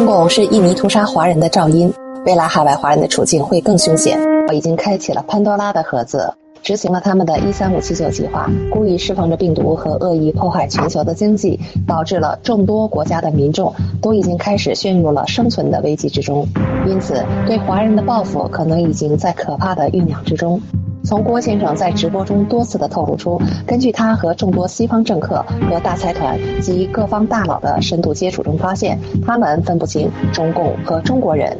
中共是印尼屠杀华人的噪音，未来海外华人的处境会更凶险。我已经开启了潘多拉的盒子，执行了他们的一三五七九计划，故意释放着病毒和恶意破坏全球的经济，导致了众多国家的民众都已经开始陷入了生存的危机之中。因此，对华人的报复可能已经在可怕的酝酿之中。从郭先生在直播中多次的透露出，根据他和众多西方政客和大财团及各方大佬的深度接触中发现，他们分不清中共和中国人。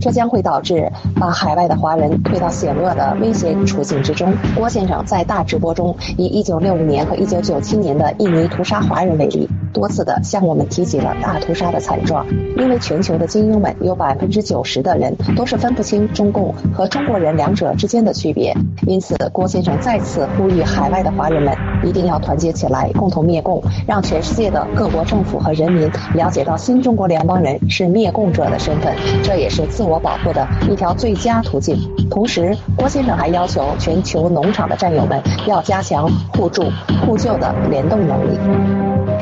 这将会导致把海外的华人推到险恶的危险处境之中。郭先生在大直播中以1965年和1997年的印尼屠杀华人为例，多次的向我们提及了大屠杀的惨状。因为全球的精英们有百分之九十的人都是分不清中共和中国人两者之间的区别，因此郭先生再次呼吁海外的华人们一定要团结起来，共同灭共，让全世界的各国政府和人民了解到新中国联邦人是灭共者的身份，这也是自。我我保护的一条最佳途径。同时，郭先生还要求全球农场的战友们要加强互助互救的联动能力。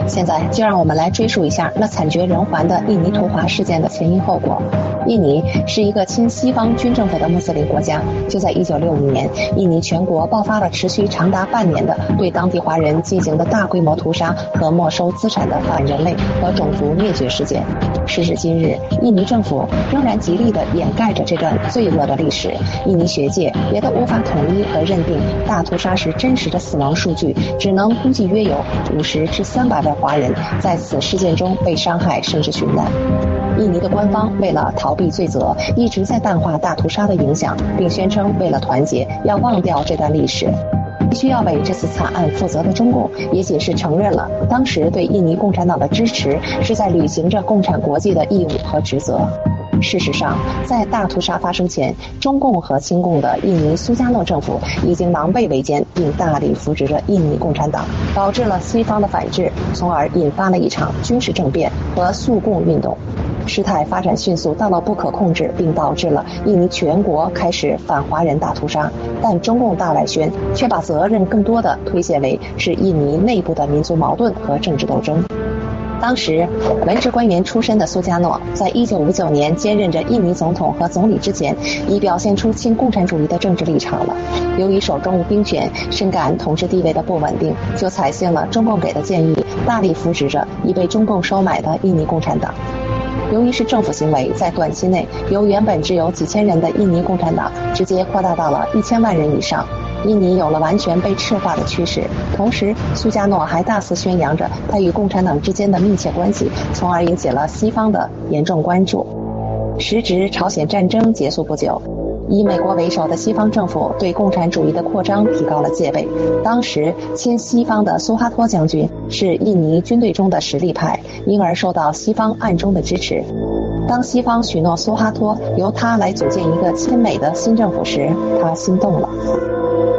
现在就让我们来追溯一下那惨绝人寰的印尼屠华事件的前因后果。印尼是一个亲西方军政府的穆斯林国家。就在1965年，印尼全国爆发了持续长达半年的对当地华人进行的大规模屠杀和没收资产的反人类和种族灭绝事件。时至今日，印尼政府仍然极力地掩盖着这段罪恶的历史。印尼学界也都无法统一和认定大屠杀时真实的死亡数据，只能估计约有五十至三百万华人在此事件中被伤害甚至殉难。印尼的官方为了逃避罪责，一直在淡化大屠杀的影响，并宣称为了团结，要忘掉这段历史。必须要为这次惨案负责的中共也解释承认了，当时对印尼共产党的支持是在履行着共产国际的义务和职责。事实上，在大屠杀发生前，中共和亲共的印尼苏加诺政府已经狼狈为奸，并大力扶植着印尼共产党，导致了西方的反制，从而引发了一场军事政变和肃共运动。事态发展迅速到了不可控制，并导致了印尼全国开始反华人大屠杀。但中共大外宣却把责任更多的推卸为是印尼内部的民族矛盾和政治斗争。当时，文职官员出身的苏加诺，在1959年兼任着印尼总统和总理之前，已表现出亲共产主义的政治立场了。由于手中无兵权，深感统治地位的不稳定，就采信了中共给的建议，大力扶持着已被中共收买的印尼共产党。由于是政府行为，在短期内由原本只有几千人的印尼共产党，直接扩大到了一千万人以上，印尼有了完全被赤化的趋势。同时，苏加诺还大肆宣扬着他与共产党之间的密切关系，从而引起了西方的严重关注。时值朝鲜战争结束不久。以美国为首的西方政府对共产主义的扩张提高了戒备。当时亲西方的苏哈托将军是印尼军队中的实力派，因而受到西方暗中的支持。当西方许诺苏哈托由他来组建一个亲美的新政府时，他心动了。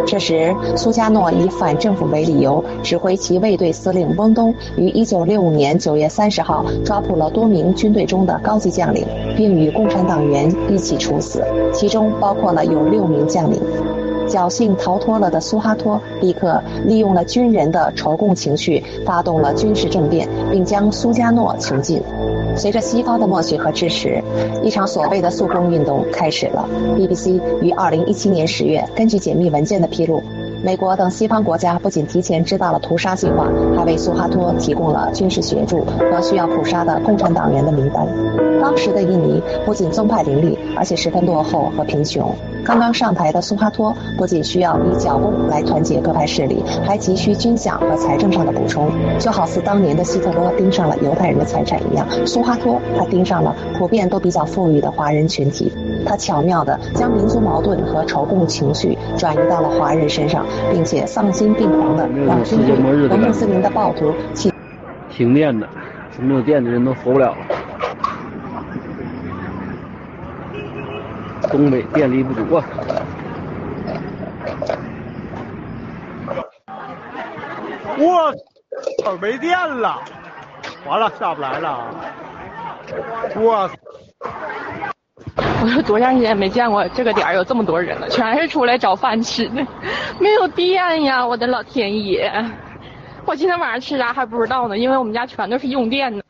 这时，苏加诺以反政府为理由，指挥其卫队司令翁东于1965年9月30号抓捕了多名军队中的高级将领，并与共产党员一起处死，其中包括了有六名将领。侥幸逃脱了的苏哈托立刻利用了军人的仇共情绪，发动了军事政变，并将苏加诺囚禁。随着西方的默许和支持，一场所谓的肃共运动开始了。BBC 于2017年10月根据解密文件的披露。美国等西方国家不仅提前知道了屠杀计划，还为苏哈托提供了军事协助和需要捕杀的共产党员的名单。当时的印尼不仅宗派林立，而且十分落后和贫穷。刚刚上台的苏哈托不仅需要以剿共来团结各派势力，还急需军饷和财政上的补充。就好似当年的希特勒盯上了犹太人的财产一样，苏哈托他盯上了普遍都比较富裕的华人群体。他巧妙地将民族矛盾和仇共情绪转移到了华人身上，并且丧心病狂地让军队和穆斯林的暴徒起。停电的，没有电的人都活不了了。东北电力不足啊！我操，没电了，完了下不来了。我。我说多长时间没见过这个点儿有这么多人了，全是出来找饭吃的，没有电呀！我的老天爷，我今天晚上吃啥还不知道呢，因为我们家全都是用电的。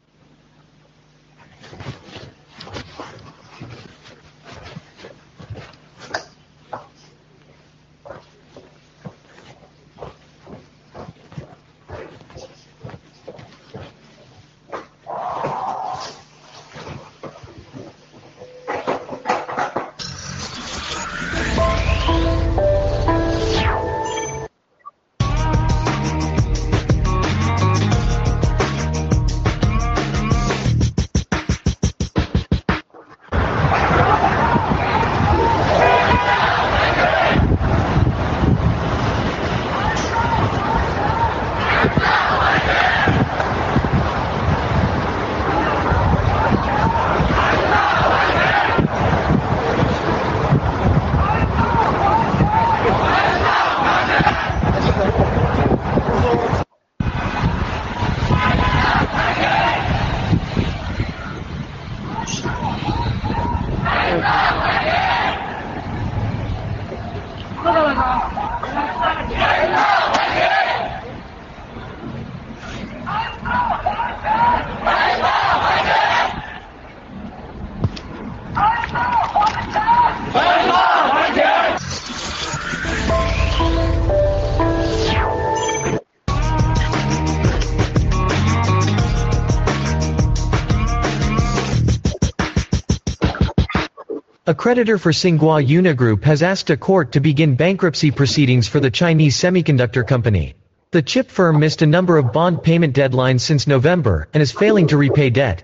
Creditor for Tsinghua Unigroup has asked a court to begin bankruptcy proceedings for the Chinese semiconductor company. The chip firm missed a number of bond payment deadlines since November and is failing to repay debt.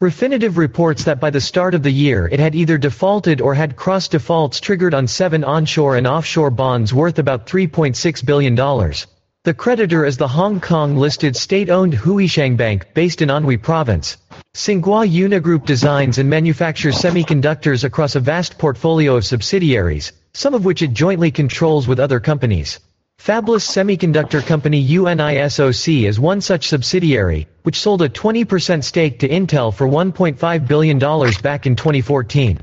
Refinitiv reports that by the start of the year it had either defaulted or had cross defaults triggered on seven onshore and offshore bonds worth about $3.6 billion. The creditor is the Hong Kong-listed state-owned Huisheng Bank, based in Anhui Province. Tsinghua Unigroup designs and manufactures semiconductors across a vast portfolio of subsidiaries, some of which it jointly controls with other companies. Fabless semiconductor company UNISOC is one such subsidiary, which sold a 20% stake to Intel for $1.5 billion back in 2014.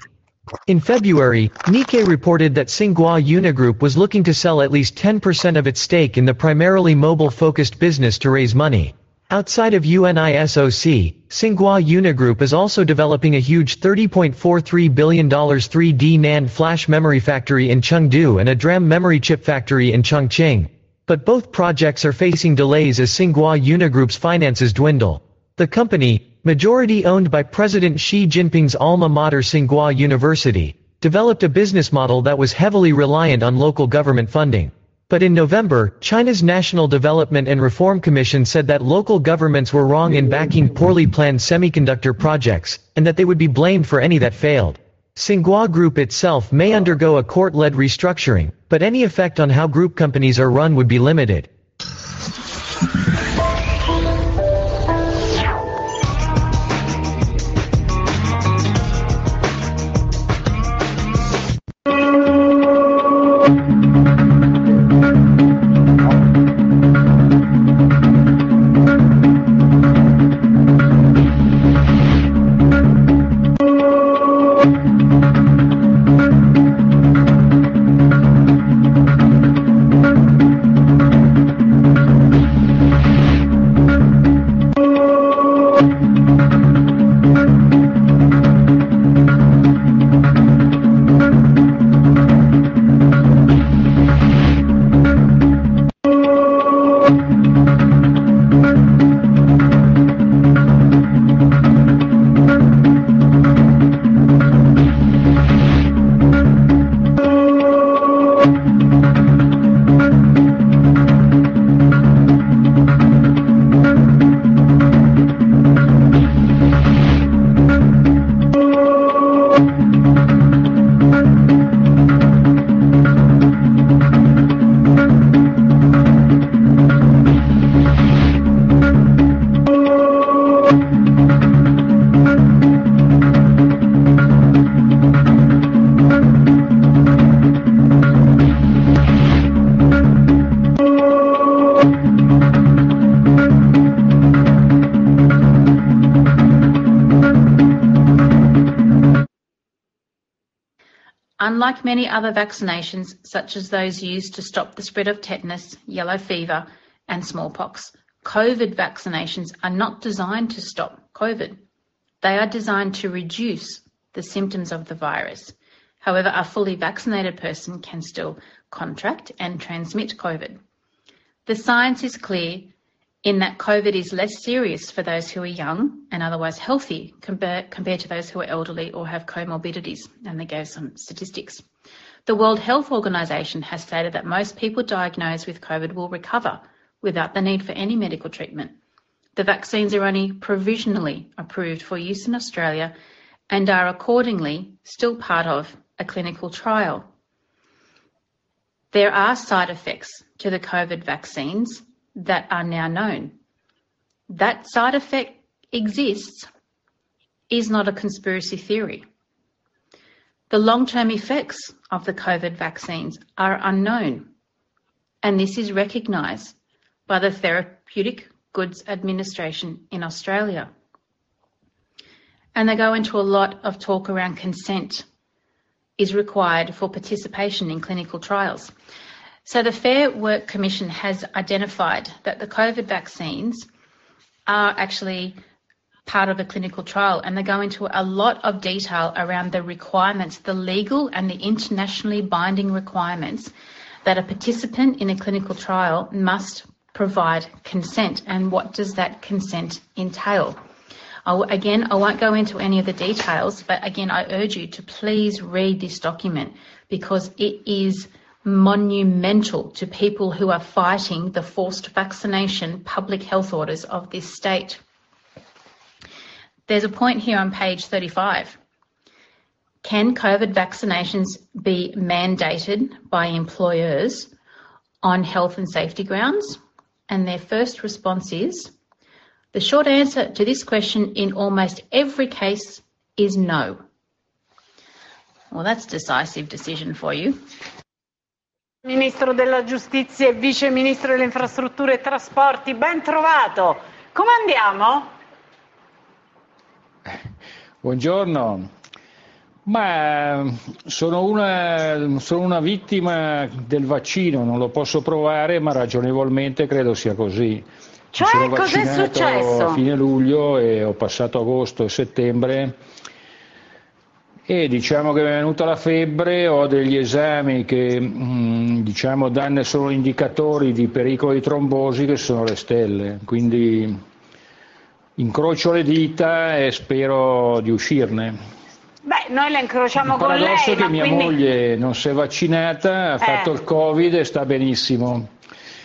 In February, Nikkei reported that Tsinghua Unigroup was looking to sell at least 10% of its stake in the primarily mobile-focused business to raise money. Outside of UNISOC, Tsinghua Unigroup is also developing a huge $30.43 billion 3D NAND flash memory factory in Chengdu and a DRAM memory chip factory in Chongqing. But both projects are facing delays as Tsinghua Unigroup's finances dwindle. The company, majority owned by President Xi Jinping's alma mater Tsinghua University, developed a business model that was heavily reliant on local government funding. But in November, China's National Development and Reform Commission said that local governments were wrong in backing poorly planned semiconductor projects, and that they would be blamed for any that failed. Tsinghua Group itself may undergo a court-led restructuring, but any effect on how group companies are run would be limited. Many other vaccinations, such as those used to stop the spread of tetanus, yellow fever, and smallpox, COVID vaccinations are not designed to stop COVID. They are designed to reduce the symptoms of the virus. However, a fully vaccinated person can still contract and transmit COVID. The science is clear in that COVID is less serious for those who are young and otherwise healthy compared, to those who are elderly or have comorbidities, and they gave some statistics. The World Health Organization has stated that most people diagnosed with COVID will recover without the need for any medical treatment. The vaccines are only provisionally approved for use in Australia and are accordingly still part of a clinical trial. There are side effects to the COVID vaccines that are now known. That side effect exists is not a conspiracy theory. The long-term effects of the COVID vaccines are unknown, and this is recognised by the Therapeutic Goods Administration in Australia. And they go into a lot of talk around consent is required for participation in clinical trials. So the Fair Work Commission has identified that the COVID vaccines are actually part of a clinical trial and they go into a lot of detail around the requirements, the legal and the internationally binding requirements that a participant in a clinical trial must provide consent and what does that consent entail. I, again, I won't go into any of the details, but again, I urge you to please read this document because it is monumental to people who are fighting the forced vaccination public health orders of this state. There's a point here on page 35. Can COVID vaccinations be mandated by employers on health and safety grounds? And their first response is the short answer to this question in almost every case is no. Well, that's a decisive decision for you. Ministro della Giustizia e Vice Ministro delle Infrastrutture e Trasporti, ben trovato. Come andiamo? Buongiorno. Ma sono una, sono una, vittima del vaccino, non lo posso provare, ma ragionevolmente credo sia così. Cioè, cos'è successo? A fine luglio e ho passato agosto e settembre e diciamo che mi è venuta la febbre, ho degli esami che mm, diciamo danno solo indicatori di pericolo di trombosi che sono le stelle, quindi incrocio le dita e spero di uscirne. Beh, noi le incrociamo il con lei. Il paradosso è che mia quindi... moglie non si è vaccinata, ha eh. fatto il Covid e sta benissimo.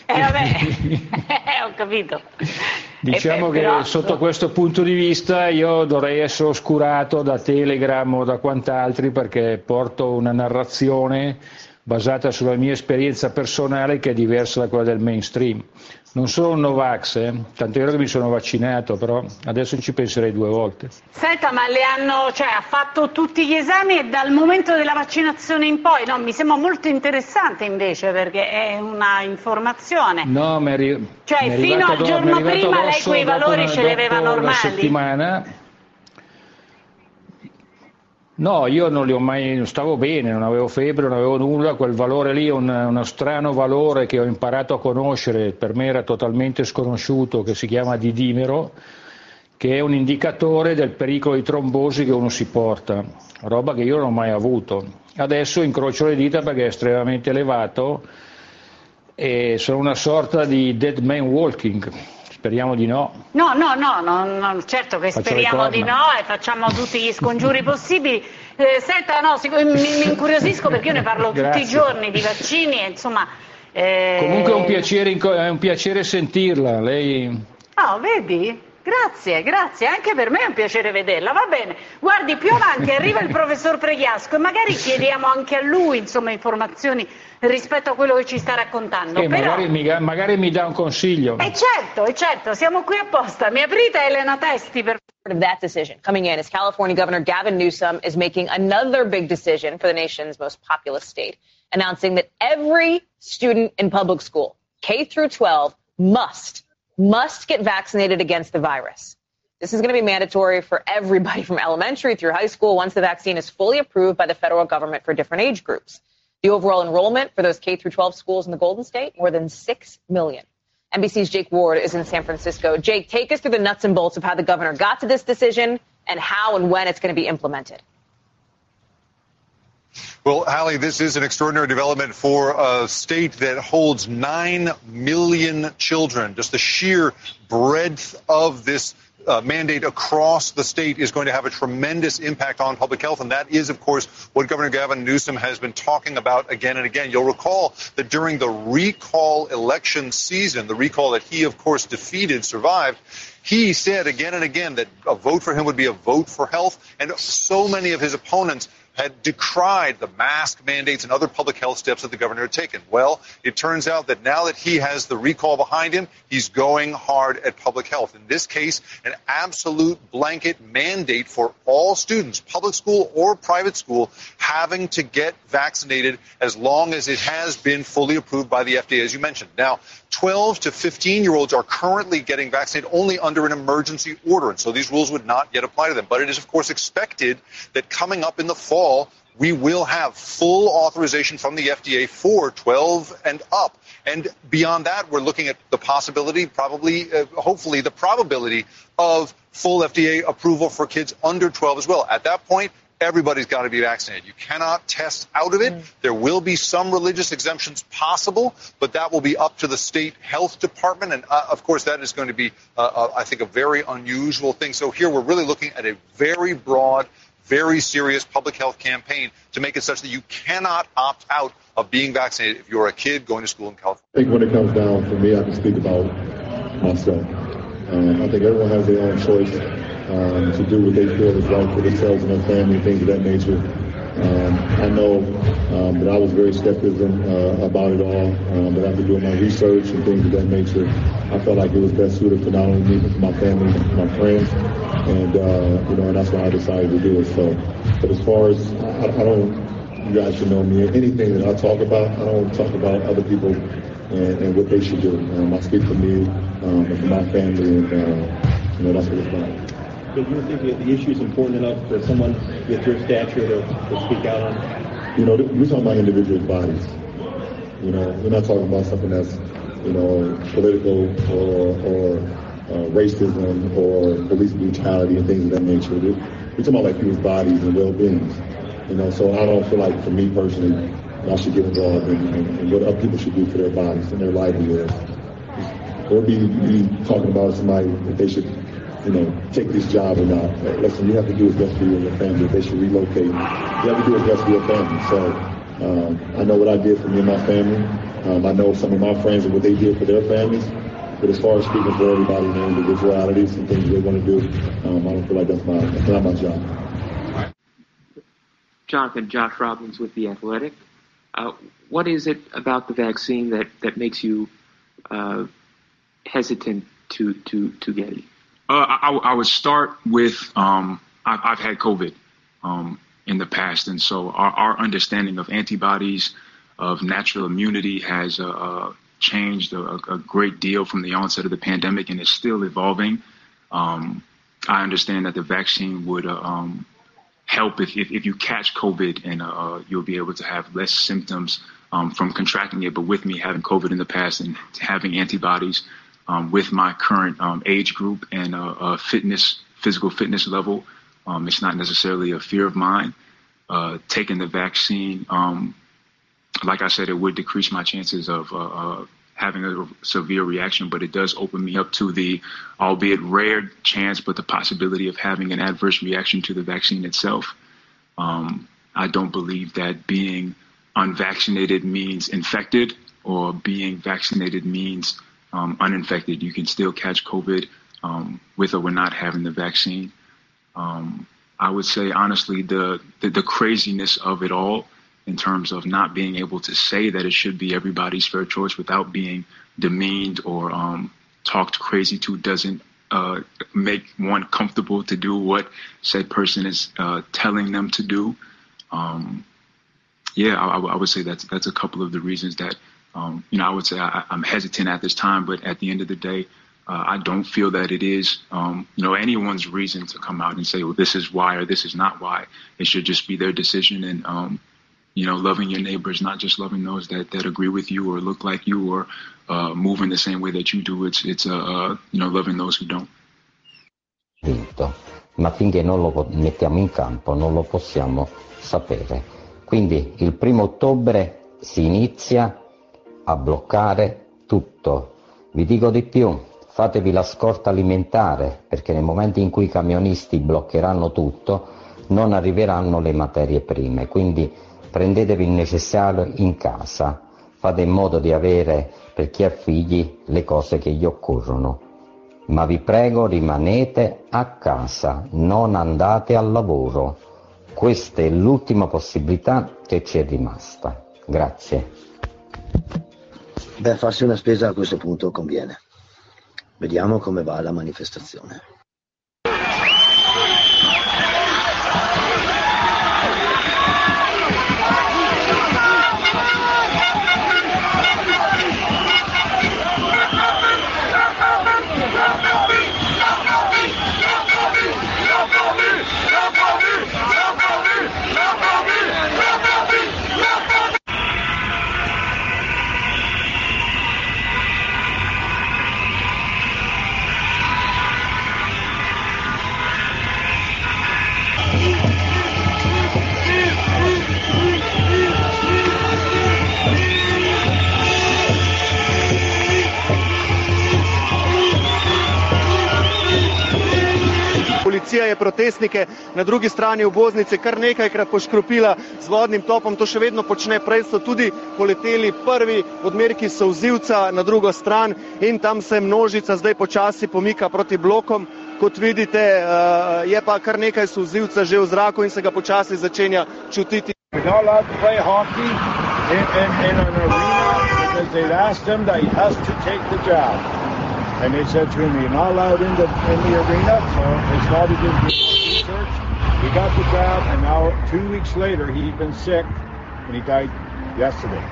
Eh vabbè, ho capito. Diciamo che però... sotto questo punto di vista io dovrei essere oscurato da Telegram o da quant'altri perché porto una narrazione basata sulla mia esperienza personale che è diversa da quella del mainstream. Non sono un Novax, eh? tanto è vero che mi sono vaccinato, però adesso ci penserei due volte. Senta, ma le hanno, cioè, ha fatto tutti gli esami e dal momento della vaccinazione in poi? No, mi sembra molto interessante invece perché è una informazione. No, mi è, ri- cioè, mi fino al giorno prima lei quei valori una, ce li aveva normali? Una settimana No, io non li ho mai, stavo bene, non avevo febbre, non avevo nulla, quel valore lì è un, uno strano valore che ho imparato a conoscere, per me era totalmente sconosciuto, che si chiama didimero, che è un indicatore del pericolo di trombosi che uno si porta, roba che io non ho mai avuto. Adesso incrocio le dita perché è estremamente elevato e sono una sorta di dead man walking. Speriamo di no. No, no, no, no, no certo che Faccio speriamo di no e facciamo tutti gli scongiuri possibili. Eh, senta, no, mi, mi, incuriosisco perché io ne parlo tutti i giorni di vaccini e insomma... Eh... Comunque è un, piacere, è un piacere sentirla, lei... Oh, vedi? Grazie, grazie, anche per me è un piacere vederla. Va bene, guardi, più avanti arriva il professor Preghiasco e magari chiediamo anche a lui insomma, informazioni rispetto a quello che ci sta raccontando. Eh, Però... magari, mi, magari, mi, dà un consiglio. E eh certo, e certo, siamo qui apposta. Mi aprite Elena Testi per of that decision coming in as California Governor Gavin Newsom is making another big decision for the nation's most populous state, announcing that every student in public school, K through 12, must must get vaccinated against the virus. This is going to be mandatory for everybody from elementary through high school once the vaccine is fully approved by the federal government for different age groups. The overall enrollment for those K through 12 schools in the Golden State, more than 6 million. NBC's Jake Ward is in San Francisco. Jake, take us through the nuts and bolts of how the governor got to this decision and how and when it's going to be implemented. Well, Hallie, this is an extraordinary development for a state that holds 9 million children. Just the sheer breadth of this uh, mandate across the state is going to have a tremendous impact on public health. And that is, of course, what Governor Gavin Newsom has been talking about again and again. You'll recall that during the recall election season, the recall that he, of course, defeated, survived, he said again and again that a vote for him would be a vote for health. And so many of his opponents had decried the mask mandates and other public health steps that the governor had taken. Well, it turns out that now that he has the recall behind him, he's going hard at public health. In this case, an absolute blanket mandate for all students, public school or private school, having to get vaccinated as long as it has been fully approved by the FDA, as you mentioned. Now, 12 to 15 year olds are currently getting vaccinated only under an emergency order. And so these rules would not yet apply to them. But it is, of course, expected that coming up in the fall, we will have full authorization from the FDA for 12 and up. And beyond that, we're looking at the possibility, probably, uh, hopefully, the probability of full FDA approval for kids under 12 as well. At that point, everybody's got to be vaccinated. You cannot test out of it. Mm. There will be some religious exemptions possible, but that will be up to the state health department. And uh, of course, that is going to be, uh, uh, I think, a very unusual thing. So here we're really looking at a very broad, very serious public health campaign to make it such that you cannot opt out of being vaccinated if you're a kid going to school in California. I think when it comes down for me, I can speak about myself. Um, I think everyone has their own choice um, to do what they feel is right for themselves and their family, things of that nature. Um, I know um, that I was very skeptical uh, about it all, um, but after doing my research and things of that nature, I felt like it was best suited for not only me, but for my family my friends. And, uh, you know, and that's why I decided to do it. So, but as far as, I, I don't, you guys should know me, anything that I talk about, I don't talk about other people and, and what they should do. Um, I speak for me um, and for my family, and, uh, you know, that's what it's about. But you think the issue is important enough for someone with your stature to, to speak out on? You know, we're talking about individual bodies. You know, we're not talking about something that's, you know, political or, or uh, racism or police brutality and things of that nature. We're, talking about like people's bodies and well-being. You know, so I don't feel like for me personally, I should get involved in, in, in what other people should do for their bodies and their livelihoods. Or be, be talking about somebody that they should you know, take this job or not. Listen, you have to do what's best for you and your family. They should relocate, you have to do what's best for your family. So um, I know what I did for me and my family. Um, I know some of my friends and what they did for their families. But as far as speaking for everybody and their individualities and things they want to do, um, I don't feel like that's my that's not my job. Jonathan, Josh Robbins with the Athletic. Uh, what is it about the vaccine that that makes you uh, hesitant to to to get it? Uh, I, I, would start with um, I've, I've, had COVID um, in the past, and so our, our, understanding of antibodies, of natural immunity, has uh, uh, changed a, a, great deal from the onset of the pandemic, and is still evolving. Um, I understand that the vaccine would uh, um, help if, if, if, you catch COVID, and uh, you'll be able to have less symptoms um, from contracting it. But with me having COVID in the past and having antibodies um, with my current um, age group and uh, uh, fitness, physical fitness level. Um, it's not necessarily a fear of mine. Uh, taking the vaccine, um, like I said, it would decrease my chances of uh, uh, having a severe reaction, but it does open me up to the, albeit rare chance, but the possibility of having an adverse reaction to the vaccine itself. Um, I don't believe that being unvaccinated means infected or being vaccinated means um, uninfected. You can still catch COVID um, with or without having the vaccine. Um, I would say honestly, the, the, the craziness of it all, in terms of not being able to say that it should be everybody's fair choice without being demeaned or um, talked crazy to, doesn't uh, make one comfortable to do what said person is uh, telling them to do. Um, yeah, I, I, would say that's that's a couple of the reasons that um, you know, I would say I, am hesitant at this time, but at the end of the day, uh, I don't feel that it is, um, you know, anyone's reason to come out and say, well, this is why or this is not why. It should just be their decision and, um, you know, loving your neighbors, not just loving those that, that agree with you or look like you or uh, move in the same way that you do. It's, it's uh, uh you know, loving those who don't. Ma finché non lo mettiamo in campo non lo possiamo sapere. Quindi il primo ottobre si inizia a bloccare tutto. Vi dico di più, fatevi la scorta alimentare perché nel momento in cui i camionisti bloccheranno tutto non arriveranno le materie prime, quindi prendetevi il necessario in casa, fate in modo di avere per chi ha figli le cose che gli occorrono. Ma vi prego rimanete a casa, non andate al lavoro. Questa è l'ultima possibilità che ci è rimasta. Grazie. Beh, farsi una spesa a questo punto conviene. Vediamo come va la manifestazione. Je protestnike na drugi strani obvoznice kar nekajkrat poškropila z vodnim topom. To še vedno počne. Prej so tudi poleteli prvi odmerki solzivca na drugo stran in tam se množica zdaj počasi pomika proti blokom. Kot vidite, uh, je pa kar nekaj solzivca že v zraku in se ga počasi začenja čutiti. We're not allowed to play hockey in, in, in an arena because they've asked him that he has to take the jab. And they said to him, you're not allowed in the, in the arena, so they started his research. He got the job, and now two weeks later, he'd been sick, and he died yesterday.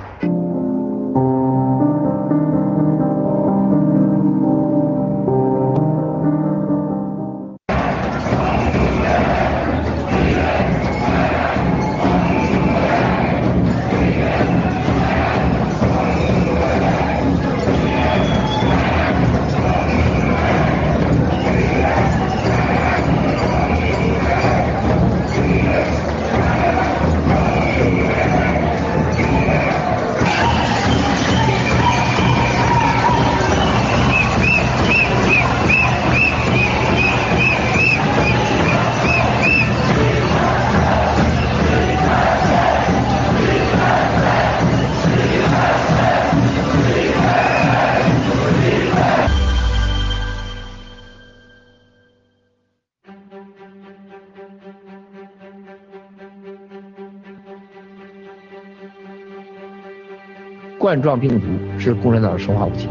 冠状病毒是共产党的生化武器，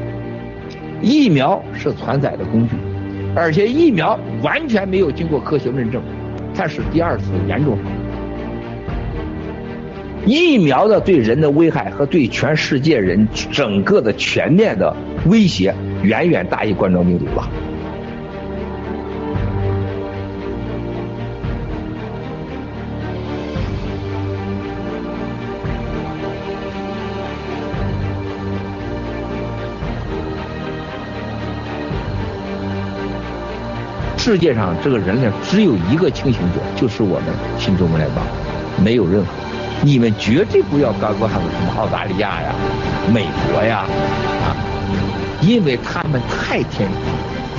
疫苗是传载的工具，而且疫苗完全没有经过科学论证，它是第二次严重。疫苗的对人的危害和对全世界人整个的全面的威胁，远远大于冠状病毒吧。世界上这个人类只有一个清醒者，就是我们新中国联邦，没有任何。你们绝对不要高估他们什么澳大利亚呀、美国呀啊，因为他们太天真。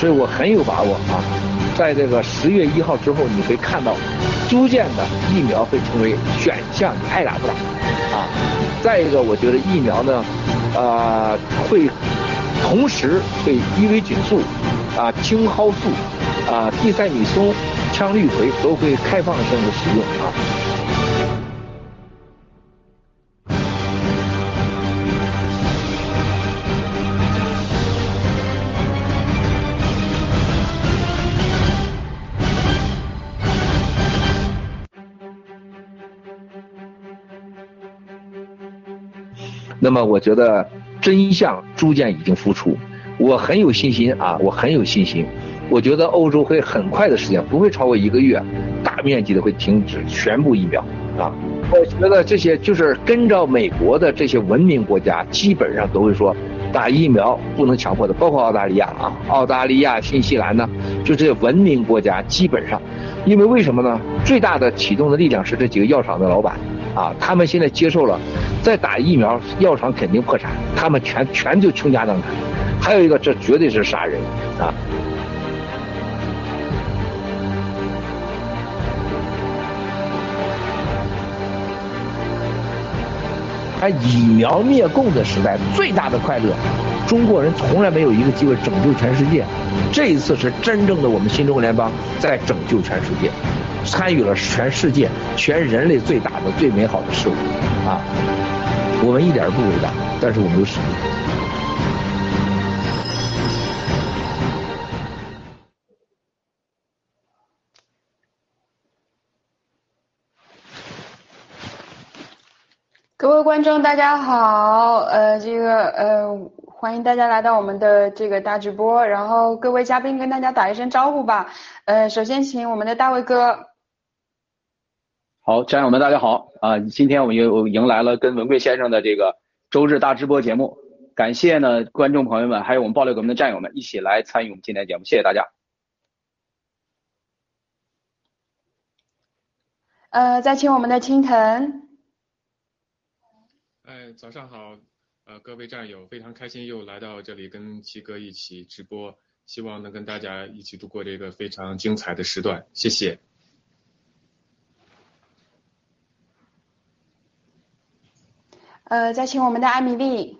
所以我很有把握啊，在这个十月一号之后，你会看到，逐渐的疫苗会成为选项，你爱打不打啊。再一个，我觉得疫苗呢，呃，会同时会伊维菌素、啊青蒿素、啊地塞米松、羟氯喹都会开放性的使用啊。那么我觉得真相逐渐已经浮出，我很有信心啊，我很有信心。我觉得欧洲会很快的时间，不会超过一个月，大面积的会停止全部疫苗啊。我觉得这些就是跟着美国的这些文明国家，基本上都会说打疫苗不能强迫的，包括澳大利亚啊，澳大利亚、新西兰呢，就这些文明国家基本上，因为为什么呢？最大的启动的力量是这几个药厂的老板。啊，他们现在接受了，再打疫苗，药厂肯定破产，他们全全就倾家荡产。还有一个，这绝对是杀人啊！在以苗灭共的时代，最大的快乐，中国人从来没有一个机会拯救全世界，这一次是真正的我们新中国联邦在拯救全世界。参与了全世界、全人类最大的、最美好的事物，啊，我们一点不伟大，但是我们有使命。各位观众，大家好，呃，这个呃，欢迎大家来到我们的这个大直播，然后各位嘉宾跟大家打一声招呼吧，呃，首先请我们的大卫哥，好，战友们大家好，啊，今天我们又迎来了跟文贵先生的这个周日大直播节目，感谢呢观众朋友们，还有我们爆料革们的战友们一起来参与我们今天的节目，谢谢大家。呃，再请我们的青藤。早上好，呃，各位战友，非常开心又来到这里跟七哥一起直播，希望能跟大家一起度过这个非常精彩的时段，谢谢。呃，再请我们的艾米丽。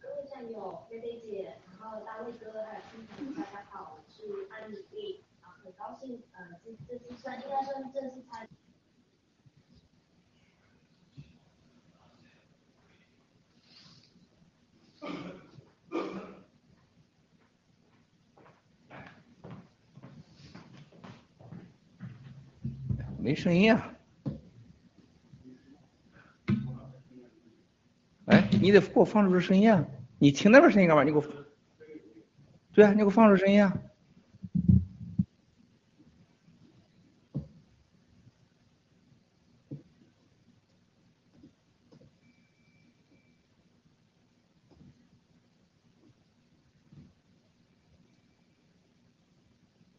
各位战友，菲菲姐，然后大卫哥还有青藤，大家好，我是艾米丽，啊，很高兴，呃，这这次算应该算正式参。没声音啊！哎，你得给我放出声音啊！你听那边声音干嘛？你给我，对啊，你给我放出声音啊！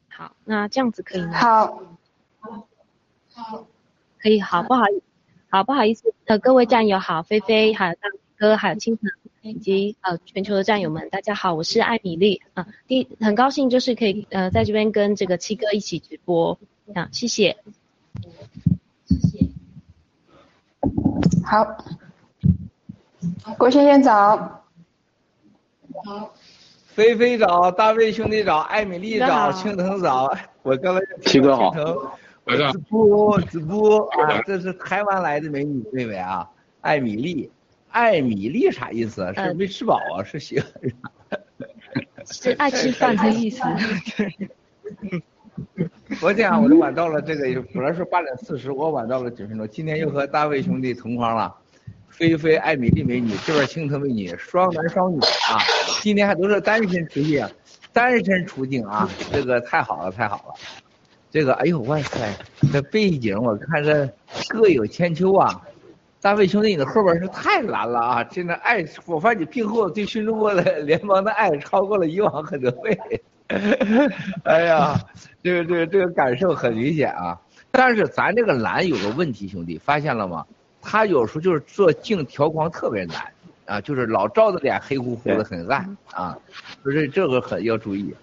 好，那这样子可以吗？好。好。可以，好不好意，好不好意思？呃，各位战友好，菲菲，还有大哥，还有青藤，以及呃全球的战友们，大家好，我是艾米丽啊。第很高兴就是可以呃在这边跟这个七哥一起直播啊，谢谢。谢谢。好。郭先生早。好。菲菲早，大卫兄弟早，艾米丽早，青藤早。我刚才七哥好。直播直播啊，这是台湾来的美女妹妹啊，艾米丽，艾米丽啥意思？是没吃饱啊？是喜欢？是爱吃饭的意思。昨天啊，我就晚到了这个，本来是八点四十，我晚到了几分钟。今天又和大卫兄弟同框了，菲菲、艾米丽美女，这边青藤美女，双男双女啊，今天还都是单身出境，单身出境啊，这个太好了，太好了。这个，哎呦，哇塞，这背景我看着各有千秋啊！大卫兄弟，你的后边是太蓝了啊！真的爱，我发现你背后对新中国的联盟的爱超过了以往很多倍。哎呀，这个这个这个感受很明显啊！但是咱这个蓝有个问题，兄弟发现了吗？他有时候就是做镜调光特别难啊，就是老照的脸黑乎乎的很暗啊，就是这个很要注意。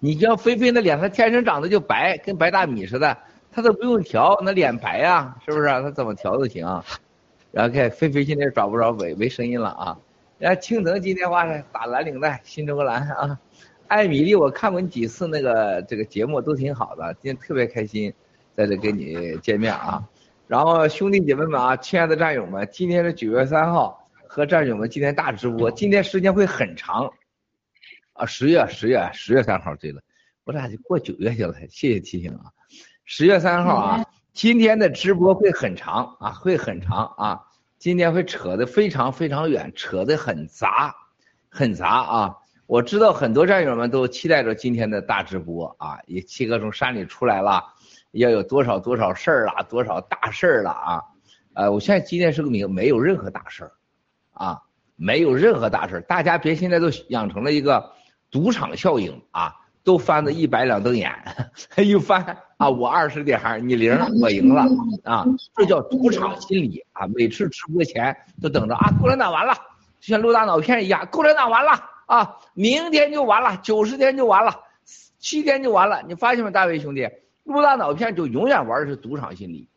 你像菲菲那脸，她天生长得就白，跟白大米似的，她都不用调，那脸白呀，是不是？她怎么调都行。然后看菲菲现在找不着没没声音了啊。然后青藤今天话是打蓝领带，新中国蓝啊。艾米丽，我看过你几次那个这个节目都挺好的，今天特别开心在这跟你见面啊。然后兄弟姐妹们啊，亲爱的战友们，今天是九月三号，和战友们今天大直播，今天时间会很长。啊，十月十月十月三号对了，我咋就过九月去了？谢谢提醒啊，十月三号啊，今天的直播会很长啊，会很长啊，今天会扯得非常非常远，扯得很杂，很杂啊。我知道很多战友们都期待着今天的大直播啊，也七哥从山里出来了，要有多少多少事儿了，多少大事儿了啊？呃，我现在今天声明，没有任何大事儿，啊，没有任何大事儿，大家别现在都养成了一个。赌场效应啊，都翻的一百两瞪眼，一翻啊，我二十点，你零，我赢了啊，这叫赌场心理啊。每次直播前都等着啊，共产党完了，就像录大脑片一样，共产党完了啊，明天就完了，九十天就完了，七天就完了。你发现没，大卫兄弟，录大脑片就永远玩的是赌场心理，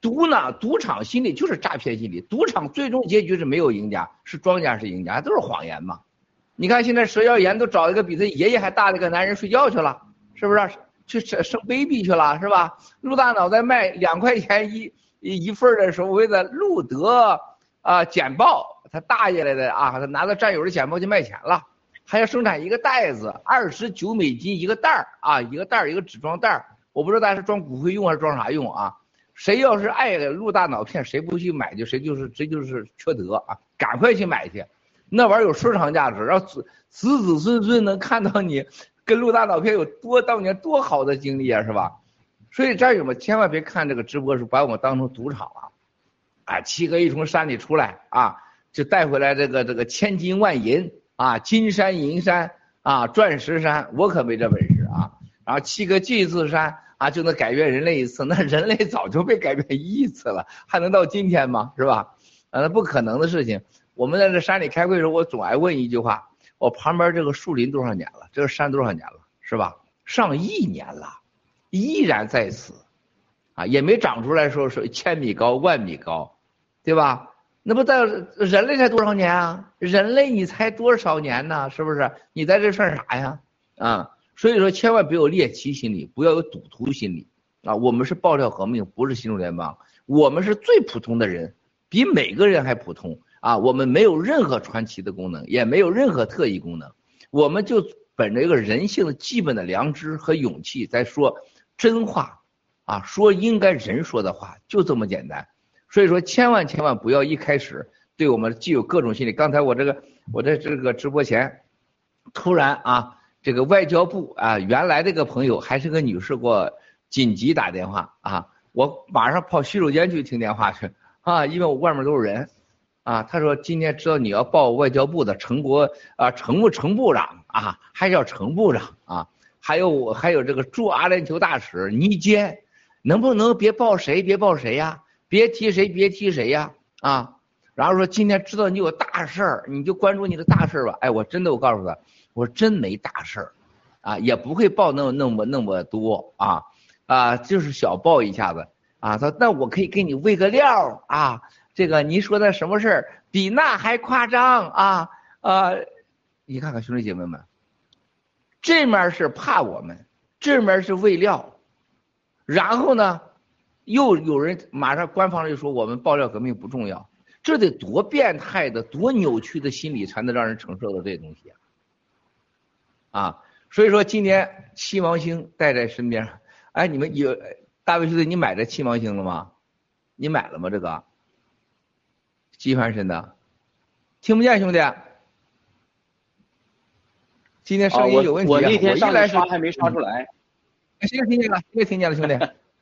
赌呢，赌场心理就是诈骗心理，赌场最终结局是没有赢家，是庄家是赢家，都是谎言嘛。你看，现在佘耀言都找一个比他爷爷还大的一个男人睡觉去了，是不是？去生生 baby 去了，是吧？陆大脑在卖两块钱一一份的所谓的路德啊简报，他大爷来的啊，他拿着战友的简报去卖钱了，还要生产一个袋子，二十九美金一个袋儿啊，一个袋儿一个纸装袋儿，我不知道大家是装骨灰用还是装啥用啊？谁要是爱陆大脑片，谁不去买就谁就是谁就是缺德啊，赶快去买去。那玩意儿有收藏价值，让子子子孙孙能看到你跟陆大脑片有多当年多好的经历啊，是吧？所以战友们千万别看这个直播时把我们当成赌场了，啊，七哥一从山里出来啊，就带回来这个这个千金万银啊，金山银山啊，钻石山，我可没这本事啊。然后七哥这次山啊就能改变人类一次，那人类早就被改变一亿次了，还能到今天吗？是吧？啊，那不可能的事情。我们在这山里开会的时候，我总爱问一句话：我旁边这个树林多少年了？这个山多少年了？是吧？上亿年了，依然在此，啊，也没长出来说是千米高、万米高，对吧？那不在人类才多少年啊？人类你才多少年呢？是不是？你在这算啥呀？啊，所以说千万别有猎奇心理，不要有赌徒心理啊！我们是爆料革命，不是新中联邦，我们是最普通的人，比每个人还普通啊！我们没有任何传奇的功能，也没有任何特异功能，我们就本着一个人性的基本的良知和勇气在说真话啊，说应该人说的话，就这么简单。所以说，千万千万不要一开始对我们既有各种心理。刚才我这个我在这个直播前，突然啊，这个外交部啊，原来这个朋友还是个女士，给我紧急打电话啊，我马上跑洗手间去听电话去啊，因为我外面都是人啊。他说今天知道你要报外交部的陈国啊，陈部陈部长啊，还叫陈部长啊，还有我还有这个驻阿联酋大使倪坚，能不能别报谁别报谁呀？别提谁，别提谁呀，啊，然后说今天知道你有大事儿，你就关注你的大事儿吧。哎，我真的，我告诉他，我真没大事儿，啊，也不会报那么那么那么多啊，啊，就是小报一下子啊。他那我可以给你喂个料啊，这个你说的什么事儿比那还夸张啊呃？你看看兄弟姐妹们，这面是怕我们，这面是喂料，然后呢？又有人马上官方就说我们爆料革命不重要，这得多变态的、多扭曲的心理才能让人承受到这东西啊！啊，所以说今年七芒星带在身边，哎，你们有大卫兄弟，你买这七芒星了吗？你买了吗？这个机翻身的，听不见兄弟，今天声音有问题，我那天上来刷还没刷出来，现在听见了，现在听见了，兄弟。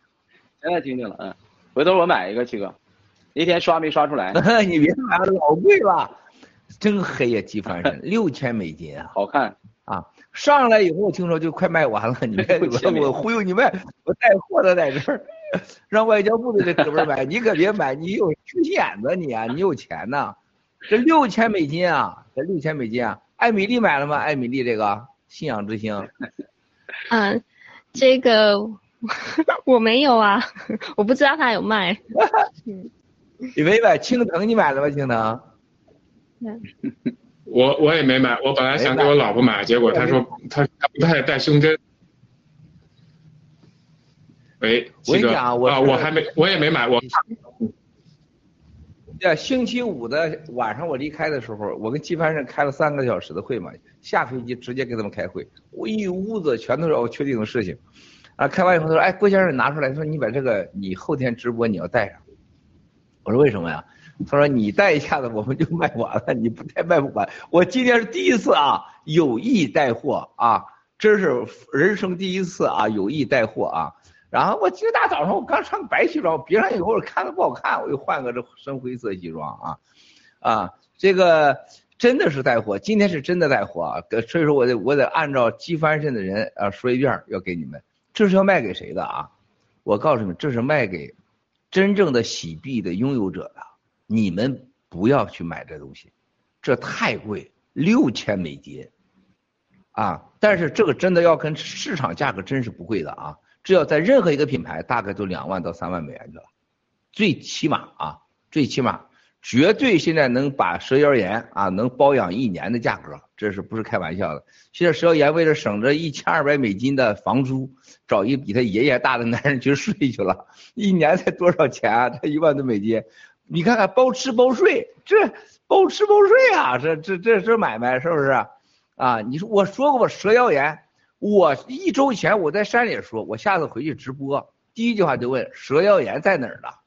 现在听见了，嗯，回头我买一个七哥，那天刷没刷出来？你别买了，老贵了，真黑呀，机翻身，六千美金啊，好看啊！上来以后听说就快卖完了，你别我我忽悠你卖，我带货的在这儿，让外交部的这哥们买，你可别买，你有缺心眼子你啊，你有钱呐，这六千美金啊，这六千美金啊，艾米丽买了吗？艾米丽这个信仰之星，嗯，这个。我没有啊，我不知道他有卖。你没买青藤，你买了吗？青藤？我我也没买，我本来想给我老婆买，结果她说她她不太戴胸针。喂，我跟你讲，我啊，我还没，我也没买，我。对，星期五的晚上我离开的时候，我跟季凡生开了三个小时的会嘛，下飞机直接给他们开会，我一屋子全都是我确定的事情。啊，开完以后他说：“哎，郭先生拿出来，说你把这个你后天直播你要带上。”我说：“为什么呀？”他说：“你带一下子我们就卖完了，你不带卖不完。我今天是第一次啊，有意带货啊，真是人生第一次啊，有意带货啊。然后我今天大早上我刚穿白西装，别上以后看着不好看，我又换个这深灰色西装啊，啊，这个真的是带货，今天是真的带货啊。所以说我得我得按照机翻身的人啊说一遍，要给你们。”这是要卖给谁的啊？我告诉你们，这是卖给真正的洗币的拥有者的。你们不要去买这东西，这太贵，六千美金啊！但是这个真的要跟市场价格真是不贵的啊！这要在任何一个品牌，大概都两万到三万美元去了，最起码啊，最起码。绝对现在能把蛇腰炎啊能包养一年的价格，这是不是开玩笑的？现在蛇腰炎为了省着一千二百美金的房租，找一个比他爷爷大的男人去睡去了，一年才多少钱啊？才一万多美金，你看看包吃包睡，这包吃包睡啊，这这这这买卖是不是？啊，你说我说过吧，蛇腰炎，我一周前我在山里说，我下次回去直播，第一句话就问蛇妖炎在哪儿了，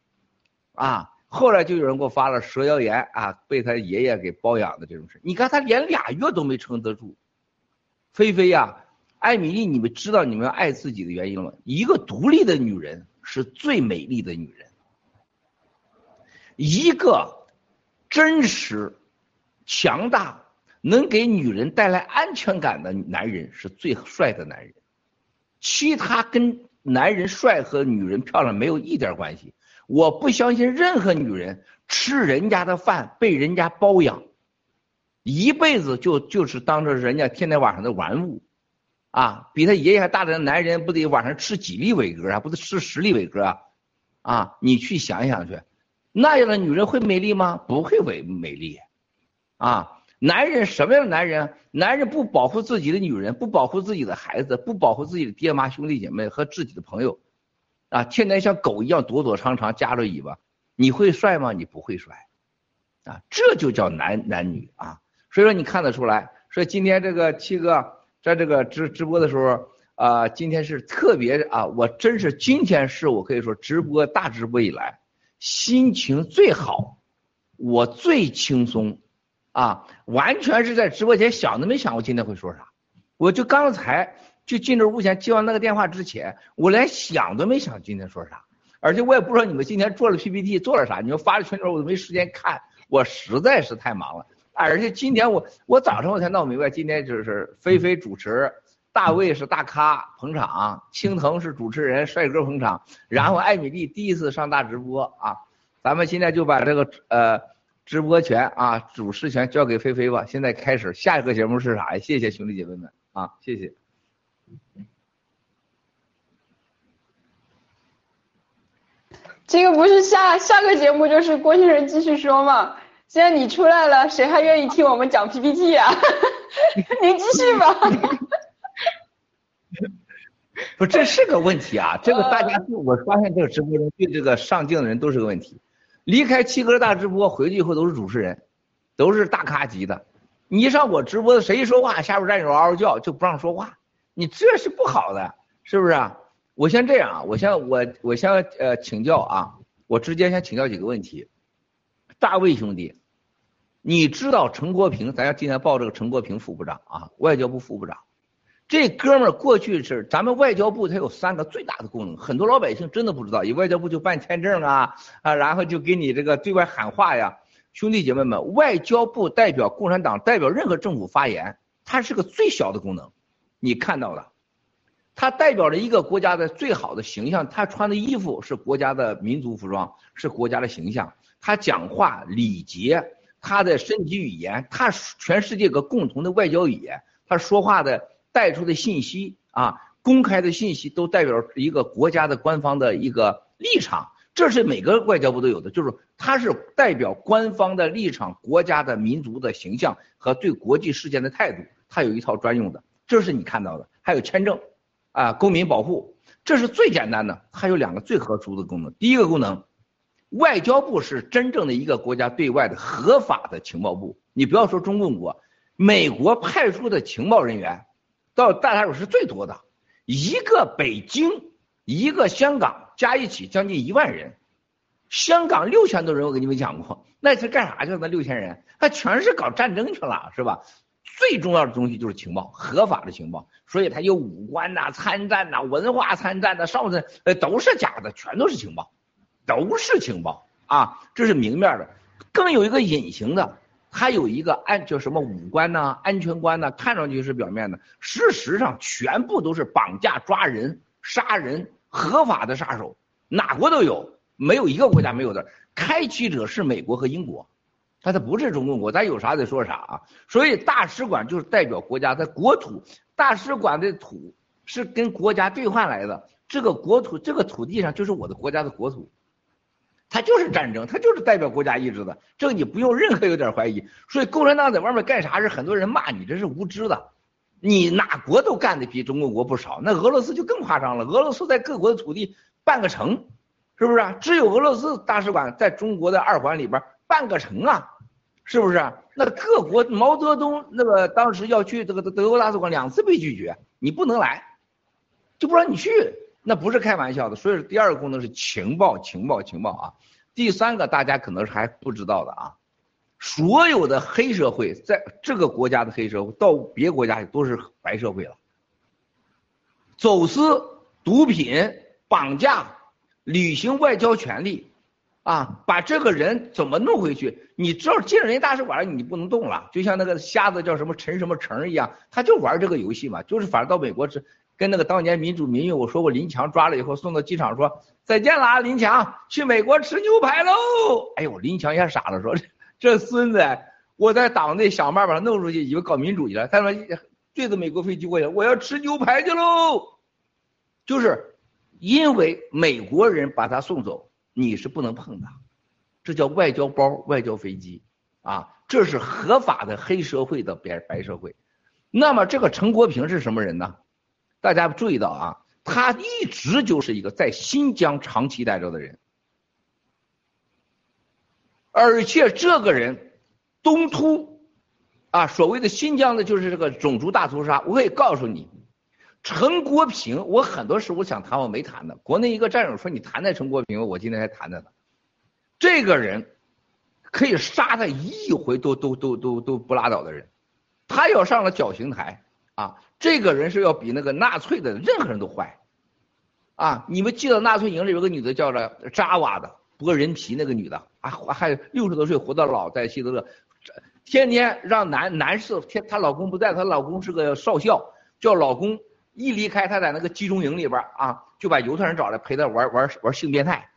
啊？后来就有人给我发了蛇妖炎啊，被他爷爷给包养的这种事。你看他连俩月都没撑得住。菲菲呀，艾米丽，你们知道你们爱自己的原因了吗？一个独立的女人是最美丽的女人，一个真实、强大、能给女人带来安全感的男人是最帅的男人。其他跟男人帅和女人漂亮没有一点关系。我不相信任何女人吃人家的饭被人家包养，一辈子就就是当着人家天天晚上的玩物，啊，比他爷爷还大的男人不得晚上吃几粒伟哥啊，不得吃十粒伟哥啊，啊，你去想想去，那样的女人会美丽吗？不会美美丽，啊。男人什么样的男人？男人不保护自己的女人，不保护自己的孩子，不保护自己的爹妈兄弟姐妹和自己的朋友，啊，天天像狗一样躲躲藏藏，夹着尾巴，你会帅吗？你不会帅，啊，这就叫男男女啊。所以说你看得出来，说今天这个七哥在这个直直播的时候啊，今天是特别啊，我真是今天是我可以说直播大直播以来心情最好，我最轻松。啊，完全是在直播间想都没想过今天会说啥，我就刚才就进这屋前接完那个电话之前，我连想都没想今天说啥，而且我也不知道你们今天做了 PPT 做了啥，你们发的群里我都没时间看，我实在是太忙了。而且今天我我早上我才闹明白，今天就是菲菲主持，大卫是大咖捧场，青藤是主持人帅哥捧场，然后艾米丽第一次上大直播啊，咱们现在就把这个呃。直播权啊，主持权交给菲菲吧。现在开始，下一个节目是啥呀？谢谢兄弟姐妹们啊，谢谢。这个不是下下个节目就是郭先生继续说嘛？现在你出来了，谁还愿意听我们讲 PPT 啊？您继续吧。不，这是个问题啊。这个大家，我发现这个直播中对这个上镜的人都是个问题。离开七哥大直播回去以后都是主持人，都是大咖级的。你一上我直播，谁一说话，下边战友嗷嗷叫，就不让说话。你这是不好的，是不是啊？我先这样啊，我先我我先呃请教啊，我直接先请教几个问题。大卫兄弟，你知道陈国平？咱要今天报这个陈国平副部长啊，外交部副部长。这哥们儿过去是咱们外交部，它有三个最大的功能，很多老百姓真的不知道。以外交部就办签证啊啊，然后就给你这个对外喊话呀。兄弟姐妹们，外交部代表共产党，代表任何政府发言，它是个最小的功能。你看到了，它代表着一个国家的最好的形象。他穿的衣服是国家的民族服装，是国家的形象。他讲话礼节，他的身体语言，他全世界个共同的外交语言，他说话的。带出的信息啊，公开的信息都代表一个国家的官方的一个立场，这是每个外交部都有的，就是它是代表官方的立场、国家的民族的形象和对国际事件的态度，它有一套专用的，这是你看到的。还有签证，啊，公民保护，这是最简单的。它有两个最特殊的功能，第一个功能，外交部是真正的一个国家对外的合法的情报部，你不要说中共国，美国派出的情报人员。到大杀手是最多的，一个北京，一个香港加一起将近一万人，香港六千多人，我跟你们讲过，那是干啥去了？那六千人，他全是搞战争去了，是吧？最重要的东西就是情报，合法的情报，所以他有武官呐、参战呐、文化参战的、少的，呃，都是假的，全都是情报，都是情报啊，这是明面的，更有一个隐形的。他有一个安叫什么武官呢？安全官呢？看上去是表面的，事实上全部都是绑架、抓人、杀人，合法的杀手，哪国都有，没有一个国家没有的。开启者是美国和英国，但它不是中共国，咱有啥得说啥啊。所以大使馆就是代表国家的国土，大使馆的土是跟国家兑换来的，这个国土这个土地上就是我的国家的国土。他就是战争，他就是代表国家意志的，这个你不用任何有点怀疑。所以共产党在外面干啥是很多人骂你，这是无知的。你哪国都干的比中国国不少，那俄罗斯就更夸张了。俄罗斯在各国的土地办个城，是不是？只有俄罗斯大使馆在中国的二环里边办个城啊，是不是？那各国毛泽东那个当时要去这个德国大使馆两次被拒绝，你不能来，就不让你去。那不是开玩笑的，所以说第二个功能是情报，情报，情报啊。第三个大家可能是还不知道的啊，所有的黑社会在这个国家的黑社会到别国家都是白社会了，走私、毒品、绑架、履行外交权利，啊，把这个人怎么弄回去？你知道进人家大使馆你不能动了，就像那个瞎子叫什么陈什么成一样，他就玩这个游戏嘛，就是反正到美国是。跟那个当年民主民运我说过，林强抓了以后送到机场说再见了啊，林强去美国吃牛排喽。哎呦，林强也傻了，说这这孙子，我在党内想办法弄出去，以为搞民主去了，他说对着美国飞机过去，我要吃牛排去喽。就是因为美国人把他送走，你是不能碰的，这叫外交包、外交飞机啊，这是合法的黑社会的白白社会。那么这个陈国平是什么人呢？大家注意到啊，他一直就是一个在新疆长期待着的人，而且这个人东突啊，所谓的新疆的就是这个种族大屠杀。我可以告诉你，陈国平，我很多时候想谈我没谈的。国内一个战友说你谈谈陈国平，我今天还谈着呢。这个人可以杀他一亿回都都都都都不拉倒的人，他要上了绞刑台啊。这个人是要比那个纳粹的任何人都坏，啊！你们记得纳粹营里有个女的叫着扎瓦的剥人皮那个女的啊，还六十多岁活到老在希特勒，天天让男男士天她老公不在，她老公是个少校，叫老公一离开她在那个集中营里边啊，就把犹太人找来陪她玩玩玩性变态，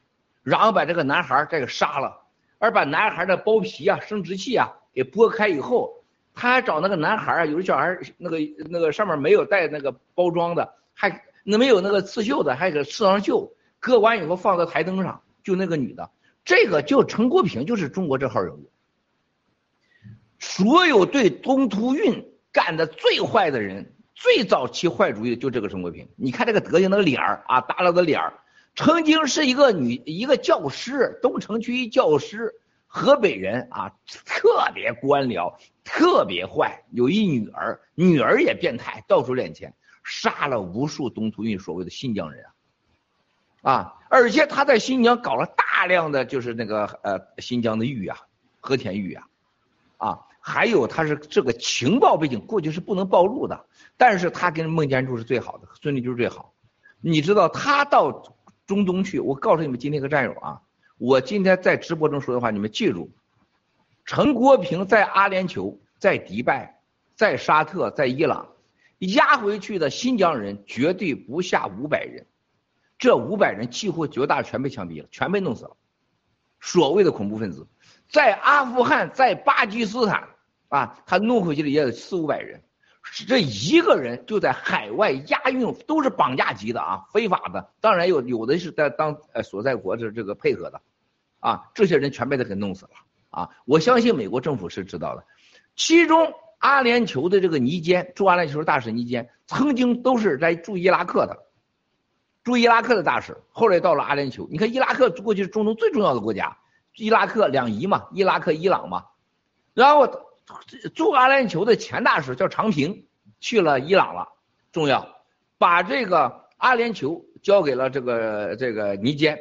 然后把这个男孩再给杀了，而把男孩的包皮啊、生殖器啊给剥开以后。他还找那个男孩儿，有的小孩那个那个上面没有带那个包装的，还那没有那个刺绣的，还给刺上绣，割完以后放在台灯上。就那个女的，这个就陈国平就是中国这号人物。所有对东突运干的最坏的人，最早期坏主意就这个陈国平。你看这个德行，那个脸儿啊，耷拉的脸儿，曾经是一个女一个教师，东城区一教师。河北人啊，特别官僚，特别坏，有一女儿，女儿也变态，到处敛钱，杀了无数东突运所谓的新疆人啊，啊，而且他在新疆搞了大量的就是那个呃新疆的玉啊，和田玉啊，啊，还有他是这个情报背景，过去是不能暴露的，但是他跟孟建柱是最好的，孙立军最好，你知道他到中东去，我告诉你们今天个战友啊。我今天在直播中说的话，你们记住：陈国平在阿联酋、在迪拜、在沙特、在伊朗押回去的新疆人绝对不下五百人，这五百人几乎绝大全被枪毙了，全被弄死了。所谓的恐怖分子，在阿富汗、在巴基斯坦啊，他弄回去的也有四五百人。这一个人就在海外押运，都是绑架级的啊，非法的。当然有有的是在当呃所在国的这个配合的，啊，这些人全被他给弄死了啊！我相信美国政府是知道的。其中阿联酋的这个尼坚驻阿联酋大使尼坚，曾经都是在驻伊拉克的，驻伊拉克的大使，后来到了阿联酋。你看伊拉克过去是中东最重要的国家，伊拉克两伊嘛，伊拉克伊朗嘛，然后。驻阿联酋的前大使叫长平，去了伊朗了，重要，把这个阿联酋交给了这个这个尼坚，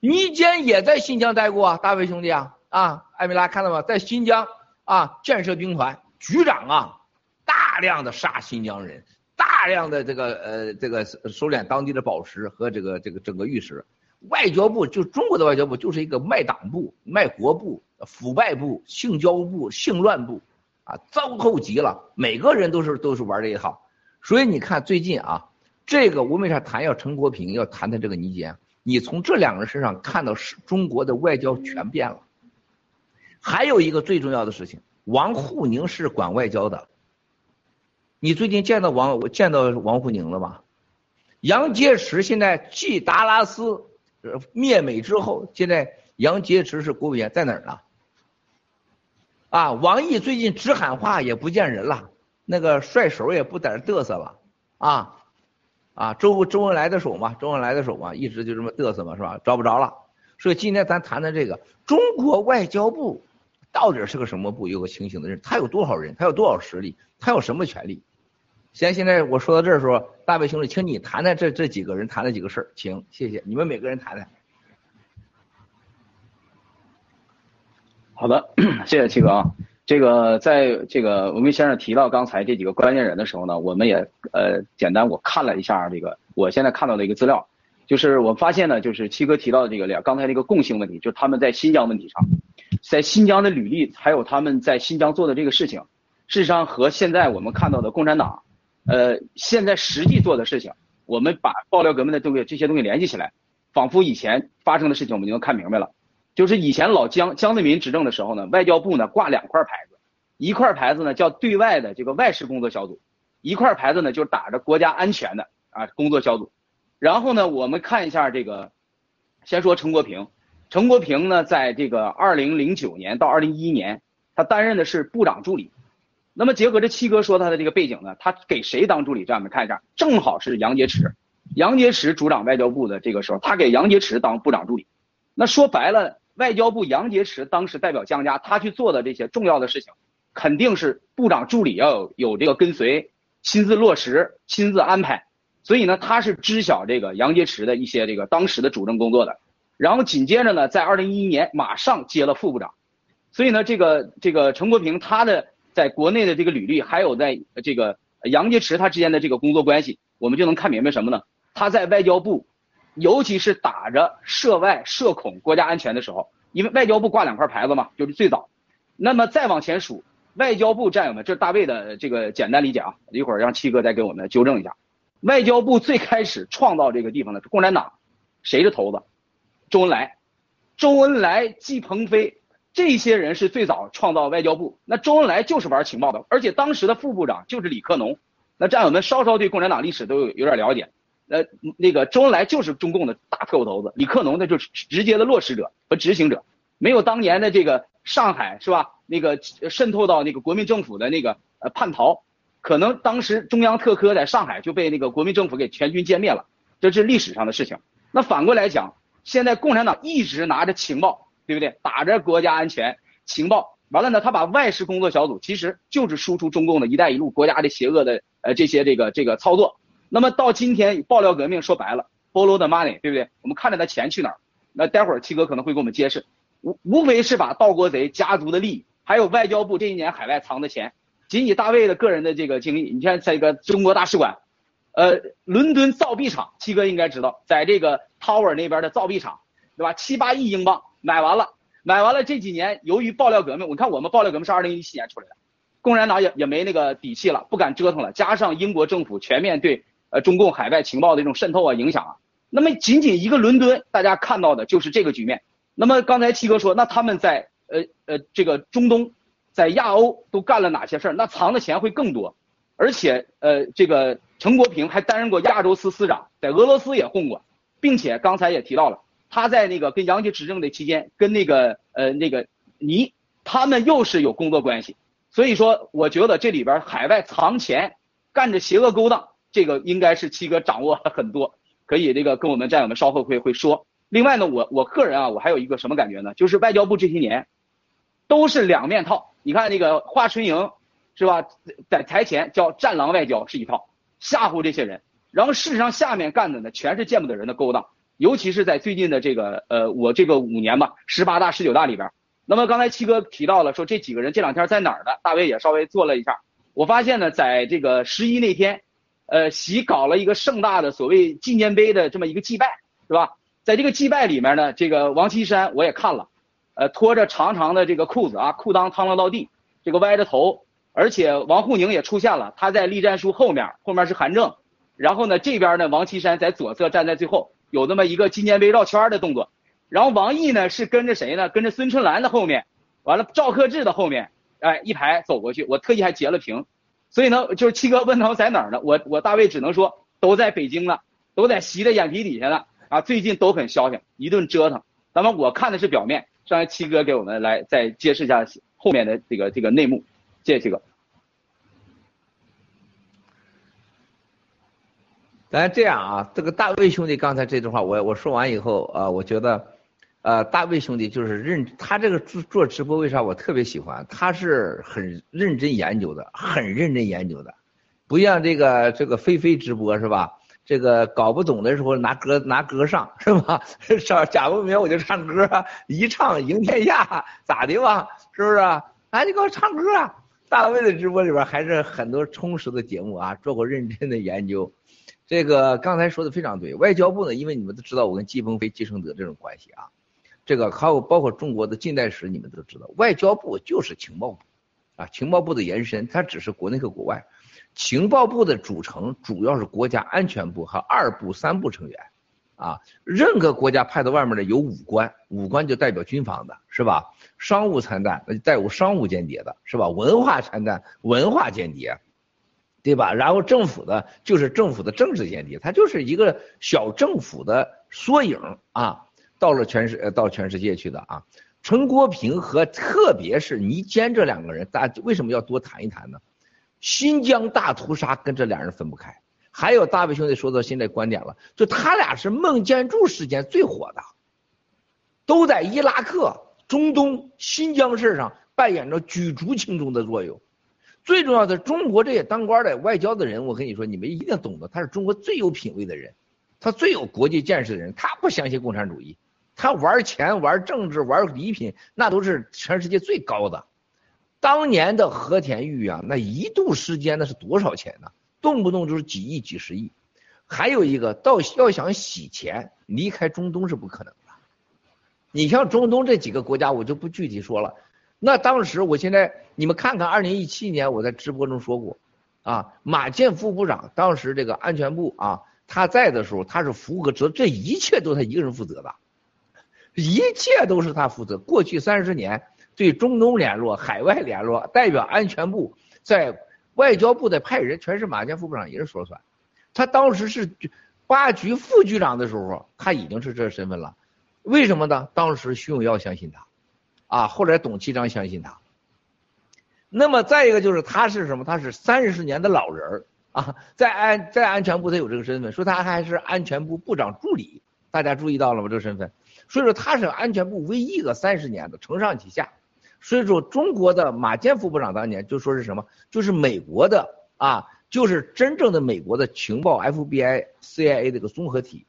尼坚也在新疆待过啊，大卫兄弟啊啊，艾米拉看到吗？在新疆啊建设兵团局长啊，大量的杀新疆人，大量的这个呃这个收敛当地的宝石和这个这个整个玉石。外交部就中国的外交部就是一个卖党部、卖国部、腐败部、性交部、性乱部，啊，糟透极了。每个人都是都是玩这一套，所以你看最近啊，这个我为啥谈要陈国平，要谈谈这个倪坚？你从这两个人身上看到是中国的外交全变了。还有一个最重要的事情，王沪宁是管外交的。你最近见到王我见到王沪宁了吗？杨洁篪现在继达拉斯。灭美之后，现在杨洁篪是国务院，在哪儿呢？啊，王毅最近只喊话也不见人了，那个帅手也不在那嘚瑟了，啊，啊，周周恩来的手嘛，周恩来的手嘛，一直就这么嘚瑟嘛，是吧？找不着了，所以今天咱谈谈这个中国外交部到底是个什么部？有个清醒的人，他有多少人？他有多少实力？他有什么权利？现现在我说到这儿的时候，大卫兄弟，请你谈谈这这几个人谈了几个事儿，请谢谢你们每个人谈谈。好的，谢谢七哥啊。这个在这个文明先生提到刚才这几个关键人的时候呢，我们也呃简单我看了一下这个我现在看到的一个资料，就是我发现呢，就是七哥提到的这个俩刚才这个共性问题，就是他们在新疆问题上，在新疆的履历，还有他们在新疆做的这个事情，事实上和现在我们看到的共产党。呃，现在实际做的事情，我们把爆料革命的东西这些东西联系起来，仿佛以前发生的事情我们就能看明白了。就是以前老江江泽民执政的时候呢，外交部呢挂两块牌子，一块牌子呢叫对外的这个外事工作小组，一块牌子呢就是打着国家安全的啊工作小组。然后呢，我们看一下这个，先说陈国平，陈国平呢在这个二零零九年到二零一一年，他担任的是部长助理。那么结合这七哥说他的这个背景呢，他给谁当助理？这样我们看一下，正好是杨洁篪，杨洁篪主掌外交部的这个时候，他给杨洁篪当部长助理。那说白了。外交部杨洁篪当时代表江家，他去做的这些重要的事情，肯定是部长助理要有有这个跟随，亲自落实、亲自安排。所以呢，他是知晓这个杨洁篪的一些这个当时的主政工作的。然后紧接着呢，在二零一一年马上接了副部长。所以呢，这个这个陈国平他的在国内的这个履历，还有在这个杨洁篪他之间的这个工作关系，我们就能看明白什么呢？他在外交部。尤其是打着涉外涉恐国家安全的时候，因为外交部挂两块牌子嘛，就是最早。那么再往前数，外交部战友们，这是大卫的这个简单理解啊，一会儿让七哥再给我们纠正一下。外交部最开始创造这个地方的是共产党，谁是头子？周恩来、周恩来、季鹏飞这些人是最早创造外交部。那周恩来就是玩情报的，而且当时的副部长就是李克农。那战友们稍稍对共产党历史都有有点了解。呃，那个周恩来就是中共的大特务头子，李克农那就是直接的落实者和执行者，没有当年的这个上海是吧？那个渗透到那个国民政府的那个呃叛逃，可能当时中央特科在上海就被那个国民政府给全军歼灭了，这是历史上的事情。那反过来讲，现在共产党一直拿着情报，对不对？打着国家安全情报，完了呢，他把外事工作小组其实就是输出中共的一带一路国家的邪恶的呃这些这个这个操作。那么到今天爆料革命说白了，follow the money，对不对？我们看着他钱去哪儿？那待会儿七哥可能会给我们揭示，无无非是把盗国贼家族的利益，还有外交部这一年海外藏的钱。仅以大卫的个人的这个经历，你看这个中国大使馆，呃，伦敦造币厂，七哥应该知道，在这个 Tower 那边的造币厂，对吧？七八亿英镑买完了，买完了这几年由于爆料革命，我看我们爆料革命是二零一七年出来的，共产党也也没那个底气了，不敢折腾了，加上英国政府全面对。呃，中共海外情报的这种渗透啊、影响啊，那么仅仅一个伦敦，大家看到的就是这个局面。那么刚才七哥说，那他们在呃呃这个中东，在亚欧都干了哪些事儿？那藏的钱会更多，而且呃这个陈国平还担任过亚洲司司长，在俄罗斯也混过，并且刚才也提到了，他在那个跟杨洁执政的期间，跟那个呃那个尼他们又是有工作关系。所以说，我觉得这里边海外藏钱，干着邪恶勾当。这个应该是七哥掌握了很多，可以这个跟我们战友们稍后会会说。另外呢，我我个人啊，我还有一个什么感觉呢？就是外交部这些年都是两面套。你看那个华春莹是吧，在台前叫战狼外交是一套，吓唬这些人，然后事实上下面干的呢全是见不得人的勾当。尤其是在最近的这个呃，我这个五年吧，十八大、十九大里边。那么刚才七哥提到了说这几个人这两天在哪儿呢？大卫也稍微做了一下，我发现呢，在这个十一那天。呃，习搞了一个盛大的所谓纪念碑的这么一个祭拜，是吧？在这个祭拜里面呢，这个王岐山我也看了，呃，拖着长长的这个裤子啊，裤裆趟了到地，这个歪着头，而且王沪宁也出现了，他在栗战书后面，后面是韩正，然后呢，这边呢，王岐山在左侧站在最后，有那么一个纪念碑绕圈的动作，然后王毅呢是跟着谁呢？跟着孙春兰的后面，完了赵克志的后面，哎，一排走过去，我特意还截了屏。所以呢，就是七哥问他们在哪儿呢？我我大卫只能说都在北京呢，都在习的眼皮底下呢。啊，最近都很消停，一顿折腾。那么我看的是表面，让七哥给我们来再揭示一下后面的这个这个内幕。谢谢七哥。咱这样啊，这个大卫兄弟刚才这句话，我我说完以后啊，我觉得。呃，大卫兄弟就是认他这个做做直播，为啥我特别喜欢？他是很认真研究的，很认真研究的，不像这个这个菲菲直播是吧？这个搞不懂的时候拿歌拿歌上是吧？上贾不明我就唱歌，一唱赢天下，咋的吧？是不是？啊，你给我唱歌啊！大卫的直播里边还是很多充实的节目啊，做过认真的研究。这个刚才说的非常对，外交部呢，因为你们都知道我跟季鹏飞、季承德这种关系啊。这个还有包括中国的近代史，你们都知道，外交部就是情报部，啊，情报部的延伸，它只是国内和国外。情报部的组成主要是国家安全部和二部、三部成员，啊，任何国家派到外面的有武官，武官就代表军方的，是吧？商务参战那就带有商务间谍的，是吧？文化参战，文化间谍，对吧？然后政府的就是政府的政治间谍，它就是一个小政府的缩影啊，到了全世呃到全世界去的啊。陈国平和特别是倪坚这两个人，大家为什么要多谈一谈呢？新疆大屠杀跟这两人分不开。还有大卫兄弟说到现在观点了，就他俩是孟建柱事件最火的，都在伊拉克、中东、新疆事上扮演着举足轻重的作用。最重要的，中国这些当官的外交的人，我跟你说，你们一定懂得，他是中国最有品位的人，他最有国际见识的人，他不相信共产主义，他玩钱、玩政治、玩礼品，那都是全世界最高的。当年的和田玉啊，那一度时间那是多少钱呢？动不动就是几亿、几十亿。还有一个，到要想洗钱，离开中东是不可能的。你像中东这几个国家，我就不具体说了。那当时，我现在你们看看，二零一七年我在直播中说过，啊，马建副部长当时这个安全部啊，他在的时候，他是负责这一切都他一个人负责的，一切都是他负责。过去三十年对中东联络、海外联络，代表安全部在外交部的派人，全是马建副部长一人说了算。他当时是八局副局长的时候，他已经是这身份了。为什么呢？当时徐永耀相信他。啊，后来董其章相信他。那么再一个就是他是什么？他是三十年的老人儿啊，在安在安全部他有这个身份，说他还是安全部部长助理，大家注意到了吗？这个身份，所以说他是安全部唯一一个三十年的承上启下。所以说中国的马建副部长当年就说是什么？就是美国的啊，就是真正的美国的情报 FBI、CIA 这个综合体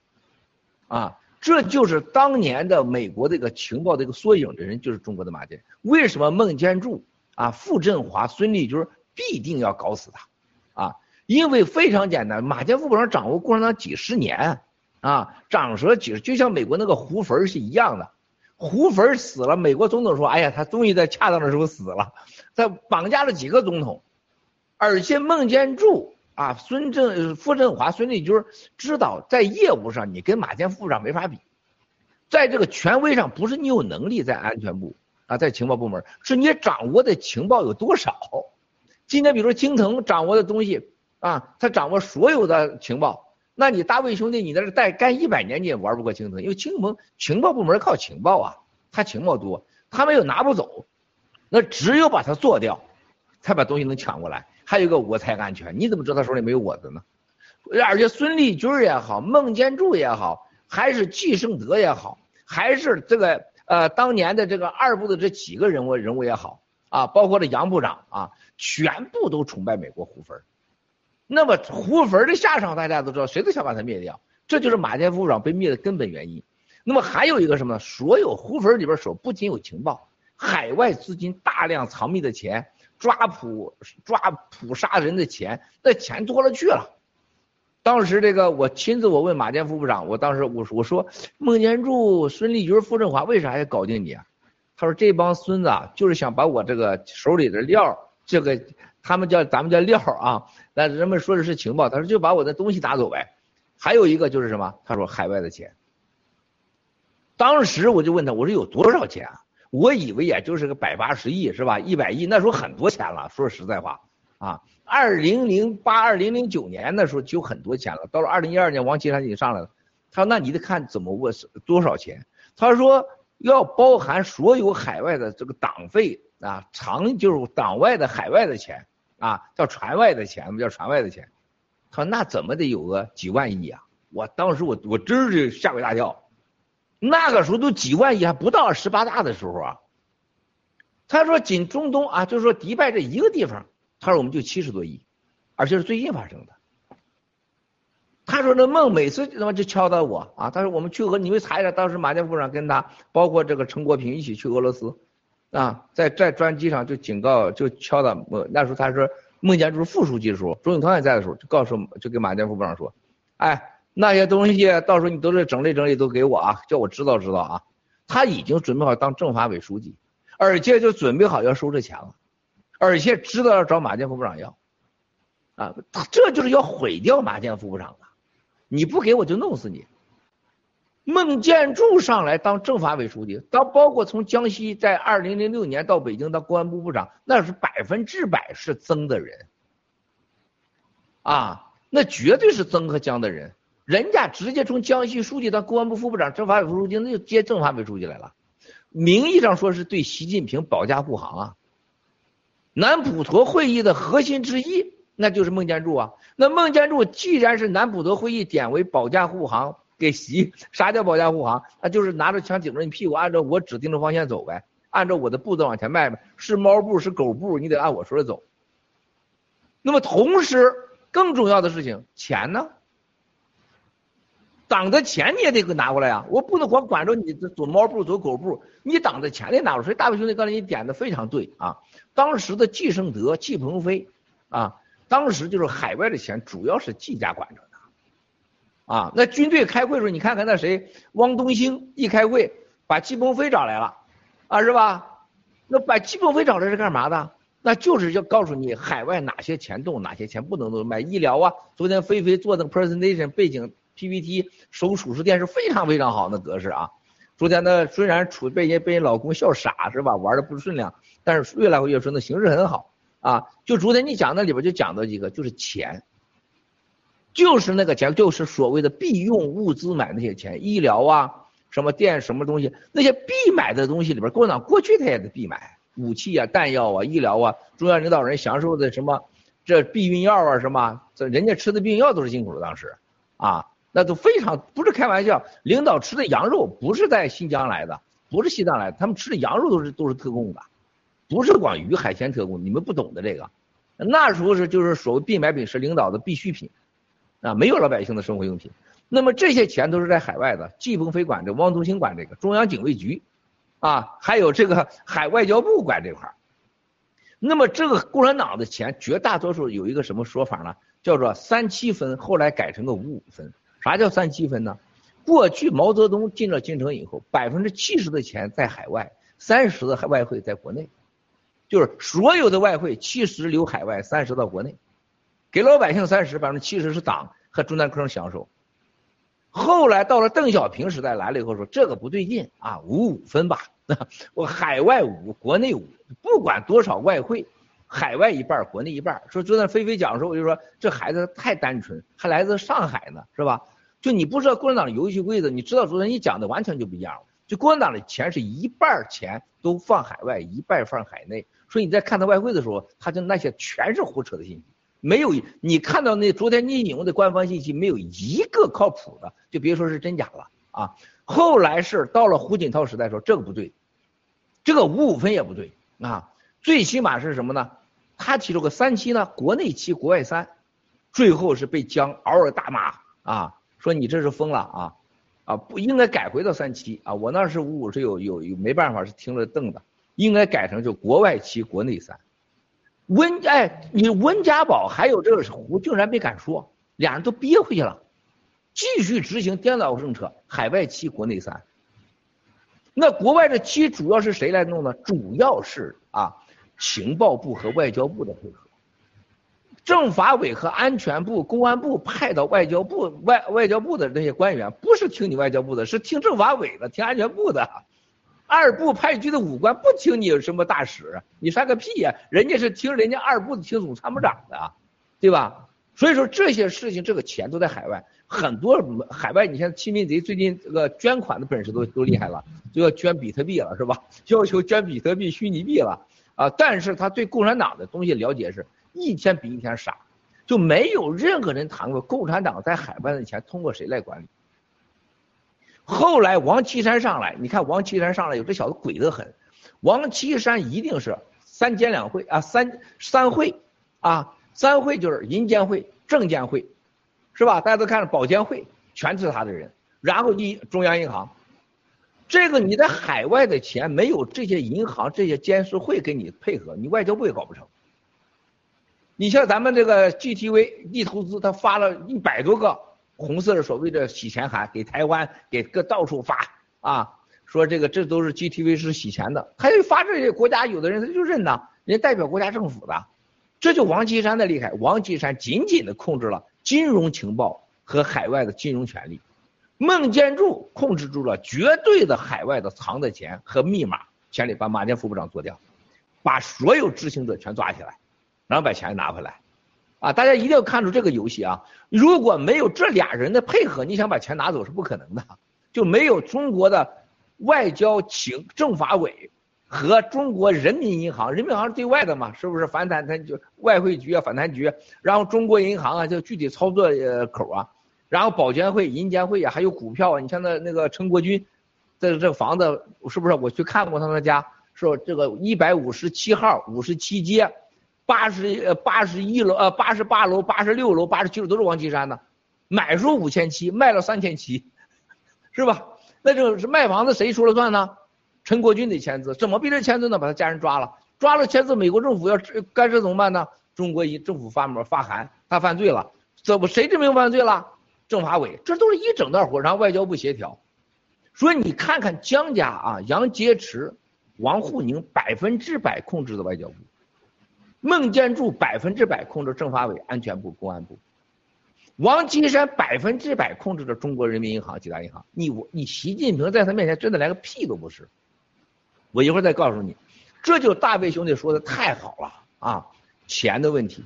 啊。这就是当年的美国这个情报这个缩影的人，就是中国的马建。为什么孟建柱啊、傅振华、孙立军必定要搞死他？啊，因为非常简单，马建副部长掌握共产党几十年，啊，长蛇几十，就像美国那个胡佛是一样的。胡佛死了，美国总统说：“哎呀，他终于在恰当的时候死了。”他绑架了几个总统，而且孟建柱。啊，孙振、傅振华、孙立军知道，在业务上你跟马建副部长没法比，在这个权威上不是你有能力在安全部啊，在情报部门，是你掌握的情报有多少。今天比如说京腾掌握的东西啊，他掌握所有的情报，那你大卫兄弟你在这待干一百年你也玩不过京腾，因为京腾情报部门靠情报啊，他情报多，他们又拿不走，那只有把它做掉，才把东西能抢过来。还有一个我才安全，你怎么知道他手里没有我的呢？而且孙立军也好，孟建柱也好，还是季胜德也好，还是这个呃当年的这个二部的这几个人物人物也好啊，包括这杨部长啊，全部都崇拜美国胡佛。那么胡佛的下场大家都知道，谁都想把他灭掉，这就是马建副部长被灭的根本原因。那么还有一个什么呢？所有胡佛里边手，不仅有情报，海外资金大量藏匿的钱。抓捕抓捕杀人的钱，那钱多了去了。当时这个我亲自我问马建副部长，我当时我我说孟建柱、孙立军、傅振华为啥要搞定你啊？他说这帮孙子啊，就是想把我这个手里的料，这个他们叫咱们叫料啊，那人们说的是情报，他说就把我的东西拿走呗。还有一个就是什么？他说海外的钱。当时我就问他，我说有多少钱啊？我以为也就是个百八十亿是吧？一百亿那时候很多钱了。说实在话啊，二零零八、二零零九年那时候就很多钱了。到了二零一二年，王岐山已经上来了。他说：“那你得看怎么问多少钱。”他说：“要包含所有海外的这个党费啊，长就是党外的海外的钱啊，叫船外的钱，我们叫船外的钱。”他说：“那怎么得有个几万亿啊？”我当时我我真是吓我一大跳。那个时候都几万亿还不到十八大的时候啊，他说仅中东啊，就是说迪拜这一个地方，他说我们就七十多亿，而且是最近发生的。他说那梦每次他妈就敲打我啊，他说我们去俄，你们查一下，当时马建部长跟他，包括这个陈国平一起去俄罗斯，啊，在在专机上就警告就敲打孟，那时候他说孟建柱副书记的时候，朱永康也在的时候，就告诉就跟马建副部长说，哎。那些东西到时候你都是整理整理都给我啊，叫我知道知道啊。他已经准备好当政法委书记，而且就准备好要收这钱了，而且知道要找马建副部长要，啊，他这就是要毁掉马建副部长的，你不给我就弄死你。孟建柱上来当政法委书记，当包括从江西在二零零六年到北京当公安部部长，那是百分之百是曾的人，啊，那绝对是曾和江的人，人家直接从江西书记当公安部副部长、政法委书记，那就接政法委书记来了，名义上说是对习近平保驾护航啊。南普陀会议的核心之一，那就是孟建柱啊。那孟建柱既然是南普陀会议点为保驾护航。给习啥叫保驾护航？那就是拿着枪顶着你屁股，按照我指定的方向走呗，按照我的步子往前迈呗。是猫步是狗步，你得按我说的走。那么同时，更重要的事情，钱呢？党的钱你也得给拿过来呀！我不能光管着你走猫步走狗步，你党的钱得拿出来。所以大伟兄弟刚才你点的非常对啊！当时的季胜德、季鹏飞啊，当时就是海外的钱主要是季家管着。啊，那军队开会的时候，你看看那谁，汪东兴一开会，把季鹏飞找来了，啊是吧？那把季鹏飞找来是干嘛的？那就是要告诉你海外哪些钱动，哪些钱不能动。买医疗啊，昨天菲菲做那个 presentation 背景 PPT 手属实电视非常非常好，那格式啊。昨天呢，虽然处被人被老公笑傻是吧？玩的不顺畅，但是越来越说那形势很好啊。就昨天你讲那里边就讲到几个，就是钱。就是那个钱，就是所谓的必用物资买那些钱，医疗啊，什么电什么东西，那些必买的东西里边，共产党过去他也得必买武器啊、弹药啊、医疗啊，中央领导人享受的什么这避孕药啊什么，这人家吃的避孕药都是进口的，当时啊，那都非常不是开玩笑。领导吃的羊肉不是在新疆来的，不是西藏来的，他们吃的羊肉都是都是特供的，不是光鱼海鲜特供，你们不懂的这个，那时候是就是所谓必买品是领导的必需品。啊，没有老百姓的生活用品，那么这些钱都是在海外的，季鹏飞管这，汪东兴管这个，中央警卫局，啊，还有这个海外交部管这块儿。那么这个共产党的钱，绝大多数有一个什么说法呢？叫做三七分，后来改成个五五分。啥叫三七分呢？过去毛泽东进了京城以后，百分之七十的钱在海外，三十的外汇在国内，就是所有的外汇七十留海外，三十到国内。给老百姓三十，百分之七十是党和中南科享受。后来到了邓小平时代来了以后，说这个不对劲啊，五五分吧，我海外五，国内五，不管多少外汇，海外一半，国内一半。说昨天菲菲讲的时候，我就说这孩子太单纯，还来自上海呢，是吧？就你不知道共产党的游戏规则，你知道昨天你讲的完全就不一样了。就共产党的钱是一半钱都放海外，一半放海内。所以你在看他外汇的时候，他就那些全是胡扯的信息。没有，你看到那昨天你引用的官方信息，没有一个靠谱的，就别说是真假了啊。后来是到了胡锦涛时代，说这个不对，这个五五分也不对啊。最起码是什么呢？他提出个三七呢，国内七，国外三，最后是被江嗷嗷大骂啊，说你这是疯了啊啊，不应该改回到三七啊。我那是五五是有有有没办法是听了瞪的，应该改成就国外七，国内三。温哎，你温家宝还有这个胡，竟然没敢说，俩人都憋回去了，继续执行颠倒政策，海外七，国内三。那国外的七主要是谁来弄呢？主要是啊，情报部和外交部的配合，政法委和安全部、公安部派到外交部外外交部的那些官员，不是听你外交部的，是听政法委的，听安全部的。二部派去的武官不听你什么大使，你算个屁呀！人家是听人家二部的，听总参谋长的，对吧？所以说这些事情，这个钱都在海外，很多海外，你像亲民贼最近这个捐款的本事都都厉害了，就要捐比特币了，是吧？要求捐比特币、虚拟币了啊！但是他对共产党的东西了解是一天比一天傻，就没有任何人谈过共产党在海外的钱通过谁来管理。后来王岐山上来，你看王岐山上来有这小子鬼得很，王岐山一定是三监两会啊，三三会啊，三会就是银监会、证监会，是吧？大家都看保监会，全是他的人。然后一中央银行，这个你在海外的钱没有这些银行、这些监事会给你配合，你外交部也搞不成。你像咱们这个 GTV 一投资，他发了一百多个。红色的所谓的洗钱函给台湾给各到处发啊，说这个这都是 GTV 是洗钱的，还有发这些国家有的人他就认呐，人家代表国家政府的，这就王岐山的厉害，王岐山紧紧的控制了金融情报和海外的金融权利，孟建柱控制住了绝对的海外的藏的钱和密码，权利把马建副部长做掉，把所有知情者全抓起来，然后把钱拿回来，啊，大家一定要看出这个游戏啊！如果没有这俩人的配合，你想把钱拿走是不可能的，就没有中国的外交情政法委。和中国人民银行，人民银行是对外的嘛，是不是？反贪贪就外汇局啊、反贪局，然后中国银行啊就具体操作呃口啊，然后保监会、银监会啊，还有股票啊，你像那那个陈国军，这这房子是不是？我去看过他们家，说这个一百五十七号、五十七街，八十呃八十一楼呃八十八楼、八十六楼、八十七楼都是王岐山的，买入五千七，卖了三千七，是吧？那就是卖房子谁说了算呢？陈国军得签字，怎么逼着签字呢？把他家人抓了，抓了签字，美国政府要干涉怎么办呢？中国一政府发模发函，他犯罪了，怎么谁证明犯罪了？政法委，这都是一整段活，然后外交部协调。所以你看看江家啊，杨洁篪、王沪宁百分之百控制的外交部，孟建柱百分之百控制政法委、安全部、公安部，王岐山百分之百控制着中国人民银行几大银行。你我你习近平在他面前真的连个屁都不是。我一会儿再告诉你，这就大卫兄弟说的太好了啊，钱的问题，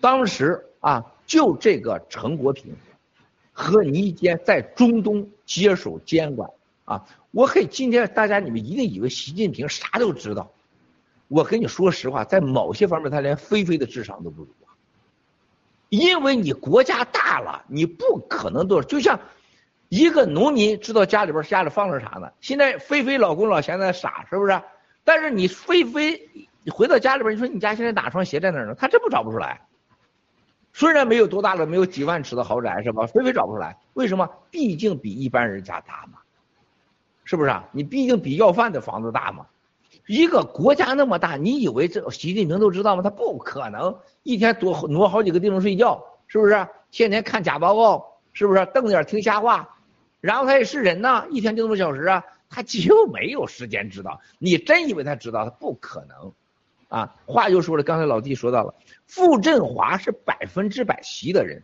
当时啊，就这个陈国平和倪坚在中东接手监管。啊，我可以今天大家你们一定以为习近平啥都知道，我跟你说实话，在某些方面他连菲菲的智商都不如，因为你国家大了，你不可能都就像。一个农民知道家里边家里放着啥呢？现在菲菲老公老嫌他傻，是不是？但是你菲菲，你回到家里边，你说你家现在哪双鞋在哪呢？他真不找不出来。虽然没有多大的，没有几万尺的豪宅，是吧？菲菲找不出来，为什么？毕竟比一般人家大嘛，是不是啊？你毕竟比要饭的房子大嘛。一个国家那么大，你以为这习近平都知道吗？他不可能一天多挪好几个地方睡觉，是不是？天天看假报告，是不是？瞪眼听瞎话。然后他也是人呐，一天就那么小时啊，他就没有时间知道。你真以为他知道？他不可能，啊！话又说了，刚才老弟说到了，傅振华是百分之百习的人，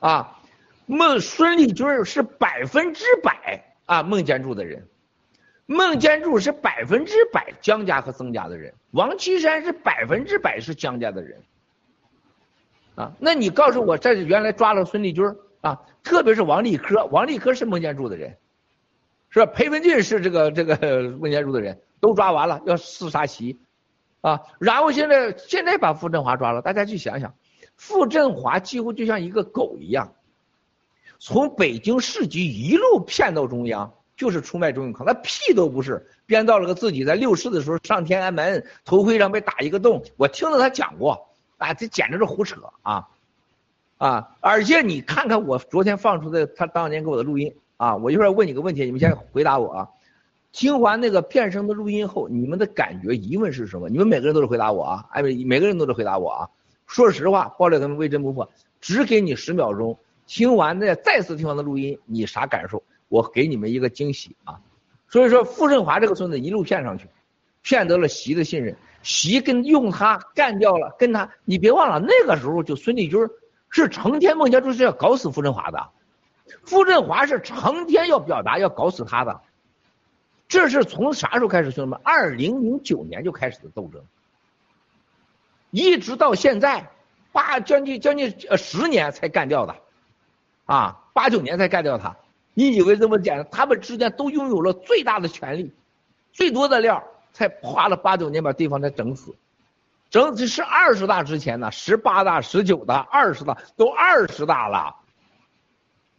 啊，孟孙立军是百分之百啊孟建柱的人，孟建柱是百分之百江家和曾家的人，王岐山是百分之百是江家的人，啊，那你告诉我，这原来抓了孙立军？啊，特别是王立科，王立科是孟建柱的人，是吧？裴文俊是这个这个 孟建柱的人，都抓完了，要四杀齐，啊，然后现在现在把傅振华抓了，大家去想想，傅振华几乎就像一个狗一样，从北京市局一路骗到中央，就是出卖周永康，他屁都不是，编造了个自己在六四的时候上天安门头盔上被打一个洞，我听到他讲过，啊，这简直是胡扯啊！啊！而且你看看我昨天放出的他当年给我的录音啊，我一会儿问你个问题，你们先回答我啊。听完那个变声的录音后，你们的感觉疑问是什么？你们每个人都是回答我啊！哎，每个人都是回答我啊！说实话，爆料他们未真不破，只给你十秒钟。听完的再次听完的录音，你啥感受？我给你们一个惊喜啊！所以说，傅振华这个孙子一路骗上去，骗得了习的信任，习跟用他干掉了，跟他，你别忘了那个时候就孙立军。是成天孟建柱是要搞死傅振华的，傅振华是成天要表达要搞死他的，这是从啥时候开始，兄弟们？二零零九年就开始的斗争，一直到现在八将近将近呃十年才干掉的，啊八九年才干掉他，你以为这么简单？他们之间都拥有了最大的权力，最多的料，才花了八九年把对方才整死。整这是二十大之前呢，十八大、十九大、二十大都二十大了，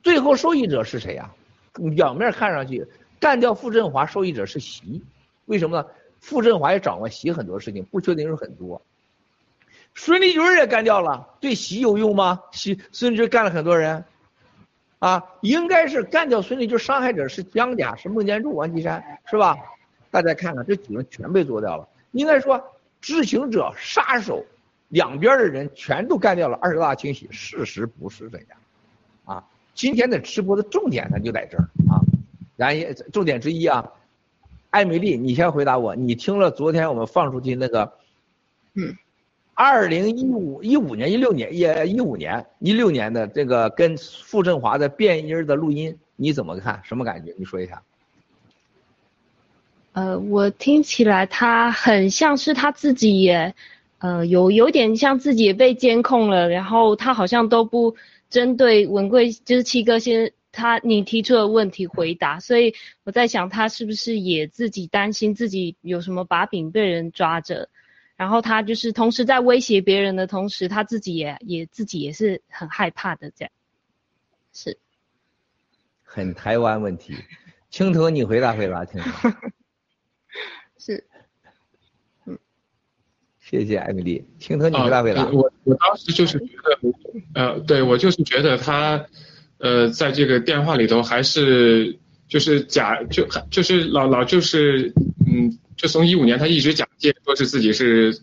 最后受益者是谁呀？表面看上去干掉傅振华，受益者是习，为什么呢？傅振华也掌握习很多事情，不确定是很多。孙立军也干掉了，对习有用吗？习孙立军干了很多人，啊，应该是干掉孙立军伤害者是江家，是孟建柱、王岐山，是吧？大家看看这几个人全被做掉了，应该说。知情者、杀手，两边的人全都干掉了。二十大清洗，事实不是这样，啊，今天的直播的重点呢就在这儿啊，然后重点之一啊，艾米丽，你先回答我，你听了昨天我们放出去那个，嗯，二零一五一五年一六年也一五年一六年的这个跟傅振华的变音的录音，你怎么看？什么感觉？你说一下。呃，我听起来他很像是他自己也，呃，有有点像自己也被监控了，然后他好像都不针对文贵就是七哥先他你提出的问题回答，所以我在想他是不是也自己担心自己有什么把柄被人抓着，然后他就是同时在威胁别人的同时，他自己也也自己也是很害怕的这样，是，很台湾问题，青头你回答回答，青头。是，嗯，谢谢艾米丽，青头你回答回答。我我当时就是觉得，呃，对我就是觉得他，呃，在这个电话里头还是就是假就就是老老就是嗯，就从一五年他一直假借说是自己是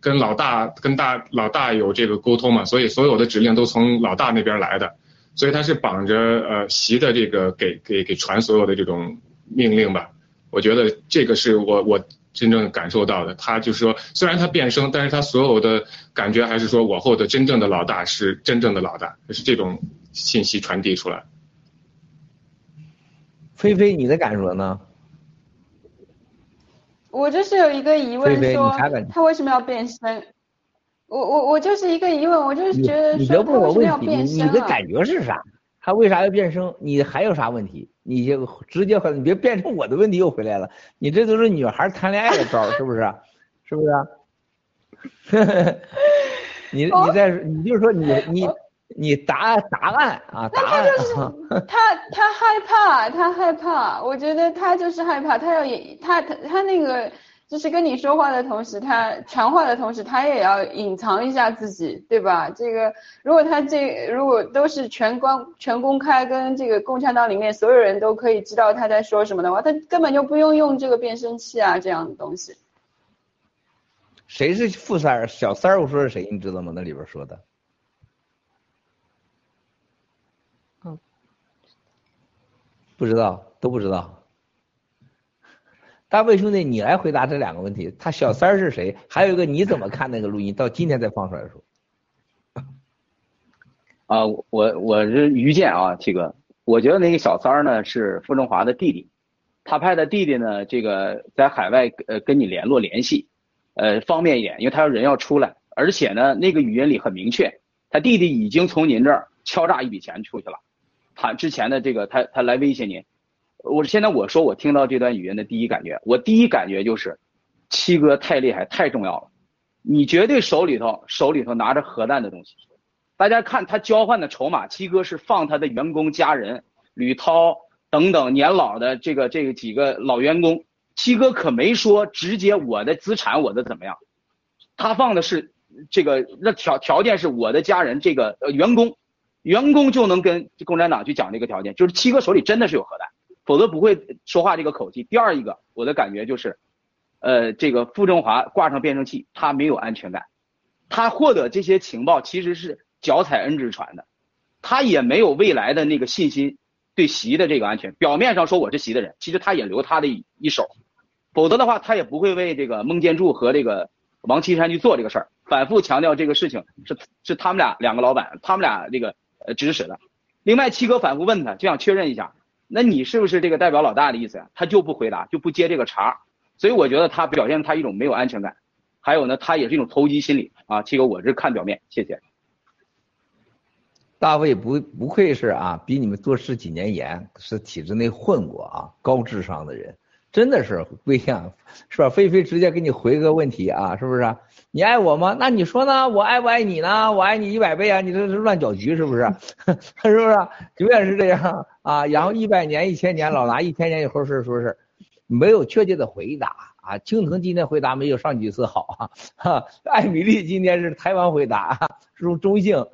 跟老大跟大老大有这个沟通嘛，所以所有的指令都从老大那边来的，所以他是绑着呃习的这个给给给传所有的这种命令吧。我觉得这个是我我真正感受到的。他就是说，虽然他变声，但是他所有的感觉还是说我后的真正的老大是真正的老大，就是这种信息传递出来。菲菲，你的感受呢？我就是有一个疑问，说他为什么要变声？我我我就是一个疑问，我就是觉得说他为什么要变声你的感觉是啥？他为啥要变声？你还有啥问题？你就直接回，你别变成我的问题又回来了。你这都是女孩谈恋爱的招，是不是？是不是？你你再你就说你你你答答案啊？答案。他他害怕，他害怕。我觉得他就是害怕，他要演他他他那个。就是跟你说话的同时，他传话的同时，他也要隐藏一下自己，对吧？这个如果他这如果都是全公全公开，跟这个共产党里面所有人都可以知道他在说什么的话，他根本就不用用这个变声器啊，这样的东西。谁是富三儿？小三儿？我说是谁？你知道吗？那里边说的。不知道，都不知道。大卫兄弟，你来回答这两个问题。他小三是谁？还有一个，你怎么看那个录音？到今天才放出来的时候。啊，我我是于建啊，七哥。我觉得那个小三儿呢是傅政华的弟弟，他派的弟弟呢，这个在海外呃跟你联络联系，呃方便一点，因为他人要出来，而且呢那个语音里很明确，他弟弟已经从您这儿敲诈一笔钱出去了，他之前的这个他他来威胁您。我现在我说我听到这段语音的第一感觉，我第一感觉就是，七哥太厉害，太重要了，你绝对手里头手里头拿着核弹的东西。大家看他交换的筹码，七哥是放他的员工家人吕涛等等年老的这个这个几个老员工，七哥可没说直接我的资产我的怎么样，他放的是这个那条条件是我的家人这个呃员工，员工就能跟共产党去讲这个条件，就是七哥手里真的是有核弹。否则不会说话这个口气。第二一个，我的感觉就是，呃，这个傅政华挂上变声器，他没有安全感，他获得这些情报其实是脚踩恩之船的，他也没有未来的那个信心，对习的这个安全。表面上说我是习的人，其实他也留他的一手，否则的话他也不会为这个孟建柱和这个王岐山去做这个事儿，反复强调这个事情是是他们俩两个老板，他们俩这个呃指使的。另外七哥反复问他，就想确认一下。那你是不是这个代表老大的意思呀？他就不回答，就不接这个茬，所以我觉得他表现他一种没有安全感，还有呢，他也是一种投机心理啊。七哥，我是看表面，谢谢。大卫不不愧是啊，比你们多十几年严，是体制内混过啊，高智商的人。真的是不一样，是吧？菲菲直接给你回个问题啊，是不是？你爱我吗？那你说呢？我爱不爱你呢？我爱你一百倍啊！你这是乱搅局，是不是？是不是？永远是这样啊！然后一百年、一千年，老拿一千年以后事说事没有确切的回答啊。青藤今天回答没有上几次好啊。哈，艾米丽今天是台湾回答，啊，是中性，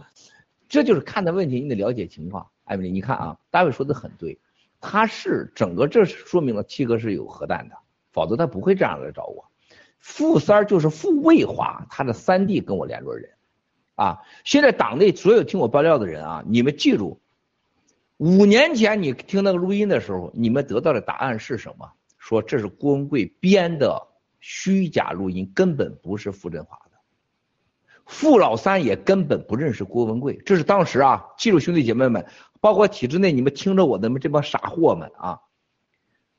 这就是看的问题，你得了解情况。艾米丽，你看啊，大卫说的很对。他是整个，这说明了七哥是有核弹的，否则他不会这样来找我。傅三儿就是傅卫华，他的三弟跟我联络人，啊，现在党内所有听我爆料的人啊，你们记住，五年前你听那个录音的时候，你们得到的答案是什么？说这是郭文贵编的虚假录音，根本不是傅振华的。傅老三也根本不认识郭文贵，这是当时啊，记住兄弟姐妹们，包括体制内你们听着我的们这帮傻货们啊。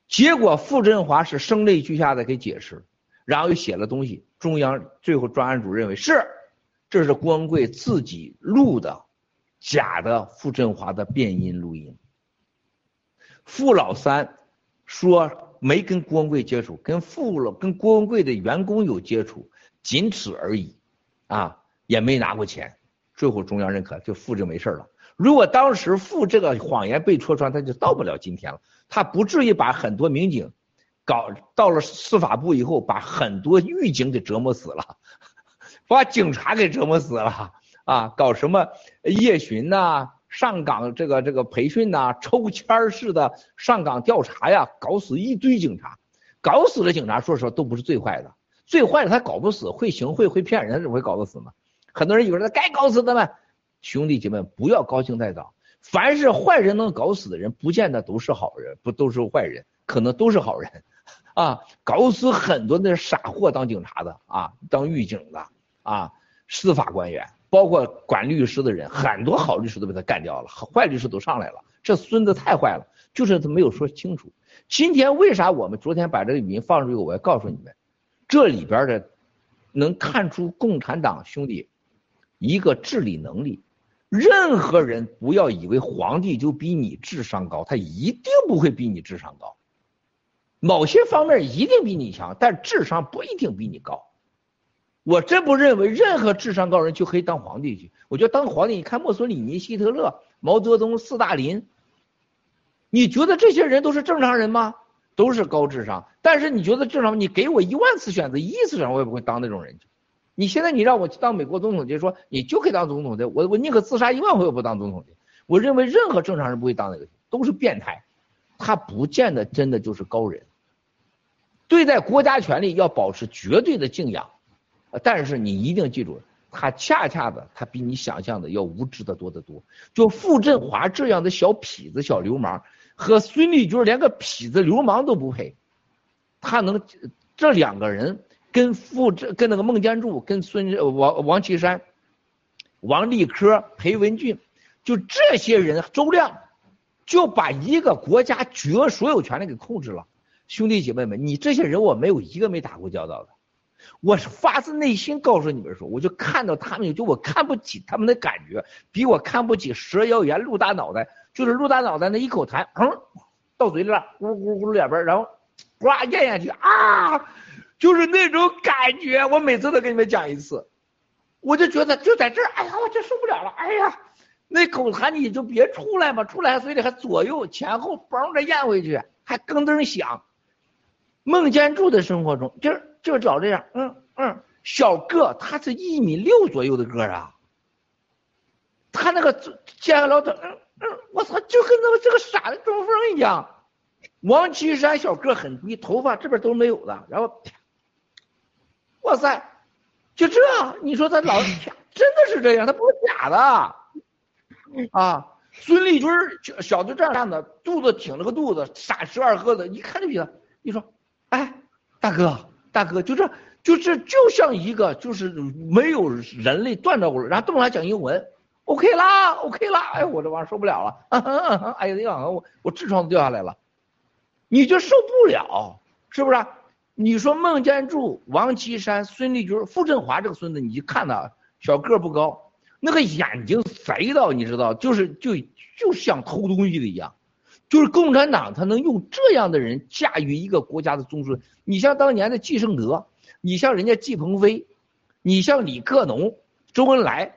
结果傅振华是声泪俱下的给解释，然后又写了东西，中央最后专案组认为是，这是郭文贵自己录的假的傅振华的变音录音。傅老三说没跟郭文贵接触，跟傅了跟郭文贵的员工有接触，仅此而已，啊，也没拿过钱。最后中央认可，就傅就没事了。如果当时傅这个谎言被戳穿，他就到不了今天了。他不至于把很多民警搞到了司法部以后，把很多狱警给折磨死了，把警察给折磨死了啊！搞什么夜巡呐、上岗这个这个培训呐、抽签式的上岗调查呀，搞死一堆警察，搞死了警察，说实话都不是最坏的，最坏的他搞不死，会行贿会骗人，他怎么会搞得死呢？很多人以为他该搞死他们，兄弟姐妹不要高兴太早。凡是坏人能搞死的人，不见得都是好人，不都是坏人，可能都是好人，啊，搞死很多那傻货当警察的啊，当狱警的啊，司法官员，包括管律师的人，很多好律师都被他干掉了，坏律师都上来了，这孙子太坏了，就是他没有说清楚。今天为啥我们昨天把这个语音放出去？我要告诉你们，这里边的能看出共产党兄弟一个治理能力。任何人不要以为皇帝就比你智商高，他一定不会比你智商高。某些方面一定比你强，但智商不一定比你高。我真不认为任何智商高人就可以当皇帝去。我觉得当皇帝，你看墨索里尼、希特勒、毛泽东、斯大林，你觉得这些人都是正常人吗？都是高智商。但是你觉得正常？你给我一万次选择，一次选我也不会当那种人去。你现在你让我去当美国总统，就说你就可以当总统的，我我宁可自杀一万回我不当总统的。我认为任何正常人不会当那个，都是变态，他不见得真的就是高人。对待国家权力要保持绝对的敬仰，但是你一定记住，他恰恰的他比你想象的要无知的多得多。就傅振华这样的小痞子、小流氓，和孙立军连个痞子流氓都不配，他能这两个人。跟傅这跟那个孟建柱、跟孙王王岐山、王立科、裴文俊，就这些人，周亮就把一个国家绝所有权利给控制了。兄弟姐妹们，你这些人我没有一个没打过交道的，我是发自内心告诉你们说，我就看到他们，就我看不起他们的感觉，比我看不起蛇妖言陆大脑袋，就是陆大脑袋那一口痰，嗯，到嘴里了，咕咕咕两边，然后呱咽下去啊。就是那种感觉，我每次都跟你们讲一次，我就觉得就在这儿，哎呀，我就受不了了，哎呀，那口痰你就别出来嘛，出来嘴里还左右前后嘣着咽回去，还咯噔响。孟建柱的生活中，就是就找这样，嗯嗯，小个，他是一米六左右的个啊，他那个见个老头，嗯嗯，我操，就跟那个这个傻的中风一样。王岐山小个很低，头发这边都没有的，然后。哇塞，就这，你说他老 真的是这样，他不是假的啊！孙立军小就这样的，肚子挺着个肚子，傻十二喝的，一看就比他。你说，哎，大哥，大哥，就这，就这就像一个就是没有人类断着过，然后动来讲英文，OK 啦，OK 啦，哎，我这玩意受不了了，哎呀，我我痔疮都掉下来了，你就受不了，是不是？你说孟建柱、王岐山、孙立军、傅振华这个孙子，你看他小个不高，那个眼睛贼到，你知道，就是就就像偷东西的一样。就是共产党他能用这样的人驾驭一个国家的中枢。你像当年的季胜德，你像人家季鹏飞，你像李克农、周恩来，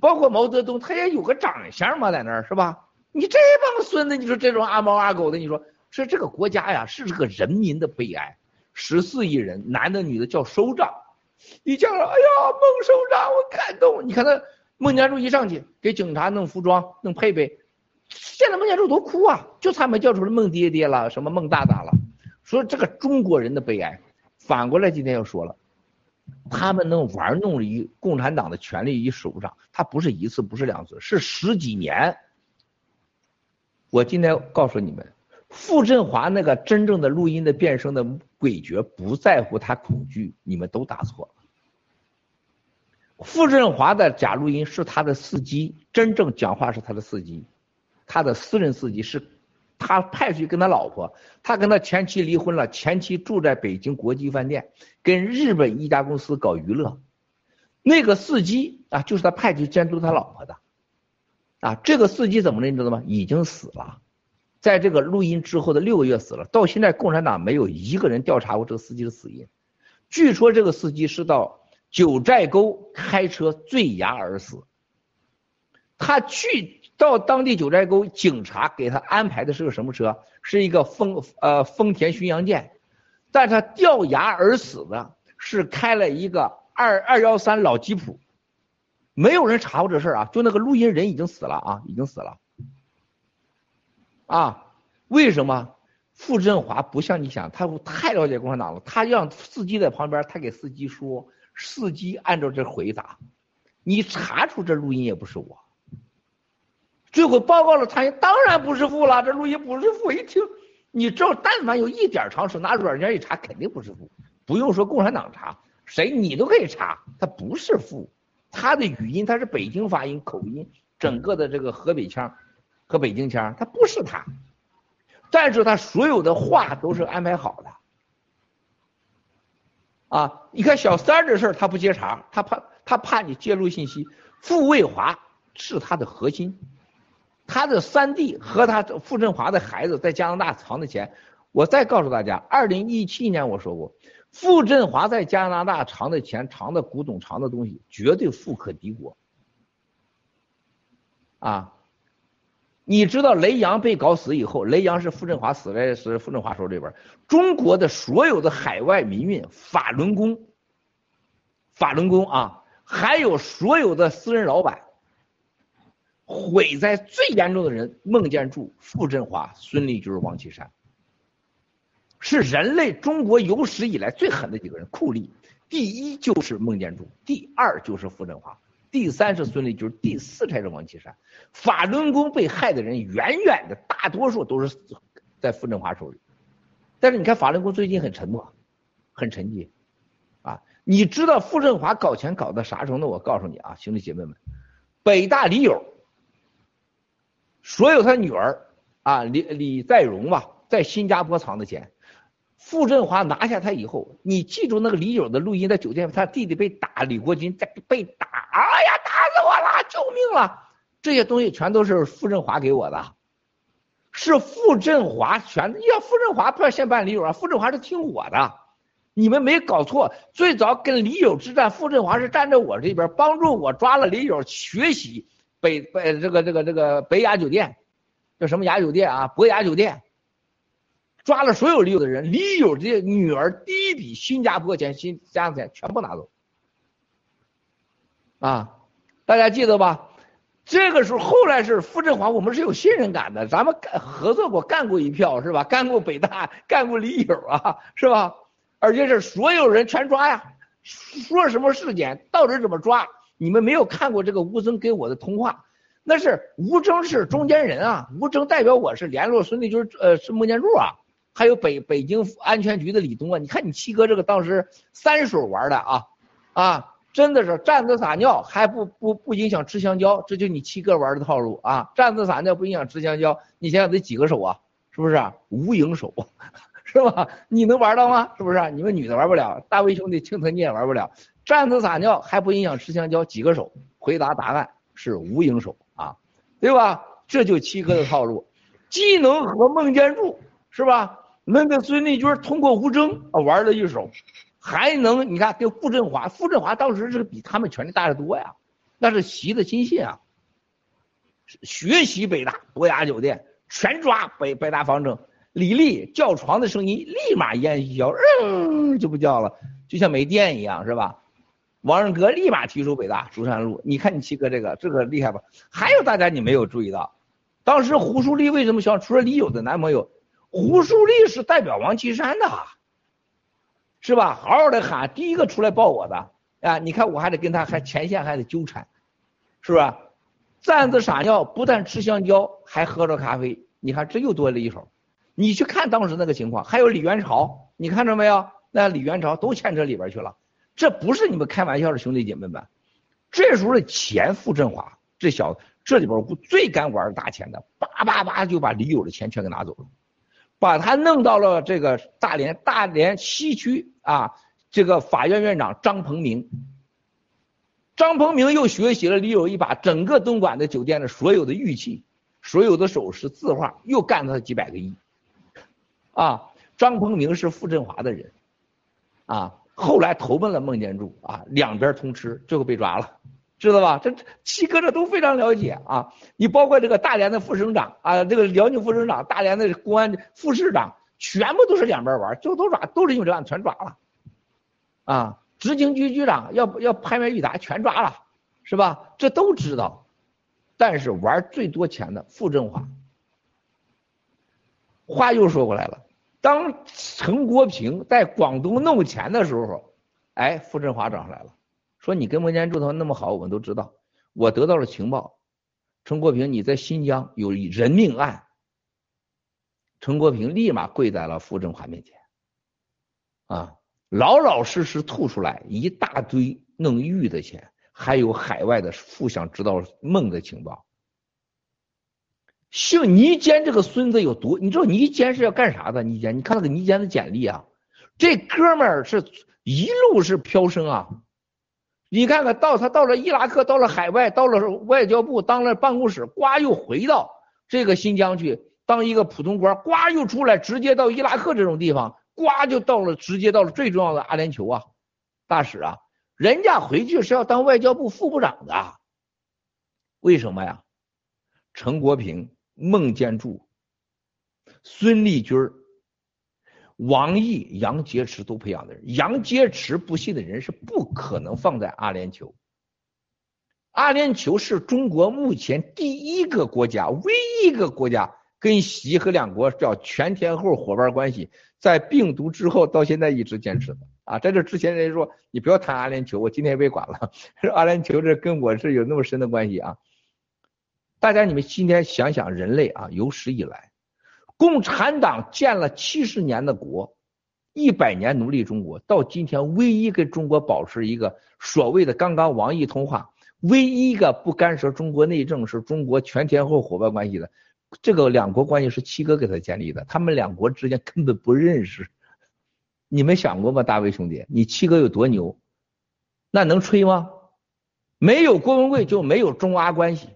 包括毛泽东，他也有个长相嘛，在那儿是吧？你这帮孙子，你说这种阿猫阿狗的，你说是这个国家呀，是这个人民的悲哀。十四亿人，男的女的叫首长，一叫了，哎呀，孟首长，我感动。你看他孟建柱一上去给警察弄服装、弄配备，现在孟建柱都哭啊，就差没叫出来孟爹爹了，什么孟大大了。说这个中国人的悲哀。反过来今天又说了，他们能玩弄一共产党的权力于手上，他不是一次，不是两次，是十几年。我今天告诉你们。傅振华那个真正的录音的变声的诡谲，不在乎他恐惧，你们都答错了。傅振华的假录音是他的司机，真正讲话是他的司机，他的私人司机是，他派去跟他老婆，他跟他前妻离婚了，前妻住在北京国际饭店，跟日本一家公司搞娱乐，那个司机啊就是他派去监督他老婆的，啊，这个司机怎么了你知道吗？已经死了，在这个录音之后的六个月死了，到现在共产党没有一个人调查过这个司机的死因，据说这个司机是到。九寨沟开车坠崖而死。他去到当地九寨沟，警察给他安排的是个什么车？是一个丰呃丰田巡洋舰。但他掉崖而死的是开了一个二二幺三老吉普。没有人查过这事儿啊，就那个录音人已经死了啊，已经死了。啊，为什么？傅振华不像你想，他太了解共产党了，他让司机在旁边，他给司机说。司机按照这回答，你查出这录音也不是我。最后报告了他，当然不是傅了，这录音不是傅。一听，你只要但凡有一点常识，拿软件一查，肯定不是傅。不用说共产党查，谁你都可以查，他不是傅。他的语音他是北京发音口音，整个的这个河北腔和北京腔，他不是他。但是他所有的话都是安排好的。啊，你看小三儿的事儿，他不接茬，他怕他怕你揭露信息。傅卫华是他的核心，他的三弟和他傅振华的孩子在加拿大藏的钱。我再告诉大家，二零一七年我说过，傅振华在加拿大藏的钱、藏的古董、藏的东西，绝对富可敌国。啊。你知道雷洋被搞死以后，雷洋是傅振华死在是傅振华手里边。中国的所有的海外民运、法轮功、法轮功啊，还有所有的私人老板，毁在最严重的人，孟建柱、傅振华、孙立军、王岐山，是人类中国有史以来最狠的几个人。酷吏，第一就是孟建柱，第二就是傅振华。第三是孙立军，第四才是王岐山。法轮功被害的人远远的大多数都是在傅振华手里。但是你看法轮功最近很沉默，很沉寂，啊，你知道傅振华搞钱搞到啥程度？我告诉你啊，兄弟姐妹们，北大李友，所有他女儿啊李李在荣吧，在新加坡藏的钱。傅振华拿下他以后，你记住那个李友的录音，在酒店，他弟弟被打，李国军在被打，哎呀，打死我了，救命了！这些东西全都是傅振华给我的，是傅振华全。要，傅振华不要先办李友啊，傅振华是听我的，你们没搞错。最早跟李友之战，傅振华是站在我这边，帮助我抓了李友，学习北北这个这个这个北雅酒店，叫什么雅酒店啊？博雅酒店。抓了所有李友的人，李友的女儿第一笔新加坡钱、新加坡钱全部拿走。啊，大家记得吧？这个时候后来是傅振华，我们是有信任感的，咱们干合作过，干过一票是吧？干过北大，干过李友啊，是吧？而且是所有人全抓呀，说什么事件，到底怎么抓？你们没有看过这个吴征给我的通话，那是吴征是中间人啊，吴征代表我是联络孙立军，呃，是孟建柱啊。还有北北京安全局的李东啊，你看你七哥这个当时三手玩的啊啊，真的是站着撒尿还不不不影响吃香蕉，这就你七哥玩的套路啊！站着撒尿不影响吃香蕉，你想想得几个手啊？是不是无影手？是吧？你能玩到吗？是不是？你们女的玩不了，大卫兄弟、青藤你也玩不了，站着撒尿还不影响吃香蕉，几个手？回答答案是无影手啊，对吧？这就七哥的套路，技能和孟建柱是吧？那个孙立军通过吴征啊玩了一手，还能你看跟傅振华，傅振华当时是比他们权力大得多呀，那是习的亲信啊。学习北大博雅酒店，全抓北北大方正，李丽叫床的声音立马烟消，嗯就不叫了，就像没电一样是吧？王仁阁立马提出北大竹山路，你看你七哥这个这个厉害吧？还有大家你没有注意到，当时胡淑丽为什么想除了李友的男朋友？胡树立是代表王岐山的，是吧？好好的喊，第一个出来抱我的啊！你看我还得跟他还前线还得纠缠，是不是？站着撒尿，不但吃香蕉，还喝着咖啡。你看这又多了一手。你去看当时那个情况，还有李元朝，你看着没有？那李元朝都牵扯里边去了。这不是你们开玩笑的，兄弟姐妹们。这时候的钱，傅振华这小子这里边最敢玩大钱的，叭叭叭就把李友的钱全给拿走了，把他弄到了这个大连大连西区啊，这个法院院长张鹏明。张鹏明又学习了李友一把整个东莞的酒店的所有的玉器、所有的首饰、字画，又干了他几百个亿。啊，张鹏明是傅振华的人，啊，后来投奔了孟建柱，啊，两边通吃，最后被抓了，知道吧？这七哥这都非常了解啊。你包括这个大连的副省长啊，这个辽宁副省长、大连的公安副市长，全部都是两边玩，最后都抓，都是因为这案全抓了，啊。执行局局长要要拍卖玉达全抓了，是吧？这都知道，但是玩最多钱的傅振华。话又说过来了，当陈国平在广东弄钱的时候，哎，傅振华找上来了，说你跟孟建柱他们那么好，我们都知道，我得到了情报，陈国平你在新疆有人命案。陈国平立马跪在了傅政华面前，啊。老老实实吐出来一大堆弄玉的钱，还有海外的富想知道梦的情报。姓倪坚这个孙子有多？你知道倪坚是要干啥的？倪坚，你看那个倪坚的简历啊，这哥们儿是一路是飘升啊！你看看到他到了伊拉克，到了海外，到了外交部当了办公室，呱又回到这个新疆去当一个普通官，呱又出来直接到伊拉克这种地方。呱就到了，直接到了最重要的阿联酋啊，大使啊，人家回去是要当外交部副部长的，为什么呀？陈国平、孟建柱、孙立军、王毅、杨洁篪都培养的人，杨洁篪不信的人是不可能放在阿联酋。阿联酋是中国目前第一个国家，唯一一个国家跟习和两国叫全天候伙伴关系。在病毒之后到现在一直坚持的啊，在这之前人家说你不要谈阿联酋，我今天也被管了。阿联酋这跟我是有那么深的关系啊。大家你们今天想想，人类啊有史以来，共产党建了七十年的国，一百年奴隶中国，到今天唯一跟中国保持一个所谓的刚刚王毅通话，唯一一个不干涉中国内政，是中国全天候伙伴关系的。这个两国关系是七哥给他建立的，他们两国之间根本不认识。你们想过吗，大卫兄弟？你七哥有多牛？那能吹吗？没有郭文贵就没有中阿关系。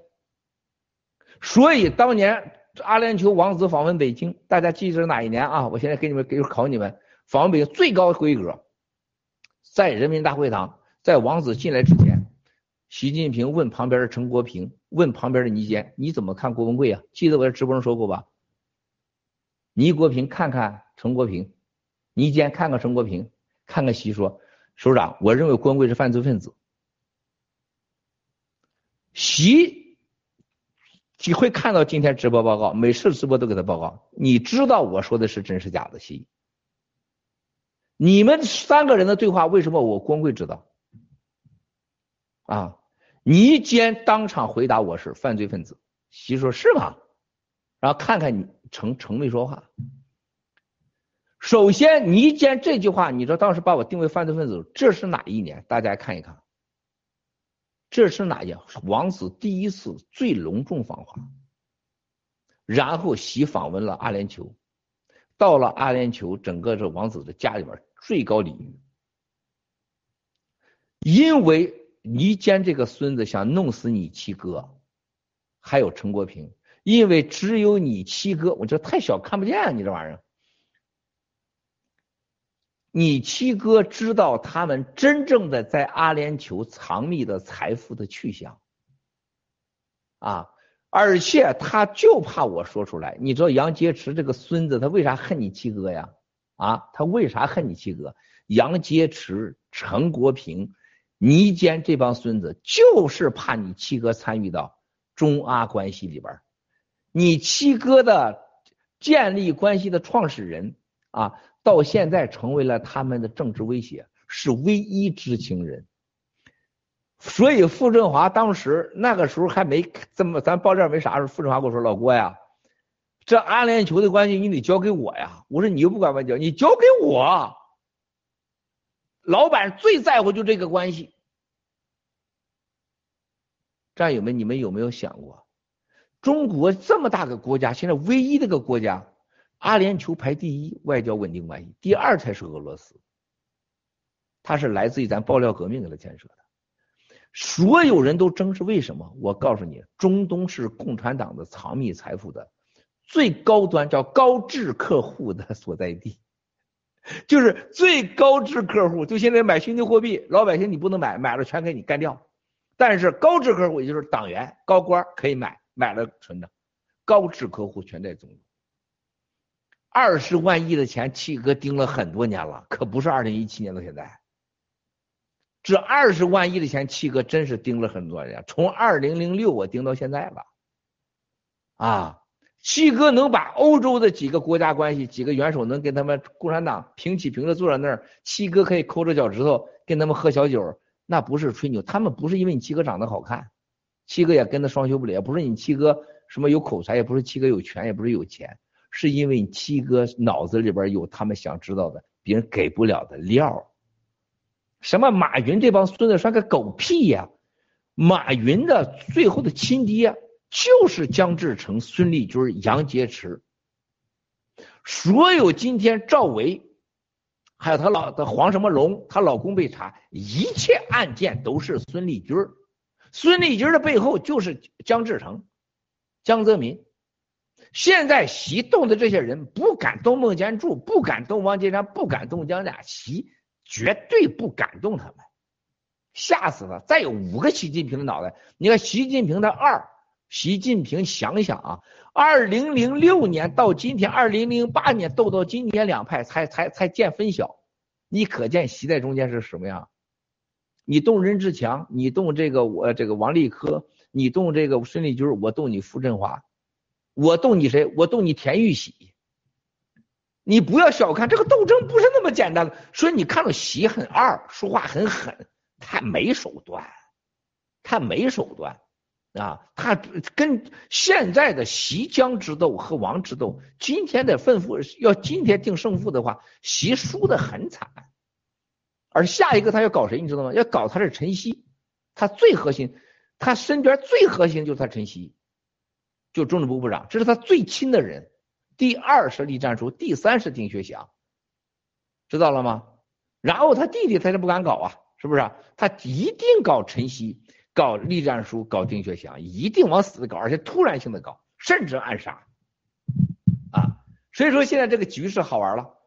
所以当年这阿联酋王子访问北京，大家记着哪一年啊？我现在给你们给考你们，访问北京最高规格，在人民大会堂，在王子进来之前。习近平问旁边的陈国平，问旁边的倪坚，你怎么看郭文贵啊？记得我在直播上说过吧？倪国平看看陈国平，倪坚看看陈国平，看看习说，首长，我认为郭文贵是犯罪分子。习你会看到今天直播报告，每次直播都给他报告。你知道我说的是真是假的？习，你们三个人的对话，为什么我郭文贵知道？啊？倪坚当场回答：“我是犯罪分子。”习说：“是吗？”然后看看你成成没说话。首先，倪坚这句话，你知道当时把我定为犯罪分子，这是哪一年？大家看一看，这是哪样？王子第一次最隆重访华，然后习访问了阿联酋，到了阿联酋，整个这王子的家里边最高礼遇，因为。倪坚这个孙子想弄死你七哥，还有陈国平，因为只有你七哥，我这太小看不见你这玩意儿。你七哥知道他们真正的在阿联酋藏匿的财富的去向，啊，而且他就怕我说出来。你知道杨洁篪这个孙子他为啥恨你七哥呀？啊，他为啥恨你七哥？杨洁篪、陈国平。倪坚这帮孙子就是怕你七哥参与到中阿关系里边你七哥的建立关系的创始人啊，到现在成为了他们的政治威胁，是唯一知情人。所以傅振华当时那个时候还没这么，咱报这没啥时候，傅振华跟我说：“老郭呀，这阿联酋的关系你得交给我呀。”我说：“你又不管外交，你交给我。”老板最在乎就这个关系，战友们，你们有没有想过，中国这么大个国家，现在唯一这个国家，阿联酋排第一，外交稳定关系，第二才是俄罗斯。它是来自于咱爆料革命给它建设的。所有人都争是为什么？我告诉你，中东是共产党的藏匿财富的最高端，叫高质客户的所在地，就是最高质客户。就现在买虚拟货币，老百姓你不能买，买了全给你干掉。但是高质客户，也就是党员、高官可以买，买了存着。高质客户全在中东。二十万亿的钱，七哥盯了很多年了，可不是二零一七年到现在。这二十万亿的钱，七哥真是盯了很多年。从二零零六我盯到现在了，啊，七哥能把欧洲的几个国家关系、几个元首能跟他们共产党平起平坐坐在那儿，七哥可以抠着脚趾头跟他们喝小酒，那不是吹牛。他们不是因为你七哥长得好看，七哥也跟他双修不了，也不是你七哥什么有口才，也不是七哥有权，也不是有钱，是因为你七哥脑子里边有他们想知道的、别人给不了的料。什么马云这帮孙子算个狗屁呀！马云的最后的亲爹就是江志成、孙立军、杨洁篪。所有今天赵薇，还有他老的黄什么龙，她老公被查，一切案件都是孙立军。孙立军的背后就是江志成、江泽民。现在习动的这些人不敢动孟建柱，不敢动王岐山，不敢动姜家习。绝对不敢动他们，吓死了！再有五个习近平的脑袋，你看习近平的二，习近平想想啊，二零零六年到今天，二零零八年斗到今年两派才才才见分晓，你可见习在中间是什么样？你动任志强，你动这个我这个王立科，你动这个孙立军，我动你傅振华，我动你谁？我动你田玉玺。你不要小看这个斗争，不是那么简单的。所以你看到习很二，说话很狠，他没手段，他没手段啊！他跟现在的习江之斗和王之斗，今天的胜负要今天定胜负的话，习输的很惨。而下一个他要搞谁，你知道吗？要搞他是陈曦，他最核心，他身边最核心就是他陈曦，就政治部部长，这是他最亲的人。第二是栗战书，第三是丁薛祥，知道了吗？然后他弟弟他就不敢搞啊，是不是？他一定搞陈希，搞栗战书，搞丁薛祥，一定往死的搞，而且突然性的搞，甚至暗杀啊！所以说现在这个局势好玩了，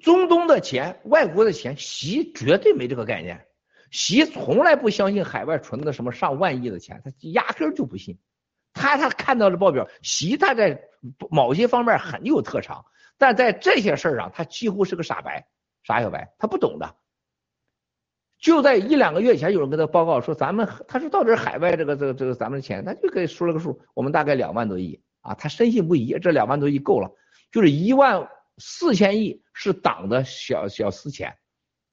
中东的钱、外国的钱，习绝对没这个概念，习从来不相信海外存的什么上万亿的钱，他压根就不信。他他看到了报表，习他在某些方面很有特长，但在这些事儿上，他几乎是个傻白，傻小白，他不懂的。就在一两个月前，有人跟他报告说，咱们他说到底海外这个这个这个咱们的钱，他就给说了个数，我们大概两万多亿啊，他深信不疑，这两万多亿够了，就是一万四千亿是党的小小私钱，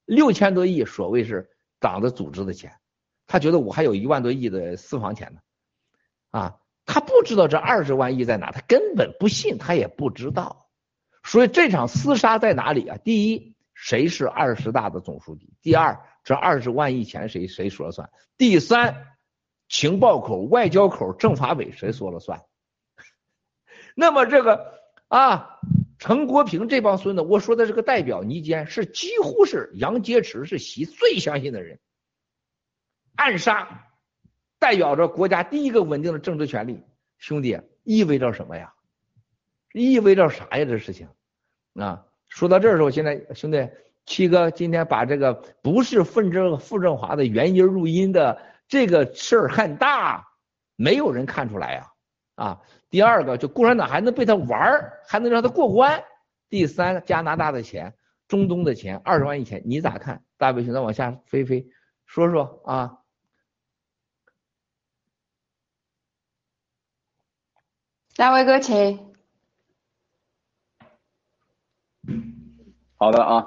六千多亿所谓是党的组织的钱，他觉得我还有一万多亿的私房钱呢，啊。他不知道这二十万亿在哪，他根本不信，他也不知道。所以这场厮杀在哪里啊？第一，谁是二十大的总书记？第二，这二十万亿钱谁谁说了算？第三，情报口、外交口、政法委谁说了算？那么这个啊，陈国平这帮孙子，我说的这个代表倪坚是几乎是杨洁篪是习最相信的人，暗杀。代表着国家第一个稳定的政治权利，兄弟，意味着什么呀？意味着啥呀？这事情啊，说到这儿的时候，现在兄弟七哥今天把这个不是奋振傅政华的原因录音的这个事儿很大，没有人看出来呀啊。第二个，就共产党还能被他玩儿，还能让他过关。第三，加拿大的钱，中东的钱，二十万以前，你咋看？大卫兄弟往下飞飞，说说啊。大卫哥，请。好的啊，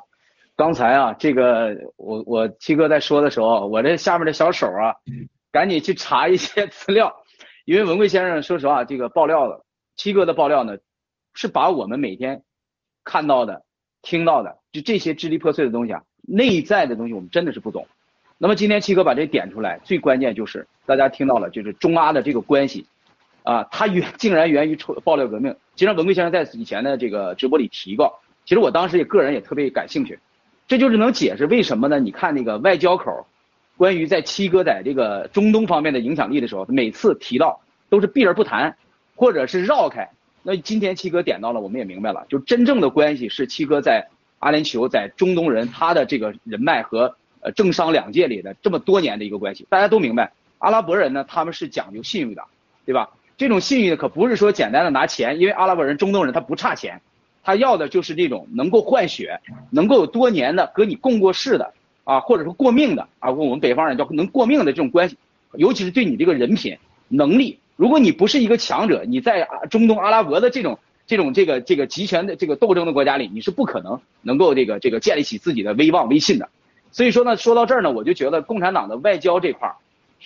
刚才啊，这个我我七哥在说的时候，我这下面的小手啊，赶紧去查一些资料，因为文贵先生说实话，这个爆料的七哥的爆料呢，是把我们每天看到的、听到的，就这些支离破碎的东西啊，内在的东西我们真的是不懂。那么今天七哥把这点出来，最关键就是大家听到了，就是中阿的这个关系，啊，它源竟然源于抽爆料革命。其实文贵先生在以前的这个直播里提过，其实我当时也个人也特别感兴趣，这就是能解释为什么呢？你看那个外交口，关于在七哥在这个中东方面的影响力的时候，每次提到都是避而不谈，或者是绕开。那今天七哥点到了，我们也明白了，就真正的关系是七哥在阿联酋在中东人他的这个人脉和呃政商两界里的这么多年的一个关系，大家都明白。阿拉伯人呢，他们是讲究信誉的，对吧？这种信誉可不是说简单的拿钱，因为阿拉伯人、中东人他不差钱，他要的就是这种能够换血、能够有多年的和你共过事的啊，或者说过命的啊，我们北方人叫能过命的这种关系，尤其是对你这个人品、能力，如果你不是一个强者，你在中东阿拉伯的这种这种这个这个集权的这个斗争的国家里，你是不可能能够这个这个建立起自己的威望威信的。所以说呢，说到这儿呢，我就觉得共产党的外交这块儿。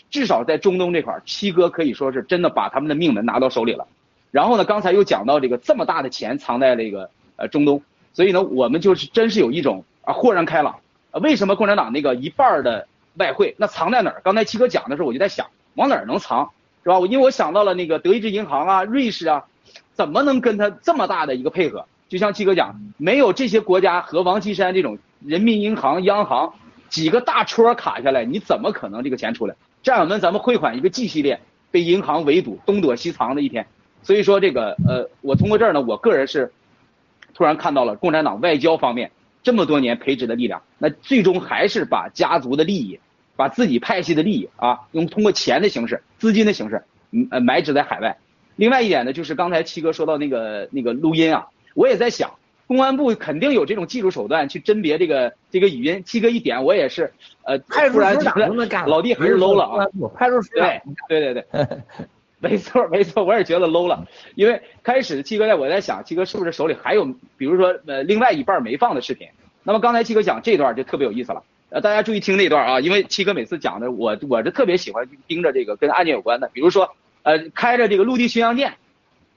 至少在中东这块七哥可以说是真的把他们的命门拿到手里了。然后呢，刚才又讲到这个这么大的钱藏在这个呃中东，所以呢，我们就是真是有一种啊豁然开朗。为什么共产党那个一半的外汇那藏在哪儿？刚才七哥讲的时候，我就在想，往哪儿能藏，是吧？我因为我想到了那个德意志银行啊、瑞士啊，怎么能跟他这么大的一个配合？就像七哥讲，没有这些国家和王岐山这种人民银行、央行几个大戳卡下来，你怎么可能这个钱出来？战友们，咱们汇款一个 G 系列被银行围堵，东躲西藏的一天。所以说这个呃，我通过这儿呢，我个人是突然看到了共产党外交方面这么多年培植的力量，那最终还是把家族的利益，把自己派系的利益啊，用通过钱的形式、资金的形式，嗯呃埋植在海外。另外一点呢，就是刚才七哥说到那个那个录音啊，我也在想。公安部肯定有这种技术手段去甄别这个这个语音。七哥一点，我也是，呃，突然觉得老弟还是 low 了啊！派出所对对对 对，没错没错，我也觉得 low 了。因为开始七哥在我在想，七哥是不是手里还有，比如说呃另外一半没放的视频？那么刚才七哥讲这段就特别有意思了，呃，大家注意听那段啊，因为七哥每次讲的，我我是特别喜欢盯着这个跟案件有关的，比如说呃开着这个陆地巡洋舰。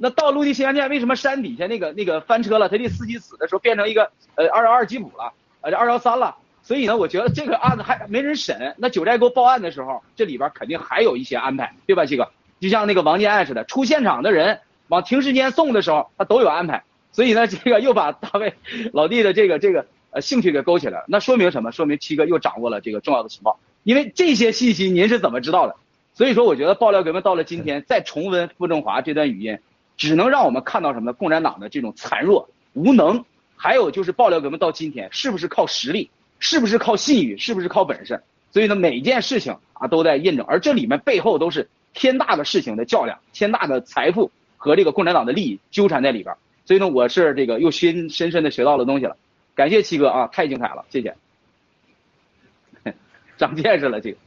那到陆地巡洋舰，为什么山底下那个那个翻车了？他这司机死的时候变成一个呃二幺二吉普了，呃二幺三了。所以呢，我觉得这个案子还没人审。那九寨沟报案的时候，这里边肯定还有一些安排，对吧，七哥？就像那个王建案似的，出现场的人往停尸间送的时候，他都有安排。所以呢，这个又把大卫老弟的这个这个呃兴趣给勾起来了。那说明什么？说明七哥又掌握了这个重要的情报。因为这些信息您是怎么知道的？所以说，我觉得爆料革命到了今天，再重温傅政华这段语音。只能让我们看到什么呢？共产党的这种残弱、无能，还有就是爆料革命到今天是不是靠实力，是不是靠信誉，是不是靠本事？所以呢，每一件事情啊都在印证，而这里面背后都是天大的事情的较量，天大的财富和这个共产党的利益纠缠在里边。所以呢，我是这个又深深深的学到了东西了。感谢七哥啊，太精彩了，谢谢，长见识了这个。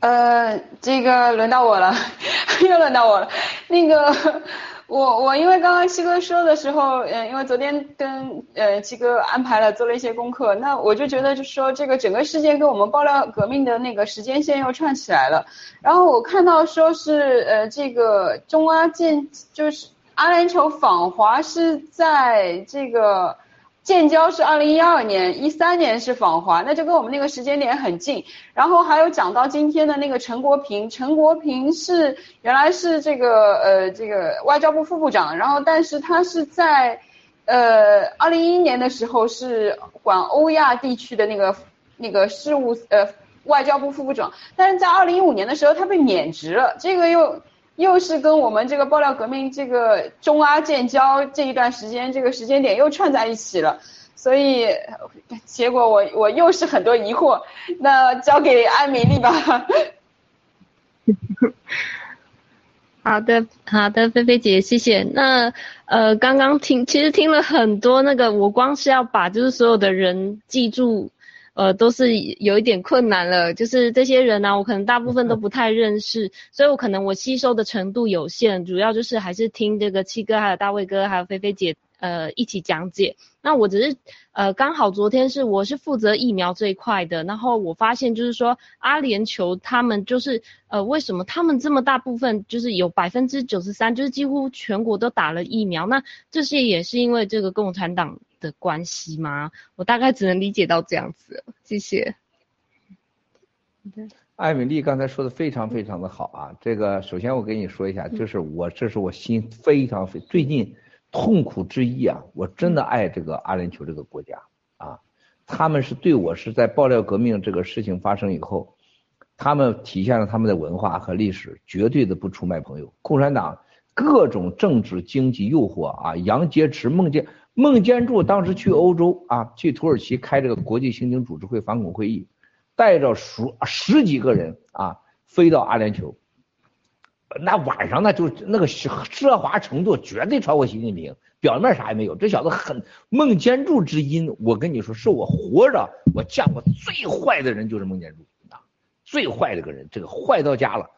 呃，这个轮到我了，又轮到我了。那个，我我因为刚刚七哥说的时候，嗯，因为昨天跟呃七哥安排了做了一些功课，那我就觉得就说这个整个事件跟我们爆料革命的那个时间线又串起来了。然后我看到说是呃这个中阿建就是阿联酋访华是在这个。建交是二零一二年，一三年是访华，那就跟我们那个时间点很近。然后还有讲到今天的那个陈国平，陈国平是原来是这个呃这个外交部副部长，然后但是他是在呃二零一一年的时候是管欧亚地区的那个那个事务呃外交部副部长，但是在二零一五年的时候他被免职了，这个又。又是跟我们这个爆料革命这个中阿建交这一段时间这个时间点又串在一起了，所以结果我我又是很多疑惑，那交给艾米丽吧。好的，好的，菲菲姐，谢谢。那呃，刚刚听其实听了很多那个，我光是要把就是所有的人记住。呃，都是有一点困难了，就是这些人呢，我可能大部分都不太认识，所以我可能我吸收的程度有限，主要就是还是听这个七哥、还有大卫哥、还有菲菲姐呃一起讲解。那我只是呃刚好昨天是我是负责疫苗这一块的，然后我发现就是说阿联酋他们就是呃为什么他们这么大部分就是有百分之九十三，就是几乎全国都打了疫苗，那这些也是因为这个共产党。的关系吗？我大概只能理解到这样子。谢谢。艾米丽刚才说的非常非常的好啊，这个首先我跟你说一下，就是我这是我心非常非最近痛苦之一啊，我真的爱这个阿联酋这个国家啊，他们是对我是在爆料革命这个事情发生以后，他们体现了他们的文化和历史，绝对的不出卖朋友。共产党各种政治经济诱惑啊，杨洁篪、孟建孟建柱当时去欧洲啊，去土耳其开这个国际刑警组织会反恐会议。带着十十几个人啊，飞到阿联酋，那晚上呢，就那个奢华程度绝对超过习近平。表面啥也没有，这小子很孟建柱之音，我跟你说，是我活着我见过最坏的人就是孟建柱啊，最坏的个人，这个坏到家了。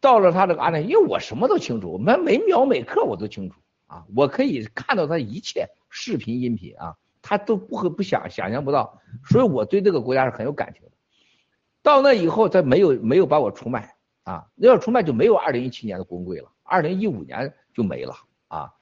到了他这个阿联，因为我什么都清楚，我们每秒每刻我都清楚啊，我可以看到他一切视频音频啊，他都不和不想想象不到，所以我对这个国家是很有感情的。到那以后，他没有没有把我出卖啊！要出卖就没有二零一七年的工贵了，二零一五年就没了啊！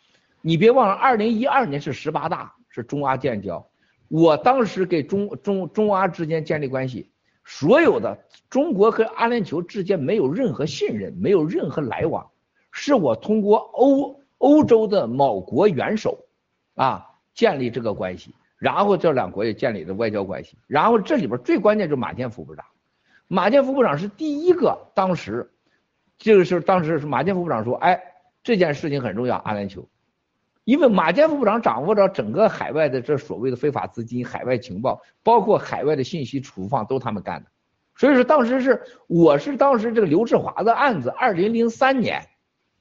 你别忘了，二零一二年是十八大，是中阿建交，我当时给中中中阿之间建立关系，所有的中国和阿联酋之间没有任何信任，没有任何来往，是我通过欧欧洲的某国元首啊建立这个关系，然后这两国也建立了外交关系，然后这里边最关键就是马建副部长。马建副部长是第一个，当时，这个是当时是马建副部长说，哎，这件事情很重要，阿联酋，因为马建副部长掌握着整个海外的这所谓的非法资金、海外情报，包括海外的信息储放都他们干的，所以说当时是我是当时这个刘志华的案子，二零零三年，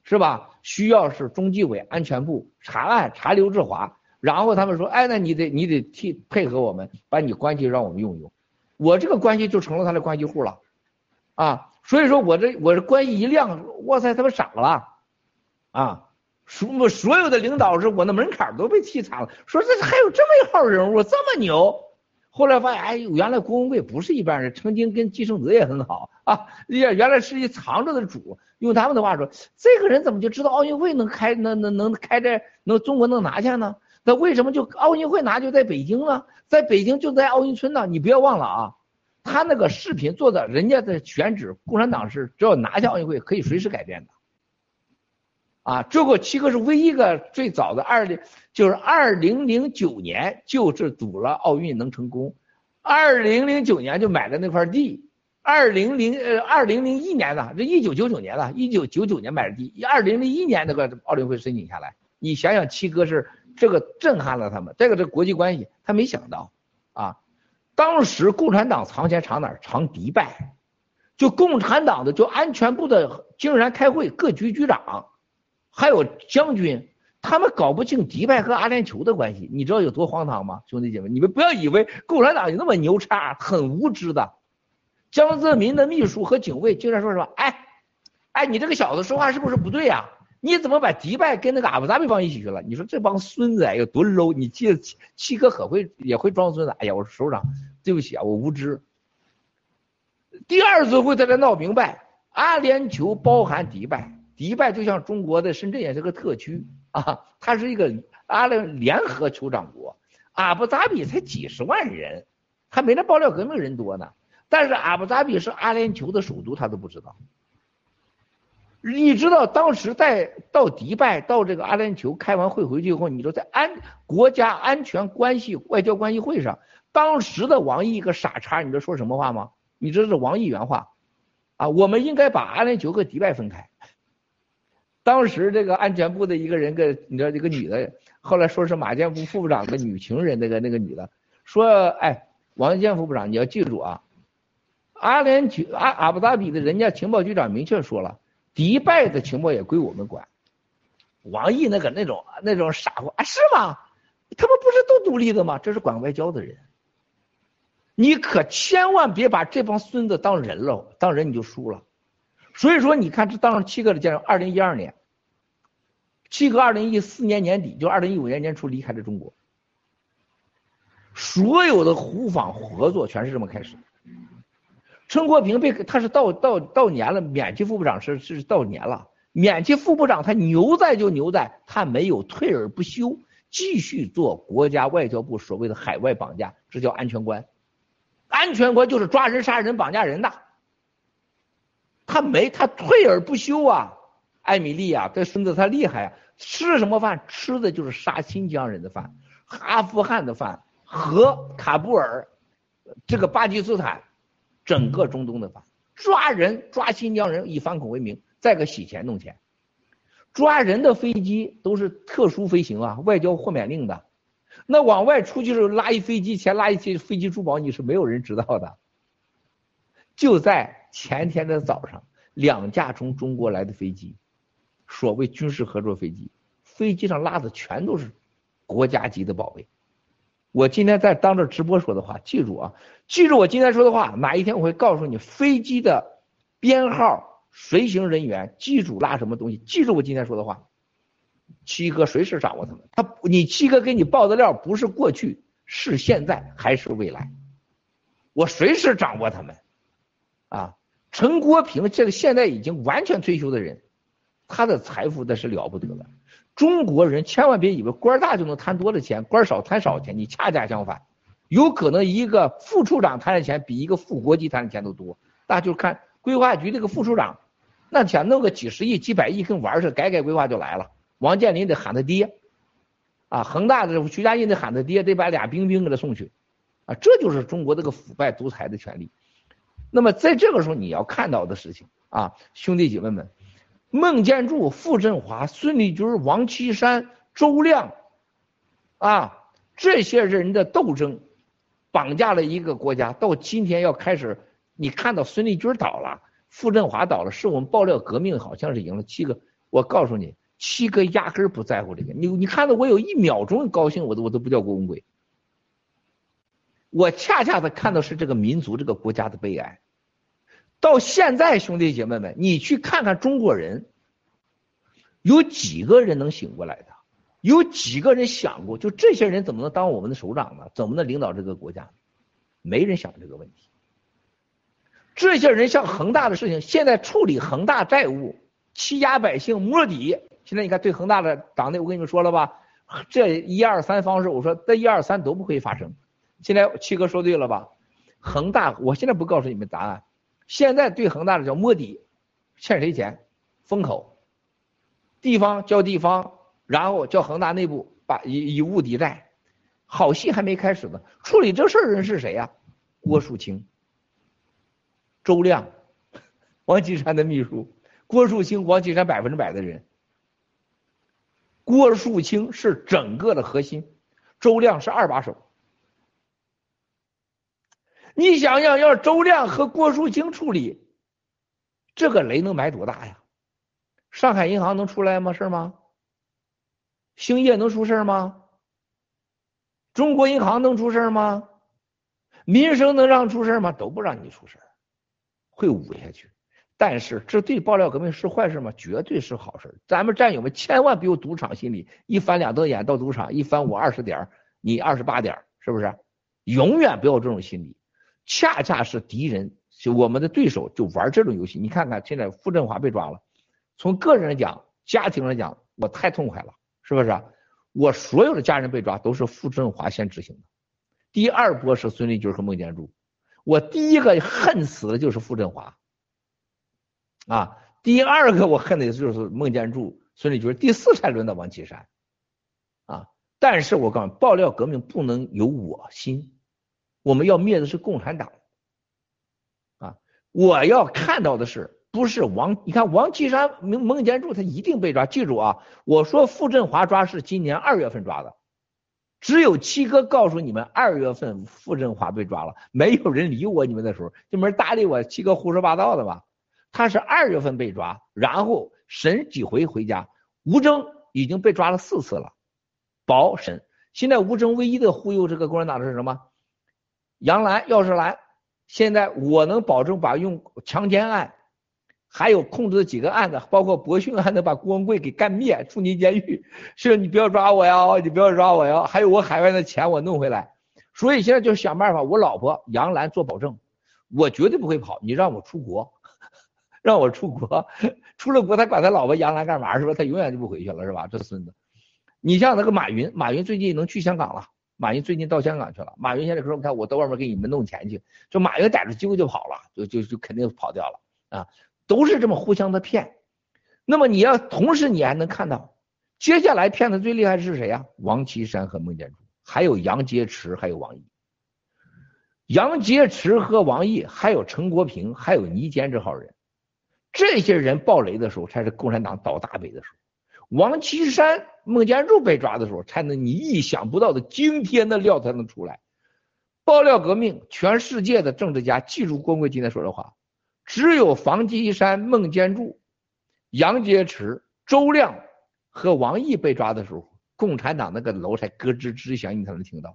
是吧？需要是中纪委安全部查案查刘志华，然后他们说，哎，那你得你得替配合我们，把你关系让我们用用。我这个关系就成了他的关系户了，啊，所以说我这我这关系一亮，哇塞，他们傻了，啊，所所有的领导是我那门槛都被踢惨了，说这还有这么一号人物这么牛，后来发现哎，原来郭文贵不是一般人，曾经跟季承泽也很好。啊，也原来是一藏着的主，用他们的话说，这个人怎么就知道奥运会能开能能能开在能中国能拿下呢？那为什么就奥运会拿就在北京呢？在北京就在奥运村呢？你不要忘了啊，他那个视频做的，人家的选址，共产党是只要拿下奥运会可以随时改变的。啊，这个七哥是唯一一个最早的二零，就是二零零九年就是赌了奥运能成功，二零零九年就买了那块地，二零零呃二零零一年呢，这一九九九年了，一九九九年买的地，二零零一年那个奥运会申请下来，你想想七哥是。这个震撼了他们，这个这国际关系，他没想到啊，当时共产党藏钱藏哪儿？藏迪拜，就共产党的就安全部的竟然开会，各局局长，还有将军，他们搞不清迪拜和阿联酋的关系，你知道有多荒唐吗？兄弟姐妹，你们不要以为共产党有那么牛叉，很无知的。江泽民的秘书和警卫竟然说什么？哎，哎，你这个小子说话是不是不对呀？你怎么把迪拜跟那个阿布扎比放一起去了？你说这帮孙子哎，有多 low！你记得七七哥可会也会装孙子。哎呀，我说首长，对不起啊，我无知。第二次会在这闹明白，阿联酋包含迪拜，迪拜就像中国的深圳也是个特区啊，它是一个阿联联合酋长国。阿布扎比才几十万人，还没那爆料革命人多呢。但是阿布扎比是阿联酋的首都，他都不知道。你知道当时在到迪拜到这个阿联酋开完会回去以后，你说在安国家安全关系外交关系会上，当时的王毅一个傻叉，你知道说什么话吗？你知道是王毅原话，啊，我们应该把阿联酋和迪拜分开。当时这个安全部的一个人跟你知道这个女的，后来说是马建副副部长的女情人，那个那个女的说，哎，王建副部长你要记住啊，阿联酋阿阿布扎比的人家情报局长明确说了。迪拜的情报也归我们管，王毅那个那种那种傻货啊，是吗？他们不是都独立的吗？这是管外交的人，你可千万别把这帮孙子当人了，当人你就输了。所以说，你看这当上七哥的见证，二零一二年，七哥二零一四年年底就二零一五年年初离开了中国，所有的互访合作全是这么开始。陈国平被他是到到到年了，免去副部长是是到年了，免去副部长他牛在就牛在，他没有退而不休，继续做国家外交部所谓的海外绑架，这叫安全官。安全官就是抓人、杀人、绑架人的。他没他退而不休啊，艾米丽啊，这孙子他厉害啊，吃什么饭？吃的就是杀新疆人的饭，阿富汗的饭和喀布尔，这个巴基斯坦，整个中东的饭，抓人抓新疆人以反恐为名，再个洗钱弄钱。抓人的飞机都是特殊飞行啊，外交豁免令的。那往外出去时候拉一飞机钱，拉一些飞机珠宝，你是没有人知道的。就在前天的早上，两架从中国来的飞机，所谓军事合作飞机，飞机上拉的全都是国家级的宝贝。我今天在当着直播说的话，记住啊，记住我今天说的话，哪一天我会告诉你飞机的编号。随行人员机主拉什么东西？记住我今天说的话，七哥随时掌握他们。他你七哥给你报的料不是过去，是现在还是未来？我随时掌握他们。啊，陈国平这个现在已经完全退休的人，他的财富那是了不得了。中国人千万别以为官大就能贪多的钱，官少贪少钱。你恰恰相反，有可能一个副处长贪的钱比一个副国级贪的钱都多。那就看规划局这个副处长。那想弄个几十亿、几百亿跟玩似的，改改规划就来了。王健林得喊他爹，啊，恒大的徐家印得喊他爹，得把俩兵兵给他送去，啊，这就是中国这个腐败独裁的权利。那么在这个时候你要看到的事情啊，兄弟姐妹们，孟建柱、傅振华、孙立军、王岐山、周亮，啊，这些人的斗争，绑架了一个国家，到今天要开始，你看到孙立军倒了。傅振华倒了，是我们爆料革命好像是赢了七个。我告诉你，七哥压根儿不在乎这个。你你看到我有一秒钟高兴，我都我都不叫郭文贵。我恰恰的看到是这个民族这个国家的悲哀。到现在，兄弟姐妹们，你去看看中国人，有几个人能醒过来的？有几个人想过，就这些人怎么能当我们的首长呢？怎么能领导这个国家？没人想这个问题。这些人像恒大的事情，现在处理恒大债务，欺压百姓摸底。现在你看对恒大的党内，我跟你们说了吧，这一二三方式，我说这一二三都不会发生。现在七哥说对了吧？恒大，我现在不告诉你们答案。现在对恒大的叫摸底，欠谁钱？封口，地方叫地方，然后叫恒大内部把以以物抵债，好戏还没开始呢。处理这事儿人是谁呀？郭树清。周亮，王岐山的秘书，郭树清，王岐山百分之百的人。郭树清是整个的核心，周亮是二把手。你想想，要周亮和郭树清处理，这个雷能埋多大呀？上海银行能出来吗？事吗？兴业能出事吗？中国银行能出事吗？民生能让出事吗？都不让你出事会捂下去，但是这对爆料革命是坏事吗？绝对是好事。咱们战友们千万别有赌场心理，一翻两瞪眼到赌场，一翻我二十点，你二十八点，是不是？永远不要这种心理，恰恰是敌人，就我们的对手就玩这种游戏。你看看现在傅振华被抓了，从个人来讲，家庭来讲，我太痛快了，是不是？我所有的家人被抓都是傅振华先执行的，第二波是孙立军和孟建柱。我第一个恨死的就是傅振华，啊，第二个我恨的就是孟建柱、孙立军，第四才轮到王岐山，啊，但是我告诉你，爆料革命不能有我心，我们要灭的是共产党，啊，我要看到的是不是王？你看王岐山、孟孟建柱他一定被抓，记住啊，我说傅振华抓是今年二月份抓的。只有七哥告诉你们，二月份傅振华被抓了，没有人理我。你们那时候就没人搭理我，七哥胡说八道的吧？他是二月份被抓，然后审几回回家。吴征已经被抓了四次了，保审。现在吴征唯一的忽悠这个共产党的是什么？杨澜、要是来。现在我能保证把用强奸案。还有控制的几个案子，包括博讯案，能把郭文贵给干灭，送进监狱。是，你不要抓我呀，你不要抓我呀。还有我海外的钱，我弄回来。所以现在就想办法，我老婆杨澜做保证，我绝对不会跑。你让我出国，让我出国，出了国他管他老婆杨澜干嘛？是吧？他永远就不回去了，是吧？这孙子。你像那个马云，马云最近能去香港了，马云最近到香港去了。马云现在说，你看我到外面给你们弄钱去，就马云逮着机会就跑了，就就就肯定跑掉了啊，都是这么互相的骗。那么你要同时你还能看到，接下来骗的最厉害是谁呀？王岐山和孟建柱，还有杨洁篪，还有王毅。杨洁篪和王毅，还有陈国平，还有倪坚这号人，这些人爆雷的时候，才是共产党倒大霉的时候。王岐山、孟建柱被抓的时候，才能你意想不到的惊天的料才能出来。爆料革命，全世界的政治家记住郭文贵今天说的话：只有房基山、孟建柱。杨洁篪、周亮和王毅被抓的时候，共产党那个楼才咯吱吱响，你才能听到；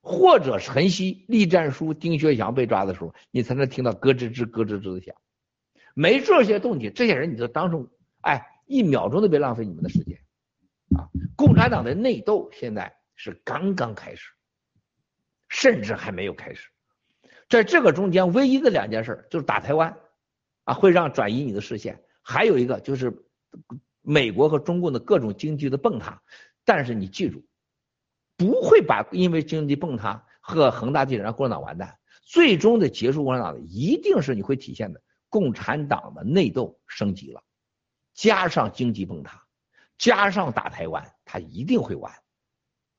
或者陈曦、栗战书、丁学祥被抓的时候，你才能听到咯吱吱、咯吱吱的响。没这些动静，这些人你就当成哎，一秒钟都别浪费你们的时间啊！共产党的内斗现在是刚刚开始，甚至还没有开始。在这个中间，唯一的两件事就是打台湾啊，会让转移你的视线。还有一个就是美国和中共的各种经济的崩塌，但是你记住，不会把因为经济崩塌和恒大地产让共产党完蛋，最终的结束共产党的一定是你会体现的共产党的内斗升级了，加上经济崩塌，加上打台湾，他一定会完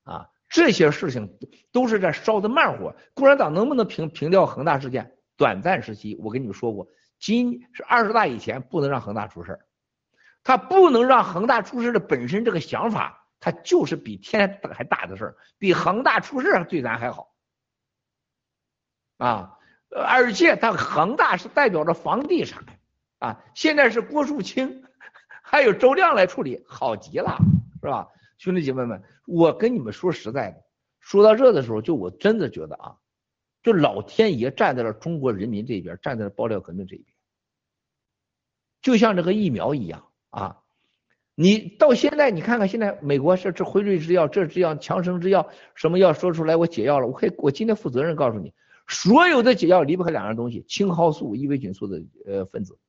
啊！这些事情都是在烧的慢火，共产党能不能平平掉恒大事件？短暂时期，我跟你们说过。今是二十大以前不能让恒大出事他不能让恒大出事的本身这个想法，他就是比天还大的事儿，比恒大出事对咱还好啊！而且他恒大是代表着房地产啊，现在是郭树清还有周亮来处理，好极了，是吧？兄弟姐妹们，我跟你们说实在的，说到这的时候，就我真的觉得啊，就老天爷站在了中国人民这边，站在了爆料革命这一边。就像这个疫苗一样啊，你到现在你看看，现在美国是这辉瑞制药，这制药强生制药，什么药说出来我解药了，我可以我今天负责任告诉你，所有的解药离不开两样东西，青蒿素、伊维菌素的呃分子。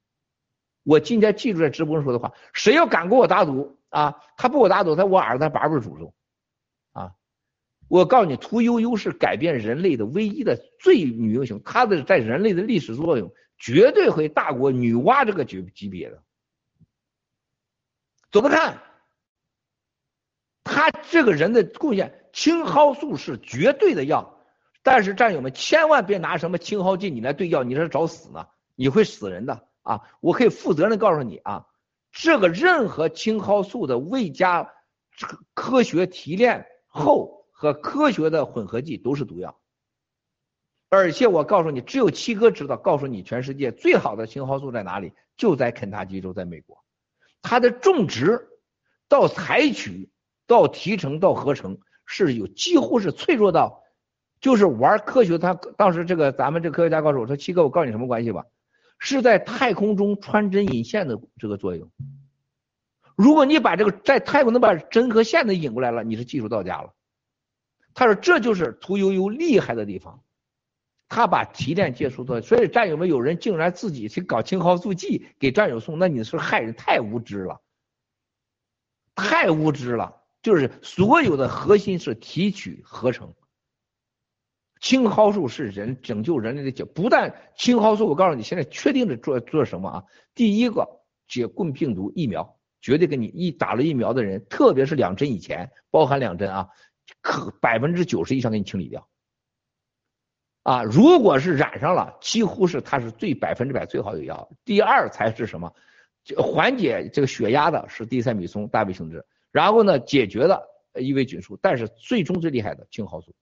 我今天记住在直播中说的话，谁要敢跟我打赌啊，他不给我打赌，他我儿子他八辈祖宗啊！我告诉你，屠呦呦是改变人类的唯一的最女英雄，她的在人类的历史作用。绝对会大过女娲这个级级别的，怎么看？他这个人的贡献，青蒿素是绝对的药，但是战友们千万别拿什么青蒿剂你来对药，你这是找死呢？你会死人的啊！我可以负责任的告诉你啊，这个任何青蒿素的未加科学提炼后和科学的混合剂都是毒药。而且我告诉你，只有七哥知道。告诉你，全世界最好的青蒿素在哪里？就在肯塔基州，在美国。它的种植到采取到提成到合成是有几乎是脆弱到，就是玩科学。他当时这个咱们这科学家告诉我说：“七哥，我告诉你什么关系吧？是在太空中穿针引线的这个作用。如果你把这个在太空能把针和线的引过来了，你是技术到家了。”他说：“这就是屠呦呦厉害的地方。”他把提炼技术做，所以战友们有人竟然自己去搞青蒿素剂给战友送，那你是害人，太无知了，太无知了。就是所有的核心是提取合成，青蒿素是人拯救人类的解，不但青蒿素，我告诉你，现在确定的做做什么啊？第一个解棍病毒疫苗，绝对给你一打了疫苗的人，特别是两针以前，包含两针啊，可百分之九十以上给你清理掉。啊，如果是染上了，几乎是它是最百分之百最好有药。第二才是什么？缓解这个血压的是地塞米松、大卫星质，然后呢，解决的异维菌素，但是最终最厉害的青蒿素。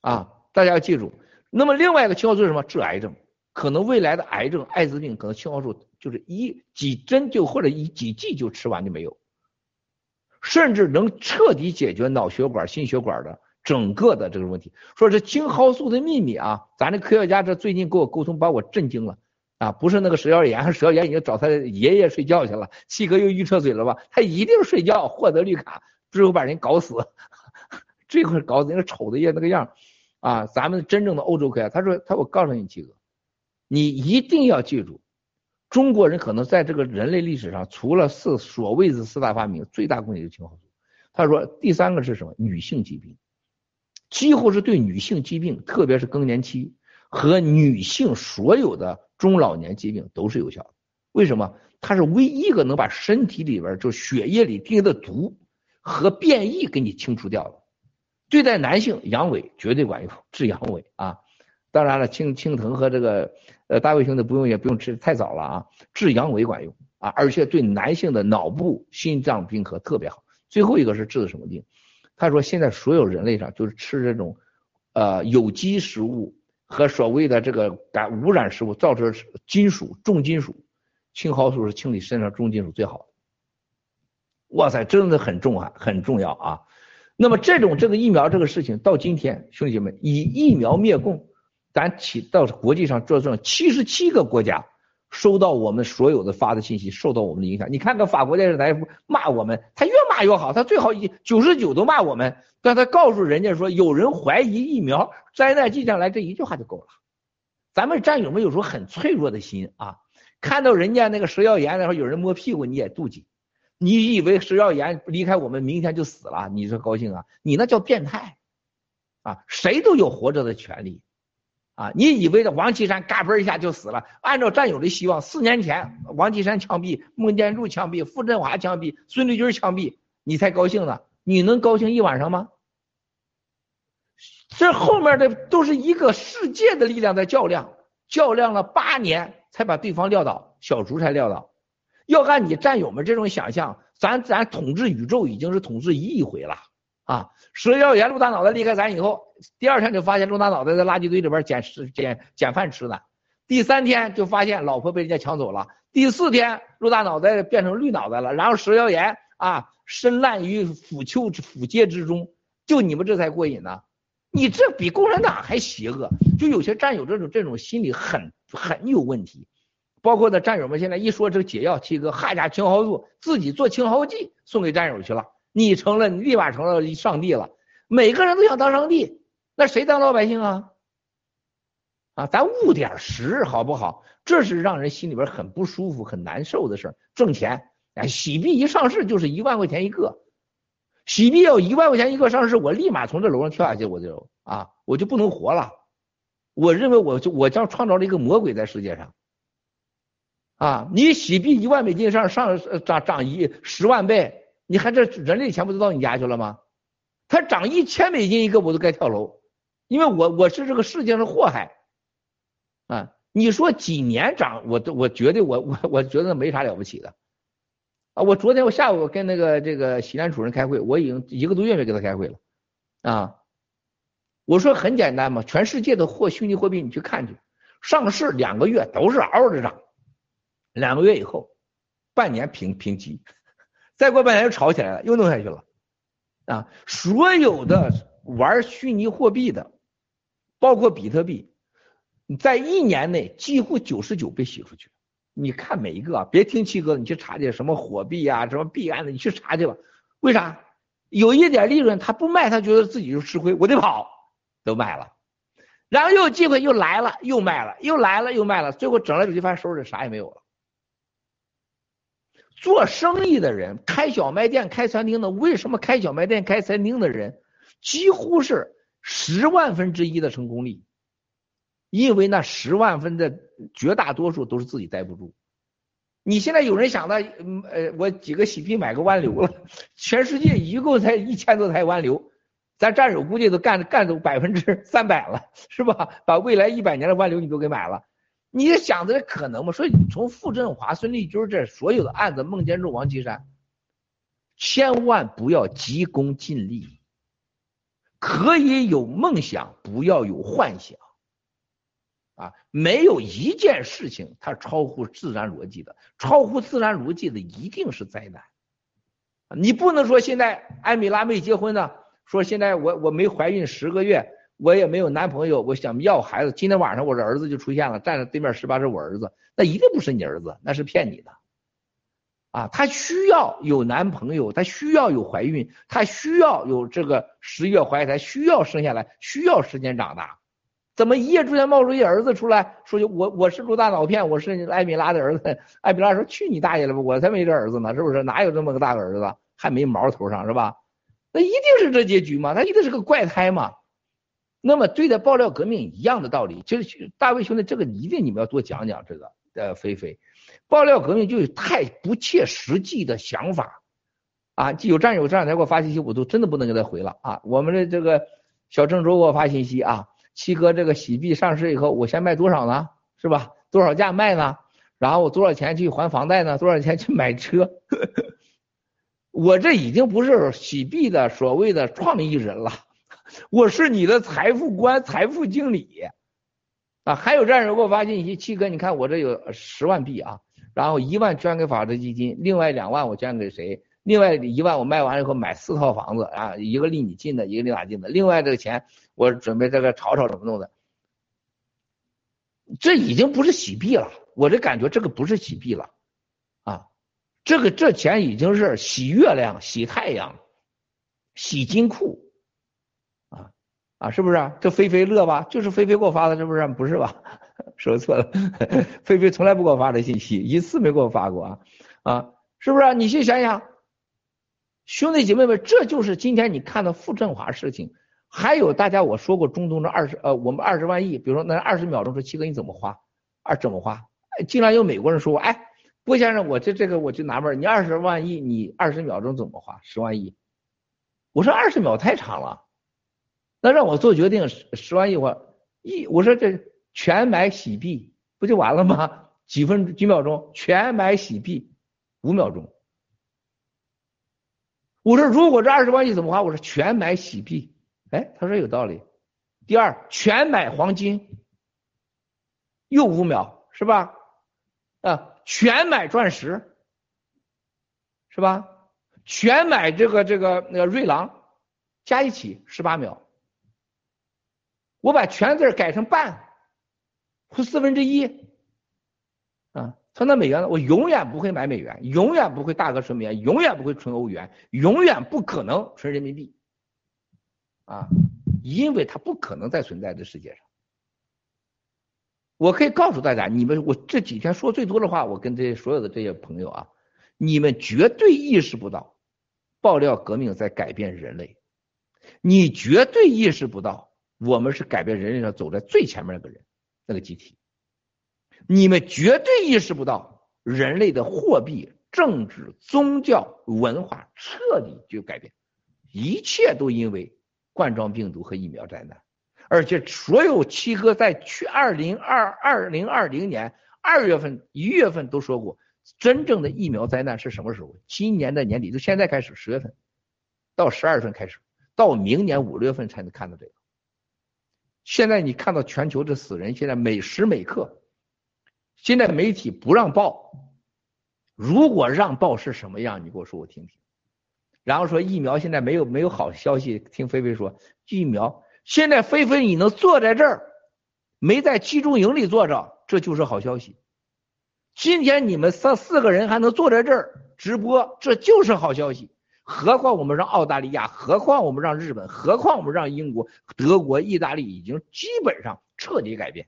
啊，大家要记住。那么另外一个青蒿素是什么？治癌症，可能未来的癌症、艾滋病，可能青蒿素就是一几针就或者一几剂就吃完就没有，甚至能彻底解决脑血管、心血管的。整个的这个问题，说是青蒿素的秘密啊，咱这科学家这最近跟我沟通，把我震惊了啊！不是那个蛇妖炎，蛇妖炎已经找他爷爷睡觉去了，七哥又预测嘴了吧？他一定睡觉获得绿卡，最后把人搞死，这会搞死那个丑的也那个样啊！咱们真正的欧洲科学家，他说他我告诉你几个，你一定要记住，中国人可能在这个人类历史上，除了四所谓的四大发明，最大贡献就是青蒿素。他说第三个是什么？女性疾病，几乎是对女性疾病，特别是更年期和女性所有的中老年疾病都是有效的。为什么？它是唯一一个能把身体里边就血液里滴的毒和变异给你清除掉的。对待男性阳痿绝对管用，治阳痿啊。当然了，青青藤和这个呃大卫兄弟不用也不用吃太早了啊，治阳痿管用啊，而且对男性的脑部心脏病可特别好。最后一个是治的什么病？他说现在所有人类上就是吃这种呃有机食物和所谓的这个感污染食物造成金属重金属，青蒿素是清理身上重金属最好的。哇塞，真的很重啊，很重要啊。那么这种这个疫苗这个事情到今天，兄弟姐妹以疫苗灭共。咱起到国际上做这种七十七个国家收到我们所有的发的信息，受到我们的影响。你看看法国电视台骂我们，他越骂越好，他最好九十九都骂我们，但他告诉人家说有人怀疑疫苗，灾难即将来，这一句话就够了。咱们战友们有时候很脆弱的心啊，看到人家那个食药盐，然后有人摸屁股你也妒忌，你以为食药盐离开我们明天就死了，你说高兴啊？你那叫变态啊！谁都有活着的权利。啊，你以为的王岐山嘎嘣一下就死了？按照战友的希望，四年前王岐山枪毙，孟建柱枪毙，傅振华枪毙，孙立军枪毙，你才高兴呢？你能高兴一晚上吗？这后面的都是一个世界的力量在较量，较量了八年才把对方撂倒，小竹才撂倒。要按你战友们这种想象，咱咱统治宇宙已经是统治一亿回了。啊！十药盐陆大脑袋离开咱以后，第二天就发现陆大脑袋在垃圾堆里边捡吃捡捡饭吃呢。第三天就发现老婆被人家抢走了。第四天陆大脑袋变成绿脑袋了。然后石药盐啊身烂于腐丘腐阶之中，就你们这才过瘾呢？你这比共产党还邪恶！就有些战友这种这种心理很很有问题。包括的战友们现在一说这个解药，七哥哈家青蒿素自己做青蒿剂送给战友去了。你成了，你立马成了上帝了。每个人都想当上帝，那谁当老百姓啊？啊，咱务点实好不好？这是让人心里边很不舒服、很难受的事儿。挣钱，哎，喜币一上市就是一万块钱一个，喜币要一万块钱一个上市，我立马从这楼上跳下去，我就啊，我就不能活了。我认为我就我将创造了一个魔鬼在世界上。啊，你洗币一万美金上上涨涨一十万倍。你还这人类钱不都到你家去了吗？他涨一千美金一个，我都该跳楼，因为我我是这个世界上祸害啊！你说几年涨，我都我觉得我我我觉得没啥了不起的啊！我昨天我下午跟那个这个西安主任开会，我已经一个多月没跟他开会了啊！我说很简单嘛，全世界的货虚拟货币你去看去，上市两个月都是嗷嗷的涨，两个月以后，半年平平级。再过半年又吵起来了，又弄下去了，啊！所有的玩虚拟货币的，包括比特币，在一年内几乎九十九被洗出去。你看每一个，别听七哥，你去查去什么火币啊，什么币安的，你去查去吧。为啥？有一点利润，他不卖，他觉得自己就吃亏，我得跑，都卖了。然后又有机会又来了，又卖了，又来了又卖了，最后整来整去发现手里啥也没有了。做生意的人，开小卖店、开餐厅的，为什么开小卖店、开餐厅的人几乎是十万分之一的成功率？因为那十万分的绝大多数都是自己待不住。你现在有人想到，呃，我几个洗币买个湾流了，全世界一共才一千多台湾流，咱战友估计都干干走百分之三百了，是吧？把未来一百年的湾流你都给买了。你想的可能吗？所以从傅振华、孙立军这所有的案子，孟建柱、王岐山，千万不要急功近利，可以有梦想，不要有幻想，啊，没有一件事情它超乎自然逻辑的，超乎自然逻辑的一定是灾难。你不能说现在艾米拉没结婚呢，说现在我我没怀孕十个月。我也没有男朋友，我想要孩子。今天晚上我的儿子就出现了，站在对面十八是我儿子，那一定不是你儿子，那是骗你的。啊，他需要有男朋友，他需要有怀孕，他需要有这个十月怀胎，需要生下来，需要时间长大。怎么一夜之间冒出一儿子出来说我我是陆大脑片，我是艾米拉的儿子？艾米拉说去你大爷的吧，我才没这儿子呢，是不是？哪有这么个大个儿子？还没毛头上是吧？那一定是这结局嘛，他一定是个怪胎嘛。那么对待爆料革命一样的道理，就是大卫兄弟这个一定你们要多讲讲这个呃，菲菲，爆料革命就是太不切实际的想法啊！有战友这两天给我发信息，我都真的不能给他回了啊！我们的这个小郑州给我发信息啊，七哥这个喜币上市以后，我先卖多少呢？是吧？多少价卖呢？然后我多少钱去还房贷呢？多少钱去买车？我这已经不是喜币的所谓的创意人了。我是你的财富官、财富经理啊！还有战友给我发信息，七哥，你看我这有十万币啊，然后一万捐给法治基金，另外两万我捐给谁？另外一万我卖完以后买四套房子啊，一个离你近的，一个离哪近的。另外这个钱我准备这个炒炒怎么弄的？这已经不是洗币了，我这感觉这个不是洗币了啊，这个这钱已经是洗月亮、洗太阳、洗金库。啊，是不是？这菲菲乐吧？就是菲菲给我发的，是不是？不是吧？说错了，菲菲从来不给我发这信息，一次没给我发过啊！啊，是不是？你去想想，兄弟姐妹们，这就是今天你看到傅振华事情，还有大家我说过中东的二十呃，我们二十万亿，比如说那二十秒钟说七哥你怎么花？二怎么花？竟然有美国人说我，哎，郭先生，我这这个我就纳闷，你二十万亿，你二十秒钟怎么花？十万亿？我说二十秒太长了。那让我做决定十十万亿我一我说这全买洗币不就完了吗？几分几秒钟全买洗币五秒钟。我说如果这二十万亿怎么花？我说全买洗币。哎，他说有道理。第二全买黄金又五秒是吧？啊，全买钻石是吧？全买这个这个那个瑞郎加一起十八秒。我把全字改成半或四分之一啊，存到美元了。我永远不会买美元，永远不会大额存美元，永远不会存欧元，永远不可能存人民币啊，因为它不可能再存在这世界上。我可以告诉大家，你们我这几天说最多的话，我跟这些所有的这些朋友啊，你们绝对意识不到，爆料革命在改变人类，你绝对意识不到。我们是改变人类上走在最前面那个人，那个集体。你们绝对意识不到，人类的货币、政治、宗教、文化彻底就改变，一切都因为冠状病毒和疫苗灾难。而且，所有七哥在去二零二二零二零年二月份、一月份都说过，真正的疫苗灾难是什么时候？今年的年底，就现在开始，十月份到十二月份开始，到明年五六月份才能看到这个。现在你看到全球的死人，现在每时每刻，现在媒体不让报，如果让报是什么样？你给我说我听听。然后说疫苗现在没有没有好消息，听菲菲说疫苗现在菲菲你能坐在这儿，没在集中营里坐着，这就是好消息。今天你们三四个人还能坐在这儿直播，这就是好消息。何况我们让澳大利亚，何况我们让日本，何况我们让英国、德国、意大利已经基本上彻底改变，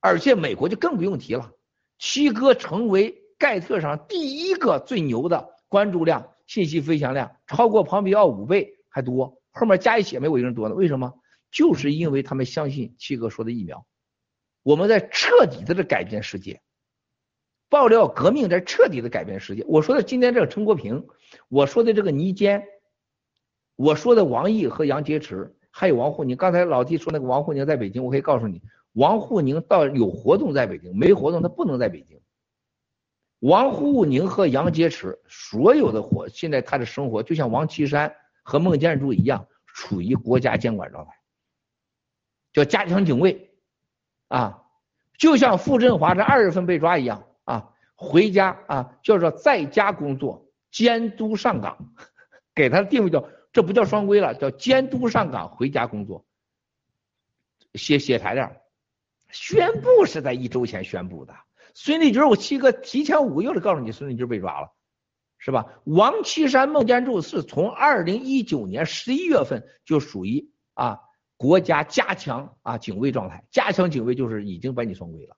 而且美国就更不用提了。七哥成为盖特上第一个最牛的关注量、信息分享量，超过庞皮奥五倍还多，后面加一起没我一个人多呢。为什么？就是因为他们相信七哥说的疫苗，我们在彻底的在改变世界。爆料革命在彻底的改变世界。我说的今天这个陈国平，我说的这个倪坚，我说的王毅和杨洁篪，还有王沪宁。刚才老弟说那个王沪宁在北京，我可以告诉你，王沪宁到有活动在北京，没活动他不能在北京。王沪宁和杨洁篪所有的活，现在他的生活就像王岐山和孟建柱一样，处于国家监管状态，叫加强警卫啊，就像傅振华这二月份被抓一样。啊，回家啊，叫做在家工作，监督上岗，给他的定位叫这不叫双规了，叫监督上岗，回家工作。写写材料，宣布是在一周前宣布的。孙立军，我七哥提前五个月就告诉你，孙立军被抓了，是吧？王岐山、孟建柱是从二零一九年十一月份就属于啊国家加强啊警卫状态，加强警卫就是已经把你双规了。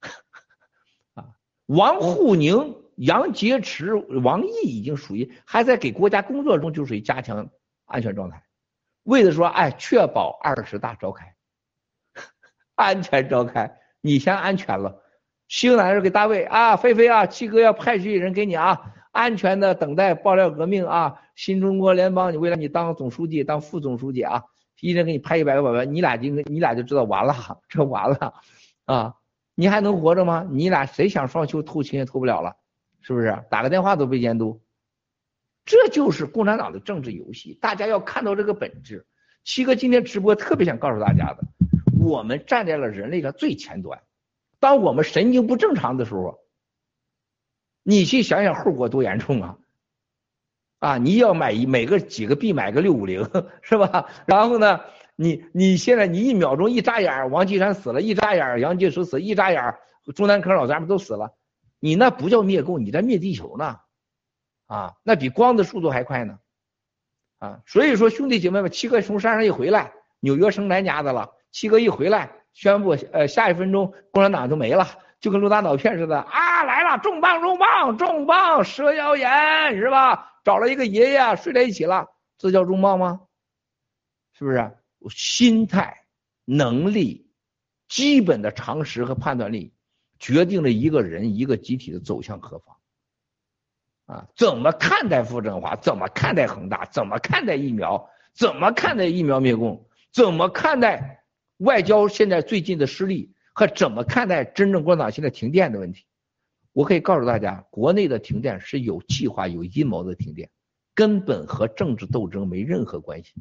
啊，王沪宁、杨洁篪、王毅已经属于还在给国家工作中就属于加强安全状态，为的说哎确保二十大召开，安全召开，你先安全了。新来人给大卫啊，菲菲啊，七哥要派去人给你啊，安全的等待爆料革命啊，新中国联邦，你为了你当总书记、当副总书记啊，一人给你派一百个保镖，你俩就你俩就知道完了，这完了啊，你还能活着吗？你俩谁想双休偷情也偷不了了，是不是？打个电话都被监督，这就是共产党的政治游戏，大家要看到这个本质。七哥今天直播特别想告诉大家的，我们站在了人类的最前端。当我们神经不正常的时候，你去想想后果多严重啊！啊，你要买一每个几个币买个六五零是吧？然后呢，你你现在你一秒钟一眨眼，王岐山死了，一眨眼杨洁篪死，一眨眼中南科老咱们都死了，你那不叫灭共，你在灭地球呢！啊，那比光的速度还快呢！啊，所以说兄弟姐妹们，七哥从山上一回来，纽约生咱家的了，七哥一回来。宣布，呃，下一分钟共产党就没了，就跟陆大脑片似的啊，来了，重磅重磅重磅，蛇妖眼是吧？找了一个爷爷睡在一起了，这叫重磅吗？是不是？心态、能力、基本的常识和判断力，决定了一个人、一个集体的走向何方。啊，怎么看待傅政华？怎么看待恒大？怎么看待疫苗？怎么看待疫苗灭共？怎么看待？外交现在最近的失利和怎么看待真正共产党现在停电的问题，我可以告诉大家，国内的停电是有计划、有阴谋的停电，根本和政治斗争没任何关系。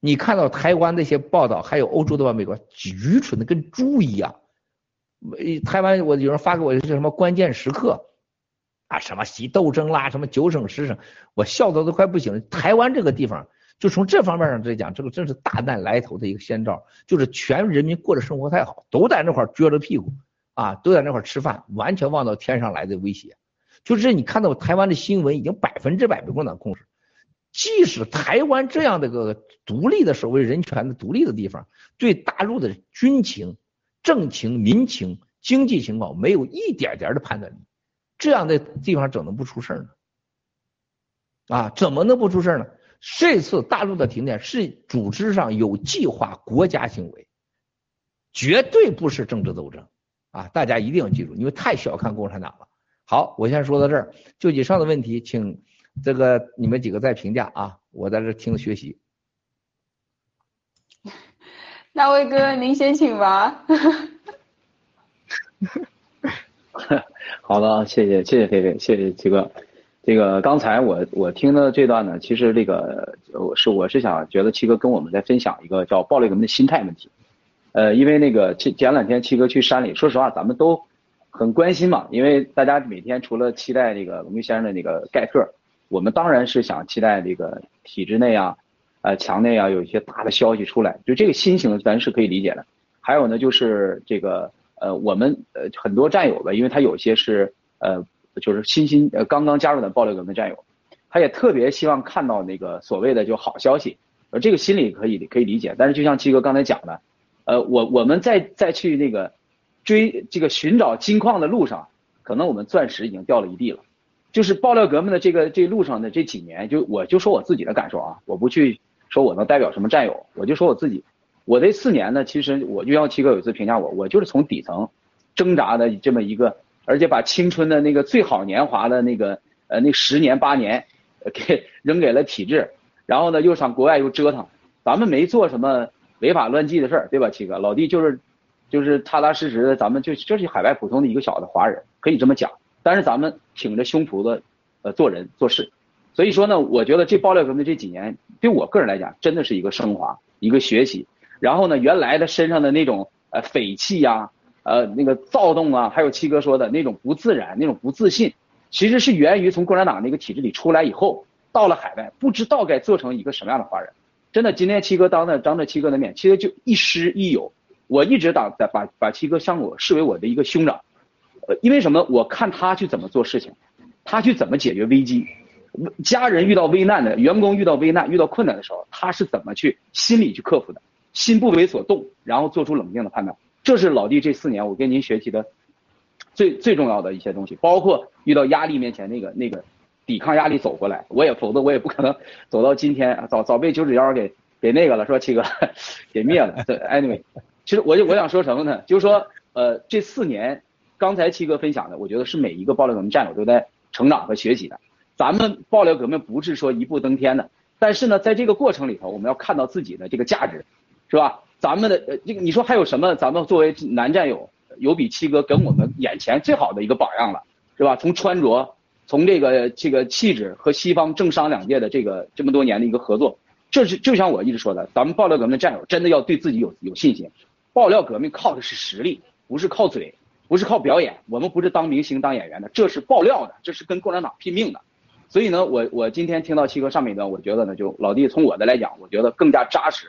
你看到台湾那些报道，还有欧洲的吧，美国愚蠢的跟猪一样。台湾我有人发给我是什么关键时刻啊，什么习斗争啦，什么九省十省，我笑的都快不行了。台湾这个地方。就从这方面上来讲，这个真是大难来头的一个先兆，就是全人民过的生活太好，都在那块撅着屁股啊，都在那块吃饭，完全忘到天上来的威胁。就是你看到台湾的新闻已经百分之百被共产党控制，即使台湾这样的个独立的所谓人权的独立的地方，对大陆的军情、政情、民情、经济情况没有一点点的判断力，这样的地方怎能不出事呢？啊，怎么能不出事呢？这次大陆的停电是组织上有计划国家行为，绝对不是政治斗争啊！大家一定要记住，因为太小看共产党了。好，我先说到这儿，就以上的问题，请这个你们几个再评价啊！我在这听学习。大卫哥，您先请吧。好的，谢谢谢谢菲菲，谢谢七哥。这个刚才我我听的这段呢，其实这个我是我是想觉得七哥跟我们在分享一个叫暴力革命的心态问题，呃，因为那个前前两天七哥去山里，说实话咱们都很关心嘛，因为大家每天除了期待这个龙玉先生的那个盖特，我们当然是想期待这个体制内啊，呃墙内啊有一些大的消息出来，就这个心情咱是可以理解的。还有呢，就是这个呃我们呃很多战友吧，因为他有些是呃。就是新新呃刚刚加入的暴力革命战友，他也特别希望看到那个所谓的就好消息，呃这个心理可以可以理解。但是就像七哥刚才讲的，呃我我们在再去那个追这个寻找金矿的路上，可能我们钻石已经掉了一地了。就是爆料革命的这个这路上的这几年，就我就说我自己的感受啊，我不去说我能代表什么战友，我就说我自己，我这四年呢，其实我就像七哥有一次评价我，我就是从底层挣扎的这么一个。而且把青春的那个最好年华的那个呃那十年八年，给 扔给了体制，然后呢又上国外又折腾，咱们没做什么违法乱纪的事儿，对吧，七哥？老弟就是就是踏踏实实的，咱们就就是海外普通的一个小的华人，可以这么讲。但是咱们挺着胸脯子呃做人做事，所以说呢，我觉得这爆料革命这几年对我个人来讲真的是一个升华，一个学习。然后呢，原来的身上的那种呃匪气呀。呃，那个躁动啊，还有七哥说的那种不自然、那种不自信，其实是源于从共产党那个体制里出来以后，到了海外，不知道该做成一个什么样的华人。真的，今天七哥当着当着七哥的面，其实就一师一友。我一直当把把七哥像我视为我的一个兄长，呃，因为什么？我看他去怎么做事情，他去怎么解决危机，家人遇到危难的，员工遇到危难、遇到困难的时候，他是怎么去心理去克服的？心不为所动，然后做出冷静的判断。这是老弟这四年我跟您学习的最最重要的一些东西，包括遇到压力面前那个那个抵抗压力走过来。我也否则我也不可能走到今天，早早被九指妖给给那个了，说七哥 给灭了。对，anyway，其实我就我想说什么呢？就是说，呃，这四年刚才七哥分享的，我觉得是每一个爆料革命战友都在成长和学习的。咱们爆料革命不是说一步登天的，但是呢，在这个过程里头，我们要看到自己的这个价值，是吧？咱们的呃，这个你说还有什么？咱们作为男战友，有比七哥跟我们眼前最好的一个榜样了，是吧？从穿着，从这个这个气质和西方政商两界的这个这么多年的一个合作，这是就像我一直说的，咱们爆料革命的战友真的要对自己有有信心。爆料革命靠的是实力，不是靠嘴，不是靠表演。我们不是当明星当演员的，这是爆料的，这是跟共产党拼命的。所以呢，我我今天听到七哥上面一段，我觉得呢，就老弟从我的来讲，我觉得更加扎实。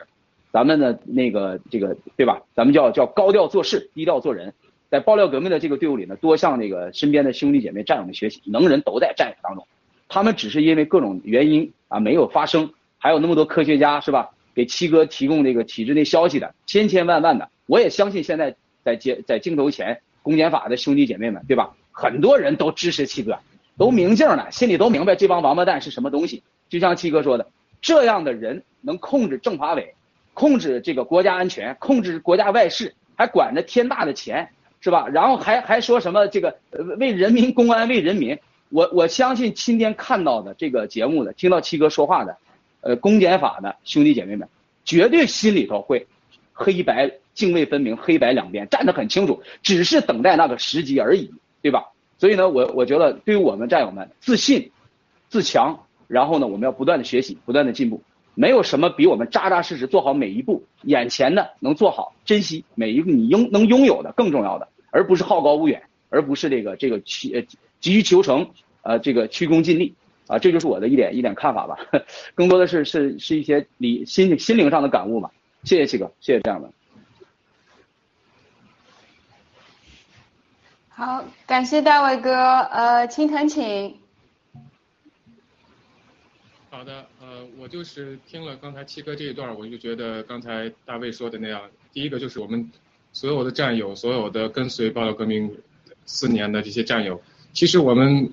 咱们的那个这个对吧？咱们叫叫高调做事，低调做人。在爆料革命的这个队伍里呢，多向那个身边的兄弟姐妹战友们学习，能人都在战友当中。他们只是因为各种原因啊没有发声，还有那么多科学家是吧？给七哥提供这个体制内消息的千千万万的。我也相信现在在接在镜头前公检法的兄弟姐妹们对吧？很多人都支持七哥。都明镜了，心里都明白这帮王八蛋是什么东西。就像七哥说的，这样的人能控制政法委，控制这个国家安全，控制国家外事，还管着天大的钱，是吧？然后还还说什么这个为人民公安为人民。我我相信今天看到的这个节目的，听到七哥说话的，呃，公检法的兄弟姐妹们，绝对心里头会黑白泾渭分明，黑白两边站得很清楚，只是等待那个时机而已，对吧？所以呢，我我觉得对于我们战友们，自信、自强，然后呢，我们要不断的学习，不断的进步。没有什么比我们扎扎实实做好每一步，眼前的能做好，珍惜每一个你拥能拥有的更重要的，而不是好高骛远，而不是这个这个急呃急于求成，呃这个屈躬尽瘁啊，这就是我的一点一点看法吧。更多的是是是一些理心心灵上的感悟吧。谢谢七哥，谢谢这样的。好，感谢大伟哥，呃，青藤请。好的，呃，我就是听了刚才七哥这一段，我就觉得刚才大卫说的那样，第一个就是我们所有的战友，所有的跟随爆料革命四年的这些战友，其实我们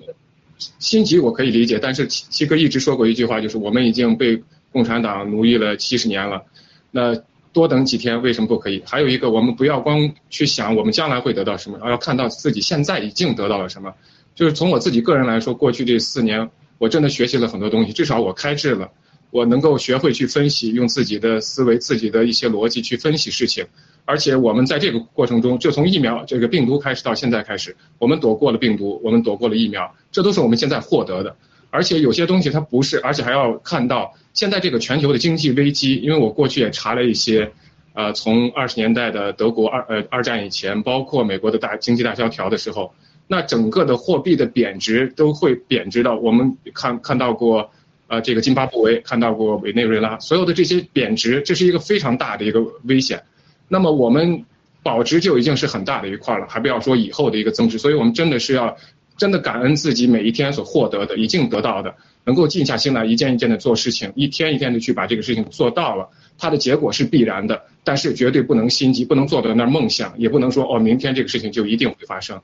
心急我可以理解，但是七七哥一直说过一句话，就是我们已经被共产党奴役了七十年了，那。多等几天为什么不可以？还有一个，我们不要光去想我们将来会得到什么，而要看到自己现在已经得到了什么。就是从我自己个人来说，过去这四年，我真的学习了很多东西，至少我开智了，我能够学会去分析，用自己的思维、自己的一些逻辑去分析事情。而且我们在这个过程中，就从疫苗这个病毒开始到现在开始，我们躲过了病毒，我们躲过了疫苗，这都是我们现在获得的。而且有些东西它不是，而且还要看到现在这个全球的经济危机。因为我过去也查了一些，呃，从二十年代的德国二呃二战以前，包括美国的大经济大萧条的时候，那整个的货币的贬值都会贬值到我们看看到过，呃，这个津巴布韦看到过委内瑞拉，所有的这些贬值，这是一个非常大的一个危险。那么我们保值就已经是很大的一块了，还不要说以后的一个增值。所以我们真的是要。真的感恩自己每一天所获得的，已经得到的，能够静下心来，一件一件的做事情，一天一天的去把这个事情做到了，它的结果是必然的。但是绝对不能心急，不能坐在那儿梦想，也不能说哦，明天这个事情就一定会发生。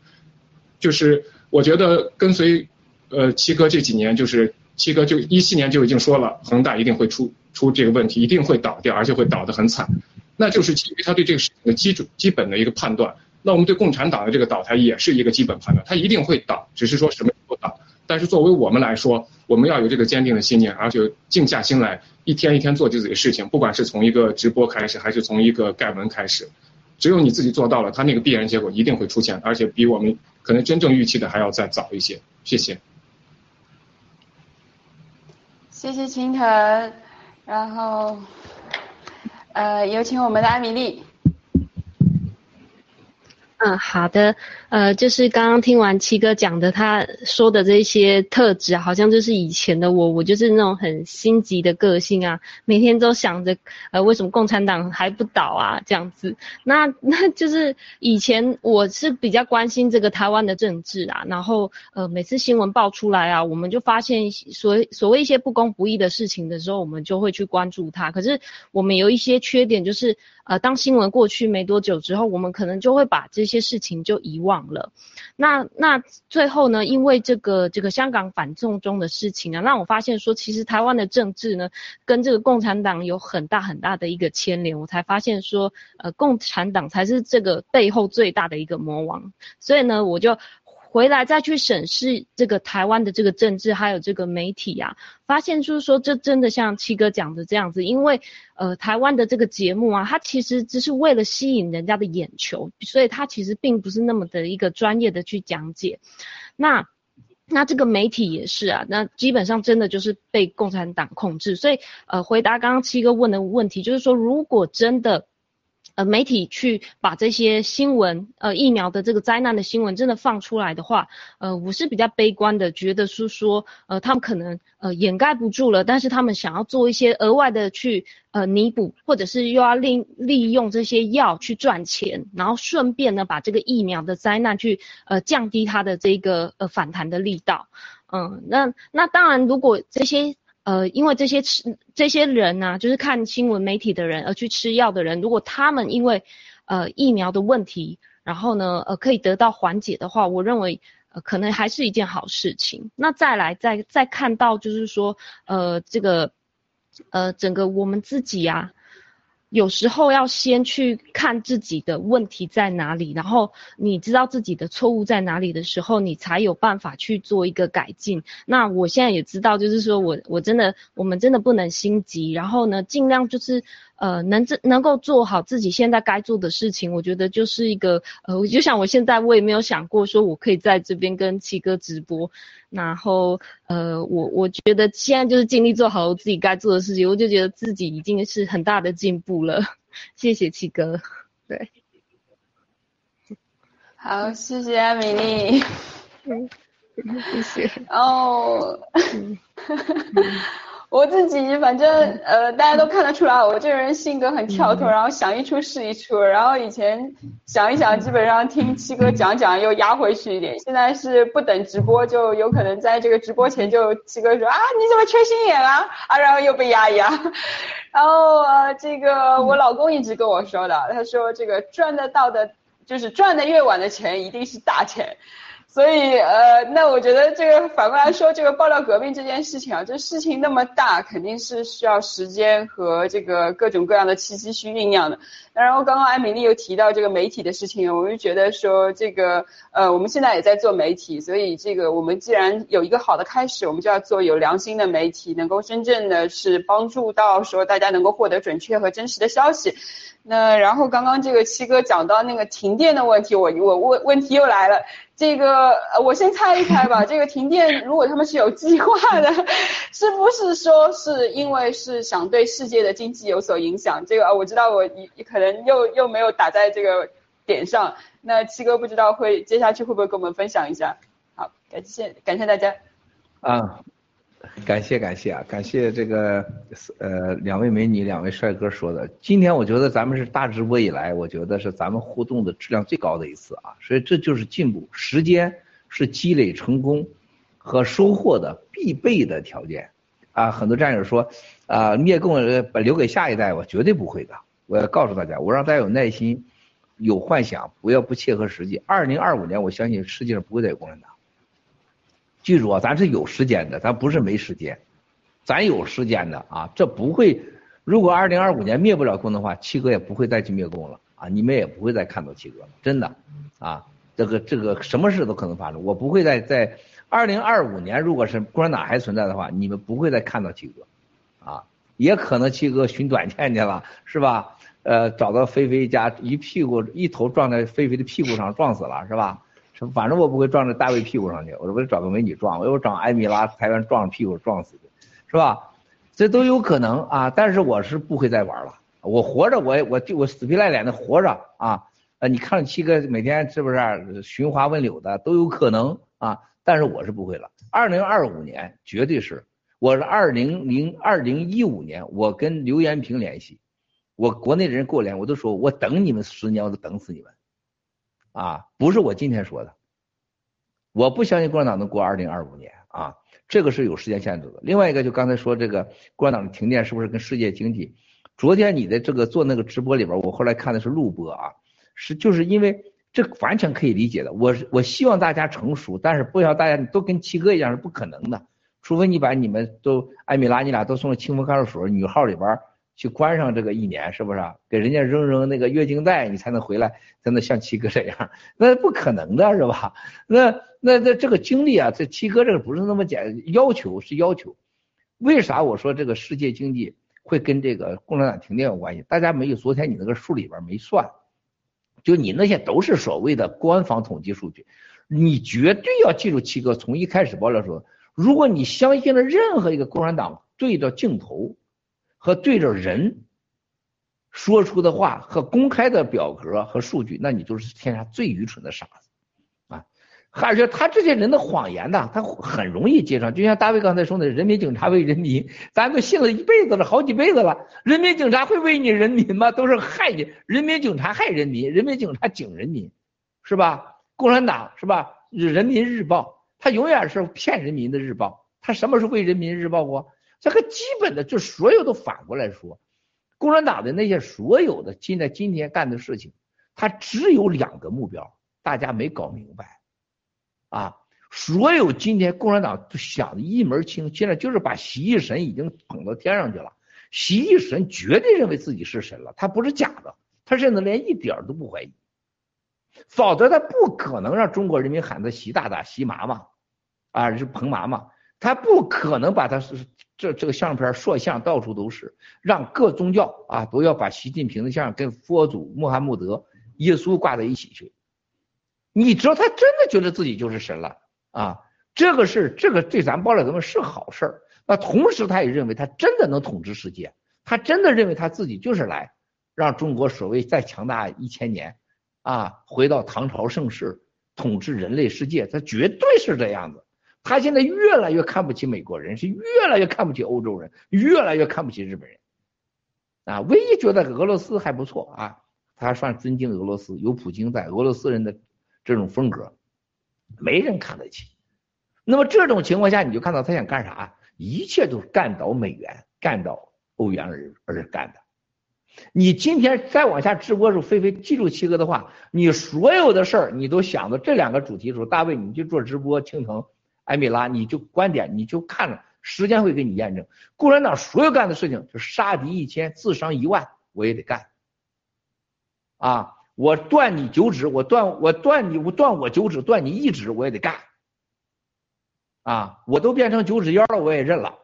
就是我觉得跟随，呃，七哥这几年，就是七哥就一七年就已经说了，恒大一定会出出这个问题，一定会倒掉，而且会倒得很惨。那就是基于他对这个事情的基础基本的一个判断。那我们对共产党的这个倒台也是一个基本判断，它一定会倒，只是说什么时候倒。但是作为我们来说，我们要有这个坚定的信念，而且静下心来，一天一天做自己的事情。不管是从一个直播开始，还是从一个盖文开始，只有你自己做到了，它那个必然结果一定会出现，而且比我们可能真正预期的还要再早一些。谢谢。谢谢青藤，然后，呃，有请我们的艾米丽。嗯，好的，呃，就是刚刚听完七哥讲的，他说的这些特质，好像就是以前的我，我就是那种很心急的个性啊，每天都想着，呃，为什么共产党还不倒啊，这样子。那 那就是以前我是比较关心这个台湾的政治啊，然后呃，每次新闻爆出来啊，我们就发现所所谓一些不公不义的事情的时候，我们就会去关注它。可是我们有一些缺点，就是呃，当新闻过去没多久之后，我们可能就会把这些事情就遗忘了，那那最后呢？因为这个这个香港反送中的事情呢，让我发现说，其实台湾的政治呢，跟这个共产党有很大很大的一个牵连。我才发现说，呃，共产党才是这个背后最大的一个魔王。所以呢，我就。回来再去审视这个台湾的这个政治，还有这个媒体啊，发现就是说，这真的像七哥讲的这样子，因为呃，台湾的这个节目啊，它其实只是为了吸引人家的眼球，所以它其实并不是那么的一个专业的去讲解。那那这个媒体也是啊，那基本上真的就是被共产党控制。所以呃，回答刚刚七哥问的问题，就是说，如果真的。呃，媒体去把这些新闻，呃，疫苗的这个灾难的新闻真的放出来的话，呃，我是比较悲观的，觉得是说，呃，他们可能呃掩盖不住了，但是他们想要做一些额外的去呃弥补，或者是又要利利用这些药去赚钱，然后顺便呢把这个疫苗的灾难去呃降低它的这个呃反弹的力道，嗯，那那当然如果这些。呃，因为这些吃这些人呢，就是看新闻媒体的人而去吃药的人，如果他们因为呃疫苗的问题，然后呢呃可以得到缓解的话，我认为可能还是一件好事情。那再来再再看到就是说呃这个呃整个我们自己呀。有时候要先去看自己的问题在哪里，然后你知道自己的错误在哪里的时候，你才有办法去做一个改进。那我现在也知道，就是说我我真的我们真的不能心急，然后呢，尽量就是。呃，能这能够做好自己现在该做的事情，我觉得就是一个呃，就像我现在我也没有想过说我可以在这边跟七哥直播，然后呃，我我觉得现在就是尽力做好我自己该做的事情，我就觉得自己已经是很大的进步了。谢谢七哥，对，好，谢谢阿米丽，嗯，谢谢，哦。我自己反正呃，大家都看得出来，我这个人性格很跳脱，然后想一出是一出。然后以前想一想，基本上听七哥讲讲又压回去一点。现在是不等直播，就有可能在这个直播前就七哥说啊，你怎么缺心眼啊？啊，然后又被压一压。然后呃，这个我老公一直跟我说的，他说这个赚得到的，就是赚的越晚的钱一定是大钱。所以，呃，那我觉得这个反过来说，这个爆料革命这件事情啊，这事情那么大，肯定是需要时间和这个各种各样的契机去酝酿的。然后刚刚艾米丽又提到这个媒体的事情，我就觉得说这个，呃，我们现在也在做媒体，所以这个我们既然有一个好的开始，我们就要做有良心的媒体，能够真正的是帮助到说大家能够获得准确和真实的消息。那然后刚刚这个七哥讲到那个停电的问题，我我问问题又来了，这个呃我先猜一猜吧，这个停电如果他们是有计划的，是不是说是因为是想对世界的经济有所影响？这个我知道我可能又又没有打在这个点上，那七哥不知道会接下去会不会跟我们分享一下？好，感谢感谢大家。啊。感谢感谢啊，感谢这个呃两位美女两位帅哥说的。今天我觉得咱们是大直播以来，我觉得是咱们互动的质量最高的一次啊，所以这就是进步。时间是积累成功和收获的必备的条件啊。很多战友说啊灭共把留给下一代，我绝对不会的。我要告诉大家，我让大家有耐心，有幻想，不要不切合实际。二零二五年，我相信世界上不会再有共产党。记住啊，咱是有时间的，咱不是没时间，咱有时间的啊。这不会，如果二零二五年灭不了共的话，七哥也不会再去灭共了啊，你们也不会再看到七哥了，真的啊。这个这个什么事都可能发生，我不会再在二零二五年，如果是共产党还存在的话，你们不会再看到七哥，啊，也可能七哥寻短见去了，是吧？呃，找到菲菲家，一屁股一头撞在菲菲的屁股上，撞死了，是吧？反正我不会撞在大卫屁股上去，我说我找个美女撞，我找艾米拉台湾撞屁股撞死的，是吧？这都有可能啊，但是我是不会再玩了。我活着，我我就我死皮赖脸的活着啊，啊，你看七哥每天是不是寻花问柳的都有可能啊？但是我是不会了。二零二五年绝对是，我是二零零二零一五年，我跟刘延平联系，我国内的人过来，我都说我等你们十年，我都等死你们，啊，不是我今天说的，我不相信共产党能过二零二五年啊，这个是有时间限制的。另外一个就刚才说这个共产党的停电是不是跟世界经济？昨天你的这个做那个直播里边，我后来看的是录播啊，是就是因为这完全可以理解的。我我希望大家成熟，但是不要大家都跟七哥一样是不可能的，除非你把你们都艾米拉你俩都送到清风看守所女号里边去关上这个一年，是不是？给人家扔扔那个月经带，你才能回来，才能像七哥这样，那不可能的是吧？那那那这个经历啊，这七哥这个不是那么简，要求是要求。为啥我说这个世界经济？会跟这个共产党停电有关系？大家没有？昨天你那个数里边没算，就你那些都是所谓的官方统计数据。你绝对要记住七哥从一开始爆料说，如果你相信了任何一个共产党对着镜头和对着人说出的话和公开的表格和数据，那你就是天下最愚蠢的傻子啊。而且他这些人的谎言呢，他很容易接上。就像大卫刚才说的，人民警察为人民，咱都信了一辈子了，好几辈子了。人民警察会为你人民吗？都是害你。人民警察害人民，人民警察警人民，是吧？共产党是吧？人民日报，他永远是骗人民的日报。他什么时候为人民日报过？这个基本的就所有都反过来说，共产党的那些所有的现在今天干的事情，他只有两个目标，大家没搞明白。啊，所有今天共产党想的一门清，现在就是把习义神已经捧到天上去了。习义神绝对认为自己是神了，他不是假的，他甚至连一点都不怀疑。否则他不可能让中国人民喊他习大大、习妈妈，啊是彭妈妈，他不可能把他是这这个相片塑像到处都是，让各宗教啊都要把习近平的像跟佛祖、穆罕默德、耶稣挂在一起去。你知道他真的觉得自己就是神了啊？这个是这个对咱包了咱们是好事儿。那同时他也认为他真的能统治世界，他真的认为他自己就是来让中国所谓再强大一千年啊，回到唐朝盛世，统治人类世界，他绝对是这样子。他现在越来越看不起美国人，是越来越看不起欧洲人，越来越看不起日本人啊。唯一觉得俄罗斯还不错啊，他算尊敬俄罗斯，有普京在，俄罗斯人的。这种风格，没人看得起。那么这种情况下，你就看到他想干啥？一切都是干倒美元、干倒欧元而而干的。你今天再往下直播的时候，菲菲记住七哥的话，你所有的事儿你都想到这两个主题的时候，大卫你去做直播，青藤、艾米拉你就观点你就看着，时间会给你验证。共产党所有干的事情，就杀敌一千，自伤一万，我也得干。啊。我断你九指，我断我断你，我断我九指，断你一指，我也得干。啊，我都变成九指妖了，我也认了。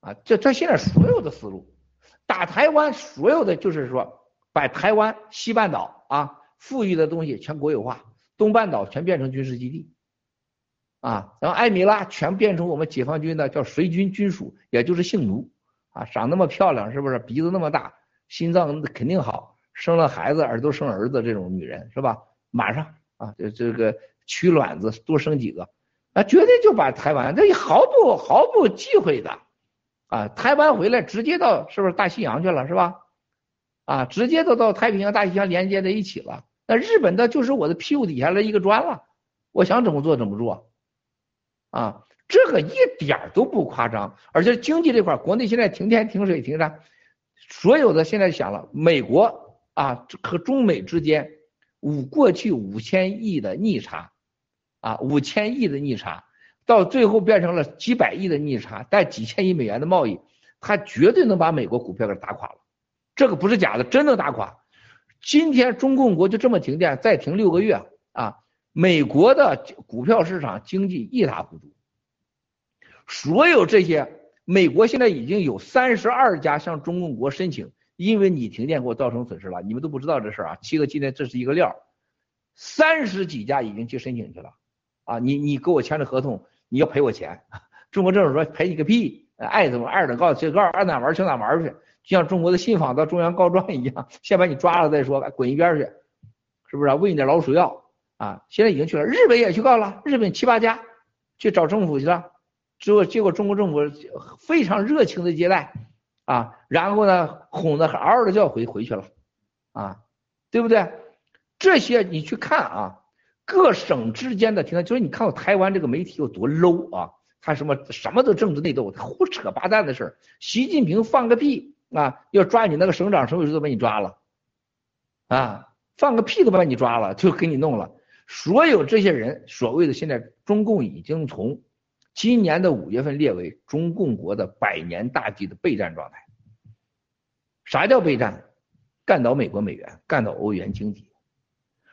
啊，这这现在所有的思路，打台湾，所有的就是说，把台湾西半岛啊，富裕的东西全国有化，东半岛全变成军事基地。啊，然后艾米拉全变成我们解放军的叫随军军属，也就是性奴。啊，长那么漂亮，是不是？鼻子那么大，心脏肯定好。生了孩子，耳朵生儿子，这种女人是吧？马上啊，这这个取卵子多生几个，啊，绝对就把台湾这毫不毫不忌讳的，啊，台湾回来直接到是不是大西洋去了是吧？啊，直接都到太平洋、大西洋连接在一起了。那日本的就是我的屁股底下的一个砖了，我想怎么做怎么做，啊，这个一点都不夸张。而且经济这块，国内现在停电、停水、停啥，所有的现在想了，美国。啊，和中美之间五过去五千亿的逆差，啊，五千亿的逆差，到最后变成了几百亿的逆差，带几千亿美元的贸易，它绝对能把美国股票给打垮了，这个不是假的，真能打垮。今天中共国就这么停电，再停六个月啊，美国的股票市场经济一塌糊涂，所有这些，美国现在已经有三十二家向中共国申请。因为你停电给我造成损失了，你们都不知道这事儿啊。七哥今天这是一个料，三十几家已经去申请去了，啊，你你给我签的合同，你要赔我钱。中国政府说赔你个屁，爱怎么爱怎么告，这告爱哪玩去哪玩去，就像中国的信访到中央告状一样，先把你抓了再说，滚一边去，是不是啊？喂你点老鼠药啊！现在已经去了，日本也去告了，日本七八家去找政府去了，结果结果中国政府非常热情的接待啊，然后呢哄的嗷嗷的叫回回去了啊，对不对？这些你去看啊，各省之间的停就是你看到台湾这个媒体有多 low 啊，他什么什么都政治内斗，胡扯八蛋的事儿。习近平放个屁啊，要抓你那个省长省委书记都把你抓了啊，放个屁都把你抓了，就给你弄了。所有这些人，所谓的现在中共已经从今年的五月份列为中共国的百年大计的备战状态。啥叫备战？干倒美国美元，干倒欧元经济。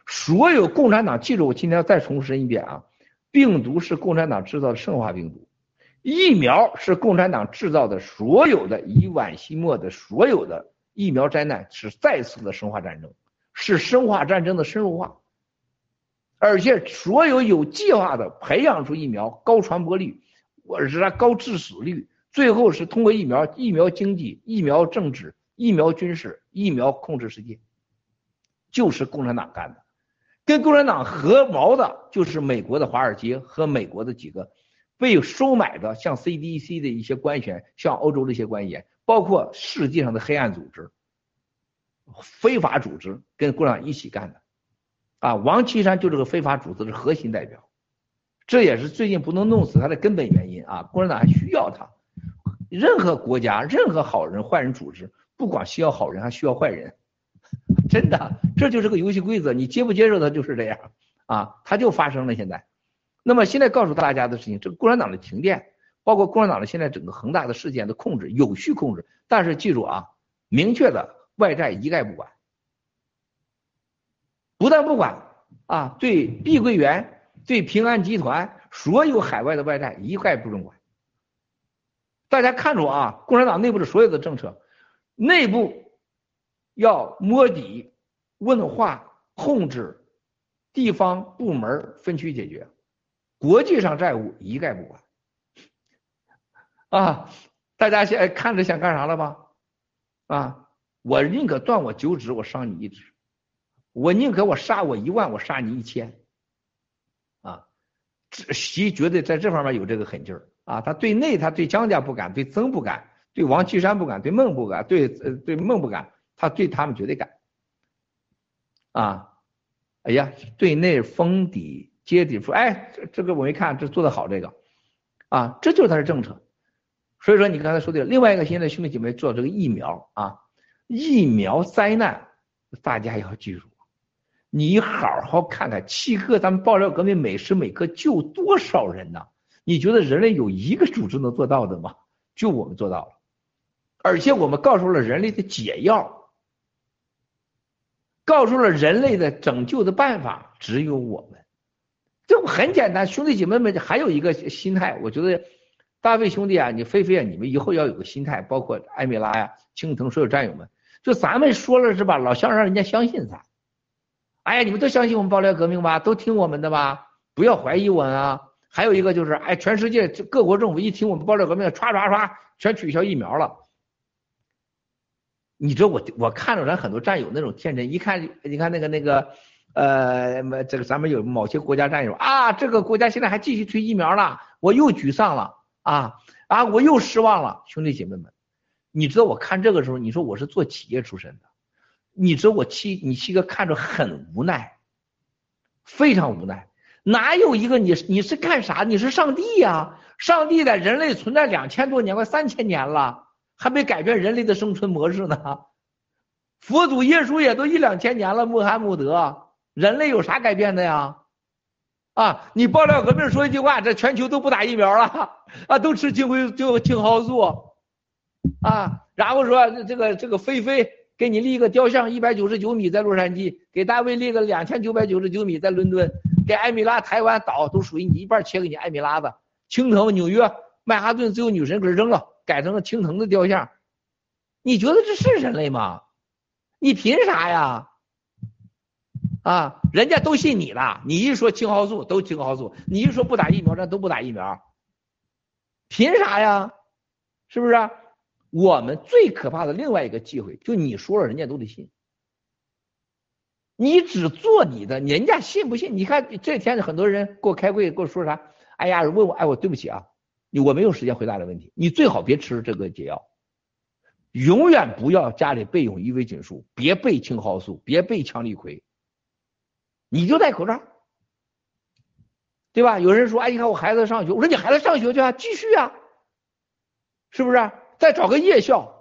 所有共产党，记住，我今天要再重申一遍啊！病毒是共产党制造的生化病毒，疫苗是共产党制造的，所有的以晚期末的所有的疫苗灾难是再次的生化战争，是生化战争的深入化，而且所有有计划的培养出疫苗，高传播率，或者是它高致死率，最后是通过疫苗、疫苗经济、疫苗政治、疫苗军事、疫苗控制世界，就是共产党干的。跟共产党合谋的，就是美国的华尔街和美国的几个被收买的，像 CDC 的一些官员，像欧洲的一些官员，包括世界上的黑暗组织、非法组织，跟共产党一起干的。啊，王岐山就这个非法组织的核心代表，这也是最近不能弄死他的根本原因啊！共产党还需要他，任何国家、任何好人、坏人组织，不光需要好人，还需要坏人。真的，这就是个游戏规则，你接不接受它就是这样啊，它就发生了现在。那么现在告诉大家的事情，这个共产党的停电，包括共产党的现在整个恒大的事件的控制，有序控制，但是记住啊，明确的外债一概不管，不但不管啊，对碧桂园、对平安集团所有海外的外债一概不准管。大家看着啊，共产党内部的所有的政策，内部。要摸底、问话、控制地方部门分区解决，国际上债务一概不管。啊，大家现在看着想干啥了吧？啊，我宁可断我九指，我伤你一指；我宁可我杀我一万，我杀你一千。啊，习绝对在这方面有这个狠劲儿啊！他对内，他对江家不敢，对曾不敢，对王岐山不敢，对孟不敢，对呃对孟不敢。他对他们绝对敢啊！哎呀，对内封底接底说，哎，这这个我一看，这做的好，这个啊，这就是他的政策。所以说，你刚才说的另外一个，现在兄弟姐妹做这个疫苗啊，疫苗灾难，大家要记住，你好好看看，七哥，咱们爆料革命每时每刻救多少人呢？你觉得人类有一个组织能做到的吗？就我们做到了，而且我们告诉了人类的解药。告诉了人类的拯救的办法，只有我们。这不很简单，兄弟姐妹们，还有一个心态，我觉得大卫兄弟啊，你菲菲啊，你们以后要有个心态，包括艾米拉呀、青藤所有战友们，就咱们说了是吧？老乡让人家相信咱。哎呀，你们都相信我们爆料革命吧？都听我们的吧？不要怀疑我啊！还有一个就是，哎，全世界各国政府一听我们爆料革命，唰唰唰，全取消疫苗了。你知道我我看着咱很多战友那种天真，一看你看那个那个，呃，这个咱们有某些国家战友啊，这个国家现在还继续推疫苗了，我又沮丧了啊啊，我又失望了，兄弟姐妹们，你知道我看这个时候，你说我是做企业出身的，你说我七你七哥看着很无奈，非常无奈，哪有一个你你是干啥？你是上帝呀，上帝在人类存在两千多年快三千年了。还没改变人类的生存模式呢，佛祖耶稣也都一两千年了，穆罕默德，人类有啥改变的呀？啊，你爆料革命说一句话，这全球都不打疫苗了，啊，都吃青辉就青蒿素，啊，然后说这个这个菲菲给你立个雕像一百九十九米在洛杉矶，给大卫立个两千九百九十九米在伦敦，给艾米拉台湾岛都属于你一半切给你艾米拉的，青藤纽约曼哈顿自由女神给扔了。改成了青藤的雕像，你觉得这是人类吗？你凭啥呀？啊，人家都信你了，你一说青蒿素都青蒿素，你一说不打疫苗，那都不打疫苗，凭啥呀？是不是？我们最可怕的另外一个忌讳，就你说了，人家都得信。你只做你的，人家信不信？你看这天很多人给我开会，跟我说啥？哎呀，问我，哎，我对不起啊，我没有时间回答这个问题。你最好别吃这个解药，永远不要家里备用伊维菌素，别备青蒿素，别备羟氯喹，你就戴口罩，对吧？有人说，哎，你看我孩子上学，我说你孩子上学去啊，继续啊，是不是？再找个夜校，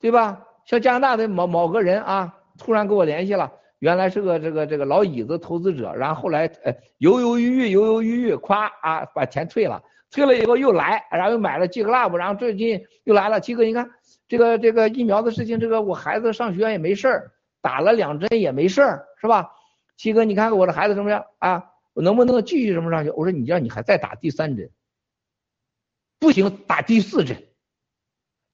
对吧？像加拿大的某某个人啊，突然跟我联系了。原来是个这个这个老椅子投资者，然后后来呃犹犹豫豫犹犹豫豫，咵啊把钱退了，退了以后又来，然后又买了 G Club，然后最近又来了。七哥，你看这个这个疫苗的事情，这个我孩子上学也没事儿，打了两针也没事儿，是吧？七哥，你看看我的孩子什么样啊？我能不能继续什么上学？我说你让你还再打第三针，不行打第四针。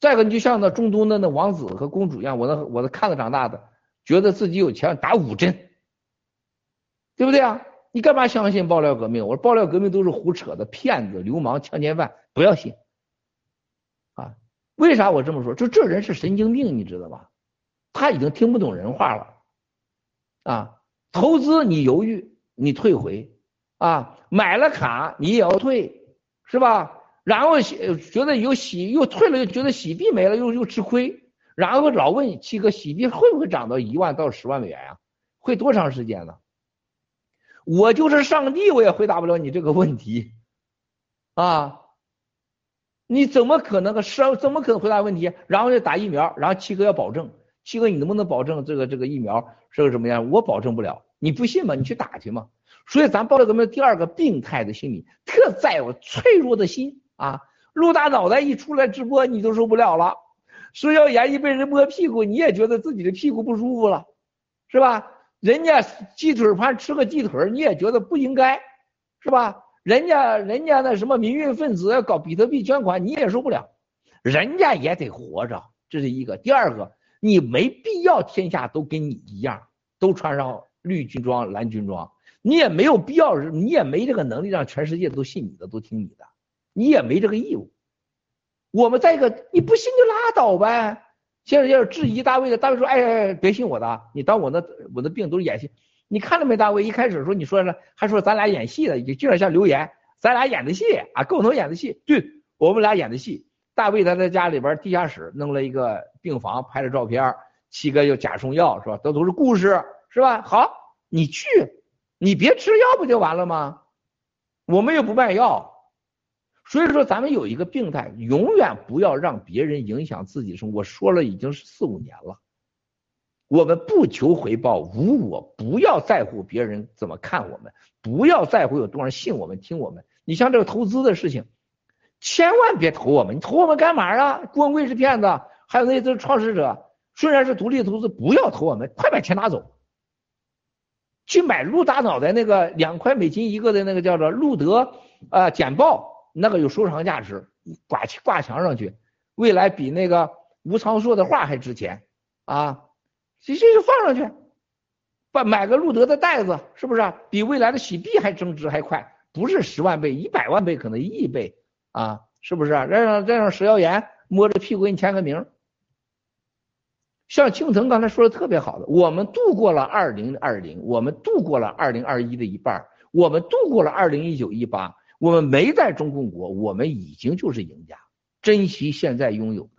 再一个，你就像那中东的那王子和公主一样，我那我那看着长大的。觉得自己有钱，打五针，对不对啊？你干嘛相信爆料革命？我说爆料革命都是胡扯的，骗子、流氓、强奸犯，不要信。啊，为啥我这么说？就这人是神经病，你知道吧？他已经听不懂人话了。啊，投资你犹豫，你退回；啊，买了卡你也要退，是吧？然后觉得有洗又退了，又觉得洗币没了，又又吃亏。然后老问七哥，洗币会不会涨到一万到十万美元啊？会多长时间呢？我就是上帝，我也回答不了你这个问题啊！你怎么可能个上怎么可能回答问题？然后就打疫苗，然后七哥要保证，七哥你能不能保证这个这个疫苗是个什么样？我保证不了，你不信吗？你去打去嘛。所以咱报了个么第二个病态的心理，特在乎脆弱的心啊！陆大脑袋一出来直播，你都受不了了。食药盐一被人摸屁股，你也觉得自己的屁股不舒服了，是吧？人家鸡腿盘吃个鸡腿，你也觉得不应该，是吧？人家人家那什么民运分子要搞比特币捐款，你也受不了。人家也得活着，这是一个。第二个，你没必要天下都跟你一样，都穿上绿军装、蓝军装，你也没有必要，你也没这个能力让全世界都信你的，都听你的，你也没这个义务。我们再一个，你不信就拉倒呗。现在要质疑大卫的，大卫说：“哎，别信我的，你当我的我的病都是演戏。你看了没？大卫一开始说你说了，还说咱俩演戏的，就有点像留言，咱俩演的戏啊，共同演的戏。对，我们俩演的戏。大卫他在家里边地下室弄了一个病房，拍了照片，七哥又假送药是吧？这都是故事是吧？好，你去，你别吃药不就完了吗？我们又不卖药。”所以说，咱们有一个病态，永远不要让别人影响自己生活。我说了已经是四五年了，我们不求回报，无我，不要在乎别人怎么看我们，不要在乎有多少人信我们、听我们。你像这个投资的事情，千万别投我们，你投我们干嘛啊？郭文贵是骗子，还有那些创始者，虽然是独立投资，不要投我们，快把钱拿走，去买陆大脑袋那个两块美金一个的那个叫做路德啊简报。那个有收藏价值，挂挂墙上去，未来比那个吴昌硕的画还值钱啊！这这就放上去，把买个路德的袋子，是不是比未来的洗币还增值还快？不是十万倍，一百万倍，可能一亿倍啊！是不是啊？让让让石耀岩摸着屁股给你签个名。像青藤刚才说的特别好的，我们度过了二零二零，我们度过了二零二一的一半，我们度过了二零一九一八。我们没在中共国，我们已经就是赢家。珍惜现在拥有的。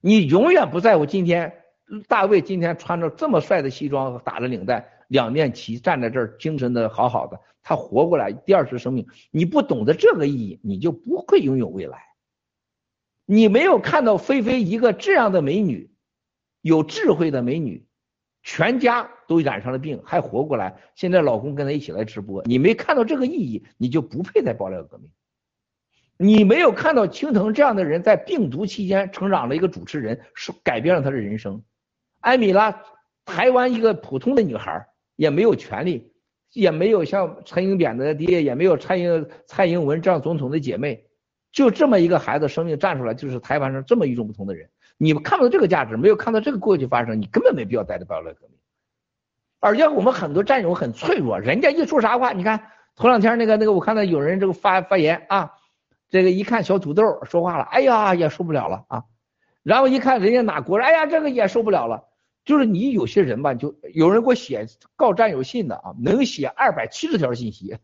你永远不在乎今天，大卫今天穿着这么帅的西装，打着领带，两面旗站在这儿，精神的好好的，他活过来第二次生命。你不懂得这个意义，你就不会拥有未来。你没有看到菲菲一个这样的美女，有智慧的美女。全家都染上了病，还活过来。现在老公跟他一起来直播，你没看到这个意义，你就不配在爆料革命。你没有看到青藤这样的人在病毒期间成长了一个主持人，是改变了他的人生。艾米拉，台湾一个普通的女孩，也没有权利，也没有像陈英扁的爹，也没有蔡英蔡英文这样总统的姐妹，就这么一个孩子生命站出来，就是台湾上这么与众不同的人。你们看不到这个价值，没有看到这个过去发生，你根本没必要待着爆料革命。而且我们很多战友很脆弱，人家一说啥话，你看头两天那个那个，我看到有人这个发发言啊，这个一看小土豆说话了，哎呀也受不了了啊。然后一看人家哪国人，哎呀这个也受不了了。就是你有些人吧，就有人给我写告战友信的啊，能写二百七十条信息，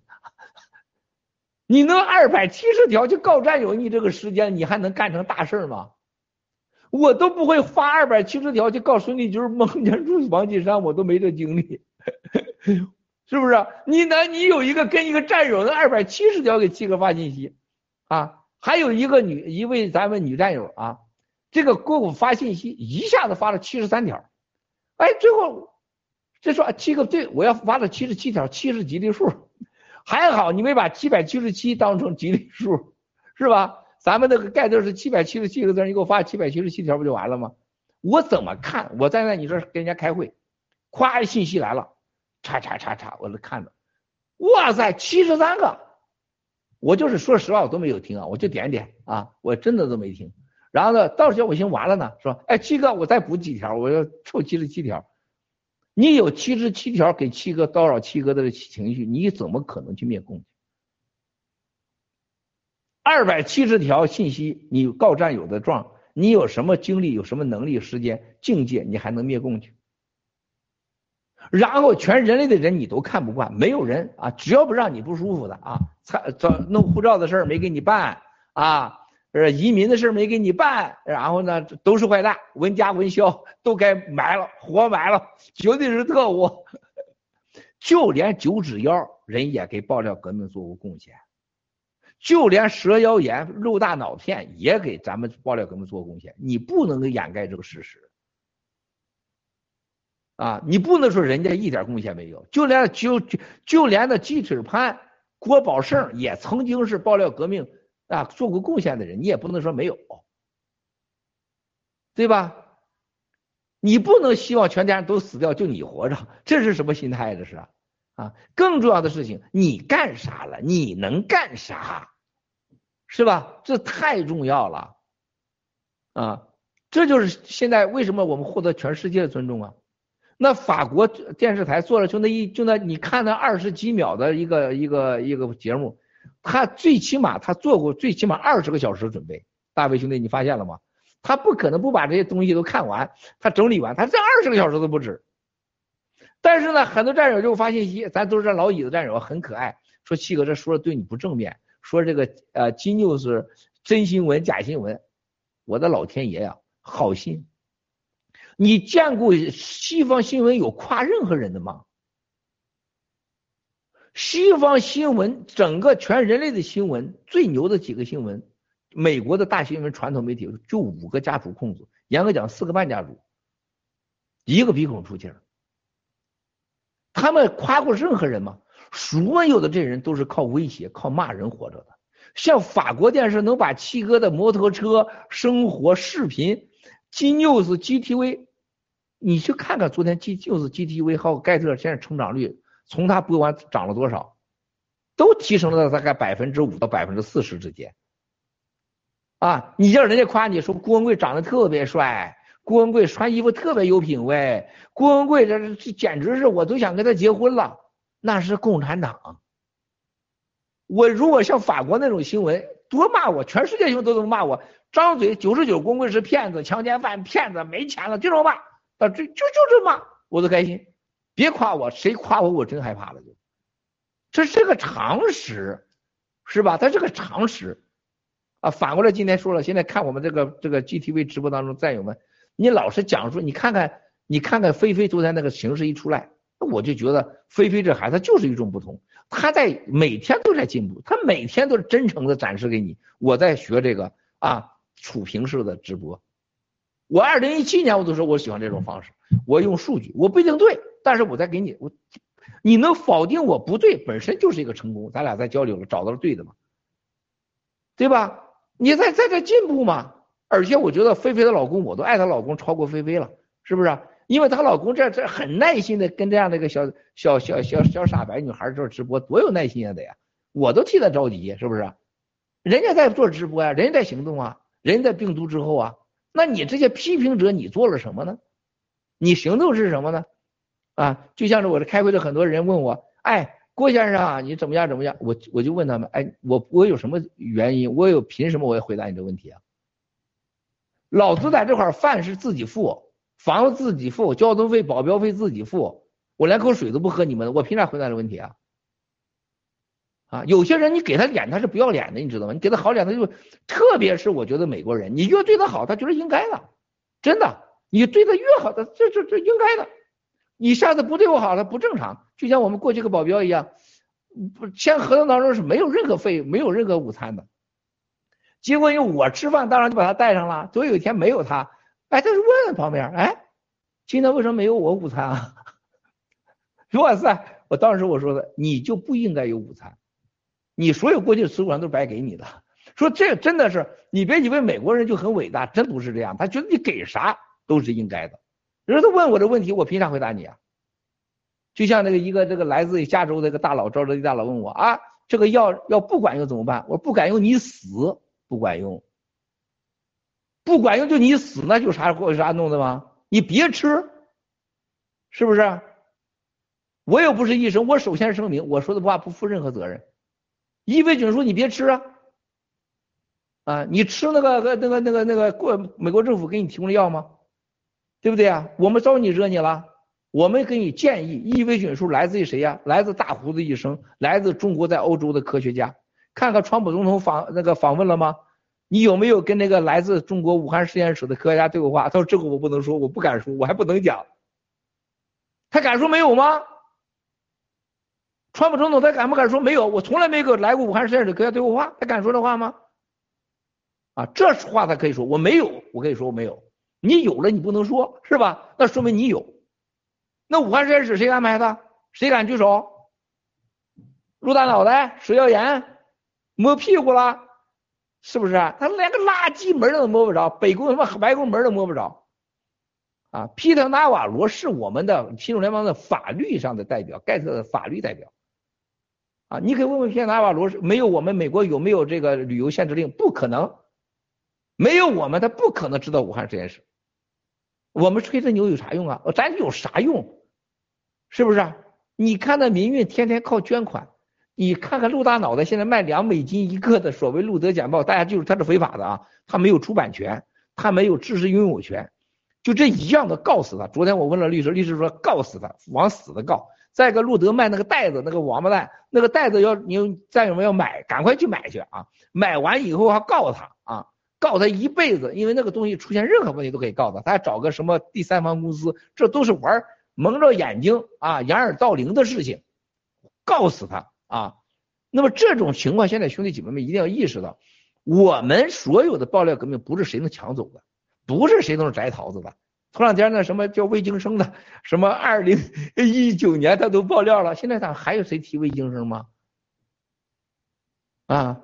你能二百七十条就告战友，你这个时间你还能干成大事吗？我都不会发二百七十条去告孙立军、孟建柱、王岐山，我都没这精力，是不是？你呢？你有一个跟一个战友的二百七十条给七哥发信息啊，还有一个女一位咱们女战友啊，这个给我发信息一下子发了七十三条。哎，最后这说七个对，我要发了七十七条，七十吉利数，还好你没把七百七十七当成吉利数，是吧？咱们那个盖字是七百七十七个字，你给我发七百七十七条不就完了吗？我怎么看？我站在你这跟人家开会，咵信息来了，叉叉叉叉，我都看着，哇塞，七十三个，我就是说实话，我都没有听啊，我就点点啊，我真的都没听。然后呢，到时候我寻完了呢，说，哎，七哥，我再补几条，我要凑七十七条。你有七十七条给七哥叨扰七哥的情绪，你怎么可能去灭共？二百七十条信息，你告战友的状，你有什么精力、有什么能力、时间、境界，你还能灭共去？然后全人类的人你都看不惯，没有人啊，只要不让你不舒服的啊，才找弄护照的事儿没给你办啊。呃，移民的事儿没给你办，然后呢，都是坏蛋，文家文潇都该埋了，活埋了，绝对是特务。就连九指妖人也给爆料革命做过贡献，就连蛇妖言、肉大脑片也给咱们爆料革命做贡献。你不能掩盖这个事实啊！你不能说人家一点贡献没有，就连就就就连那鸡腿潘、郭宝胜也曾经是爆料革命。啊，做过贡献的人，你也不能说没有，对吧？你不能希望全家人都死掉，就你活着，这是什么心态？这是！啊更重要的事情，你干啥了？你能干啥？是吧？这太重要了啊！这就是现在为什么我们获得全世界的尊重啊？那法国电视台做了就那一就那你看那二十几秒的一个一个一个节目。他最起码他做过最起码二十个小时准备，大卫兄弟，你发现了吗？他不可能不把这些东西都看完，他整理完，他这二十个小时都不止。但是呢，很多战友就发信息，咱都是这老椅子战友，很可爱，说七哥这说的对你不正面，说这个呃金牛是真新闻假新闻，我的老天爷呀，好心，你见过西方新闻有夸任何人的吗？西方新闻，整个全人类的新闻最牛的几个新闻，美国的大新闻传统媒体就五个家族控制，严格讲四个半家族，一个鼻孔出气儿。他们夸过任何人吗？所有的这人都是靠威胁、靠骂人活着的。像法国电视能把七哥的摩托车生活视频，金 news GTV，你去看看昨天 G news GTV 还有盖特现在成长率。从他播完涨了多少，都提升了大概百分之五到百分之四十之间。啊，你叫人家夸你说郭文贵长得特别帅，郭文贵穿衣服特别有品位，郭文贵这这简直是我都想跟他结婚了。那是共产党。我如果像法国那种新闻，多骂我，全世界新闻都这么骂我，张嘴九十九郭文贵是骗子、强奸犯、骗子，没钱了，就这么骂，啊，就就就这么骂，我都开心。别夸我，谁夸我我真害怕了就，这是个常识，是吧？它是个常识啊。反过来今天说了，现在看我们这个这个 GTV 直播当中战友们，你老是讲说，你看看你看看菲菲昨天那个形式一出来，我就觉得菲菲这孩子就是与众不同，他在每天都在进步，他每天都是真诚的展示给你。我在学这个啊触屏式的直播，我二零一七年我都说我喜欢这种方式，我用数据，我不一定对。但是我再给你，我你能否定我不对，本身就是一个成功。咱俩在交流了，找到了对的嘛，对吧？你在在这进步嘛？而且我觉得菲菲的老公，我都爱她老公超过菲菲了，是不是？因为她老公这这很耐心的跟这样的一个小小小小小傻白女孩做直播，多有耐心啊，得呀，我都替她着急，是不是？人家在做直播呀，人家在行动啊，人在病毒之后啊，那你这些批评者，你做了什么呢？你行动是什么呢？啊，就像是我这开会的很多人问我，哎，郭先生啊，你怎么样怎么样？我我就问他们，哎，我我有什么原因？我有凭什么我要回答你这问题啊？老子在这块饭是自己付，房子自己付，交通费、保镖费自己付，我连口水都不喝你们的，我凭啥回答这问题啊？啊，有些人你给他脸他是不要脸的，你知道吗？你给他好脸他就，特别是我觉得美国人，你越对他好，他觉得应该的，真的，你对他越好，他这这这应该的。你下次不对我好了不正常，就像我们过去个保镖一样，不签合同当中是没有任何费，没有任何午餐的。结果因为我吃饭，当然就把他带上了。总有一天没有他，哎，他就问旁边，哎，今天为什么没有我午餐啊？哇塞！我当时我说的，你就不应该有午餐，你所有过去的吃午餐都是白给你的。说这真的是，你别以为美国人就很伟大，真不是这样，他觉得你给啥都是应该的。人家都问我这问题，我凭啥回答你啊？就像那个一个这个来自于加州的一个大佬，赵德基大佬问我啊，这个药要不管用怎么办？我不管用你死不管用，不管用就你死，那就啥过啥弄的吗？你别吃，是不是？我又不是医生，我首先声明，我说的话不负任何责任。伊维菌说你别吃啊，啊，你吃那个那个那个那个过美国政府给你提供的药吗？对不对啊？我们招你惹你了？我们给你建议，伊维菌素来自于谁呀？来自大胡子医生，来自中国在欧洲的科学家。看看川普总统访那个访问了吗？你有没有跟那个来自中国武汉实验室的科学家对过话？他说这个我不能说，我不敢说，我还不能讲。他敢说没有吗？川普总统他敢不敢说没有？我从来没跟来过武汉实验室科学家对过话，他敢说这话吗？啊，这话他可以说，我没有，我可以说我没有。你有了，你不能说是吧？那说明你有。那武汉实验室谁安排的？谁敢举手？陆大脑袋、食药盐、摸屁股了，是不是啊？他连个垃圾门都摸不着，北宫什么白宫门都摸不着。啊，皮特纳瓦罗是我们的亲属联邦的法律上的代表，盖特的法律代表。啊，你可以问问皮特纳瓦罗，没有我们美国有没有这个旅游限制令？不可能，没有我们他不可能知道武汉实验室。我们吹这牛有啥用啊？咱有啥用？是不是？你看那民运天天靠捐款，你看看陆大脑袋现在卖两美金一个的所谓《路德简报》，大家记住他是非法的啊！他没有出版权，他没有知识拥有权，就这一样的告死他。昨天我问了律师，律师说告死他，往死的告。再一个，路德卖那个袋子，那个王八蛋，那个袋子要你战友们要买，赶快去买去啊！买完以后还告他啊！告他一辈子，因为那个东西出现任何问题都可以告他，他还找个什么第三方公司，这都是玩蒙着眼睛啊掩耳盗铃的事情，告死他啊！那么这种情况，现在兄弟姐妹们一定要意识到，我们所有的爆料革命不是谁能抢走的，不是谁都是摘桃子的。头两天那什么叫魏京生的，什么二零一九年他都爆料了，现在咋还有谁提魏京生吗？啊？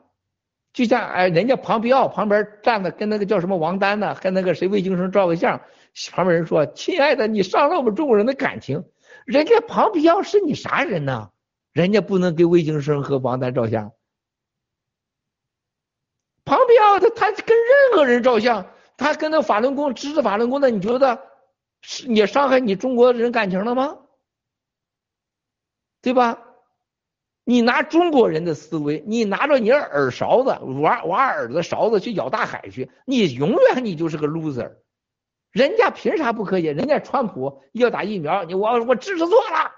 就像哎，人家庞皮奥旁边站的跟那个叫什么王丹呢，跟那个谁魏京生照个相，旁边人说：“亲爱的，你伤了我们中国人的感情。”人家庞皮奥是你啥人呢？人家不能给魏京生和王丹照相。庞皮奥他他跟任何人照相，他跟那法轮功支持法轮功的，你觉得是也伤害你中国人感情了吗？对吧？你拿中国人的思维，你拿着你耳勺子挖挖耳朵勺子去咬大海去，你永远你就是个 loser。人家凭啥不可以？人家川普要打疫苗，你我我支持错了，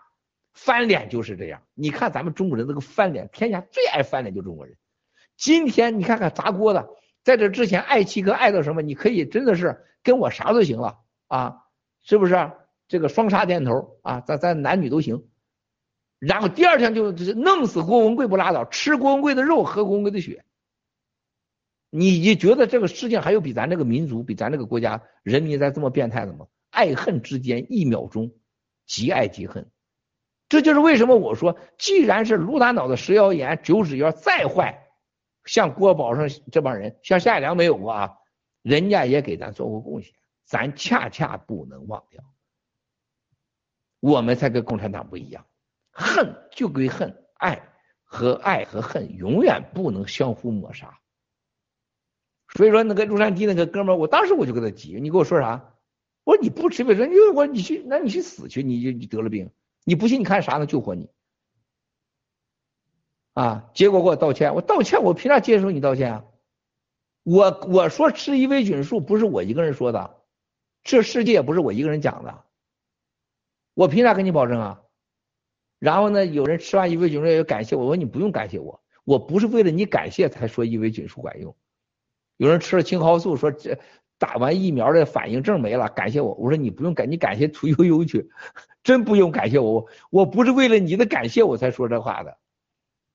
翻脸就是这样。你看咱们中国人这个翻脸，天下最爱翻脸就中国人。今天你看看砸锅的，在这之前爱七哥爱到什么？你可以真的是跟我啥都行了啊，是不是？这个双杀点头啊，咱咱男女都行。然后第二天就弄死郭文贵不拉倒，吃郭文贵的肉，喝郭文贵的血。你你觉得这个世界还有比咱这个民族、比咱这个国家人民在这么变态的吗？爱恨之间一秒钟，极爱极恨。这就是为什么我说，既然是卢大脑的食药盐、九指药再坏，像郭宝胜这帮人，像夏良没有过啊，人家也给咱做过贡献，咱恰恰不能忘掉。我们才跟共产党不一样。恨就归恨，爱和爱和恨永远不能相互抹杀。所以说，那个洛杉矶那个哥们儿，我当时我就跟他急，你跟我说啥？我说你不吃卫生，你我你去，那你去死去，你就你得了病，你不信你看啥能救活你？啊！结果给我道歉，我道歉，我凭啥接受你道歉啊？我我说吃伊维菌素不是我一个人说的，这世界也不是我一个人讲的，我凭啥跟你保证啊？然后呢，有人吃完伊维菌素要感谢我，我说你不用感谢我，我不是为了你感谢才说伊维菌素管用。有人吃了青蒿素说这打完疫苗的反应症没了，感谢我，我说你不用感，你感谢屠呦呦去，真不用感谢我，我不是为了你的感谢我才说这话的，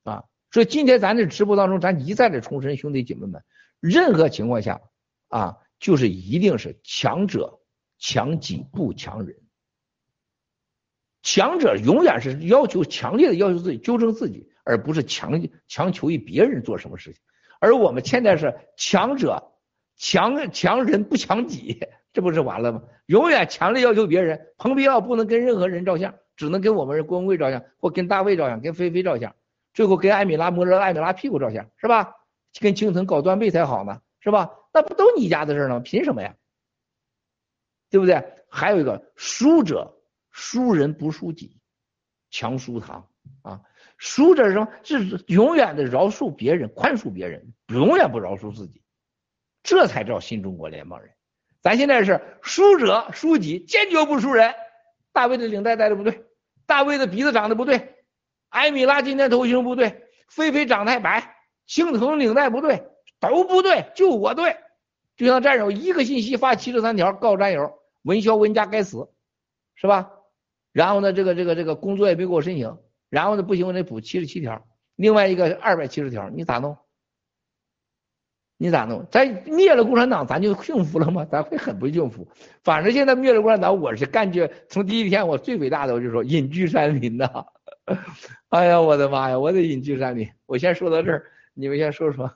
啊，所以今天咱这直播当中，咱一再的重申，兄弟姐妹们，任何情况下啊，就是一定是强者强己不强人。强者永远是要求强烈的要求自己纠正自己，而不是强强求于别人做什么事情。而我们现在是强者强强人不强己，这不是完了吗？永远强烈要求别人。蓬皮奥不能跟任何人照相，只能跟我们郭文贵照相，或跟大卫照相，跟菲菲照相，最后跟艾米拉摸着艾米拉屁股照相，是吧？跟青藤搞断背才好呢，是吧？那不都你家的事吗？凭什么呀？对不对？还有一个输者。输人不输己，强输他啊！输者是什么？是永远的饶恕别人，宽恕别人，永远不饶恕自己，这才叫新中国联邦人。咱现在是输者输己，坚决不输人。大卫的领带戴的不对，大卫的鼻子长得不对，艾米拉今天头型不对，菲菲长太白，青藤领带不对，都不对，就我对。就像战友一个信息发七十三条告战友，文肖文家该死，是吧？然后呢，这个这个这个工作也没给我申请，然后呢不行，我得补七十七条，另外一个二百七十条，你咋弄？你咋弄？咱灭了共产党，咱就幸福了吗？咱会很不幸福。反正现在灭了共产党，我是感觉从第一天我最伟大的，我就说隐居山林呐。哎呀，我的妈呀，我得隐居山林。我先说到这儿，你们先说说。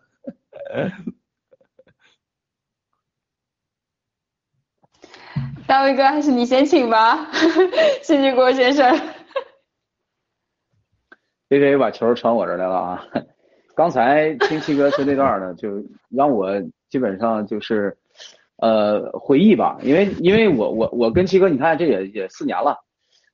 大卫哥，还是你先请吧，谢谢郭先生。菲菲把球传我这儿来了啊！刚才听七哥说那段呢，就让我基本上就是呃回忆吧，因为因为我我我跟七哥，你看这也也四年了，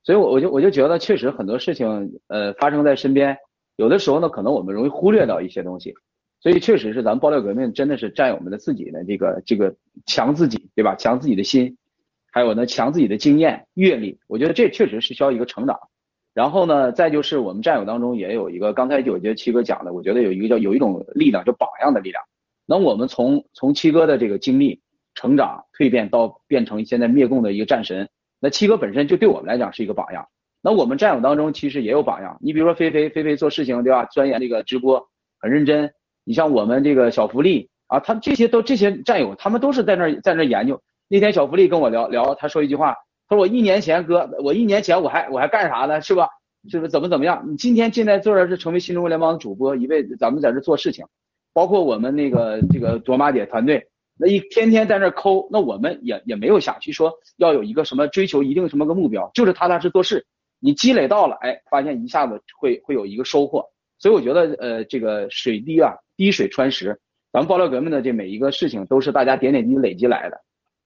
所以我我就我就觉得确实很多事情呃发生在身边，有的时候呢可能我们容易忽略到一些东西，所以确实是咱们爆料革命真的是战友们的自己的这个这个强自己对吧？强自己的心。还有呢，强自己的经验阅历，我觉得这确实是需要一个成长。然后呢，再就是我们战友当中也有一个，刚才我觉得七哥讲的，我觉得有一个叫有一种力量，叫榜样的力量。那我们从从七哥的这个经历、成长、蜕变到变成现在灭共的一个战神，那七哥本身就对我们来讲是一个榜样。那我们战友当中其实也有榜样，你比如说菲菲，菲菲做事情对吧？钻研这个直播很认真。你像我们这个小福利啊，他这些都这些战友，他们都是在那在那研究。那天小福利跟我聊聊，他说一句话，他说我一年前哥，我一年前我还我还干啥呢？是吧？是不是怎么怎么样？你今天进来坐这是成为新中国联邦的主播，一位咱们在这做事情，包括我们那个这个卓玛姐团队，那一天天在那抠，那我们也也没有想去说要有一个什么追求一定什么个目标，就是踏踏实做事。你积累到了，哎，发现一下子会会有一个收获。所以我觉得呃这个水滴啊滴水穿石，咱们爆料革命的这每一个事情都是大家点点滴滴累积来的。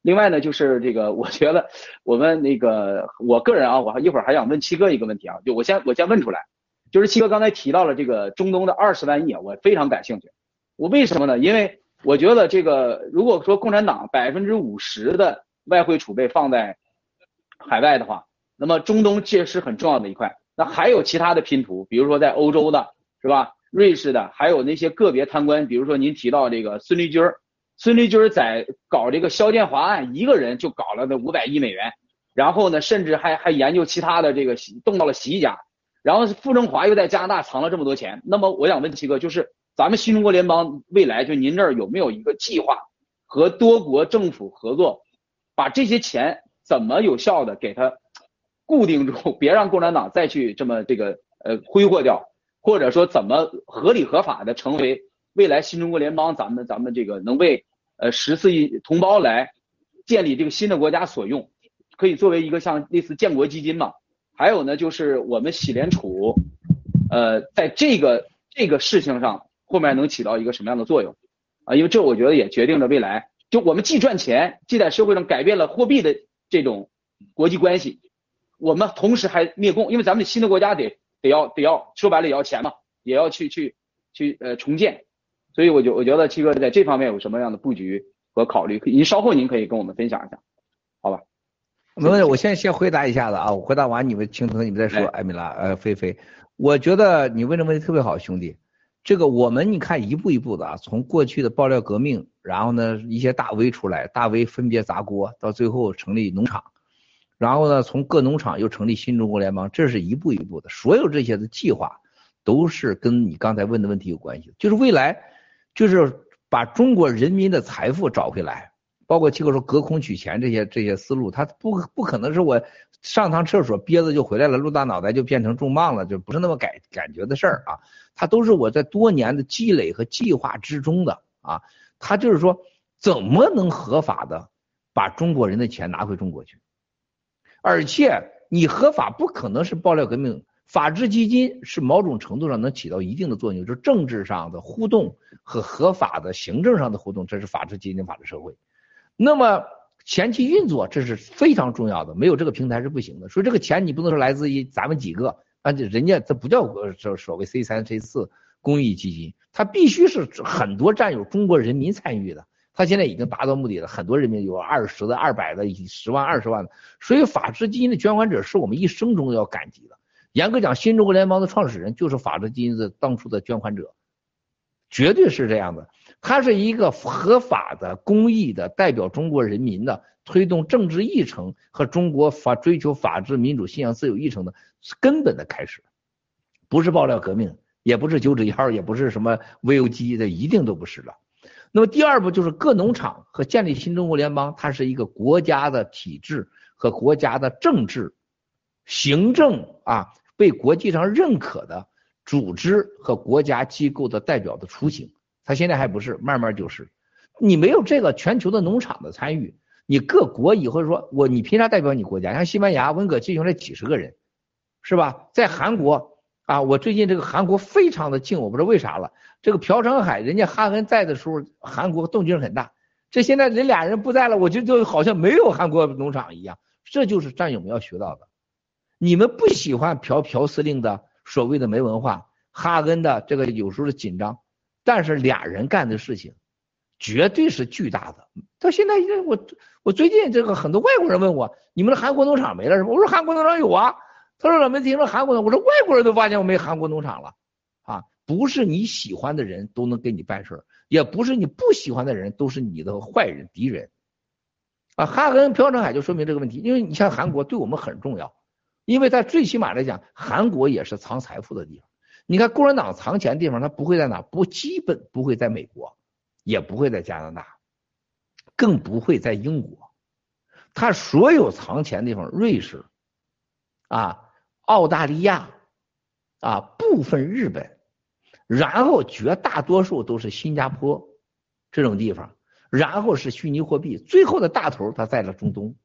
另外呢，就是这个，我觉得我们那个，我个人啊，我还一会儿还想问七哥一个问题啊，就我先我先问出来，就是七哥刚才提到了这个中东的二十万亿啊，我非常感兴趣。我为什么呢？因为我觉得这个，如果说共产党百分之五十的外汇储备放在海外的话，那么中东确实很重要的一块。那还有其他的拼图，比如说在欧洲的，是吧？瑞士的，还有那些个别贪官，比如说您提到这个孙立军儿。孙立军在搞这个肖建华案，一个人就搞了那五百亿美元，然后呢，甚至还还研究其他的这个动到了习家，然后傅政华又在加拿大藏了这么多钱。那么我想问七哥，就是咱们新中国联邦未来，就您这儿有没有一个计划和多国政府合作，把这些钱怎么有效的给他固定住，别让共产党再去这么这个呃挥霍掉，或者说怎么合理合法的成为未来新中国联邦咱们咱们这个能为呃，十四亿同胞来建立这个新的国家所用，可以作为一个像类似建国基金嘛？还有呢，就是我们喜联储，呃，在这个这个事情上后面能起到一个什么样的作用啊？因为这我觉得也决定了未来，就我们既赚钱，既在社会上改变了货币的这种国际关系，我们同时还灭共，因为咱们新的国家得得要得要说白了也要钱嘛，也要去去去呃重建。所以我就我觉得七哥在这方面有什么样的布局和考虑？您稍后您可以跟我们分享一下。好吧？没问题，我先先回答一下子啊，我回答完你们青藤你们再说，艾米拉呃菲菲，我觉得你问的问题特别好，兄弟，这个我们你看一步一步的啊，从过去的爆料革命，然后呢一些大 V 出来，大 V 分别砸锅，到最后成立农场，然后呢从各农场又成立新中国联邦，这是一步一步的，所有这些的计划都是跟你刚才问的问题有关系，就是未来就是把中国人民的财富找回来。包括七哥说隔空取钱这些这些思路，他不不可能是我上趟厕所憋着就回来了，露大脑袋就变成重磅了，就不是那么感感觉的事儿啊。他都是我在多年的积累和计划之中的啊。他就是说怎么能合法的把中国人的钱拿回中国去？而且你合法不可能是爆料革命，法治基金是某种程度上能起到一定的作用，就是政治上的互动和合法的行政上的互动，这是法治基金法治社会。那么前期运作这是非常重要的，没有这个平台是不行的。所以这个钱你不能说来自于咱们几个，啊，人家这不叫所所谓 C 三 C 四公益基金，它必须是很多占有中国人民参与的。它现在已经达到目的了，很多人民有二十的、二百的、十万、二十万的。所以法治基金的捐款者是我们一生中要感激的。严格讲，新中国联邦的创始人就是法治基金的当初的捐款者，绝对是这样的。他是一个合法的、公益的、代表中国人民的、推动政治议程和中国法追求法治、民主、信仰、自由议程的根本的开始，不是爆料革命，也不是九指一号，也不是什么 VOG 的，一定都不是了。那么第二步就是各农场和建立新中国联邦，它是一个国家的体制和国家的政治、行政啊被国际上认可的组织和国家机构的代表的雏形。他现在还不是，慢慢就是。你没有这个全球的农场的参与，你各国以后说我你凭啥代表你国家？像西班牙温哥进行了几十个人，是吧？在韩国啊，我最近这个韩国非常的静，我不知道为啥了。这个朴成海，人家哈恩在的时候，韩国动静很大。这现在人俩人不在了，我就就好像没有韩国农场一样。这就是战友们要学到的。你们不喜欢朴朴司令的所谓的没文化，哈恩的这个有时候的紧张。但是俩人干的事情，绝对是巨大的。到现在，我我最近这个很多外国人问我，你们的韩国农场没了是吧？我说韩国农场有啊。他说怎么听说韩国的？我说外国人都发现我没韩国农场了啊！不是你喜欢的人都能给你办事儿，也不是你不喜欢的人都是你的坏人敌人啊。哈根朴正海就说明这个问题，因为你像韩国对我们很重要，因为在最起码来讲，韩国也是藏财富的地方。你看共产党藏钱地方，他不会在哪？不，基本不会在美国，也不会在加拿大，更不会在英国。他所有藏钱地方，瑞士，啊，澳大利亚，啊，部分日本，然后绝大多数都是新加坡这种地方，然后是虚拟货币，最后的大头他在了中东。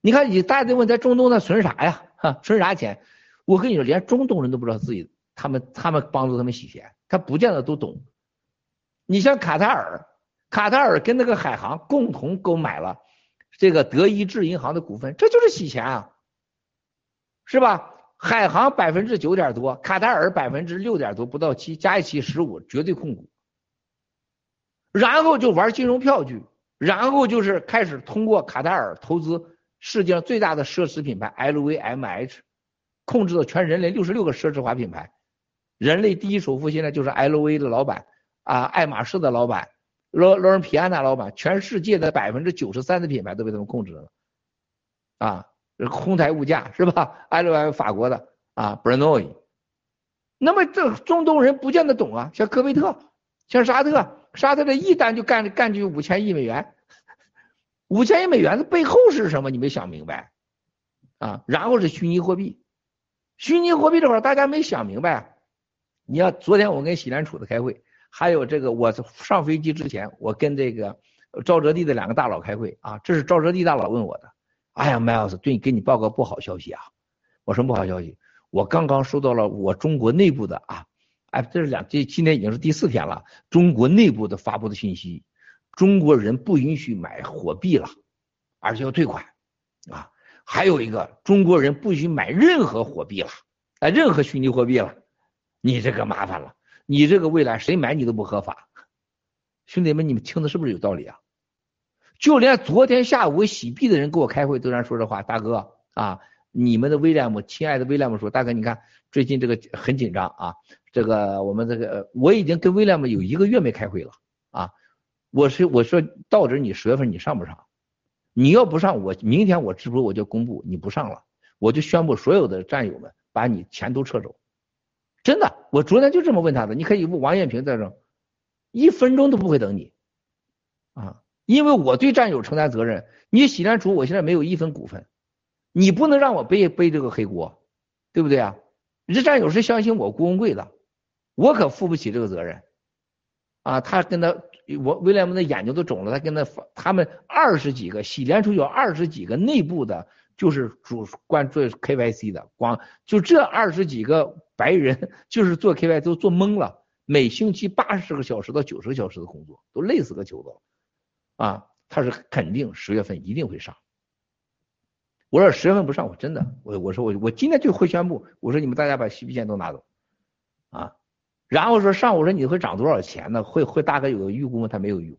你看，你大家都问在中东他存啥呀？哈，存啥钱？我跟你说，连中东人都不知道自己。他们他们帮助他们洗钱，他不见得都懂。你像卡塔尔，卡塔尔跟那个海航共同购买了这个德意志银行的股份，这就是洗钱啊，是吧？海航百分之九点多，卡塔尔百分之六点多，不到七，加一起十五，绝对控股。然后就玩金融票据，然后就是开始通过卡塔尔投资世界上最大的奢侈品牌 LVMH，控制了全人类六十六个奢侈化品牌。人类第一首富现在就是 LV 的老板啊，爱马仕的老板，罗罗恩皮安纳老板，全世界的百分之九十三的品牌都被他们控制了，啊，哄抬物价是吧？LV 法国的啊 b r n o y 那么这中东人不见得懂啊，像科威特，像沙特，沙特的一单就干干就五千亿美元，五千亿美元的背后是什么？你没想明白啊？然后是虚拟货币，虚拟货币这块大家没想明白。你要昨天我跟喜兰楚的开会，还有这个我上飞机之前，我跟这个赵哲地的两个大佬开会啊，这是赵哲地大佬问我的，哎呀，Miles，对给你报个不好消息啊，我什么不好消息？我刚刚收到了我中国内部的啊，哎，这是两这今天已经是第四天了，中国内部的发布的信息，中国人不允许买货币了，而且要退款啊，还有一个中国人不许买任何货币了，哎，任何虚拟货币了。你这个麻烦了，你这个未来谁买你都不合法，兄弟们，你们听的是不是有道理啊？就连昨天下午洗币的人给我开会都在说这话，大哥啊，你们的威廉姆，亲爱的威廉姆说，大哥你看最近这个很紧张啊，这个我们这个我已经跟威廉姆有一个月没开会了，我是我说到底你十月份你上不上？你要不上，我明天我直播我就公布你不上了，我就宣布所有的战友们把你钱都撤走。真的，我昨天就这么问他的，你可以问王艳平在这，一分钟都不会等你啊，因为我对战友承担责任。你洗联储，我现在没有一分股份，你不能让我背背这个黑锅，对不对啊？这战友是相信我郭文贵的，我可负不起这个责任啊。他跟他。我威廉姆的眼睛都肿了，他跟他他们二十几个洗联储有二十几个内部的，就是主关做 KYC 的，光就这二十几个白人就是做 KYC 都做懵了，每星期八十个小时到九十个小时的工作，都累死个球子啊！他是肯定十月份一定会上，我说十月份不上，我真的我我说我我今天就会宣布，我说你们大家把洗币线都拿走啊！然后说上午说你会涨多少钱呢？会会大概有个预估吗？他没有预估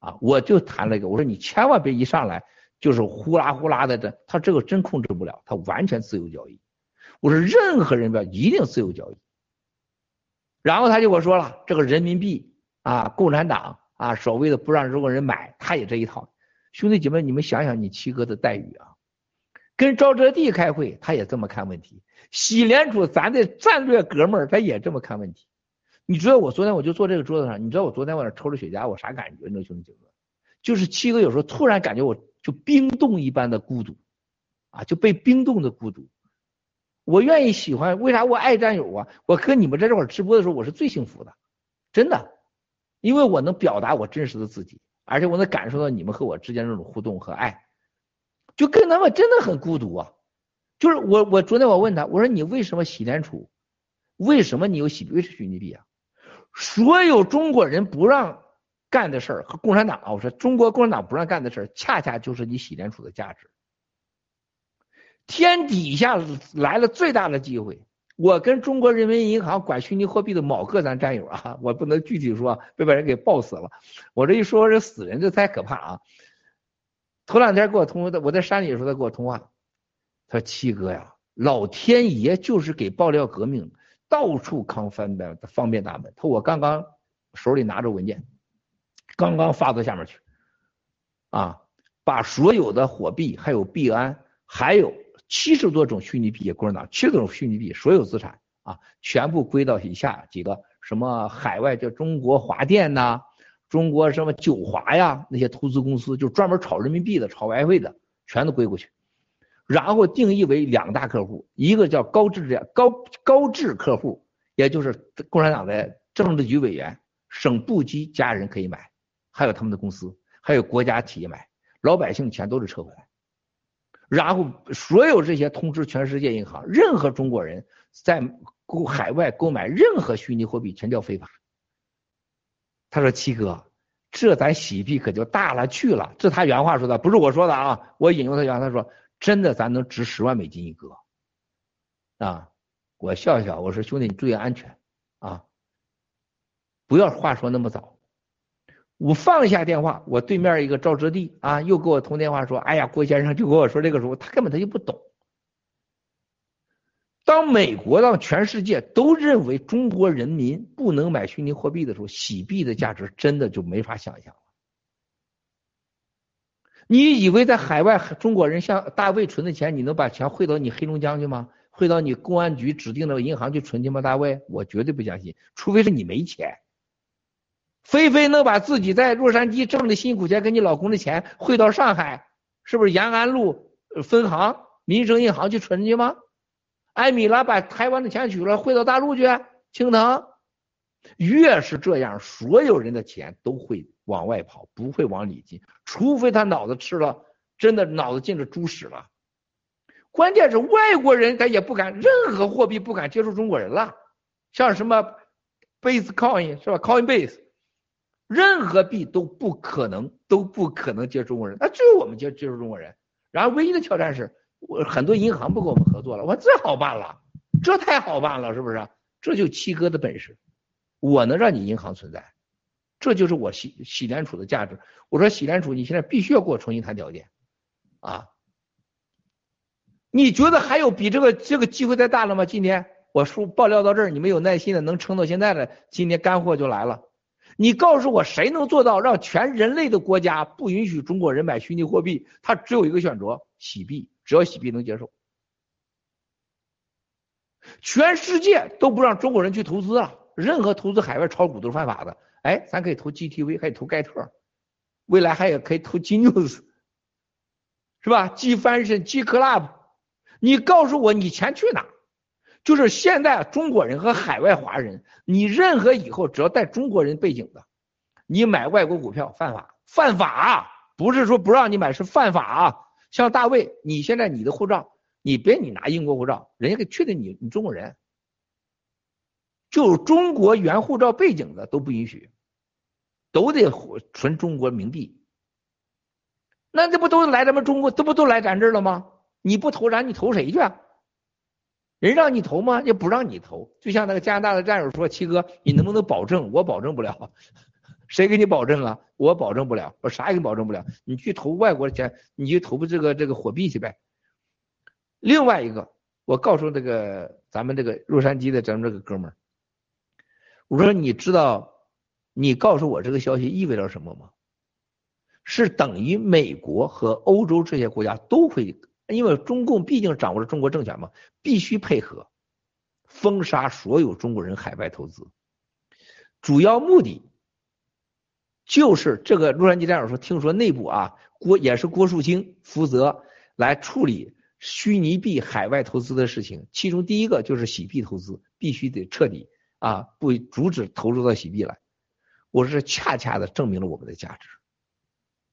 啊，我就谈了一个，我说你千万别一上来就是呼啦呼啦的这，他这个真控制不了，他完全自由交易。我说任何人不要一定自由交易。然后他就给我说了，这个人民币啊，共产党啊，所谓的不让中国人买，他也这一套。兄弟姐妹，你们想想你七哥的待遇啊，跟赵哲地开会，他也这么看问题。洗联储，咱的战略哥们儿，他也这么看问题。你知道我昨天我就坐这个桌子上，你知道我昨天往那抽着雪茄，我啥感觉？那兄弟姐妹，就是七哥有时候突然感觉我就冰冻一般的孤独，啊，就被冰冻的孤独。我愿意喜欢，为啥我爱战友啊？我和你们在这块直播的时候，我是最幸福的，真的，因为我能表达我真实的自己，而且我能感受到你们和我之间这种互动和爱，就跟他们真的很孤独啊。就是我，我昨天我问他，我说你为什么洗联储？为什么你有洗币是虚拟币啊？所有中国人不让干的事儿和共产党啊，我说中国共产党不让干的事儿，恰恰就是你洗联储的价值。天底下来了最大的机会，我跟中国人民银行管虚拟货币的某个咱战友啊，我不能具体说，被把人给爆死了。我这一说这死人，这太可怕啊！头两天给我通，我在山里的时候他给我通话。他说：“七哥呀，老天爷就是给爆料革命到处康方便方便大门。他说我刚刚手里拿着文件，刚刚发到下面去，啊，把所有的货币还有币安，还有七十多种虚拟币，共产党七十多种虚拟币，所有资产啊，全部归到以下几个什么海外叫中国华电呐，中国什么九华呀那些投资公司，就专门炒人民币的、炒外汇的，全都归过去。”然后定义为两大客户，一个叫高质量高高质客户，也就是共产党的政治局委员、省部级家人可以买，还有他们的公司，还有国家企业买，老百姓钱都是撤回来。然后所有这些通知全世界银行，任何中国人在购海外购买任何虚拟货币全叫非法。他说：“七哥，这咱洗币可就大了去了。”这他原话说的，不是我说的啊，我引用他原话，他说。真的，咱能值十万美金一个啊！我笑笑，我说兄弟，你注意安全啊！不要话说那么早。我放下电话，我对面一个赵哲地啊，又给我通电话说：“哎呀，郭先生就跟我说这个时候，他根本他就不懂。当美国让全世界都认为中国人民不能买虚拟货币的时候，洗币的价值真的就没法想象。”你以为在海外中国人像大卫存的钱，你能把钱汇到你黑龙江去吗？汇到你公安局指定的银行去存去吗？大卫，我绝对不相信，除非是你没钱。菲菲能把自己在洛杉矶挣的辛苦钱跟你老公的钱汇到上海，是不是延安路分行民生银行去存去吗？艾米拉把台湾的钱取了汇到大陆去，青藤。越是这样，所有人的钱都会往外跑，不会往里进，除非他脑子吃了，真的脑子进了猪屎了。关键是外国人他也不敢，任何货币不敢接触中国人了，像什么 Base Coin 是吧？Coinbase，任何币都不可能都不可能接触中国人，那只有我们接接触中国人。然后唯一的挑战是，我很多银行不跟我们合作了，我这好办了，这太好办了，是不是？这就七哥的本事。我能让你银行存在，这就是我喜喜联储的价值。我说喜联储，你现在必须要给我重新谈条件，啊，你觉得还有比这个这个机会再大了吗？今天我说爆料到这儿，你们有耐心的能撑到现在的，今天干货就来了。你告诉我谁能做到让全人类的国家不允许中国人买虚拟货币？他只有一个选择，洗币，只要洗币能接受。全世界都不让中国人去投资啊，任何投资海外炒股都是犯法的。哎，咱可以投 GTV，可以投盖特，未来还有可以投 G News，是吧？G Fashion、G Club，你告诉我你钱去哪？就是现在中国人和海外华人，你任何以后只要带中国人背景的，你买外国股票犯法，犯法，不是说不让你买，是犯法。像大卫，你现在你的护照。你别你拿英国护照，人家给确定你你中国人，就中国原护照背景的都不允许，都得存中国冥币。那这不都来咱们中国，这不都来咱这儿了吗？你不投咱，你投谁去？人让你投吗？也不让你投。就像那个加拿大的战友说：“七哥，你能不能保证？我保证不了。谁给你保证啊？我保证不了，我啥也保证不了。你去投外国的钱，你去投这个这个货币去呗。”另外一个，我告诉这个咱们这个洛杉矶的咱们这个哥们儿，我说你知道，你告诉我这个消息意味着什么吗？是等于美国和欧洲这些国家都会，因为中共毕竟掌握了中国政权嘛，必须配合封杀所有中国人海外投资，主要目的就是这个洛杉矶战友说，听说内部啊郭也是郭树清负责来处理。虚拟币海外投资的事情，其中第一个就是洗币投资，必须得彻底啊，不阻止投入到洗币来。我是恰恰的证明了我们的价值。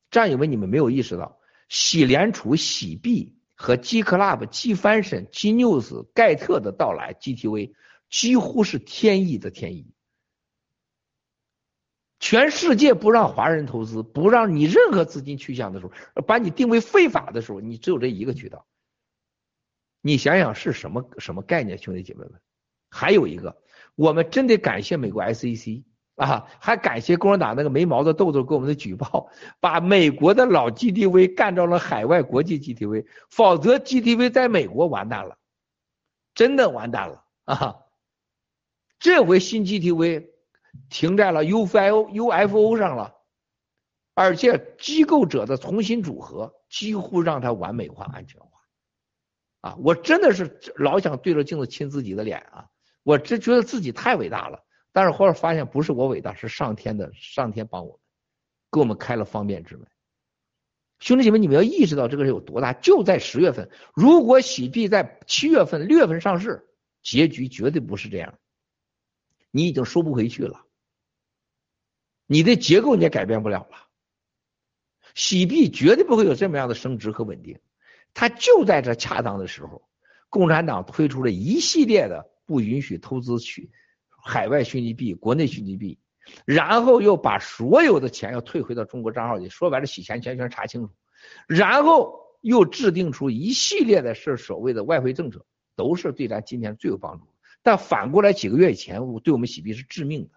战友们，你们没有意识到，洗联储、洗币和 G Club、G Fashion、G News、盖特的到来，GTV 几乎是天意的天意。全世界不让华人投资，不让你任何资金去向的时候，把你定为非法的时候，你只有这一个渠道。你想想是什么什么概念，兄弟姐妹们？还有一个，我们真得感谢美国 SEC 啊，还感谢共产党那个没毛的豆豆给我们的举报，把美国的老 GTV 干到了海外国际 GTV，否则 GTV 在美国完蛋了，真的完蛋了啊！这回新 GTV 停在了 UFO UFO 上了，而且机构者的重新组合几乎让它完美化、安全化。啊，我真的是老想对着镜子亲自己的脸啊！我只觉得自己太伟大了，但是后来发现不是我伟大，是上天的上天帮我们，给我们开了方便之门。兄弟姐妹，你们要意识到这个是有多大！就在十月份，如果喜币在七月份、六月份上市，结局绝对不是这样，你已经收不回去了，你的结构你也改变不了了，喜币绝对不会有这么样的升值和稳定。它就在这恰当的时候，共产党推出了一系列的不允许投资去海外虚拟币、国内虚拟币，然后又把所有的钱要退回到中国账号里，说白了洗钱全全查清楚，然后又制定出一系列的是所谓的外汇政策，都是对咱今天最有帮助。但反过来几个月以前，我对我们洗币是致命的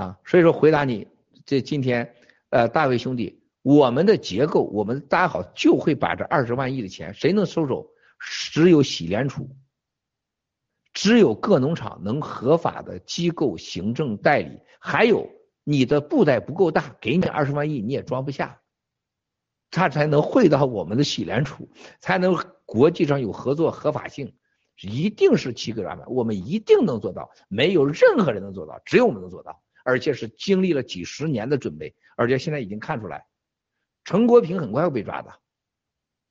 啊！所以说回答你，这今天呃，大卫兄弟。我们的结构，我们搭好就会把这二十万亿的钱，谁能收走？只有洗联储，只有各农场能合法的机构行政代理，还有你的布袋不够大，给你二十万亿你也装不下，他才能汇到我们的洗联储，才能国际上有合作合法性，一定是七个软板，我们一定能做到，没有任何人能做到，只有我们能做到，而且是经历了几十年的准备，而且现在已经看出来。陈国平很快会被抓的，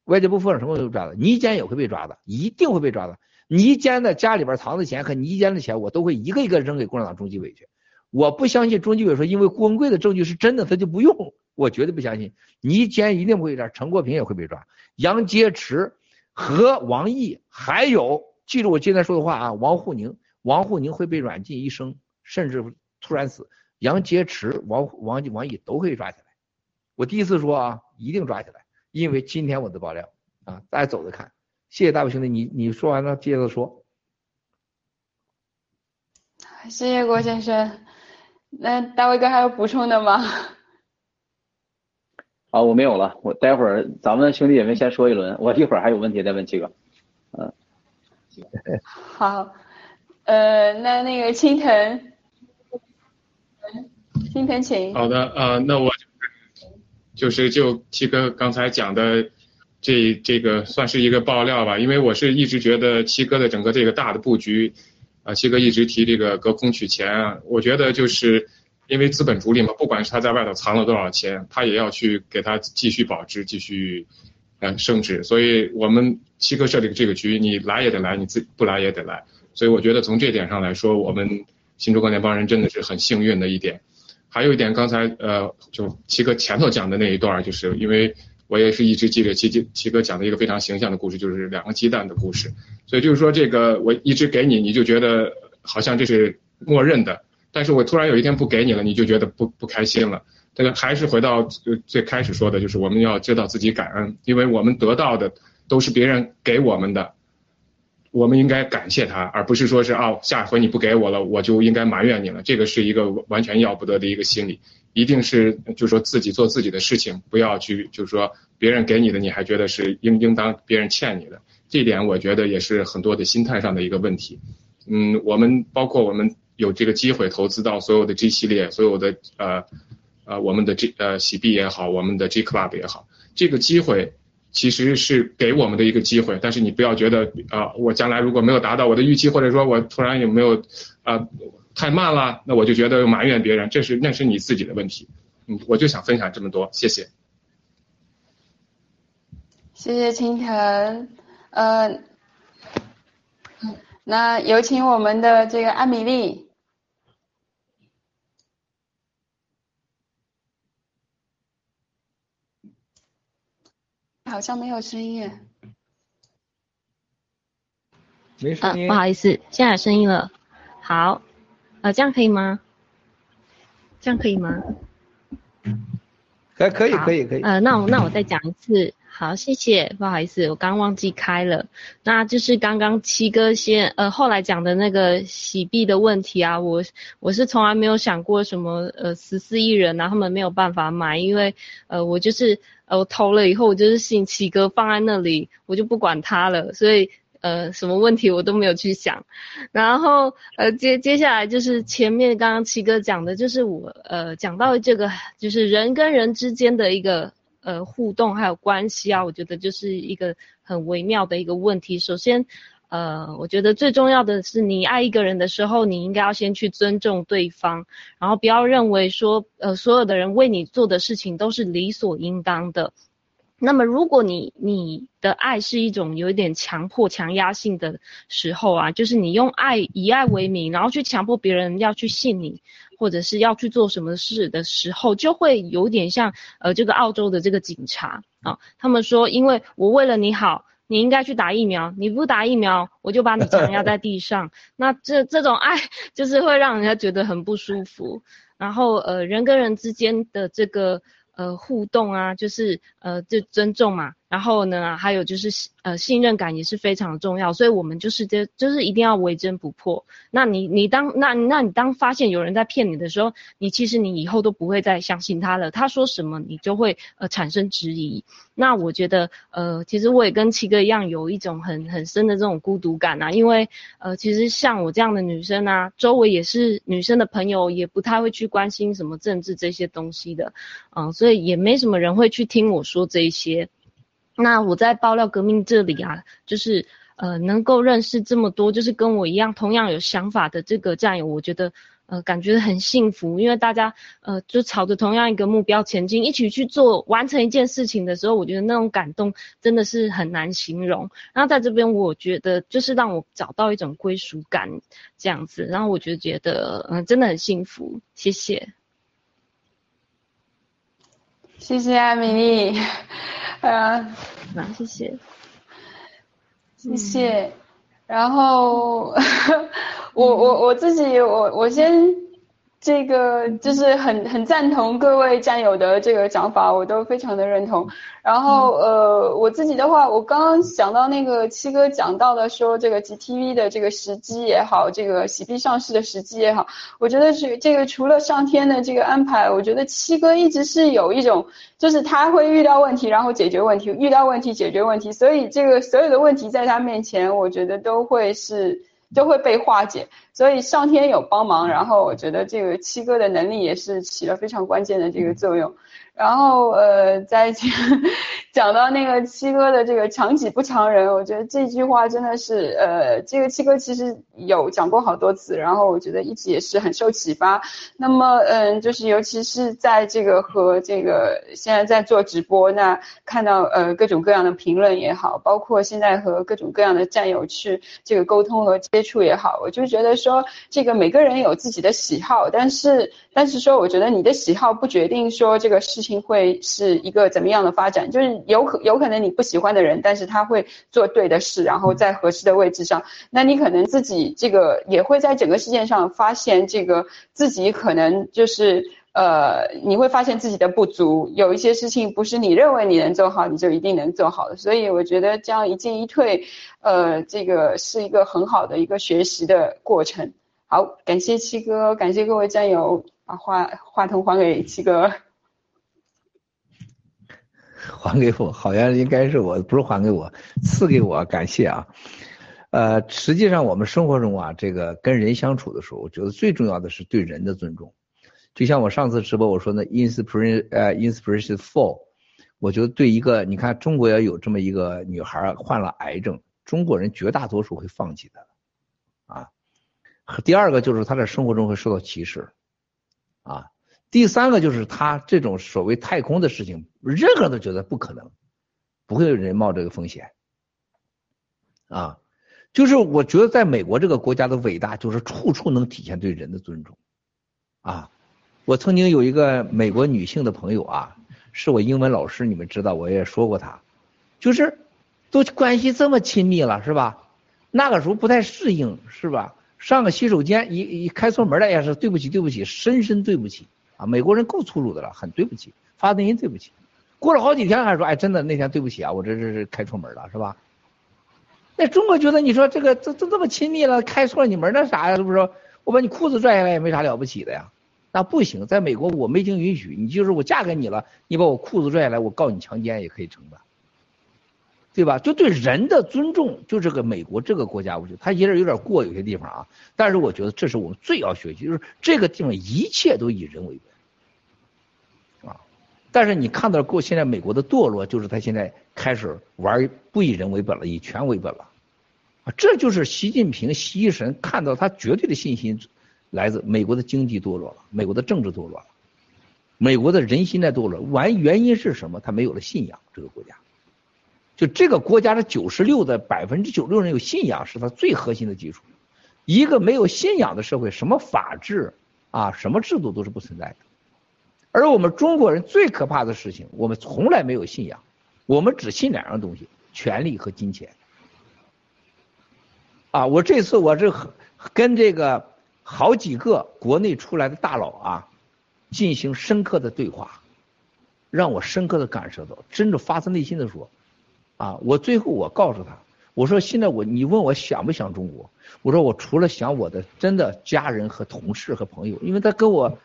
外交部副长什么时候抓的，倪坚也会被抓的，一定会被抓的。倪坚的家里边藏的钱和倪坚的钱，我都会一个一个扔给共产党中纪委去。我不相信中纪委说因为郭文贵的证据是真的，他就不用。我绝对不相信，倪坚一定不会抓，陈国平也会被抓，杨洁篪和王毅，还有记住我今天说的话啊，王沪宁，王沪宁会被软禁一生，甚至突然死。杨洁篪、王王王毅都会抓起来。我第一次说啊，一定抓起来，因为今天我的爆料啊，大家走着看。谢谢大卫兄弟，你你说完了接着说。谢谢郭先生，那大卫哥还有补充的吗？啊，我没有了，我待会儿咱们兄弟姐妹先说一轮，我一会儿还有问题再问七哥。嗯，好，呃，那那个青藤，青藤请。好的，呃，那我就是就七哥刚才讲的这这个算是一个爆料吧，因为我是一直觉得七哥的整个这个大的布局，啊，七哥一直提这个隔空取钱啊，我觉得就是因为资本逐利嘛，不管是他在外头藏了多少钱，他也要去给他继续保值，继续呃升值，所以我们七哥设立这个局，你来也得来，你自不来也得来，所以我觉得从这点上来说，我们新中国联邦人真的是很幸运的一点。还有一点，刚才呃，就七哥前头讲的那一段，就是因为我也是一直记着七七七哥讲的一个非常形象的故事，就是两个鸡蛋的故事。所以就是说，这个我一直给你，你就觉得好像这是默认的，但是我突然有一天不给你了，你就觉得不不开心了。这个还是回到最开始说的，就是我们要知道自己感恩，因为我们得到的都是别人给我们的。我们应该感谢他，而不是说是哦，下回你不给我了，我就应该埋怨你了。这个是一个完全要不得的一个心理，一定是就是说自己做自己的事情，不要去就是说别人给你的，你还觉得是应应当别人欠你的。这点我觉得也是很多的心态上的一个问题。嗯，我们包括我们有这个机会投资到所有的 G 系列，所有的呃呃我们的 G 呃喜币也好，我们的 G Club 也好，这个机会。其实是给我们的一个机会，但是你不要觉得啊，我将来如果没有达到我的预期，或者说我突然有没有啊太慢了，那我就觉得埋怨别人，这是那是你自己的问题。嗯，我就想分享这么多，谢谢。谢谢青藤，呃，那有请我们的这个艾米丽。好像没有声音，没声音。不好意思，现在有声音了。好，呃，这样可以吗？这样可以吗？可可以可以可以。呃，那我那我再讲一次。好，谢谢。不好意思，我刚忘记开了。那就是刚刚七哥先呃后来讲的那个洗币的问题啊，我我是从来没有想过什么呃十四亿人啊，他们没有办法买，因为呃我就是呃我投了以后，我就是信七哥放在那里，我就不管他了，所以呃什么问题我都没有去想。然后呃接接下来就是前面刚刚七哥讲的，就是我呃讲到这个就是人跟人之间的一个。呃，互动还有关系啊，我觉得就是一个很微妙的一个问题。首先，呃，我觉得最重要的是，你爱一个人的时候，你应该要先去尊重对方，然后不要认为说，呃，所有的人为你做的事情都是理所应当的。那么，如果你你的爱是一种有一点强迫、强压性的时候啊，就是你用爱以爱为名，然后去强迫别人要去信你。或者是要去做什么事的时候，就会有点像呃这个澳洲的这个警察啊，他们说，因为我为了你好，你应该去打疫苗，你不打疫苗，我就把你强压在地上。那这这种爱就是会让人家觉得很不舒服。然后呃人跟人之间的这个呃互动啊，就是呃就尊重嘛。然后呢，还有就是呃信任感也是非常重要，所以我们就是这就是一定要为真不破。那你你当那那你当发现有人在骗你的时候，你其实你以后都不会再相信他了。他说什么你就会呃产生质疑。那我觉得呃其实我也跟七哥一样有一种很很深的这种孤独感啊，因为呃其实像我这样的女生啊，周围也是女生的朋友也不太会去关心什么政治这些东西的，嗯，所以也没什么人会去听我说这些。那我在爆料革命这里啊，就是呃能够认识这么多，就是跟我一样同样有想法的这个战友，我觉得呃感觉很幸福，因为大家呃就朝着同样一个目标前进，一起去做完成一件事情的时候，我觉得那种感动真的是很难形容。然后在这边，我觉得就是让我找到一种归属感这样子，然后我就觉得嗯真的很幸福，谢谢。谢谢艾米丽，啊，好，谢谢，谢谢。然后 我我我自己我我先这个就是很很赞同各位战友的这个讲法，我都非常的认同。然后呃，我自己的话，我刚刚想到那个七哥讲到的说这个 GTV 的这个时机也好，这个洗币上市的时机也好，我觉得是这个除了上天的这个安排，我觉得七哥一直是有一种，就是他会遇到问题，然后解决问题，遇到问题解决问题，所以这个所有的问题在他面前，我觉得都会是。就会被化解，所以上天有帮忙，然后我觉得这个七哥的能力也是起了非常关键的这个作用。然后呃，在讲讲到那个七哥的这个强己不强人，我觉得这句话真的是呃，这个七哥其实有讲过好多次，然后我觉得一直也是很受启发。那么嗯，就是尤其是在这个和这个现在在做直播，那看到呃各种各样的评论也好，包括现在和各种各样的战友去这个沟通和接触也好，我就觉得说这个每个人有自己的喜好，但是但是说我觉得你的喜好不决定说这个事情。会是一个怎么样的发展？就是有可有可能你不喜欢的人，但是他会做对的事，然后在合适的位置上。那你可能自己这个也会在整个事件上发现这个自己可能就是呃，你会发现自己的不足。有一些事情不是你认为你能做好，你就一定能做好的。所以我觉得这样一进一退，呃，这个是一个很好的一个学习的过程。好，感谢七哥，感谢各位战友，把话话筒还给七哥。还给我，好像应该是我，不是还给我，赐给我，感谢啊。呃，实际上我们生活中啊，这个跟人相处的时候，我觉得最重要的是对人的尊重。就像我上次直播我说那 inspiration，呃，inspiration for，我觉得对一个，你看中国要有这么一个女孩患了癌症，中国人绝大多数会放弃的，啊。第二个就是她在生活中会受到歧视，啊。第三个就是他这种所谓太空的事情，任何人都觉得不可能，不会有人冒这个风险，啊，就是我觉得在美国这个国家的伟大，就是处处能体现对人的尊重，啊，我曾经有一个美国女性的朋友啊，是我英文老师，你们知道，我也说过她，就是都关系这么亲密了，是吧？那个时候不太适应，是吧？上个洗手间一一开错门了，也是对不起，对不起，深深对不起。啊，美国人够粗鲁的了，很对不起，发短信对不起，过了好几天还说，哎，真的那天对不起啊，我这这是开错门了，是吧？那中国觉得你说这个这这这么亲密了，开错你门那啥呀？是不是？我把你裤子拽下来也没啥了不起的呀？那不行，在美国我没经允许，你就是我嫁给你了，你把我裤子拽下来，我告你强奸也可以成的，对吧？就对人的尊重，就这个美国这个国家，我觉得他也是有点过有些地方啊，但是我觉得这是我们最要学习，就是这个地方一切都以人为本。啊但是你看到过现在美国的堕落，就是他现在开始玩不以人为本了，以权为本了，啊，这就是习近平习一神看到他绝对的信心来自美国的经济堕落了，美国的政治堕落了，美国的人心在堕落，完原因是什么？他没有了信仰，这个国家，就这个国家的九十六的百分之九十六人有信仰，是他最核心的基础，一个没有信仰的社会，什么法治啊，什么制度都是不存在的。而我们中国人最可怕的事情，我们从来没有信仰，我们只信两样东西：权力和金钱。啊，我这次我这跟这个好几个国内出来的大佬啊，进行深刻的对话，让我深刻的感受到，真的发自内心的说，啊，我最后我告诉他，我说现在我你问我想不想中国，我说我除了想我的真的家人和同事和朋友，因为他跟我。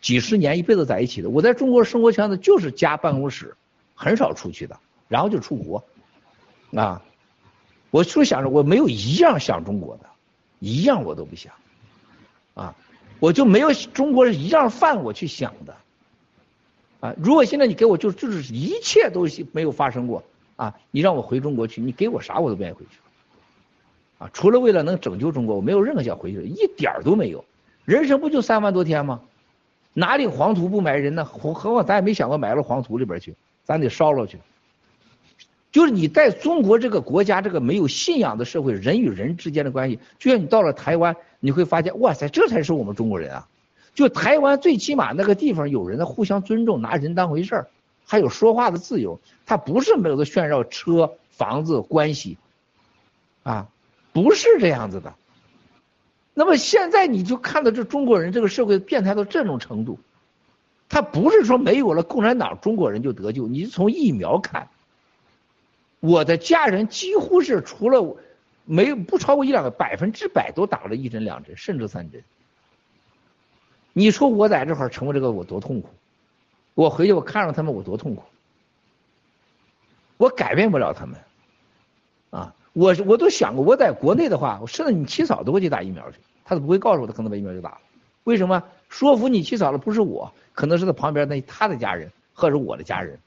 几十年一辈子在一起的，我在中国生活圈子就是家办公室，很少出去的，然后就出国，啊，我就想着我没有一样想中国的，一样我都不想，啊，我就没有中国一样饭我去想的，啊，如果现在你给我就就是一切都没有发生过，啊，你让我回中国去，你给我啥我都不愿意回去，啊，除了为了能拯救中国，我没有任何想回去的，一点都没有，人生不就三万多天吗？哪里黄土不埋人呢？何何况咱也没想过埋到黄土里边去，咱得烧了去。就是你在中国这个国家，这个没有信仰的社会，人与人之间的关系，就像你到了台湾，你会发现，哇塞，这才是我们中国人啊！就台湾最起码那个地方有人互相尊重，拿人当回事儿，还有说话的自由，他不是没有的炫耀车、房子、关系，啊，不是这样子的。那么现在你就看到这中国人这个社会变态到这种程度，他不是说没有了共产党中国人就得救，你从疫苗看，我的家人几乎是除了没有不超过一两个百分之百都打了一针两针甚至三针。你说我在这块儿成为这个我多痛苦，我回去我看着他们我多痛苦，我改变不了他们，啊。我我都想过，我在国内的话，我甚至你七嫂都会去打疫苗去，他都不会告诉我，他可能把疫苗就打了。为什么？说服你七嫂的不是我，可能是他旁边那他的家人或者我的家人。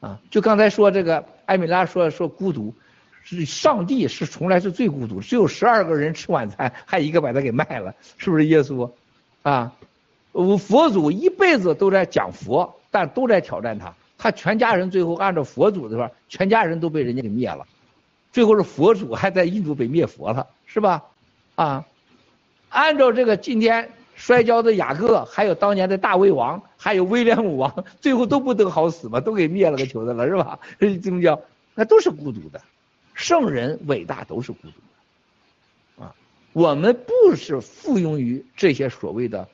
啊，就刚才说这个艾米拉说说孤独，是上帝是从来是最孤独，只有十二个人吃晚餐，还一个把他给卖了，是不是耶稣？啊，我佛祖一辈子都在讲佛，但都在挑战他。他全家人最后按照佛祖的说，全家人都被人家给灭了，最后是佛祖还在印度被灭佛了，是吧？啊，按照这个今天摔跤的雅各，还有当年的大卫王，还有威廉姆王，最后都不得好死嘛，都给灭了个球的了，是吧？宗教那都是孤独的，圣人伟大都是孤独的，啊，我们不是附庸于这些所谓的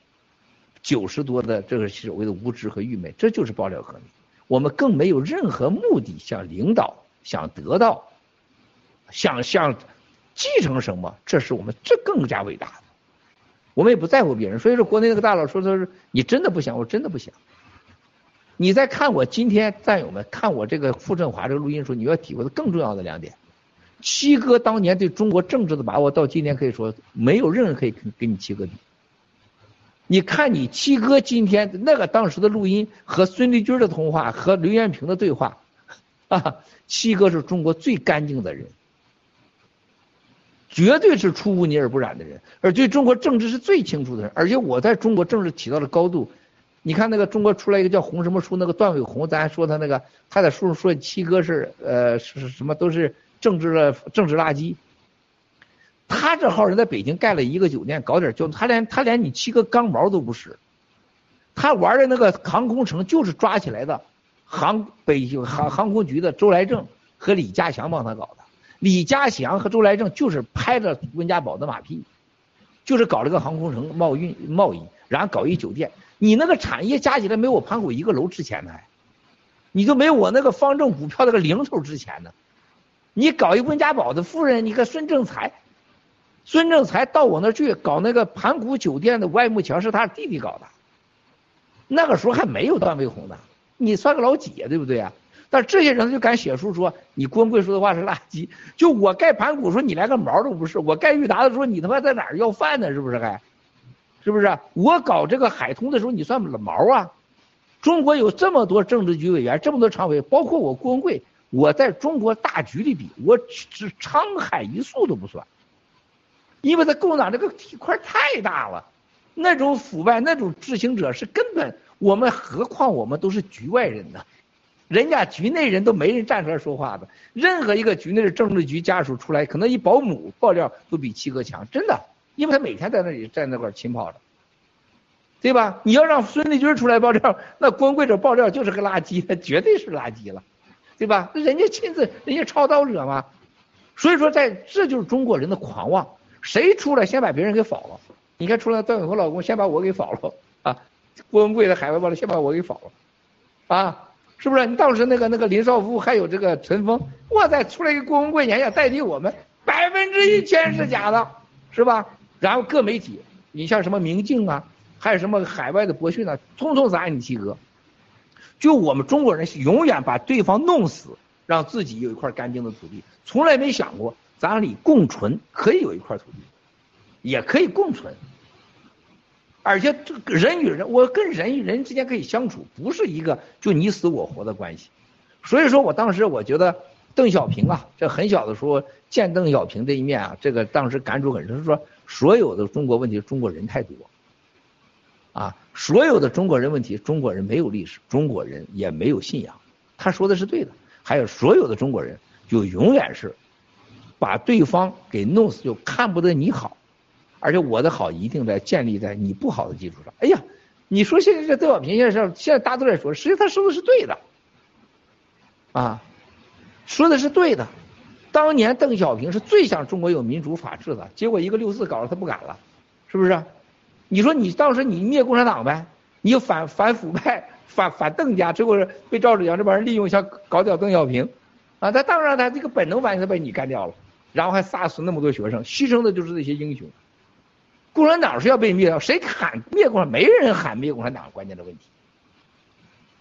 九十多的这个所谓的无知和愚昧，这就是爆料革命。我们更没有任何目的想领导、想得到、想想继承什么，这是我们这更加伟大的。我们也不在乎别人，所以说国内那个大佬说他是你真的不想，我真的不想。你再看我今天战友们看我这个傅振华这个录音的时候，你要体会的更重要的两点：七哥当年对中国政治的把握，到今天可以说没有任何可以跟跟你七哥比。你看，你七哥今天那个当时的录音和孙立军的通话和刘延平的对话，啊，七哥是中国最干净的人，绝对是出污泥而不染的人，而对中国政治是最清楚的人。而且我在中国政治起到了高度，你看那个中国出来一个叫洪什么书，那个段伟宏，咱还说他那个他在书上说七哥是呃是什么都是政治的政治垃圾。他这号人在北京盖了一个酒店，搞点交通，他连他连你七个钢毛都不是。他玩的那个航空城就是抓起来的，航北京航航空局的周来正和李家祥帮他搞的。李家祥和周来正就是拍着温家宝的马屁，就是搞了个航空城贸运贸易，然后搞一酒店。你那个产业加起来没我盘古一个楼值钱呢，你就没我那个方正股票那个零头值钱呢。你搞一温家宝的夫人，你个孙正才。孙正才到我那儿去搞那个盘古酒店的外幕墙，是他弟弟搞的。那个时候还没有段伟宏呢，你算个老几呀，对不对啊？但这些人就敢写书说你郭文贵说的话是垃圾。就我盖盘古说你连个毛都不是，我盖裕达的时候你他妈在哪儿要饭呢？是不是还？是不是？我搞这个海通的时候你算了毛啊？中国有这么多政治局委员，这么多常委，包括我郭文贵，我在中国大局里比，我只沧海一粟都不算。因为他共产党这个体块太大了，那种腐败、那种执行者是根本我们，何况我们都是局外人呢？人家局内人都没人站出来说话的。任何一个局内的政治局家属出来，可能一保姆爆料都比七哥强，真的，因为他每天在那里在那块勤跑着，对吧？你要让孙立军出来爆料，那光棍者爆料就是个垃圾，他绝对是垃圾了，对吧？人家亲自，人家操刀者嘛，所以说，在这就是中国人的狂妄。谁出来先把别人给否了？你看，出来段永红老公先把我给否了啊！郭文贵的海外报道先把我给否了啊！是不是？你当时那个那个林少夫还有这个陈峰，哇塞，出来一个郭文贵，你还想代替我们，百分之一千是假的，是吧？然后各媒体，你像什么明镜啊，还有什么海外的博讯啊，通通砸你七哥。就我们中国人永远把对方弄死，让自己有一块干净的土地，从来没想过。咱俩里共存可以有一块土地，也可以共存，而且这个人与人，我跟人与人之间可以相处，不是一个就你死我活的关系。所以说我当时我觉得邓小平啊，这很小的时候见邓小平这一面啊，这个当时感触很深，说所有的中国问题，中国人太多，啊，所有的中国人问题，中国人没有历史，中国人也没有信仰。他说的是对的，还有所有的中国人就永远是。把对方给弄死，就看不得你好，而且我的好一定在建立在你不好的基础上。哎呀，你说现在这邓小平先生，现在大家都在说，实际他说的是对的，啊，说的是对的，当年邓小平是最想中国有民主法治的，结果一个六四搞得他不敢了，是不是？你说你当时你灭共产党呗，你反反腐败，反反邓家，结果被赵紫阳这帮人利用，想搞掉邓小平，啊，他当然他这个本能反应他被你干掉了，然后还杀死那么多学生，牺牲的就是这些英雄。共产党是要被灭掉，谁喊灭共产？没人喊灭共产党，关键的问题。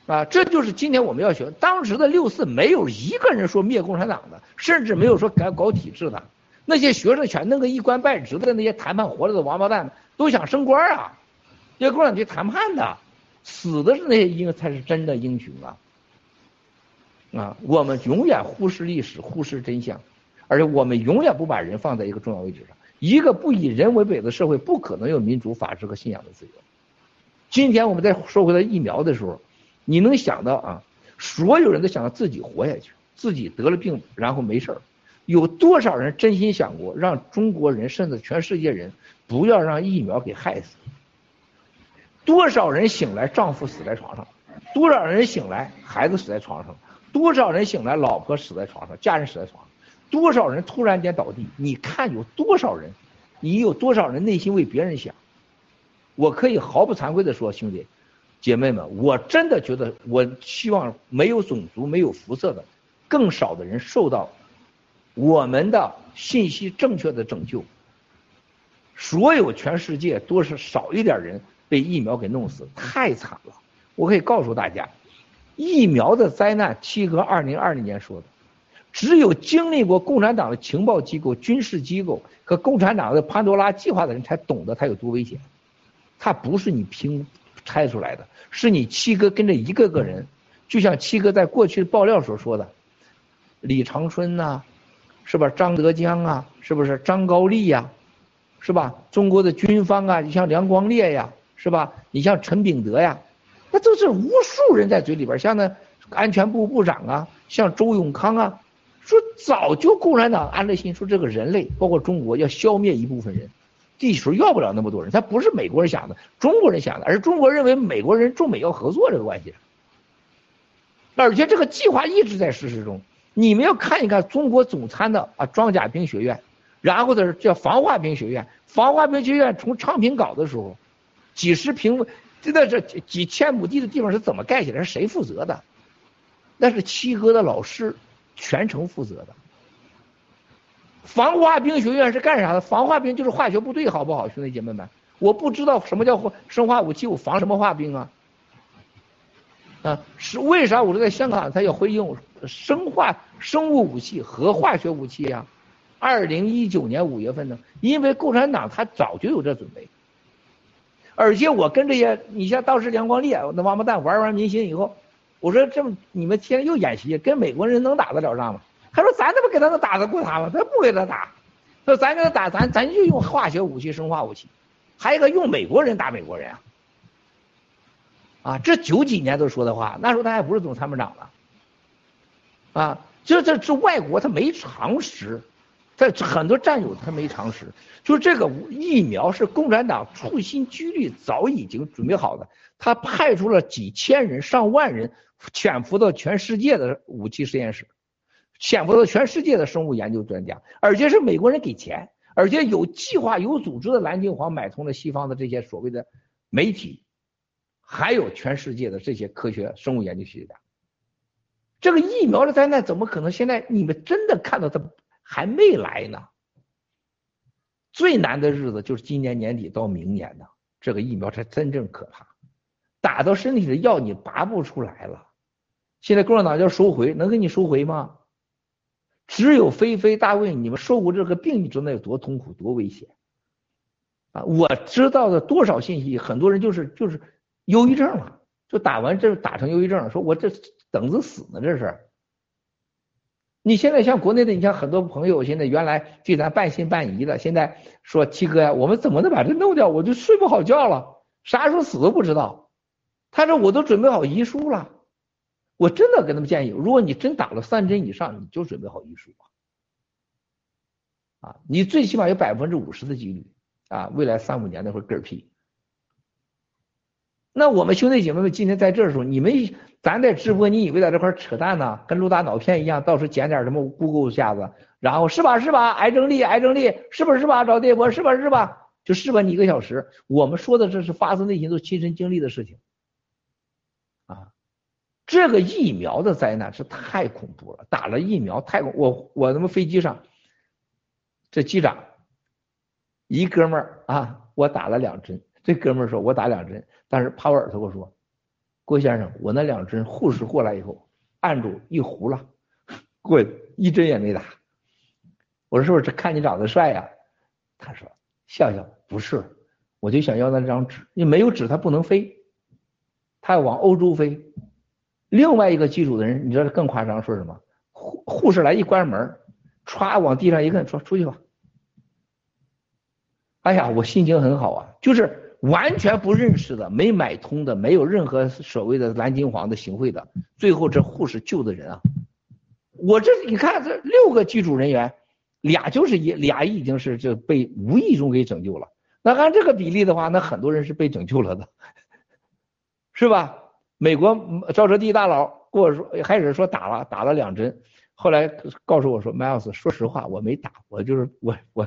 啊，这就是今天我们要学。当时的六四没有一个人说灭共产党的，甚至没有说改搞体制的。那些学生全弄个一官半职的那些谈判活着的王八蛋，都想升官啊，要共产党去谈判的，死的是那些英才是真的英雄啊。啊，我们永远忽视历史，忽视真相，而且我们永远不把人放在一个重要位置上。一个不以人为本的社会，不可能有民主、法治和信仰的自由。今天我们在说回到疫苗的时候。你能想到啊？所有人都想到自己活下去，自己得了病然后没事儿。有多少人真心想过让中国人甚至全世界人不要让疫苗给害死？多少人醒来丈夫死在床上，多少人醒来孩子死在床上，多少人醒来老婆死在床上，家人死在床上，多少人突然间倒地？你看有多少人？你有多少人内心为别人想？我可以毫不惭愧的说，兄弟。姐妹们，我真的觉得，我希望没有种族、没有肤色的，更少的人受到我们的信息正确的拯救。所有全世界都是少一点人被疫苗给弄死，太惨了。我可以告诉大家，疫苗的灾难，七哥二零二零年说的，只有经历过共产党的情报机构、军事机构和共产党的潘多拉计划的人才懂得它有多危险。它不是你凭。猜出来的是你七哥跟着一个个人，就像七哥在过去的爆料所说的，李长春呐，是吧？张德江啊，是不是张高丽呀，是吧？中国的军方啊，你像梁光烈呀，是吧？你像陈炳德呀，那都是无数人在嘴里边，像那安全部部长啊，像周永康啊，说早就共产党安了心，说这个人类包括中国要消灭一部分人。地球要不了那么多人，他不是美国人想的，中国人想的，而中国认为美国人中美要合作这个关系，而且这个计划一直在实施中。你们要看一看中国总参的啊装甲兵学院，然后的叫防化兵学院，防化兵学院从昌平搞的时候，几十平，就在这几千亩地的地方是怎么盖起来？是谁负责的？那是七哥的老师全程负责的。防化兵学院是干啥的？防化兵就是化学部队，好不好，兄弟姐妹们？我不知道什么叫生化武器，我防什么化兵啊？啊，是为啥我说在香港他要会用生化生物武器和化学武器呀？二零一九年五月份呢？因为共产党他早就有这准备，而且我跟这些，你像当时梁光烈那王八蛋玩完明星以后，我说这么你们现在又演习，跟美国人能打得了仗吗？他说：“咱怎么给他能打得过他吗？他不给他打。说咱给他打，咱咱就用化学武器、生化武器，还有一个用美国人打美国人啊！啊，这九几年都说的话，那时候他还不是总参谋长呢。啊，就这这外国他没常识，在很多战友他没常识。就这个疫苗是共产党处心积虑早已经准备好的，他派出了几千人、上万人潜伏到全世界的武器实验室。”潜伏到全世界的生物研究专家，而且是美国人给钱，而且有计划、有组织的蓝金黄买通了西方的这些所谓的媒体，还有全世界的这些科学生物研究学家。这个疫苗的灾难怎么可能？现在你们真的看到它还没来呢？最难的日子就是今年年底到明年呢，这个疫苗才真正可怕，打到身体的药你拔不出来了。现在共产党要收回，能给你收回吗？只有菲菲、大卫，你们受过这个病，你知道有多痛苦、多危险啊！我知道的多少信息，很多人就是就是忧郁症了，就打完这打成忧郁症了，说我这等着死呢，这是。你现在像国内的，你像很多朋友，现在原来对咱半信半疑的，现在说七哥呀，我们怎么能把这弄掉？我就睡不好觉了，啥时候死都不知道。他说我都准备好遗书了。我真的跟他们建议，如果你真打了三针以上，你就准备好遗书啊！你最起码有百分之五十的几率啊，未来三五年的会嗝屁。那我们兄弟姐妹们今天在这时候，你们咱在直播，你以为在这块扯淡呢？跟陆大脑片一样，到时捡点什么 Google 下子，然后是吧是吧？癌症例癌症例是不是吧？找电波是吧是吧？就是吧你一个小时。我们说的这是发自内心都亲身经历的事情啊。这个疫苗的灾难是太恐怖了，打了疫苗太恐，我我他妈飞机上，这机长一哥们儿啊，我打了两针。这哥们儿说：“我打两针，但是趴我耳朵我说，郭先生，我那两针护士过来以后按住一糊了，滚，一针也没打。我说是不是看你长得帅呀？他说笑笑不是，我就想要那张纸，你没有纸他不能飞，他要往欧洲飞。另外一个机组的人，你知道更夸张说什么？护护士来一关门，歘往地上一摁，说出去吧。哎呀，我心情很好啊，就是。”完全不认识的、没买通的、没有任何所谓的蓝金黄的行贿的，最后这护士救的人啊！我这你看这六个机组人员，俩就是一俩已经是就被无意中给拯救了。那按这个比例的话，那很多人是被拯救了的，是吧？美国赵哲地大佬跟我说，开始说打了打了两针，后来告诉我说，Miles，说实话我没打，我就是我我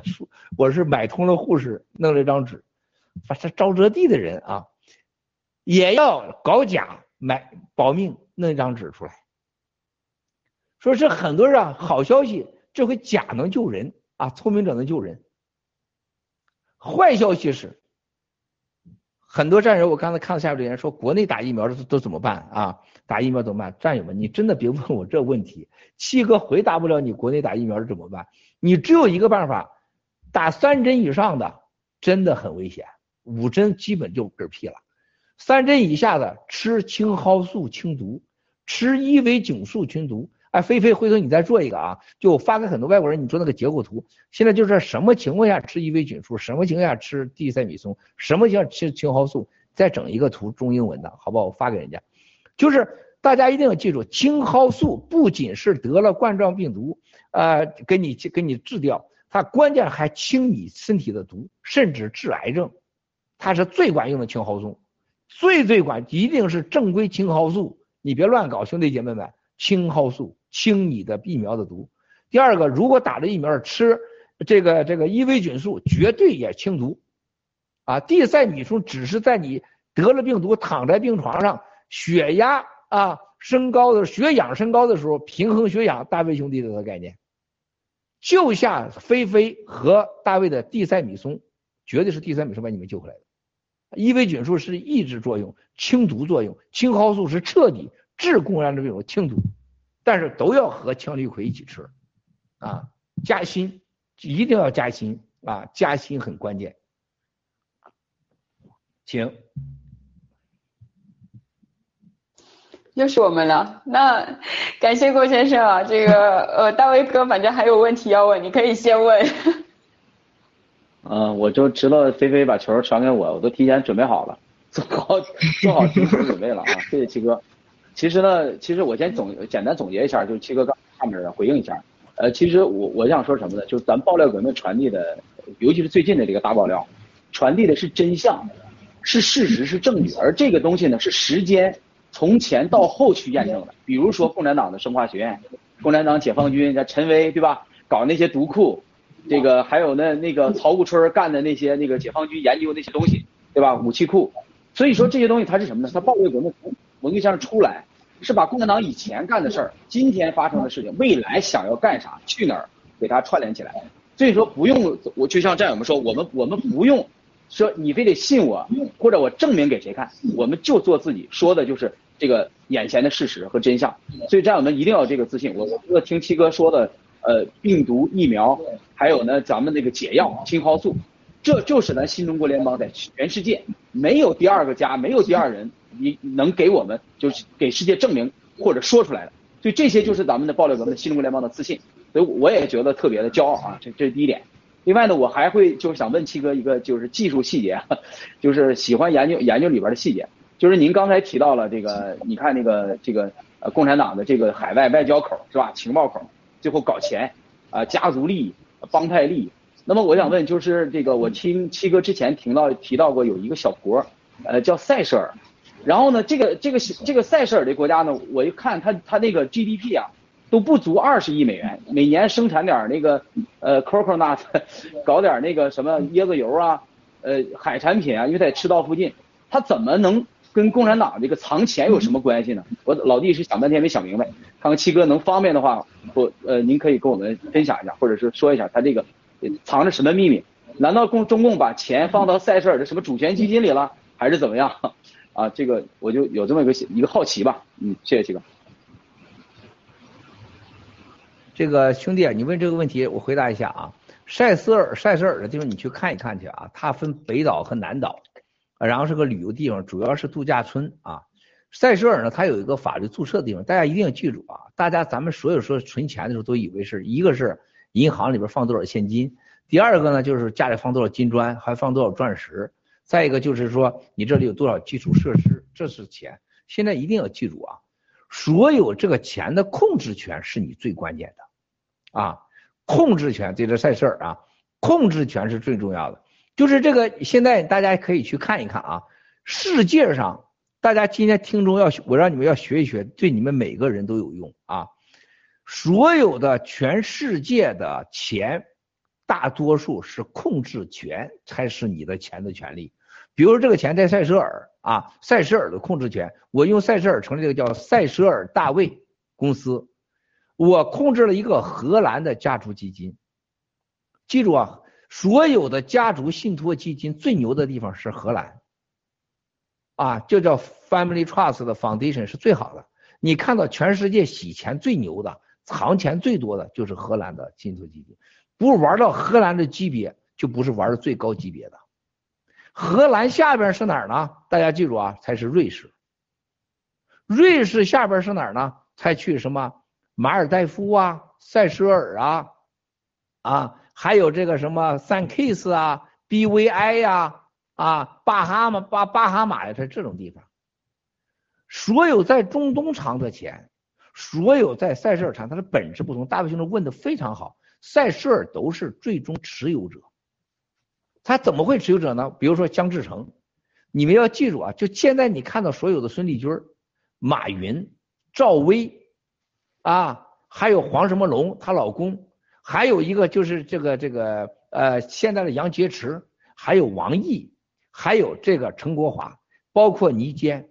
我是买通了护士，弄了张纸。反正招折地的人啊，也要搞假买保命弄一张纸出来，说是很多人啊，好消息，这回假能救人啊，聪明者能救人。坏消息是，很多战友，我刚才看到下面留言说，国内打疫苗都都怎么办啊？打疫苗怎么办？战友们，你真的别问我这问题，七哥回答不了你国内打疫苗是怎么办。你只有一个办法，打三针以上的真的很危险。五针基本就嗝屁了，三针以下的吃青蒿素清毒，吃伊维菌素清毒。哎，菲菲，回头你再做一个啊，就发给很多外国人，你做那个结构图。现在就是什么情况下吃伊维菌素，什么情况下吃地塞米松，什么情况下吃青蒿素，再整一个图中英文的，好不好？我发给人家。就是大家一定要记住，青蒿素不仅是得了冠状病毒，呃，给你给你治掉，它关键还清你身体的毒，甚至治癌症。它是最管用的青蒿素，最最管一定是正规青蒿素，你别乱搞，兄弟姐妹们，青蒿素清你的疫苗的毒。第二个，如果打了疫苗吃这个这个伊维菌素，绝对也清毒。啊，地塞米松只是在你得了病毒躺在病床上，血压啊升高的血氧升高的时候，平衡血氧。大卫兄弟的概念，救下菲菲和大卫的地塞米松，绝对是地塞米松把你们救回来的。伊维菌素是抑制作用、清毒作用，青蒿素是彻底治共染症病毒清毒，但是都要和羟氯喹一起吃，啊，加锌一定要加锌啊，加锌很关键，请，又是我们了，那感谢郭先生啊，这个呃大卫哥反正还有问题要问，你可以先问。嗯，我就知道菲菲把球传给我，我都提前准备好了，做好 做好提前准备了啊！谢谢七哥。其实呢，其实我先总简单总结一下，就是七哥刚上面回应一下。呃，其实我我想说什么呢？就是咱爆料革命传递的，尤其是最近的这个大爆料，传递的是真相，是事实，是证据。而这个东西呢，是时间从前到后去验证的。比如说共产党的生化学院，共产党解放军在陈威对吧？搞那些毒库。这个还有那那个曹武春干的那些那个解放军研究那些东西，对吧？武器库，所以说这些东西它是什么呢？它暴力革命从文艺上出来，是把共产党以前干的事儿、今天发生的事情、未来想要干啥、去哪儿，给它串联起来。所以说不用我就像战友们说，我们我们不用说你非得信我，或者我证明给谁看，我们就做自己，说的就是这个眼前的事实和真相。所以战友们一定要这个自信。我我听七哥说的。呃，病毒疫苗，还有呢，咱们那个解药青蒿素，这就是咱新中国联邦在全世界没有第二个家，没有第二人，你能给我们就是给世界证明或者说出来的，所以这些就是咱们的爆料革命新中国联邦的自信，所以我也觉得特别的骄傲啊，这这是第一点。另外呢，我还会就是想问七哥一个就是技术细节，就是喜欢研究研究里边的细节，就是您刚才提到了这个，你看那个这个呃共产党的这个海外外交口是吧，情报口。最后搞钱，啊，家族利益、帮派利益。那么我想问，就是这个，我听七哥之前听到提到过有一个小国，呃，叫塞舌尔，然后呢，这个这个这个塞舌尔的国家呢，我一看它它那个 GDP 啊，都不足二十亿美元，每年生产点那个呃 coconut，搞点那个什么椰子油啊，呃海产品啊，因为在赤道附近，它怎么能跟共产党这个藏钱有什么关系呢？我老弟是想半天没想明白，看看七哥能方便的话，我呃您可以跟我们分享一下，或者是说一下他这个藏着什么秘密？难道共中共把钱放到塞舌尔的什么主权基金里了，还是怎么样？啊，这个我就有这么一个一个好奇吧。嗯，谢谢七哥。这个兄弟啊，你问这个问题，我回答一下啊。塞舌尔，塞舌尔的地方你去看一看去啊，它分北岛和南岛，然后是个旅游地方，主要是度假村啊。塞舌尔呢，它有一个法律注册的地方，大家一定要记住啊。大家咱们所有说存钱的时候，都以为是一个是银行里边放多少现金。第二个呢，就是家里放多少金砖，还放多少钻石。再一个就是说，你这里有多少基础设施，这是钱。现在一定要记住啊，所有这个钱的控制权是你最关键的啊，控制权这个赛事啊，控制权是最重要的。就是这个，现在大家可以去看一看啊，世界上，大家今天听众要，我让你们要学一学，对你们每个人都有用啊。所有的全世界的钱。大多数是控制权才是你的钱的权利，比如这个钱在塞舌尔啊，塞舌尔的控制权，我用塞舌尔成立这个叫塞舌尔大卫公司，我控制了一个荷兰的家族基金，记住啊，所有的家族信托基金最牛的地方是荷兰，啊，就叫 Family Trust 的 Foundation 是最好的，你看到全世界洗钱最牛的、藏钱最多的就是荷兰的信托基金。不玩到荷兰的级别，就不是玩的最高级别的。荷兰下边是哪儿呢？大家记住啊，才是瑞士。瑞士下边是哪儿呢？才去什么马尔代夫啊、塞舌尔啊，啊，还有这个什么 San Kitts 啊、BVI 呀、啊巴哈马巴巴哈马呀，它这种地方。所有在中东藏的钱，所有在塞舌尔藏，它的本质不同。大卫兄弟问的非常好。塞舌尔都是最终持有者，他怎么会持有者呢？比如说姜志成，你们要记住啊，就现在你看到所有的孙立军、马云、赵薇啊，还有黄什么龙她老公，还有一个就是这个这个呃现在的杨洁篪，还有王毅，还有这个陈国华，包括倪坚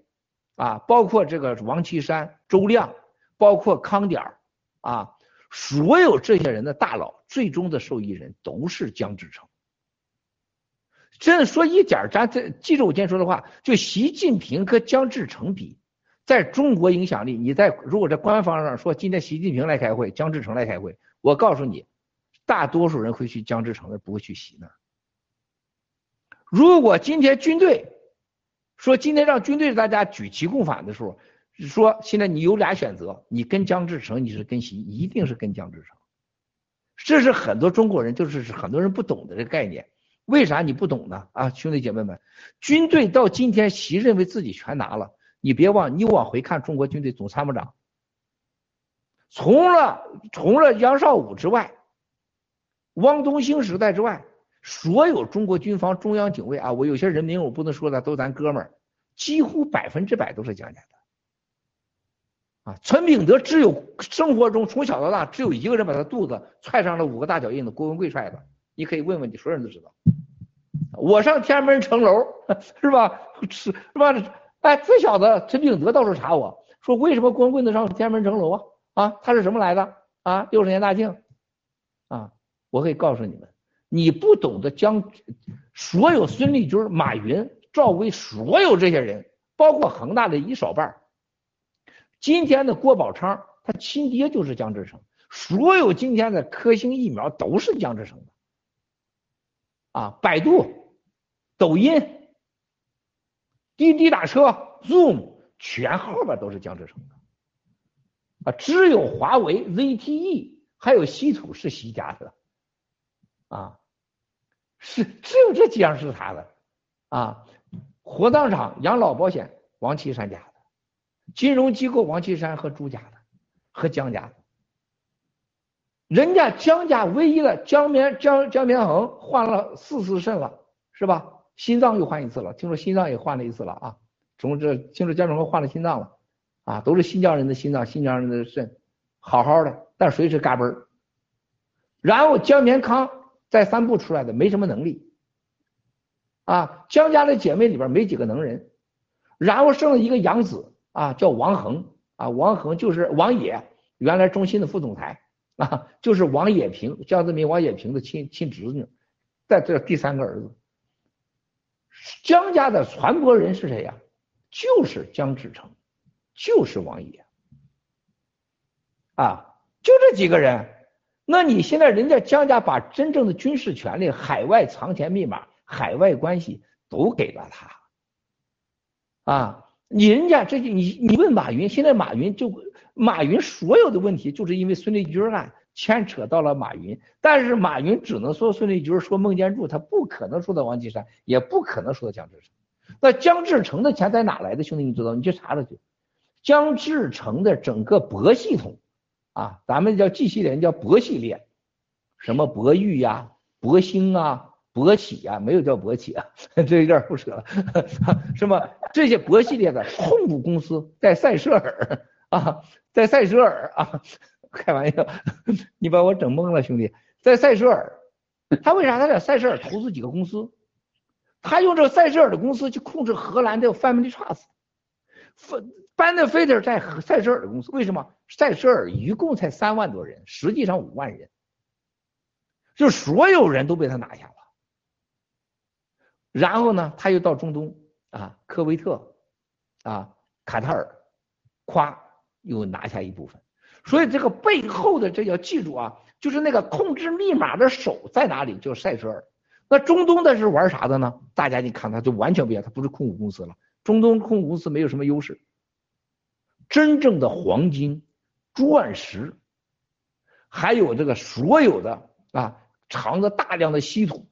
啊，包括这个王岐山、周亮，包括康点儿啊。所有这些人的大佬，最终的受益人都是姜志成。真说一点，咱这记住我今天说的话，就习近平和姜志成比，在中国影响力，你在如果在官方上说今天习近平来开会，姜志成来开会，我告诉你，大多数人会去姜志成那，不会去习那。如果今天军队说今天让军队大家举旗共反的时候，说现在你有俩选择，你跟姜志成，你是跟习，一定是跟姜志成。这是很多中国人，就是很多人不懂的这个概念。为啥你不懂呢？啊，兄弟姐妹们，军队到今天，习认为自己全拿了。你别忘，你往回看中国军队总参谋长，除了除了杨绍武之外，汪东兴时代之外，所有中国军方中央警卫啊，我有些人名我不能说的，都咱哥们儿，几乎百分之百都是姜家的。啊，陈炳德只有生活中从小到大只有一个人把他肚子踹上了五个大脚印的，郭文贵踹的。你可以问问你，所有人都知道。我上天安门城楼是吧？是是吧？哎，这小子陈炳德到处查我说，为什么郭文贵能上天安门城楼啊？啊，他是什么来的？啊，六十年大庆。啊，我可以告诉你们，你不懂得将所有孙立军、马云、赵薇所有这些人，包括恒大的一少半。今天的郭宝昌，他亲爹就是姜志成，所有今天的科兴疫苗都是姜志成的，啊，百度、抖音、滴滴打车、Zoom 全后边都是姜志成的，啊，只有华为、ZTE 还有稀土是习家的，啊，是只有这几样是他的，啊，火葬场、养老保险王岐山家的。金融机构王岐山和朱家的，和江家的，人家江家唯一的江绵江江绵恒换了四次肾了，是吧？心脏又换一次了，听说心脏也换了一次了啊！从这听说姜志鹏换了心脏了，啊，都是新疆人的心脏，新疆人的肾，好好的，但随时嘎嘣。然后姜连康在三部出来的，没什么能力，啊，姜家的姐妹里边没几个能人，然后生了一个养子啊，叫王恒啊，王恒就是王野，原来中心的副总裁啊，就是王野平，江泽民、王野平的亲亲侄女，在这第三个儿子。姜家的传播人是谁呀？就是姜志成，就是王爷，啊，就这几个人。那你现在人家姜家把真正的军事权利、海外藏钱密码、海外关系都给了他，啊，你人家这你你问马云，现在马云就马云所有的问题就是因为孙立军案牵扯到了马云，但是马云只能说孙立军，说孟建柱，他不可能说到王岐山，也不可能说到姜志成。那姜志成的钱在哪来的？兄弟，你知道？你去查查去。姜志成的整个博系统啊，咱们叫 G 系列，叫博系列，什么博玉呀、博兴啊、博企呀，没有叫博企啊，这有点不扯了。什么这些博系列的控股公司在塞舌尔啊，在塞舌尔啊，开玩笑，你把我整懵了，兄弟，在塞舌尔，他为啥他在塞舌尔投资几个公司？他用这个塞舌尔的公司去控制荷兰的 Family Trust，班德菲特在塞舌尔的公司，为什么？塞舌尔一共才三万多人，实际上五万人，就所有人都被他拿下了。然后呢，他又到中东啊，科威特啊，卡塔尔，夸又拿下一部分。所以这个背后的这要记住啊，就是那个控制密码的手在哪里？就是塞舌尔。那中东的是玩啥的呢？大家你看，他就完全不一样，他不是控股公司了。中东控股公司没有什么优势，真正的黄金、钻石，还有这个所有的啊，藏着大量的稀土，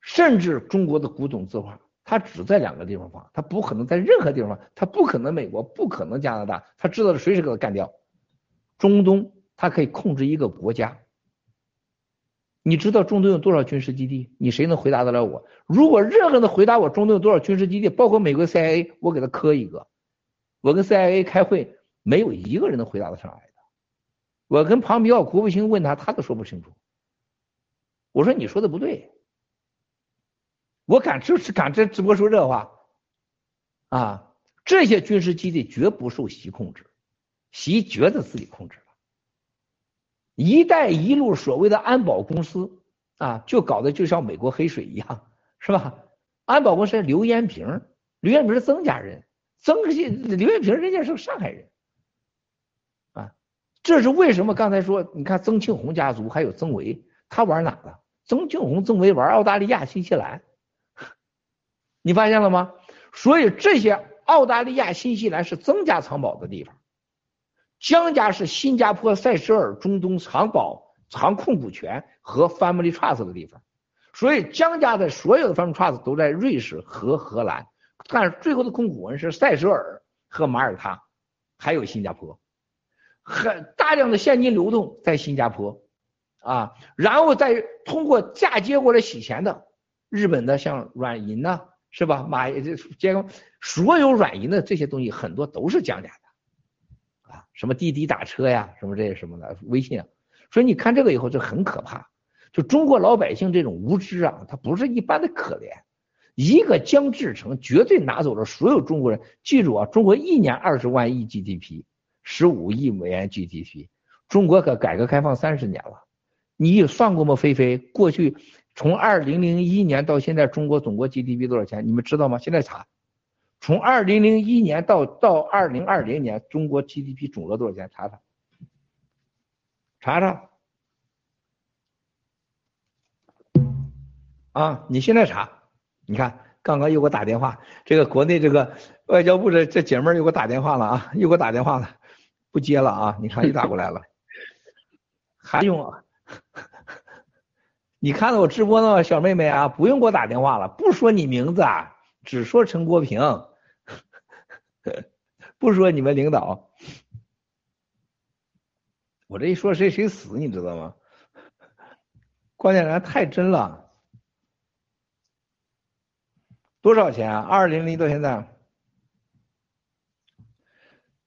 甚至中国的古董字画，它只在两个地方放，它不可能在任何地方放，它不可能美国，不可能加拿大，它知道的随时给它干掉。中东，它可以控制一个国家。你知道中东有多少军事基地？你谁能回答得了我？如果任何人回答我中东有多少军事基地，包括美国 CIA，我给他磕一个。我跟 CIA 开会，没有一个人能回答得上来的。我跟庞皮奥国务卿问他，他都说不清楚。我说你说的不对，我敢就是敢这直播说这话啊！这些军事基地绝不受习控制，习觉得自己控制。“一带一路”所谓的安保公司啊，就搞得就像美国黑水一样，是吧？安保公司刘延平，刘延平是曾家人，曾刘延平人家是上海人，啊，这是为什么？刚才说，你看曾庆红家族还有曾维，他玩哪了？曾庆红、曾维玩澳大利亚、新西兰，你发现了吗？所以这些澳大利亚、新西兰是曾家藏宝的地方。姜家是新加坡、塞舌尔、中东藏宝、藏控股权和 Family Trust 的地方，所以姜家的所有的 Family Trust 都在瑞士和荷兰，但是最后的控股人是塞舌尔和马耳他，还有新加坡，很大量的现金流动在新加坡，啊，然后再通过嫁接过来洗钱的日本的像软银呐，是吧？马这接所有软银的这些东西很多都是姜家的。啊什么滴滴打车呀，什么这些什么的微信啊，所以你看这个以后就很可怕。就中国老百姓这种无知啊，他不是一般的可怜。一个姜志成绝对拿走了所有中国人。记住啊，中国一年二十万亿 GDP，十五亿美元 GDP，中国可改革开放三十年了。你有算过吗？菲菲，过去从二零零一年到现在，中国总国 GDP 多少钱？你们知道吗？现在查。从二零零一年到到二零二零年，中国 GDP 总额多少钱？查查，查查。啊，你现在查，你看刚刚又给我打电话，这个国内这个外交部的这姐妹又给我打电话了啊，又给我打电话了，不接了啊，你看又打过来了，还用啊？你看到我直播呢，小妹妹啊，不用给我打电话了，不说你名字啊。只说陈国平，不说你们领导。我这一说谁谁死，你知道吗？关键人太真了。多少钱啊？二零零到现在，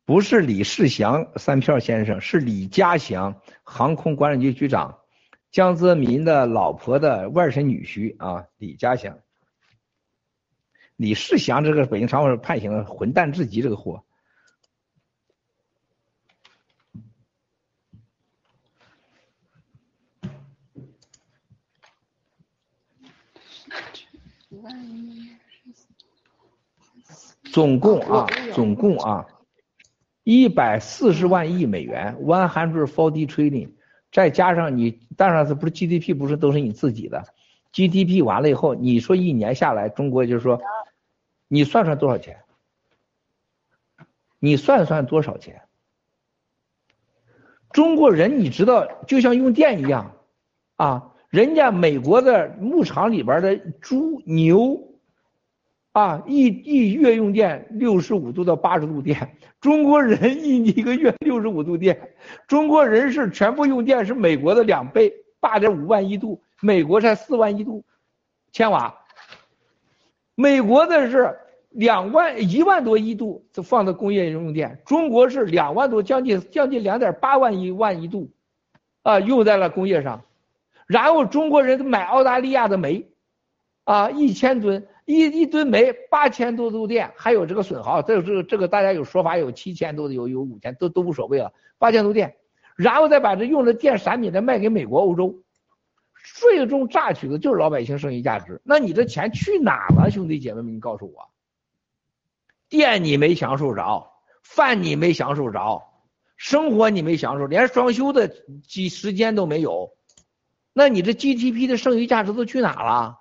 不是李世祥三票先生，是李家祥，航空管理局局长，江泽民的老婆的外甥女婿啊，李家祥。李世祥这个北京常委判刑了混蛋至极，这个货。总共啊，总共啊，一百四十万亿美元，one hundred forty trillion，再加上你，当然是不是 GDP 不是都是你自己的，GDP 完了以后，你说一年下来，中国就是说，你算算多少钱？你算算多少钱？中国人你知道，就像用电一样，啊，人家美国的牧场里边的猪牛。啊，一一月用电六十五度到八十度电，中国人一一个月六十五度电，中国人是全部用电是美国的两倍，八点五万亿度，美国才四万亿度，千瓦，美国的是两万一万多亿度就放在工业用电，中国是两万多，将近将近两点八万亿万亿度，啊，用在了工业上，然后中国人买澳大利亚的煤，啊，一千吨。一一吨煤八千多度电，还有这个损耗，这这个这个大家有说法，有七千多的，有有五千，都都无所谓了。八千度电，然后再把这用的电产品再卖给美国、欧洲，最终榨取的就是老百姓剩余价值。那你这钱去哪了，兄弟姐妹们？你告诉我，电你没享受着，饭你没享受着，生活你没享受，连双休的几时间都没有，那你这 GDP 的剩余价值都去哪了？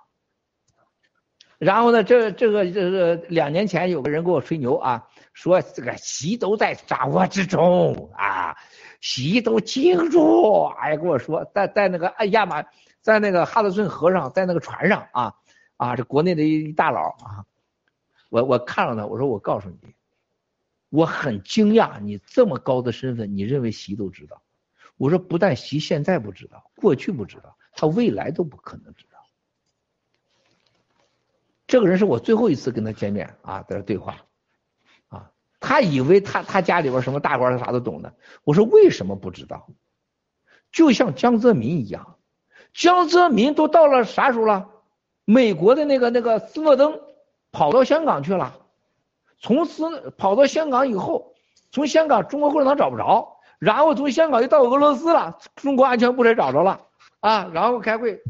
然后呢，这这个这个两年前有个人给我吹牛啊，说这个习都在掌握之中啊，习都清楚。哎，跟我说在在那个哎亚马，在那个哈德逊河上，在那个船上啊啊，这国内的一大佬啊，我我看了他，我说我告诉你，我很惊讶，你这么高的身份，你认为习都知道？我说不但习现在不知道，过去不知道，他未来都不可能知道。这个人是我最后一次跟他见面啊，在这对话，啊，他以为他他家里边什么大官他啥都懂的，我说为什么不知道？就像江泽民一样，江泽民都到了啥时候了？美国的那个那个斯诺登跑到香港去了，从此跑到香港以后，从香港中国共产党找不着，然后从香港又到俄罗斯了，中国安全部才找着了啊，然后开会。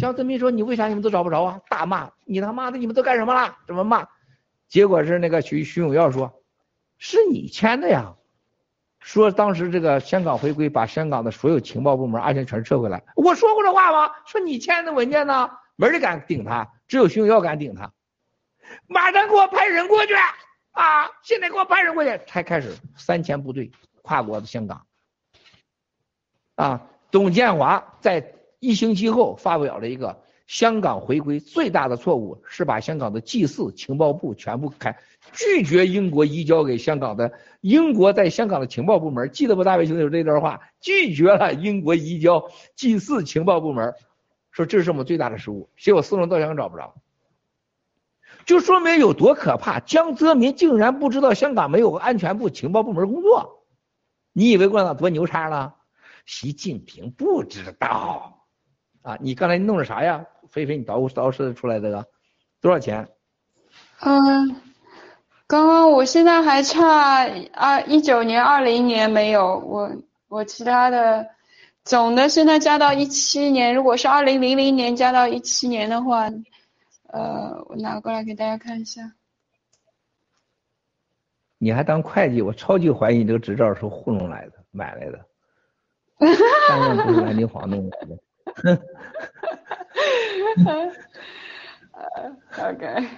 江泽民说：“你为啥你们都找不着啊？”大骂：“你他妈的，你们都干什么了？怎么骂？”结果是那个徐徐永耀说：“是你签的呀。”说当时这个香港回归，把香港的所有情报部门安全全撤回来。我说过这话吗？说你签的文件呢？没人敢顶他，只有徐永耀敢顶他。马上给我派人过去啊！现在给我派人过去，才开始三千部队跨国的香港。啊，董建华在。一星期后发表了一个香港回归最大的错误是把香港的 G 四情报部全部开，拒绝英国移交给香港的英国在香港的情报部门，记得不？大卫兄弟有这段话，拒绝了英国移交 G 四情报部门，说这是我们最大的失误，结果四龙到香找不着，就说明有多可怕。江泽民竟然不知道香港没有安全部情报部门工作，你以为共产党多牛叉了？习近平不知道。啊，你刚才弄的啥呀？菲菲，你捣鼓捣饬出来的，多少钱？嗯，刚刚我现在还差二一九年、二零年没有，我我其他的总的现在加到一七年，如果是二零零零年加到一七年的话，呃，我拿过来给大家看一下。你还当会计？我超级怀疑你这个执照是糊弄来的、买来的，当然不是南京晃弄来的。哈哈哈 OK，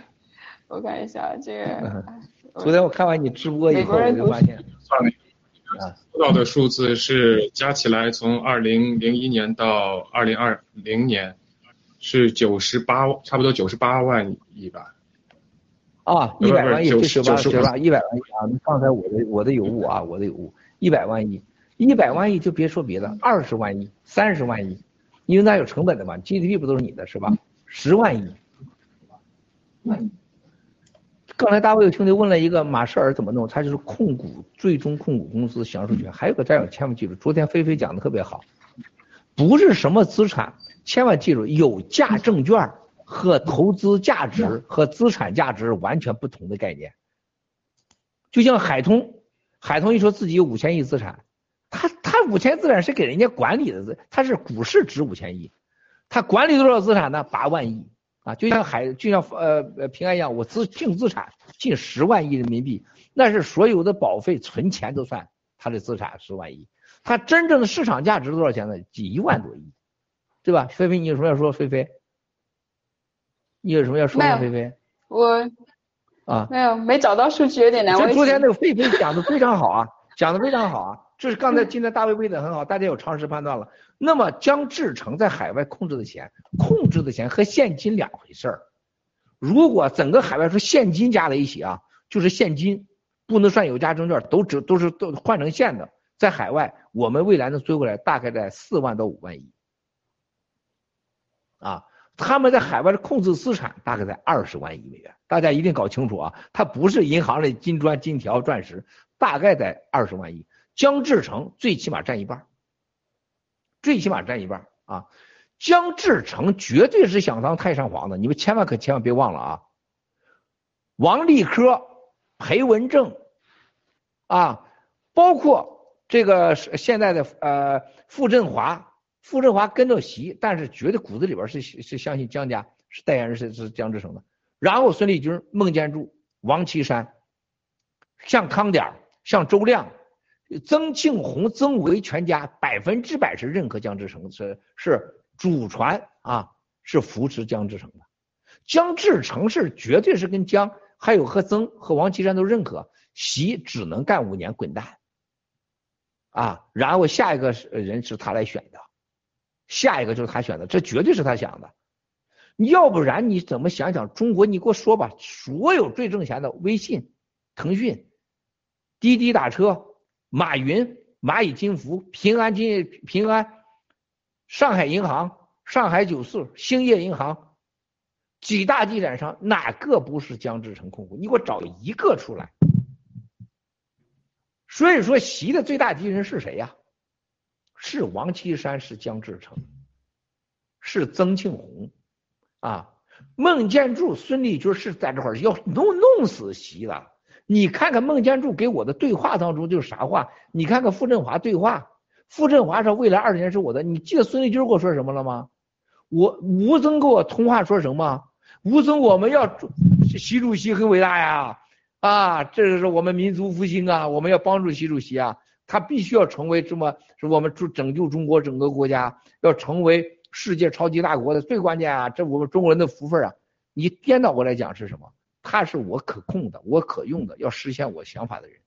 我看一下这个。昨天我看完你直播以后，我就发现，啊，收到的数字是加起来从二零零一年到二零二零年是九十八，差不多九十八万亿吧。啊，一百万亿，九十八，九十八，一百万亿啊！刚才我的我的有误啊，我的有误，一百万亿，一百万亿就别说别的，二十万亿，三十万亿。因为那有成本的嘛，GDP 不都是你的是吧？十万亿，刚才大卫兄弟问了一个马舍尔怎么弄，他就是控股最终控股公司享受权。还有个战友千万记住，昨天菲菲讲的特别好，不是什么资产，千万记住，有价证券和投资价值和资产价值完全不同的概念。就像海通，海通一说自己有五千亿资产，他他五千资产是给人家管理的，他是股市值五千亿，他管理多少资产呢？八万亿。啊，就像海，就像呃呃平安一样，我资净资产近十万亿人民币，那是所有的保费、存钱都算他的资产十万亿，他真正的市场价值多少钱呢？几一万多亿，对吧？菲菲，你有什么要说？菲菲，你有什么要说吗？菲菲，我啊，没有，没找到数据，有点难。就昨天那个菲菲讲的非常好啊，讲的非常好啊。就是刚才今天大卫问的很好，大家有常识判断了。那么将制成在海外控制的钱，控制的钱和现金两回事儿。如果整个海外是现金加在一起啊，就是现金，不能算有价证券，都只都是都换成现的，在海外我们未来能追回来大概在四万到五万亿。啊，他们在海外的控制资产大概在二十万亿美元，大家一定搞清楚啊，它不是银行的金砖、金条、钻石，大概在二十万亿。江志成最起码占一半，最起码占一半啊！江志成绝对是想当太上皇的，你们千万可千万别忘了啊！王立科、裴文正啊，包括这个现在的呃傅振华，傅振华跟着习，但是绝对骨子里边是是相信江家，是代言人是是江志成的。然后孙立军、孟建柱、王岐山，像康点像周亮。曾庆红、曾维全家百分之百是认可江志成，是是祖传啊，是扶持江志成的。江志成是绝对是跟江，还有和曾和王岐山都认可，习只能干五年滚蛋啊，然后下一个人是他来选的，下一个就是他选的，这绝对是他想的。要不然你怎么想想中国？你给我说吧，所有最挣钱的微信、腾讯、滴滴打车。马云、蚂蚁金服、平安金、平安、上海银行、上海九四、兴业银行，几大地产商哪个不是江志成控股？你给我找一个出来。所以说，习的最大敌人是谁呀？是王岐山，是江志成，是曾庆红啊，孟建柱、孙立军是在这块要弄弄死习的。你看看孟建柱给我的对话当中就是啥话？你看看傅振华对话，傅振华说未来二十年是我的。你记得孙立军给我说什么了吗？我吴增跟我通话说什么？吴增我们要习主席很伟大呀，啊，这就是我们民族复兴啊，我们要帮助习主席啊，他必须要成为这么是我们拯拯救中国整个国家，要成为世界超级大国的最关键啊，这我们中国人的福分啊。你颠倒过来讲是什么？他是我可控的，我可用的，要实现我想法的人。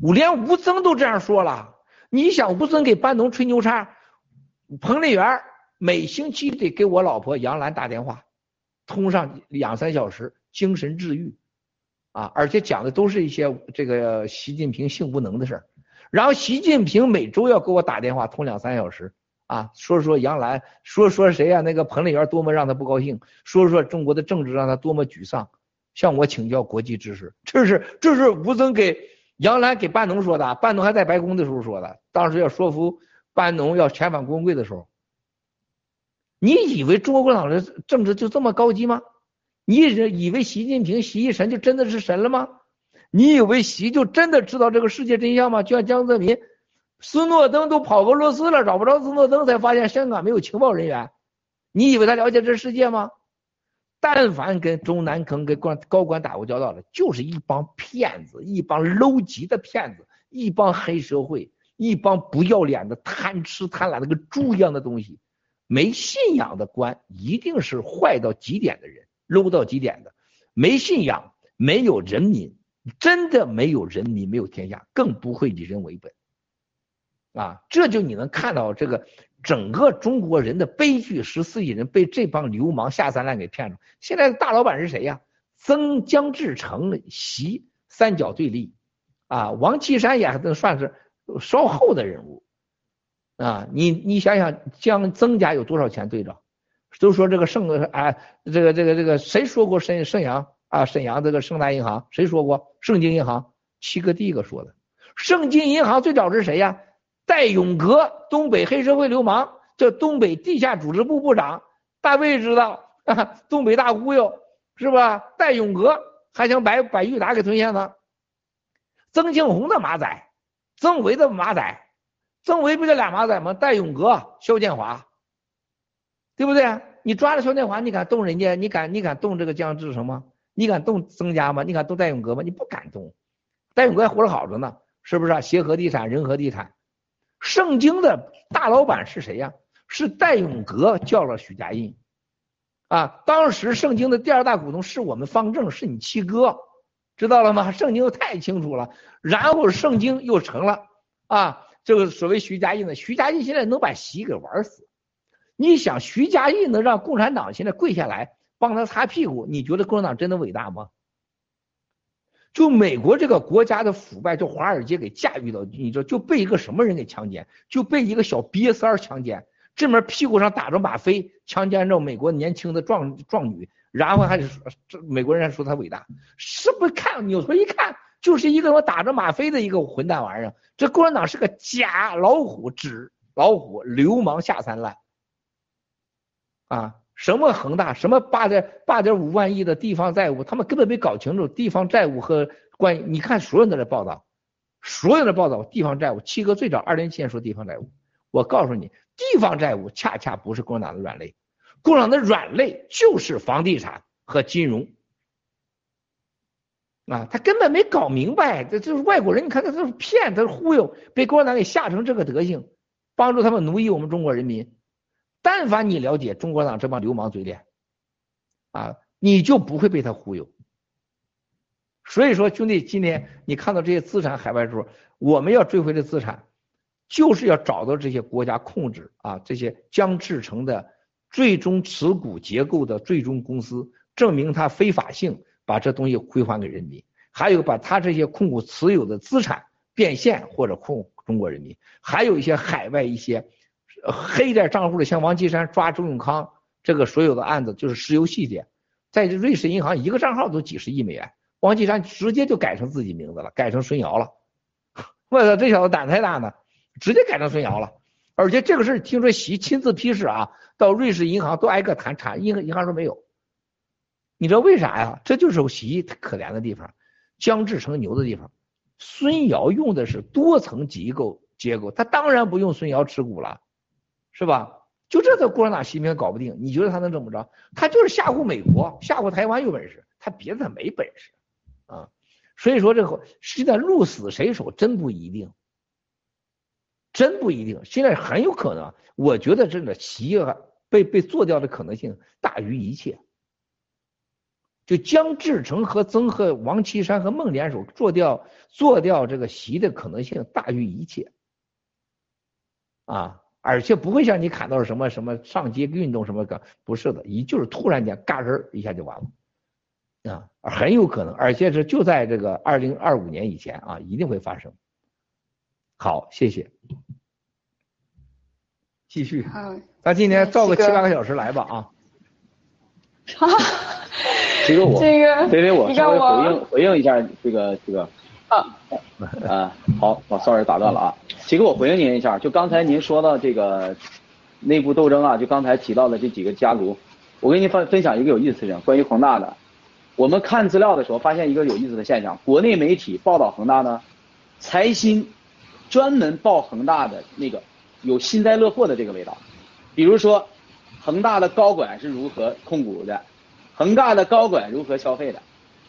我连吴增都这样说了，你想吴增给班农吹牛叉，彭丽媛每星期得给我老婆杨澜打电话，通上两三小时精神治愈，啊，而且讲的都是一些这个习近平性无能的事儿，然后习近平每周要给我打电话通两三小时。啊，说说杨澜，说说谁呀？那个彭丽媛多么让他不高兴，说说中国的政治让他多么沮丧，向我请教国际知识。这是这是吴增给杨澜给班农说的，班农还在白宫的时候说的，当时要说服班农要遣返光贵的时候。你以为中国共产党的政治就这么高级吗？你以为习近平习一神就真的是神了吗？你以为习就真的知道这个世界真相吗？就像江泽民。斯诺登都跑俄罗斯了，找不着斯诺登，才发现香港没有情报人员。你以为他了解这世界吗？但凡跟中南坑跟官高官打过交道的，就是一帮骗子，一帮 low 级的骗子，一帮黑社会，一帮不要脸的贪吃贪婪的跟猪一样的东西。没信仰的官一定是坏到极点的人，low 到极点的。没信仰，没有人民，真的没有人民，没有天下，更不会以人为本。啊，这就你能看到这个整个中国人的悲剧，十四亿人被这帮流氓下三滥给骗了。现在大老板是谁呀？曾江志成习三角对立，啊，王岐山也还算是稍后的人物，啊，你你想想江曾家有多少钱对着？都说这个盛哎，这个这个这个谁说过沈沈阳啊，沈阳这个盛大银行谁说过？盛京银行七哥第一个说的。盛京银行最早是谁呀？戴永革，东北黑社会流氓，这东北地下组织部部长，大卫知道，东北大忽悠是吧？戴永革还想把把裕达给吞下呢。曾庆红的马仔，曾维的马仔，曾维不就俩马仔吗？戴永革、肖建华，对不对？你抓了肖建华，你敢动人家？你敢你敢动这个江志成吗？你敢动曾家吗？你敢动戴永革吗？你不敢动。戴永革还活着好着呢，是不是啊？协和地产、仁和地产，盛京的大老板是谁呀？是戴永革叫了许家印，啊，当时盛京的第二大股东是我们方正，是你七哥。知道了吗？圣经太清楚了，然后圣经又成了啊，这个所谓徐家印呢，徐家印现在能把习给玩死。你想徐家印能让共产党现在跪下来帮他擦屁股？你觉得共产党真的伟大吗？就美国这个国家的腐败，就华尔街给驾驭到，你知道就被一个什么人给强奸？就被一个小瘪三儿强奸，这面屁股上打着吗啡，强奸着美国年轻的壮壮女。然后还是说，这美国人还说他伟大，是不是看扭头一看，就是一个我打着吗啡的一个混蛋玩意儿。这共产党是个假老虎，纸老虎，流氓下三滥啊！什么恒大，什么八点八点五万亿的地方债务，他们根本没搞清楚地方债务和关系。你看所有人的报道，所有的报道，地方债务，七哥最早二零一七年说地方债务，我告诉你，地方债务恰恰不是共产党的软肋。共产党的软肋就是房地产和金融啊，他根本没搞明白，这就是外国人，你看他都是骗，他是忽悠，被共产党给吓成这个德行，帮助他们奴役我们中国人民。但凡你了解中国党这帮流氓嘴脸啊，你就不会被他忽悠。所以说，兄弟，今天你看到这些资产海外时候，我们要追回的资产，就是要找到这些国家控制啊，这些将制成的。最终持股结构的最终公司证明它非法性，把这东西归还给人民；还有把他这些控股持有的资产变现或者控中国人民；还有一些海外一些黑点账户的，像王岐山抓周永康这个所有的案子就是石油细节，在瑞士银行一个账号都几十亿美元，王岐山直接就改成自己名字了，改成孙瑶了。我操，这小子胆太大呢，直接改成孙瑶了。而且这个事听说习亲自批示啊，到瑞士银行都挨个谈查，银银行说没有。你知道为啥呀？这就是习可怜的地方，江志成牛的地方。孙瑶用的是多层机构结构，他当然不用孙瑶持股了，是吧？就这个共产党习近平搞不定，你觉得他能怎么着？他就是吓唬美国，吓唬台湾有本事，他别的他没本事啊。所以说这个现在鹿死谁手真不一定。真不一定，现在很有可能，我觉得这个习被被做掉的可能性大于一切。就江志成和曾和王岐山和孟联手做掉做掉这个习的可能性大于一切。啊，而且不会像你看到什么什么上街运动什么的，不是的，一就是突然间嘎吱一下就完了，啊，很有可能，而且是就在这个二零二五年以前啊，一定会发生。好，谢谢。继续。咱今天造个七八个小时来吧啊。啊。这个我，这个，得得，我稍微回应回应一下这个这个。啊。啊，好，我 sorry 打断了啊。齐哥我回应您一下，就刚才您说到这个内部斗争啊，就刚才提到的这几个家族，我跟您分分享一个有意思的事情，关于恒大的。我们看资料的时候发现一个有意思的现象，国内媒体报道恒大呢，财新。专门报恒大的那个有幸灾乐祸的这个味道，比如说恒大的高管是如何控股的，恒大的高管如何消费的，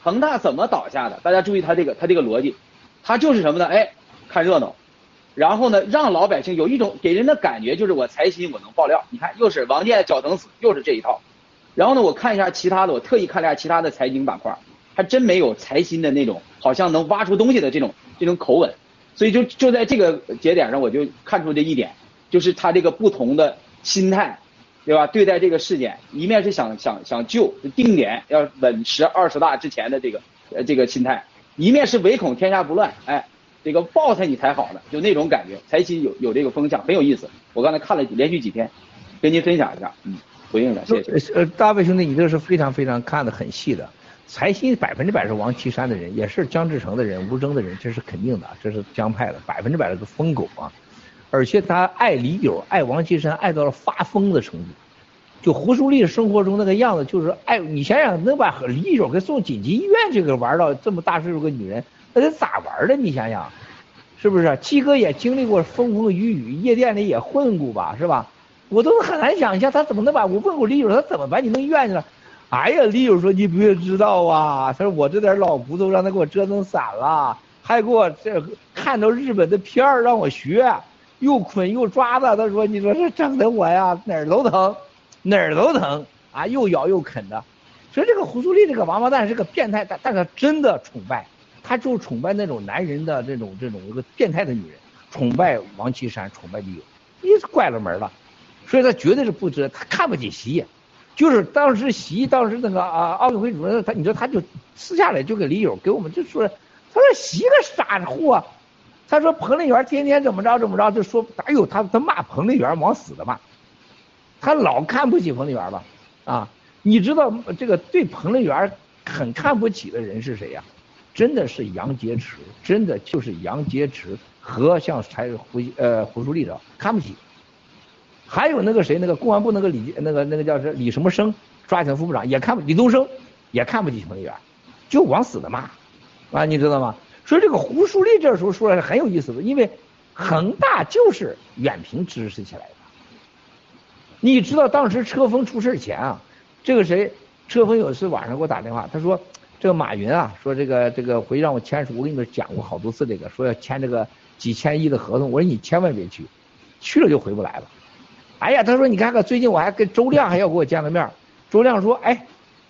恒大怎么倒下的？大家注意他这个他这个逻辑，他就是什么呢？哎，看热闹，然后呢让老百姓有一种给人的感觉就是我财新我能爆料，你看又是王健脚疼死，又是这一套，然后呢我看一下其他的，我特意看了一下其他的财经板块，还真没有财新的那种好像能挖出东西的这种这种口吻。所以就就在这个节点上，我就看出这一点，就是他这个不同的心态，对吧？对待这个事件，一面是想想想救定点要稳持二十大之前的这个呃这个心态，一面是唯恐天下不乱，哎，这个爆才你才好呢，就那种感觉，财新有有这个风向，很有意思。我刚才看了连续几天，跟您分享一下，嗯，回应一下，谢谢。呃，大卫兄弟，你这是非常非常看的很细的。财新百分之百是王岐山的人，也是江志成的人，吴征的人，这是肯定的，这是江派的，百分之百的个疯狗啊！而且他爱李友，爱王岐山，爱到了发疯的程度。就胡淑丽生活中那个样子，就是爱你想想，能把李友给送紧急医院，这个玩到这么大岁数个女人，那得咋玩的？你想想，是不是？七哥也经历过风风雨雨，夜店里也混过吧，是吧？我都很难想象他怎么能把我问过李友，他怎么把你弄医院去了？哎呀，李友说你不要知道啊，他说我这点老骨头让他给我折腾散了，还给我这看到日本的片儿让我学，又捆又抓的，他说你说这整的我呀哪儿都疼。哪儿都疼啊，又咬又啃的，所以这个胡苏丽这个王八蛋是个变态，但但他真的崇拜，他就崇拜那种男人的这种这种一个变态的女人，崇拜王岐山，崇拜李友，你怪了门了，所以他绝对是不知，他看不起习，就是当时习当时那个啊奥运会主任，他你说他就私下里就给李友给我们就说，他说习个傻货，他说彭丽媛天天怎么着怎么着就说，哎呦他他骂彭丽媛往死的骂。他老看不起彭丽媛吧？啊，你知道这个对彭丽媛很看不起的人是谁呀？真的是杨洁篪，真的就是杨洁篪和像才胡呃胡淑丽的看不起。还有那个谁，那个公安部那个李那个那个叫是李什么生抓起来副部长也看李东生也看不起彭丽媛，就往死的骂啊，你知道吗？所以这个胡淑丽这时候说来是很有意思的，因为恒大就是远平支持起来的。你知道当时车峰出事前啊，这个谁，车峰有一次晚上给我打电话，他说这个马云啊，说这个这个回让我签署，我跟你们讲过好多次这个，说要签这个几千亿的合同，我说你千万别去，去了就回不来了。哎呀，他说你看看最近我还跟周亮还要给我见个面，周亮说哎，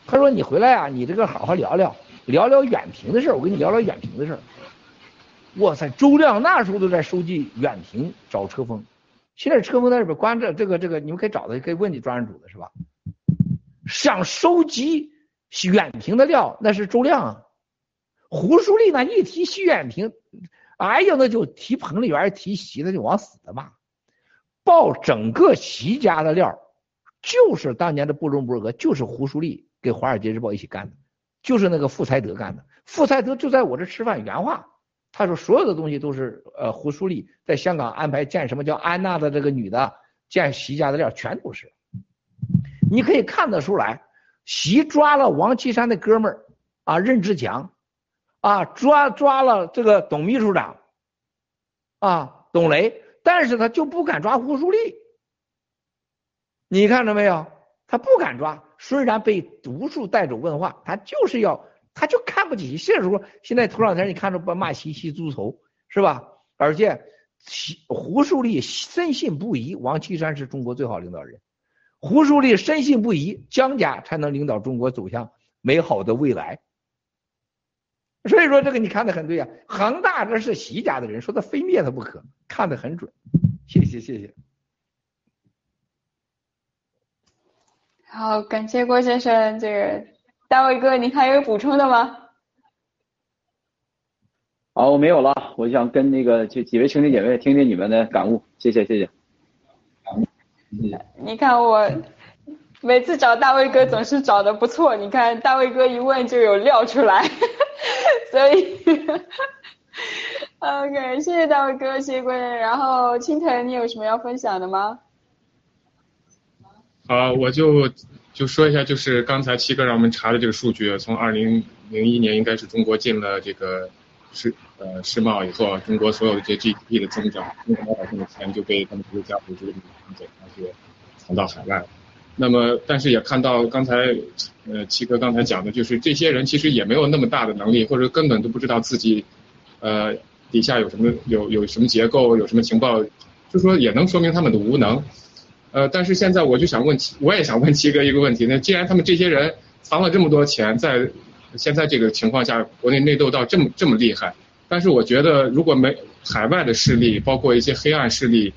他说你回来啊，你这个好好聊聊，聊聊远平的事儿我跟你聊聊远平的事儿哇塞，周亮那时候都在收集远平找车峰。现在车峰在里边关着，这个这个你们可以找他，可以问你专案组的是吧？想收集远平的料，那是周亮啊。胡淑丽呢，一提徐远平，哎呀，那就提彭丽媛，提习，那就往死的骂。报整个习家的料，就是当年的布隆伯格，就是胡淑丽跟华尔街日报一起干的，就是那个富才德干的。富才德就在我这吃饭，原话。他说：“所有的东西都是呃胡淑丽在香港安排见什么叫安娜的这个女的见习家的料，全都是。你可以看得出来，习抓了王岐山的哥们儿啊任志强，啊抓抓了这个董秘书长，啊董雷，但是他就不敢抓胡淑丽。你看着没有？他不敢抓，虽然被无数带走问话，他就是要。”他就看不起，现在说现在头两天你看着不骂习习猪头是吧？而且胡树立深信不疑，王岐山是中国最好领导人。胡树立深信不疑，江家才能领导中国走向美好的未来。所以说这个你看的很对啊，恒大这是习家的人，说他非灭他不可，看得很准。谢谢谢谢。好，感谢郭先生这个。大卫哥，你还有补充的吗？好，我没有了。我想跟那个这几位兄弟姐妹听听你们的感悟，谢谢谢谢。你看我每次找大卫哥总是找的不错，你看大卫哥一问就有料出来，所以 OK，谢谢大卫哥，谢谢贵人。然后青藤，你有什么要分享的吗？啊，我就。就说一下，就是刚才七哥让我们查的这个数据，从二零零一年应该是中国进了这个世呃世贸以后，中国所有的这 GDP 的增长，中国老百姓的钱就被他们这些家族这个拿走，而且藏到海外。那么，但是也看到刚才呃七哥刚才讲的，就是这些人其实也没有那么大的能力，或者根本都不知道自己呃底下有什么有有什么结构，有什么情报，就说也能说明他们的无能。呃，但是现在我就想问，我也想问七哥一个问题。那既然他们这些人藏了这么多钱，在现在这个情况下，国内内斗到这么这么厉害，但是我觉得如果没海外的势力，包括一些黑暗势力，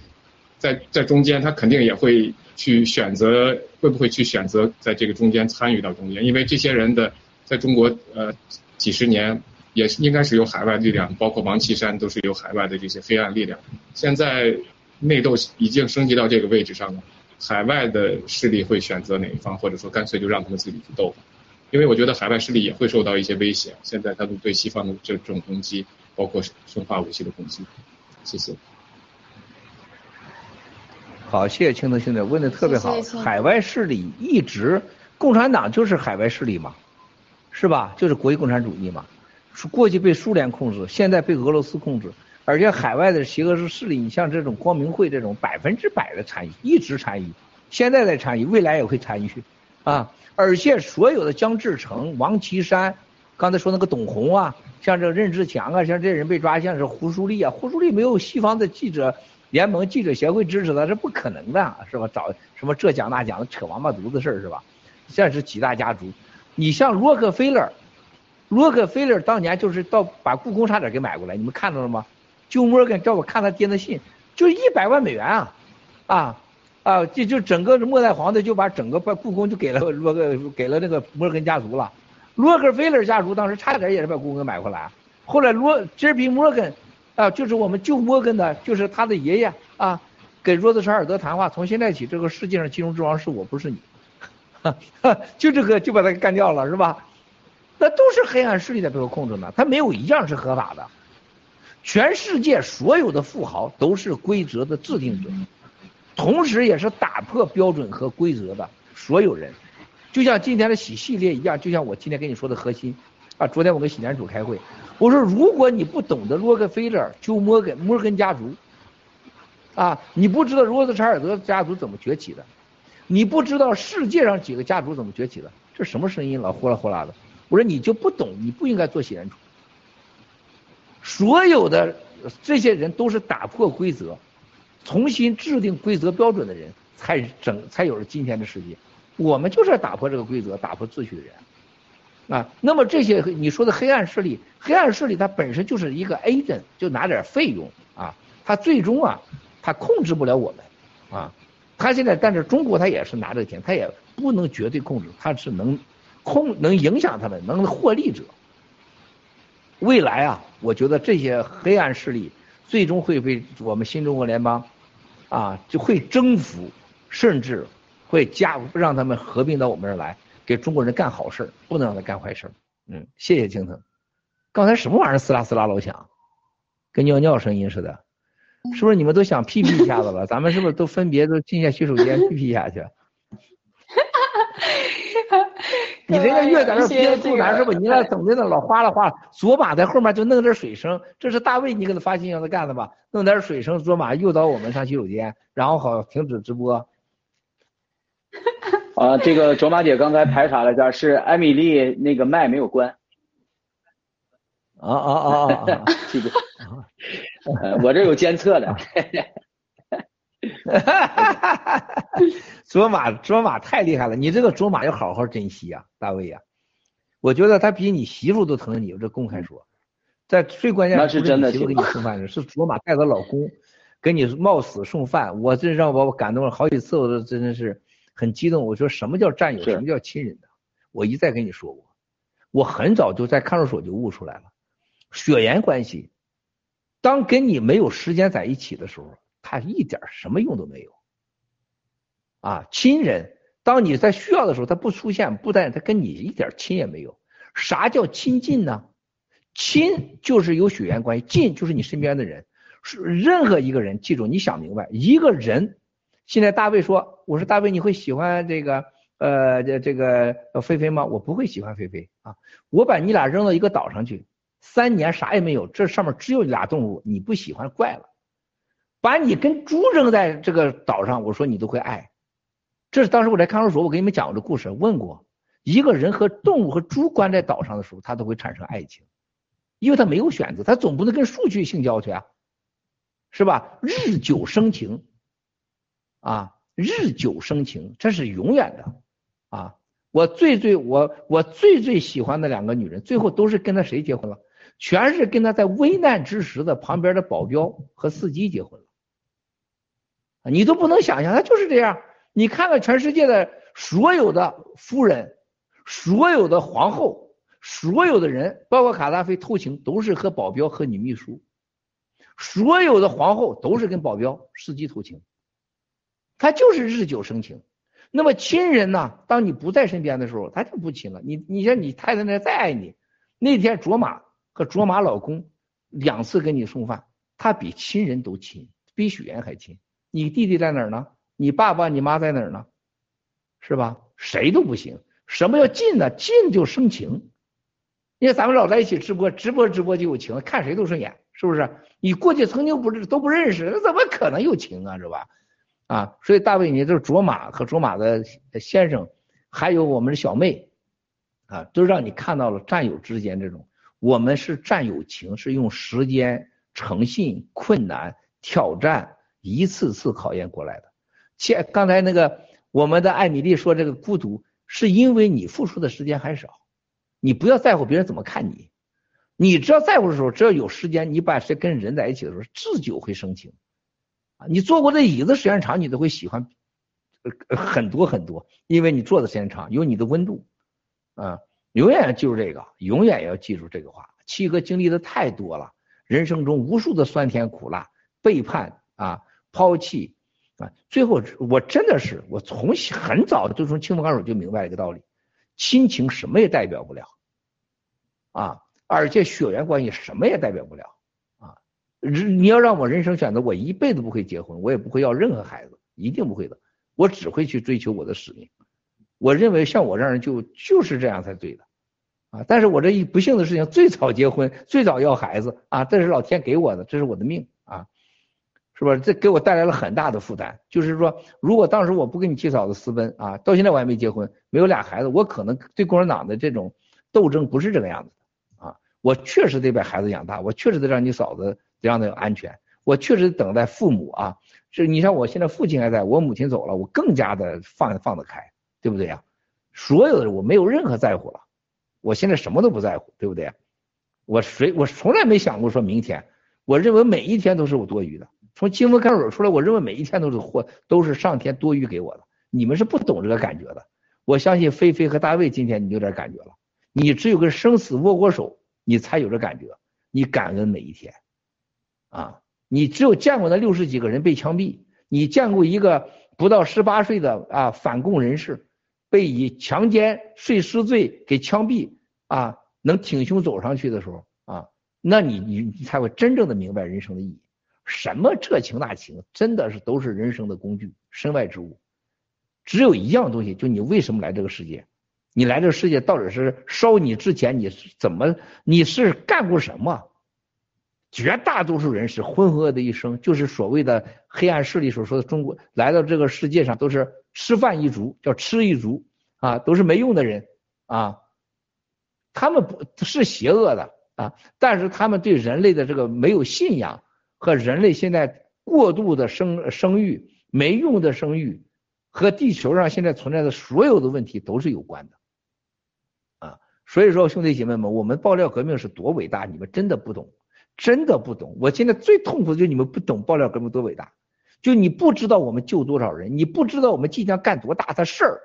在在中间，他肯定也会去选择，会不会去选择在这个中间参与到中间？因为这些人的在中国呃几十年也是应该是有海外力量，包括王岐山都是有海外的这些黑暗力量，现在。内斗已经升级到这个位置上了，海外的势力会选择哪一方，或者说干脆就让他们自己去斗？因为我觉得海外势力也会受到一些威胁。现在他们对西方的这种攻击，包括生化武器的攻击。谢谢。好，谢谢青藤兄弟问的特别好。谢谢海外势力一直，共产党就是海外势力嘛，是吧？就是国际共产主义嘛。是过去被苏联控制，现在被俄罗斯控制，而且海外的邪恶势力，你像这种光明会这种百分之百的参与，一直参与，现在在参与，未来也会参与，啊！而且所有的江志成、王岐山，刚才说那个董红啊，像这个任志强啊，像这些人被抓，像是胡舒立啊，胡舒立没有西方的记者联盟、记者协会支持他，是不可能的，是吧？找什么这讲那讲的扯王八犊子事儿是吧？这是几大家族，你像洛克菲勒。洛克菲勒当年就是到把故宫差点给买过来，你们看到了吗？就摩根叫我看他爹的信，就一百万美元啊，啊啊，就就整个末代皇帝就把整个把故宫就给了罗格给了那个摩根家族了。洛克菲勒家族当时差点也是把故宫给买回来，后来罗杰比摩根啊，就是我们旧摩根的，就是他的爷爷啊，跟罗斯柴尔德谈话，从现在起这个世界上金融之王是我不是你，就这个就把他给干掉了是吧？那都是黑暗势力在背后控制呢，他没有一样是合法的。全世界所有的富豪都是规则的制定者，同时也是打破标准和规则的所有人。就像今天的喜系列一样，就像我今天跟你说的核心啊，昨天我跟喜联主开会，我说如果你不懂得洛克菲勒、就摩根、摩根家族，啊，你不知道罗斯柴尔德家族怎么崛起的，你不知道世界上几个家族怎么崛起的，这什么声音老呼啦呼啦的。我说你就不懂，你不应该做洗联储。所有的这些人都是打破规则、重新制定规则标准的人，才整才有了今天的世界。我们就是要打破这个规则、打破秩序的人啊。那么这些你说的黑暗势力，黑暗势力它本身就是一个 agent，就拿点费用啊，它最终啊，它控制不了我们啊。他现在，但是中国他也是拿着钱，他也不能绝对控制，他是能。控能影响他们，能获利者。未来啊，我觉得这些黑暗势力最终会被我们新中国联邦啊就会征服，甚至会加让他们合并到我们这儿来，给中国人干好事不能让他干坏事嗯，谢谢青藤。刚才什么玩意儿嘶啦嘶啦老响，跟尿尿声音似的，是不是你们都想屁屁一下子了？咱们是不是都分别都进下洗手间屁屁下去？你这个越在那憋住难受吧？你那等的那老哗啦哗啦，左马在后面就弄点水声，这是大卫你给他发信让他干的吧？弄点水声，左马诱导我们上洗手间，然后好停止直播。啊，这个卓玛姐刚才排查了一下，是艾米丽那个麦没有关。啊啊啊啊！这个，我这有监测的。哈哈哈哈哈！卓玛，卓玛太厉害了，你这个卓玛要好好珍惜呀，大卫呀。我觉得他比你媳妇都疼你，我这公开说，在最关键的是真的媳妇给你送饭的是卓玛带着老公给你冒死送饭，我这让把我感动了好几次，我都真的是很激动。我说什么叫战友，什么叫亲人的？我一再跟你说过，我很早就在看守所就悟出来了，血缘关系，当跟你没有时间在一起的时候。他一点什么用都没有，啊，亲人，当你在需要的时候他不出现，不但他跟你一点亲也没有。啥叫亲近呢？亲就是有血缘关系，近就是你身边的人。是任何一个人，记住，你想明白，一个人。现在大卫说，我说大卫，你会喜欢这个呃这这个菲菲吗？我不会喜欢菲菲啊，我把你俩扔到一个岛上去，三年啥也没有，这上面只有俩动物，你不喜欢怪了。把你跟猪扔在这个岛上，我说你都会爱。这是当时我在看守所，我给你们讲过这故事，问过一个人和动物和猪关在岛上的时候，他都会产生爱情，因为他没有选择，他总不能跟数据性交去啊，是吧？日久生情，啊，日久生情，这是永远的啊！我最最我我最最喜欢的两个女人，最后都是跟他谁结婚了？全是跟他在危难之时的旁边的保镖和司机结婚了。你都不能想象，他就是这样。你看看全世界的所有的夫人，所有的皇后，所有的人，包括卡扎菲偷情都是和保镖和女秘书，所有的皇后都是跟保镖、司机偷情，他就是日久生情。那么亲人呢？当你不在身边的时候，他就不亲了。你你像你太太那再爱你，那天卓玛和卓玛老公两次给你送饭，他比亲人都亲，比许愿还亲。你弟弟在哪儿呢？你爸爸你妈在哪儿呢？是吧？谁都不行。什么叫近呢？近就生情。你看咱们老在一起直播，直播直播就有情，看谁都顺眼，是不是？你过去曾经不是都不认识，那怎么可能有情啊？是吧？啊，所以大卫，你就是卓玛和卓玛的先生，还有我们的小妹，啊，都让你看到了战友之间这种，我们是战友情，是用时间、诚信、困难、挑战一次次考验过来的。切，刚才那个我们的艾米丽说这个孤独，是因为你付出的时间还少。你不要在乎别人怎么看你，你只要在乎的时候，只要有时间，你把谁跟人在一起的时候，自就会生情。啊，你坐过的椅子时间长，你都会喜欢很多很多，因为你坐的时间长，有你的温度。啊，永远记住这个，永远要记住这个话。七哥经历的太多了，人生中无数的酸甜苦辣、背叛啊、抛弃啊，最后我真的是我从很早就从青门高手就明白了一个道理。亲情什么也代表不了，啊，而且血缘关系什么也代表不了，啊，你要让我人生选择，我一辈子不会结婚，我也不会要任何孩子，一定不会的，我只会去追求我的使命。我认为像我这样人就就是这样才对的，啊，但是我这一不幸的事情，最早结婚，最早要孩子，啊，这是老天给我的，这是我的命，是吧？这给我带来了很大的负担。就是说，如果当时我不跟你七嫂子私奔啊，到现在我还没结婚，没有俩孩子，我可能对共产党的这种斗争不是这个样子的啊。我确实得把孩子养大，我确实得让你嫂子得让她有安全，我确实等待父母啊。是你像我现在父亲还在，我母亲走了，我更加的放放得开，对不对呀？所有的我没有任何在乎了，我现在什么都不在乎，对不对？我谁我从来没想过说明天，我认为每一天都是我多余的。从清风看守出来，我认为每一天都是货，都是上天多余给我的。你们是不懂这个感觉的。我相信菲菲和大卫今天你有点感觉了。你只有跟生死握过手，你才有这感觉。你感恩每一天，啊，你只有见过那六十几个人被枪毙，你见过一个不到十八岁的啊反共人士被以强奸碎尸罪给枪毙啊，能挺胸走上去的时候啊，那你你你才会真正的明白人生的意义。什么这情那情，真的是都是人生的工具，身外之物。只有一样东西，就你为什么来这个世界？你来这个世界到底是烧你之前你是怎么？你是干过什么？绝大多数人是浑噩的一生，就是所谓的黑暗势力所说的中国来到这个世界上都是吃饭一族，叫吃一族啊，都是没用的人啊。他们不是邪恶的啊，但是他们对人类的这个没有信仰。和人类现在过度的生生育、没用的生育，和地球上现在存在的所有的问题都是有关的，啊，所以说兄弟姐妹们，我们爆料革命是多伟大，你们真的不懂，真的不懂。我现在最痛苦的就是你们不懂爆料革命多伟大，就你不知道我们救多少人，你不知道我们即将干多大的事儿，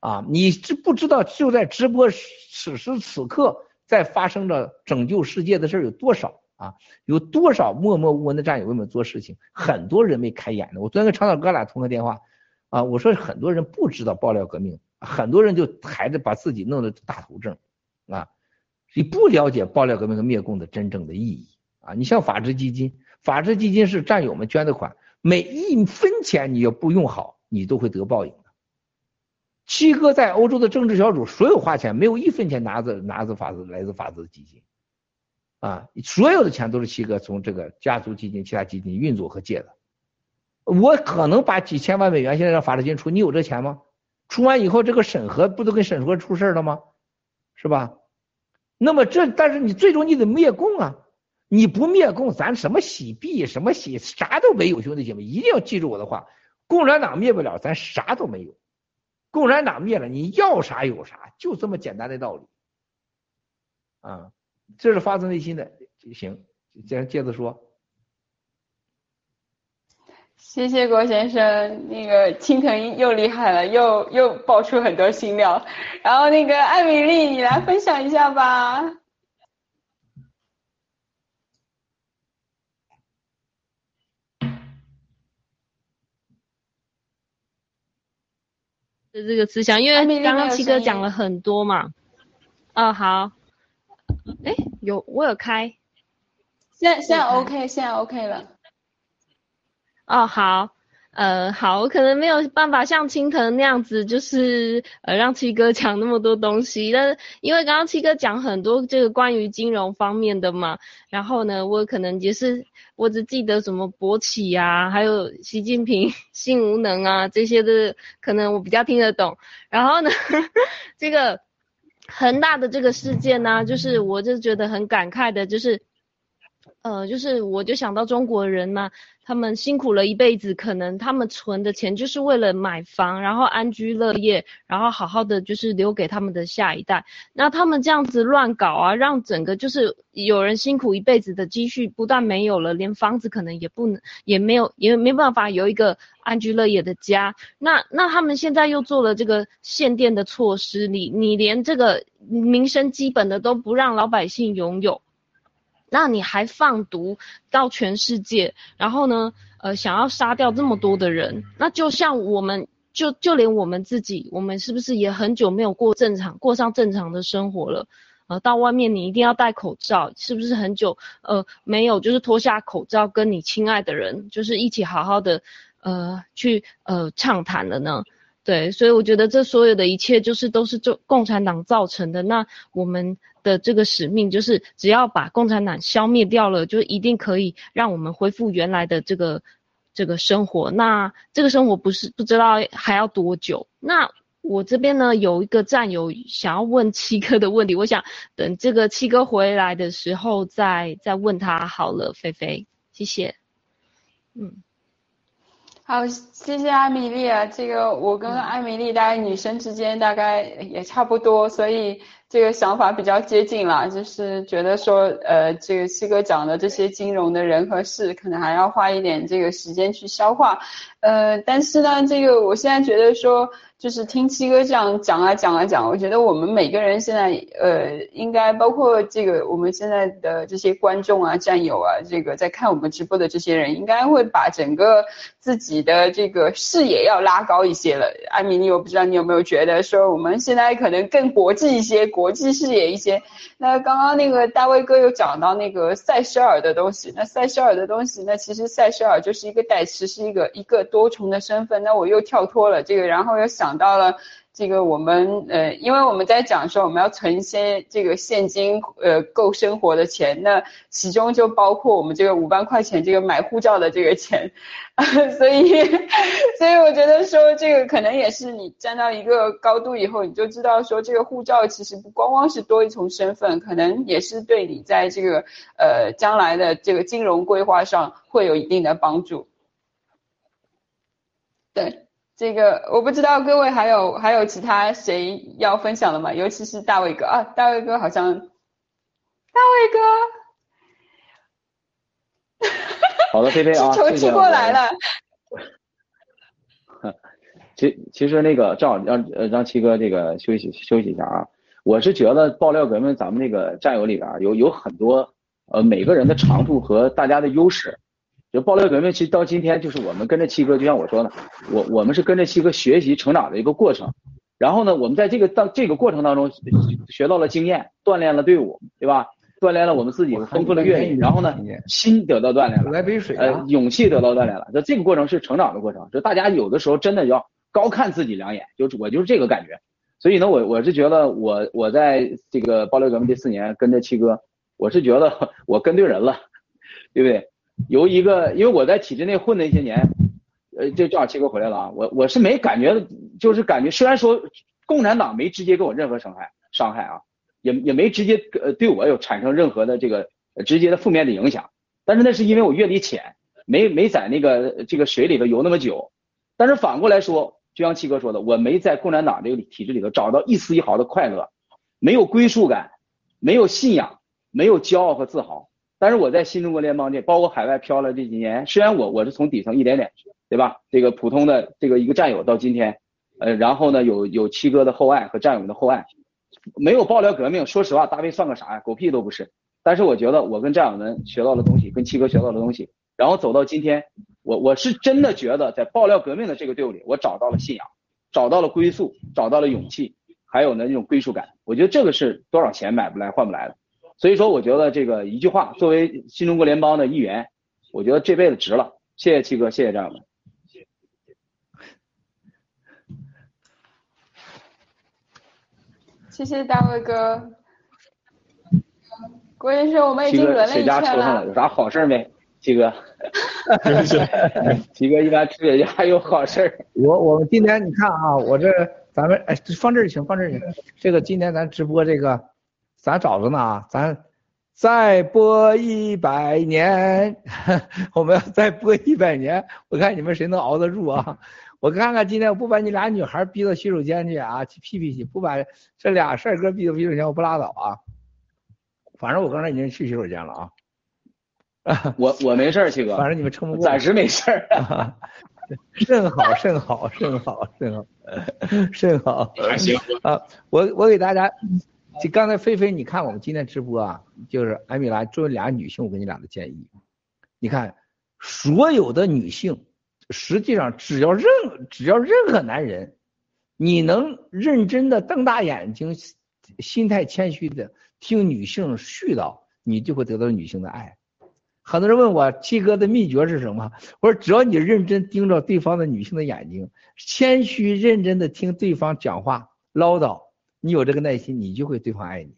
啊，你知不知道就在直播此时此刻在发生着拯救世界的事儿有多少？啊，有多少默默无闻的战友为我们做事情？很多人没开眼呢。我昨天跟长岛哥俩通个电话，啊，我说很多人不知道爆料革命，很多人就还着把自己弄得大头症，啊，你不了解爆料革命和灭共的真正的意义啊。你像法治基金，法治基金是战友们捐的款，每一分钱你要不用好，你都会得报应。七哥在欧洲的政治小组，所有花钱没有一分钱拿着拿着法治来自法治基金。啊，所有的钱都是七哥从这个家族基金、其他基金运作和借的。我可能把几千万美元现在让法治金出，你有这钱吗？出完以后，这个审核不都跟审核出事了吗？是吧？那么这，但是你最终你得灭共啊！你不灭共，咱什么洗币、什么洗啥都没有，兄弟姐妹一定要记住我的话：共产党灭不了，咱啥都没有。共产党灭了，你要啥有啥，就这么简单的道理啊！这是发自内心的，行，接接着说。谢谢郭先生，那个青藤又厉害了，又又爆出很多新料。然后那个艾米丽，你来分享一下吧。这个思想，因为刚刚七哥讲了很多嘛。哦，好。哎，有我有开。现在现在 OK，现在 OK 了。哦，好。呃，好，我可能没有办法像青藤那样子，就是呃让七哥讲那么多东西，但是因为刚刚七哥讲很多这个关于金融方面的嘛，然后呢，我可能也是我只记得什么博企啊，还有习近平性无能啊这些的，可能我比较听得懂。然后呢，这个恒大的这个事件呢，就是我就觉得很感慨的，就是呃，就是我就想到中国人嘛。他们辛苦了一辈子，可能他们存的钱就是为了买房，然后安居乐业，然后好好的就是留给他们的下一代。那他们这样子乱搞啊，让整个就是有人辛苦一辈子的积蓄不但没有了，连房子可能也不能，也没有，也没办法有一个安居乐业的家。那那他们现在又做了这个限电的措施，你你连这个民生基本的都不让老百姓拥有。那你还放毒到全世界，然后呢，呃，想要杀掉这么多的人，那就像我们，就就连我们自己，我们是不是也很久没有过正常，过上正常的生活了？呃，到外面你一定要戴口罩，是不是很久？呃，没有，就是脱下口罩跟你亲爱的人，就是一起好好的，呃，去呃畅谈了呢？对，所以我觉得这所有的一切就是都是就共产党造成的。那我们。的这个使命就是，只要把共产党消灭掉了，就一定可以让我们恢复原来的这个这个生活。那这个生活不是不知道还要多久。那我这边呢有一个战友想要问七哥的问题，我想等这个七哥回来的时候再再问他好了。菲菲，谢谢。嗯，好，谢谢艾米丽啊。这个我跟艾米丽大概女生之间大概也差不多，所以。这个想法比较接近了，就是觉得说，呃，这个七哥讲的这些金融的人和事，可能还要花一点这个时间去消化，呃，但是呢，这个我现在觉得说。就是听七哥这样讲啊讲啊讲，我觉得我们每个人现在呃，应该包括这个我们现在的这些观众啊、战友啊，这个在看我们直播的这些人，应该会把整个自己的这个视野要拉高一些了。艾米丽，我不知道你有没有觉得说我们现在可能更国际一些，国际视野一些。那刚刚那个大卫哥又讲到那个塞舌尔的东西，那塞舌尔的东西，那其实塞舌尔就是一个代词，是一个一个多重的身份。那我又跳脱了这个，然后又想。讲到了这个，我们呃，因为我们在讲说我们要存一些这个现金，呃，够生活的钱，那其中就包括我们这个五万块钱这个买护照的这个钱，所以，所以我觉得说这个可能也是你站到一个高度以后，你就知道说这个护照其实不光光是多一重身份，可能也是对你在这个呃将来的这个金融规划上会有一定的帮助，对。这个我不知道，各位还有还有其他谁要分享的吗？尤其是大卫哥啊，大卫哥好像，大卫哥，好的，菲菲啊，求气过来了。其其实那个正好让呃让七哥这个休息休息一下啊，我是觉得爆料革命咱们那个战友里边有有很多呃每个人的长处和大家的优势。就爆料革命，其实到今天就是我们跟着七哥，就像我说的，我我们是跟着七哥学习成长的一个过程。然后呢，我们在这个当这个过程当中学到了经验，锻炼了队伍，对吧？锻炼了我们自己，丰富了阅历。然后呢，心得到锻炼了，来杯水呃，勇气得到锻炼了。就这个过程是成长的过程。就大家有的时候真的要高看自己两眼，就我就是这个感觉。所以呢，我我是觉得我我在这个爆料革命这四年跟着七哥，我是觉得 我跟对人了，对不对？由一个，因为我在体制内混那些年，呃，这正好七哥回来了啊，我我是没感觉，就是感觉，虽然说共产党没直接给我任何伤害，伤害啊，也也没直接呃对我有产生任何的这个直接的负面的影响，但是那是因为我阅历浅，没没在那个这个水里头游那么久，但是反过来说，就像七哥说的，我没在共产党这个体制里头找到一丝一毫的快乐，没有归属感，没有信仰，没有骄傲和自豪。但是我在新中国联邦这，包括海外漂了这几年，虽然我我是从底层一点点，对吧？这个普通的这个一个战友到今天，呃，然后呢有有七哥的厚爱和战友们的厚爱，没有爆料革命，说实话，大卫算个啥呀？狗屁都不是。但是我觉得我跟战友们学到的东西，跟七哥学到的东西，然后走到今天，我我是真的觉得在爆料革命的这个队伍里，我找到了信仰，找到了归宿，找到了勇气，还有呢那种归属感。我觉得这个是多少钱买不来换不来的。所以说，我觉得这个一句话，作为新中国联邦的一员，我觉得这辈子值了。谢谢七哥，谢谢战友们。谢谢大卫哥。关键是我们已经轮了一圈了。有啥好事没？七哥，七哥一般吃雪家有好事我我们今天你看啊，我这咱们哎放这儿行，放这儿行。这个今天咱直播这个，咱找着呢啊，咱再播一百年，我们要再播一百年，我看你们谁能熬得住啊？我看看今天我不把你俩女孩逼到洗手间去啊，去屁屁去，不把这俩帅哥逼到洗手间，我不拉倒啊。反正我刚才已经去洗手间了啊。我我没事儿，七哥。反正你们撑不过。暂时没事儿。甚好，甚好，甚好，甚好，甚好。还行。啊，我我给大家，就刚才菲菲，你看我们今天直播啊，就是艾米拉作为俩女性，我给你俩的建议，你看所有的女性，实际上只要任只要任何男人，你能认真的瞪大眼睛，心态谦虚的听女性絮叨，你就会得到女性的爱。很多人问我七哥的秘诀是什么？我说只要你认真盯着对方的女性的眼睛，谦虚认真的听对方讲话唠叨，你有这个耐心，你就会对方爱你，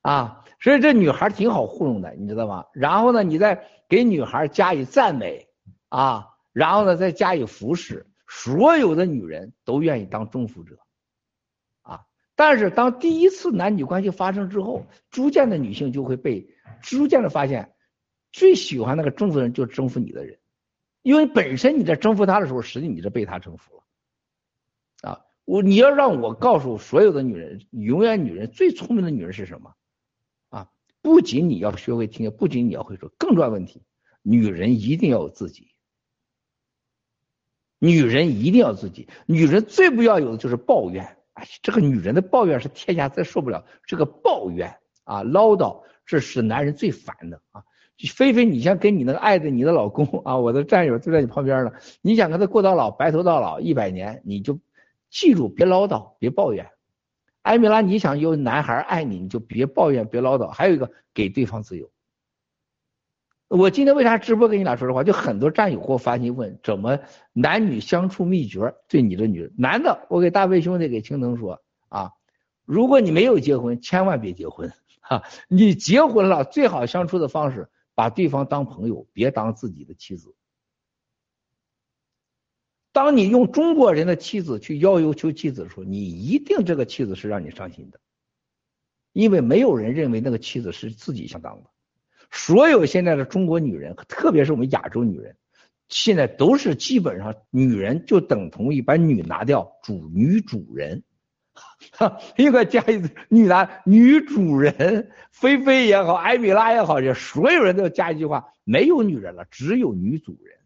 啊，所以这女孩挺好糊弄的，你知道吗？然后呢，你再给女孩加以赞美，啊，然后呢再加以服侍，所有的女人都愿意当征服者，啊，但是当第一次男女关系发生之后，逐渐的女性就会被逐渐的发现。最喜欢那个征服人，就征服你的人，因为本身你在征服他的时候，实际你是被他征服了。我你要让我告诉所有的女人，永远女人最聪明的女人是什么？啊，不仅你要学会听，不仅你要会说，更重要问题，女人一定要有自己。女人一定要自己，女人最不要有的就是抱怨。哎，这个女人的抱怨是天下最受不了，这个抱怨啊唠叨，这是男人最烦的啊。菲菲，你像跟你那个爱的你的老公啊，我的战友就在你旁边呢。你想跟他过到老，白头到老一百年，你就记住别唠叨，别抱怨。艾米拉，你想有男孩爱你，你就别抱怨，别唠叨。还有一个，给对方自由。我今天为啥直播跟你俩说实话？就很多战友给我发信息问，怎么男女相处秘诀？对你的女人，男的，我给大卫兄弟给青藤说啊，如果你没有结婚，千万别结婚哈。你结婚了，最好相处的方式。把对方当朋友，别当自己的妻子。当你用中国人的妻子去要求求妻子的时候，你一定这个妻子是让你伤心的，因为没有人认为那个妻子是自己想当的。所有现在的中国女人，特别是我们亚洲女人，现在都是基本上女人就等同于把女拿掉，主女主人。哈，应该加一句女男女主人，菲菲也好，艾米拉也好，这所有人都要加一句话：没有女人了，只有女主人。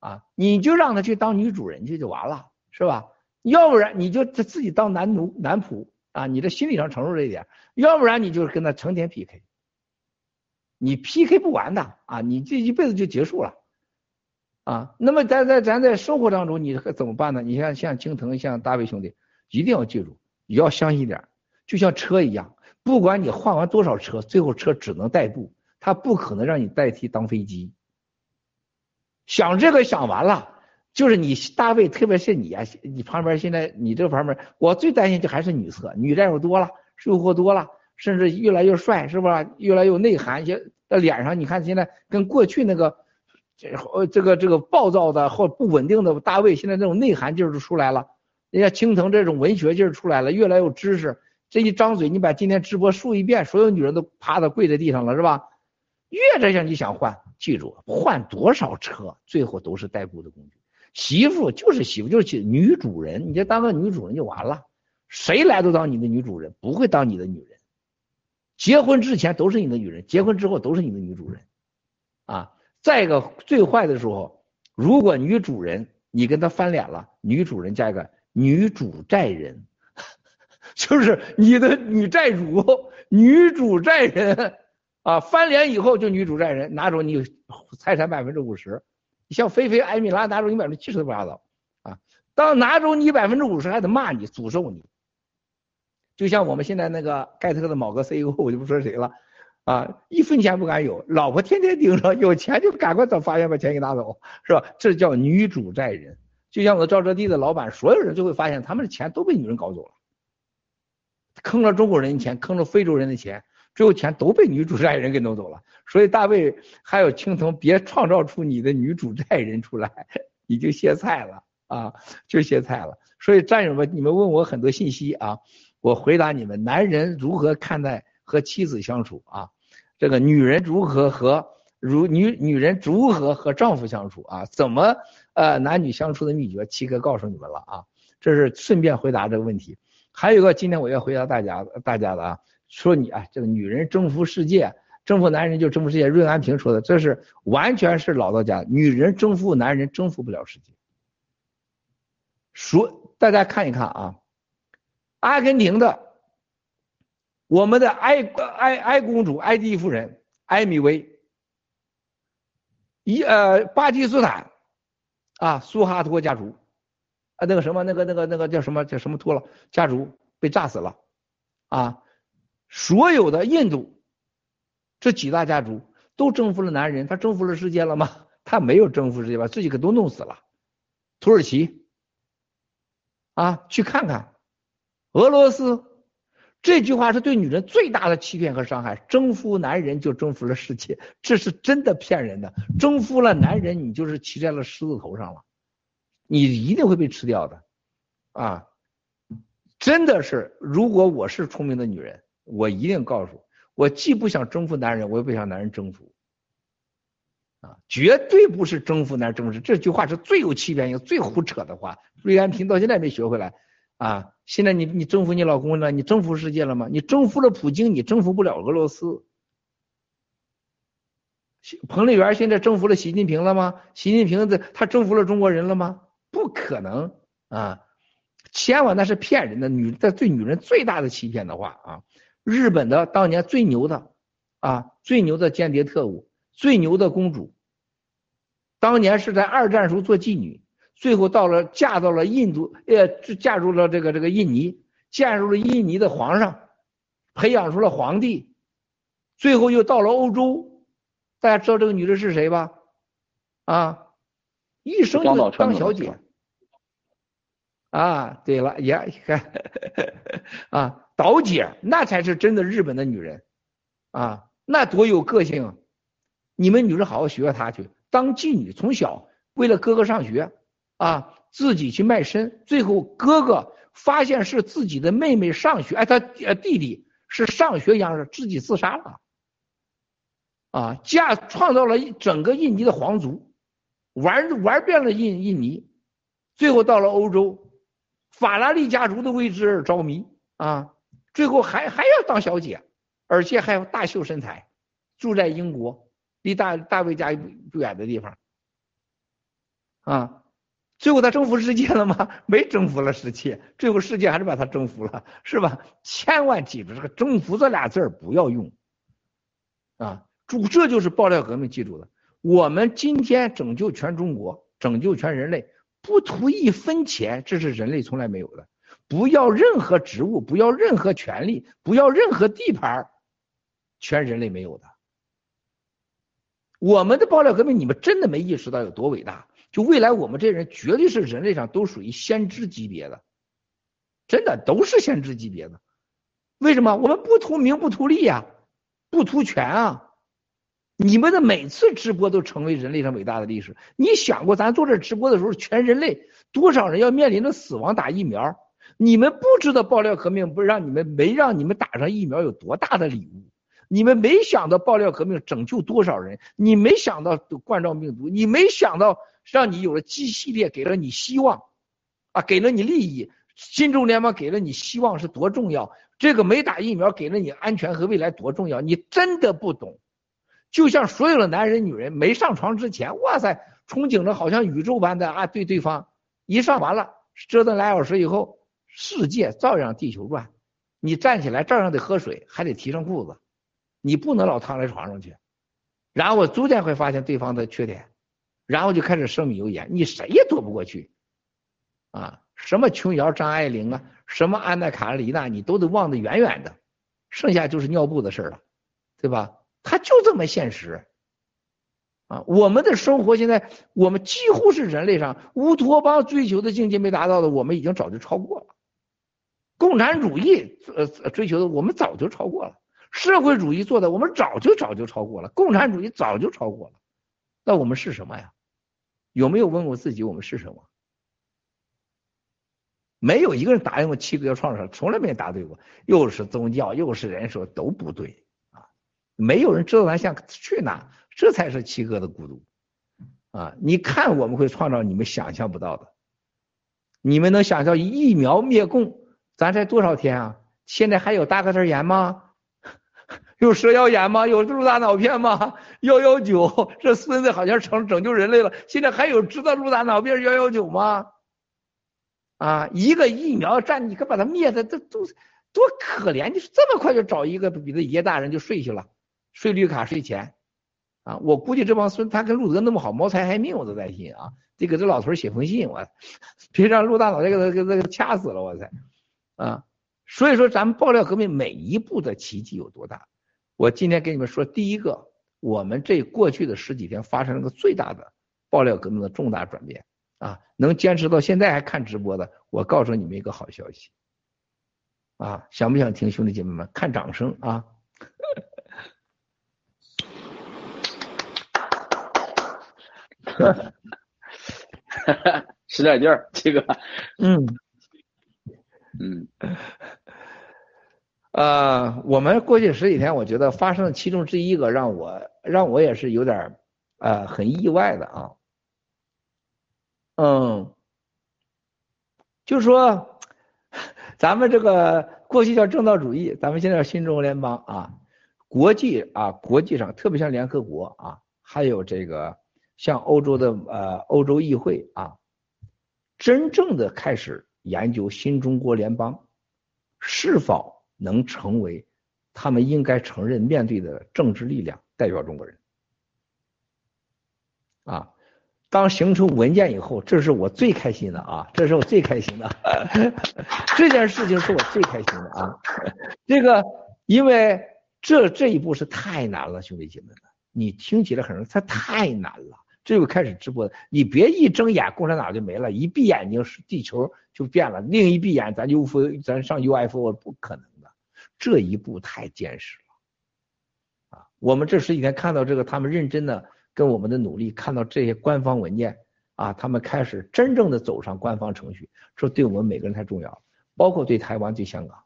啊，你就让他去当女主人去就完了，是吧？要不然你就自己当男奴男仆啊，你这心理上承受这一点；要不然你就是跟他成天 PK，你 PK 不完的啊，你这一辈子就结束了。啊，那么咱在咱在生活当中你怎么办呢？你像像青藤，像大卫兄弟。一定要记住，你要相信点，就像车一样，不管你换完多少车，最后车只能代步，它不可能让你代替当飞机。想这个想完了，就是你大卫，特别是你啊，你旁边现在你这个旁边，我最担心就还是女厕，女战友多了，诱惑多了，甚至越来越帅，是不是？越来越有内涵，些脸上你看现在跟过去那个这呃这个这个暴躁的或不稳定的大卫，现在这种内涵劲儿就出来了。人家青藤这种文学劲儿出来了，越来越有知识。这一张嘴，你把今天直播数一遍，所有女人都趴在跪在地上了，是吧？越这样你想换，记住换多少车，最后都是代步的工具。媳妇就是媳妇，就是女主人，你就当个女主人就完了。谁来都当你的女主人，不会当你的女人。结婚之前都是你的女人，结婚之后都是你的女主人。啊，再一个最坏的时候，如果女主人你跟她翻脸了，女主人加一个。女主债人，就是你的女债主，女主债人啊，翻脸以后就女主债人，拿走你财产百分之五十。你像菲菲、艾米拉拿走你百分之七十都不拉倒啊。当拿走你百分之五十，还得骂你、诅咒你。就像我们现在那个盖特的某个 CEO，我就不说谁了，啊，一分钱不敢有，老婆天天盯着，有钱就赶快找法院把钱给拿走，是吧？这叫女主债人。就像我的赵泽地的老板，所有人就会发现他们的钱都被女人搞走了，坑了中国人的钱，坑了非洲人的钱，最后钱都被女主债人给弄走了。所以大卫还有青铜，别创造出你的女主债人出来，你就歇菜了啊，就歇菜了。所以战友们，你们问我很多信息啊。我回答你们：男人如何看待和妻子相处啊？这个女人如何和如女女人如何和丈夫相处啊？怎么呃男女相处的秘诀？七哥告诉你们了啊！这是顺便回答这个问题。还有一个，今天我要回答大家大家的啊，说你啊，这个女人征服世界，征服男人就征服世界。润安平说的，这是完全是老道家。女人征服男人，征服不了世界。说大家看一看啊。阿根廷的，我们的埃埃埃公主埃迪夫人埃米薇，一呃巴基斯坦啊苏哈托家族啊那个什么那个那个那个叫什么叫什么托了家族被炸死了啊，所有的印度这几大家族都征服了男人，他征服了世界了吗？他没有征服世界，把自己给都弄死了。土耳其啊，去看看。俄罗斯这句话是对女人最大的欺骗和伤害。征服男人就征服了世界，这是真的骗人的。征服了男人，你就是骑在了狮子头上了，你一定会被吃掉的，啊！真的是，如果我是聪明的女人，我一定告诉我，既不想征服男人，我也不想男人征服，啊，绝对不是征服男人征服。这句话是最有欺骗性、最胡扯的话。瑞安平到现在没学回来。啊，现在你你征服你老公了，你征服世界了吗？你征服了普京，你征服不了俄罗斯。彭丽媛现在征服了习近平了吗？习近平的他征服了中国人了吗？不可能啊！千万那是骗人的，女在对女人最大的欺骗的话啊！日本的当年最牛的啊，最牛的间谍特务，最牛的公主，当年是在二战时候做妓女。最后到了，嫁到了印度，呃，嫁入了这个这个印尼，嫁入了印尼的皇上，培养出了皇帝，最后又到了欧洲，大家知道这个女的是谁吧？啊，一生就当小姐。啊，对了，也看，啊，岛姐那才是真的日本的女人，啊，那多有个性，啊你们女人好好学学她去，当妓女，从小为了哥哥上学。啊，自己去卖身，最后哥哥发现是自己的妹妹上学，哎，他呃弟弟是上学样式，自己自杀了。啊，嫁创造了整个印尼的皇族，玩玩遍了印印尼，最后到了欧洲，法拉利家族的位置而着迷啊，最后还还要当小姐，而且还要大秀身材，住在英国，离大大卫家不远的地方，啊。最后他征服世界了吗？没征服了世界，最后世界还是把他征服了，是吧？千万记住这个“征服”这俩字儿不要用，啊，主这就是爆料革命，记住了。我们今天拯救全中国，拯救全人类，不图一分钱，这是人类从来没有的。不要任何职务，不要任何权利，不要任何地盘，全人类没有的。我们的爆料革命，你们真的没意识到有多伟大。就未来我们这人绝对是人类上都属于先知级别的，真的都是先知级别的。为什么？我们不图名不图利呀，不图权啊。你们的每次直播都成为人类上伟大的历史。你想过咱做这直播的时候，全人类多少人要面临着死亡打疫苗？你们不知道爆料革命不让你们没让你们打上疫苗有多大的礼物？你们没想到爆料革命拯救多少人？你没想到冠状病毒？你没想到？让你有了 G 系列，给了你希望，啊，给了你利益。新中联盟给了你希望是多重要？这个没打疫苗给了你安全和未来多重要？你真的不懂。就像所有的男人女人没上床之前，哇塞，憧憬着好像宇宙般的啊对对方，一上完了折腾俩小时以后，世界照样地球转，你站起来照样得喝水，还得提上裤子，你不能老躺在床上去。然后我逐渐会发现对方的缺点。然后就开始生米油盐，你谁也躲不过去，啊，什么琼瑶、张爱玲啊，什么安娜卡列尼娜，你都得忘得远远的，剩下就是尿布的事了，对吧？他就这么现实。啊，我们的生活现在，我们几乎是人类上乌托邦追求的境界没达到的，我们已经早就超过了。共产主义呃追求的，我们早就超过了；社会主义做的，我们早就早就超过了；共产主义早就超过了。那我们是什么呀？有没有问过自己，我们是什么？没有一个人答应过七个要创造，从来没答对过。又是宗教，又是人说都不对啊！没有人知道咱想去哪。这才是七哥的孤独啊！你看，我们会创造你们想象不到的。你们能想象疫苗灭共，咱才多少天啊？现在还有大个子炎吗？有蛇妖炎吗？有鹿大脑片吗？幺幺九，这孙子好像成拯救人类了。现在还有知道鹿大脑片幺幺九吗？啊，一个疫苗站，你可把它灭的，这都多可怜！你这么快就找一个比他爷大人就睡去了，睡绿卡睡钱。啊，我估计这帮孙他跟路德那么好，谋财害命，我都担心啊！得给这老头写封信，我 别让陆大脑袋给他给他给掐死了，我才啊！所以说，咱们爆料革命每一步的奇迹有多大？我今天给你们说，第一个，我们这过去的十几天发生了个最大的爆料革命的重大转变啊！能坚持到现在还看直播的，我告诉你们一个好消息啊！想不想听，兄弟姐妹们？看掌声啊！哈哈，使点劲儿，这个，嗯，嗯，呃，我们过去十几天，我觉得发生其中之一个让我让我也是有点呃很意外的啊，嗯，就说咱们这个过去叫正道主义，咱们现在叫新中国联邦啊，国际啊，国际上特别像联合国啊，还有这个。像欧洲的呃欧洲议会啊，真正的开始研究新中国联邦是否能成为他们应该承认面对的政治力量，代表中国人啊。当形成文件以后，这是我最开心的啊，这是我最开心的，这件事情是我最开心的啊。这个因为这这一步是太难了，兄弟姐妹们，你听起来很容易，它太难了。这个开始直播，你别一睁眼共产党就没了，一闭眼睛是地球就变了，另一闭眼咱就飞，咱上 UFO 不可能的，这一步太坚实了啊！我们这十几天看到这个，他们认真的跟我们的努力，看到这些官方文件啊，他们开始真正的走上官方程序，这对我们每个人太重要了，包括对台湾、对香港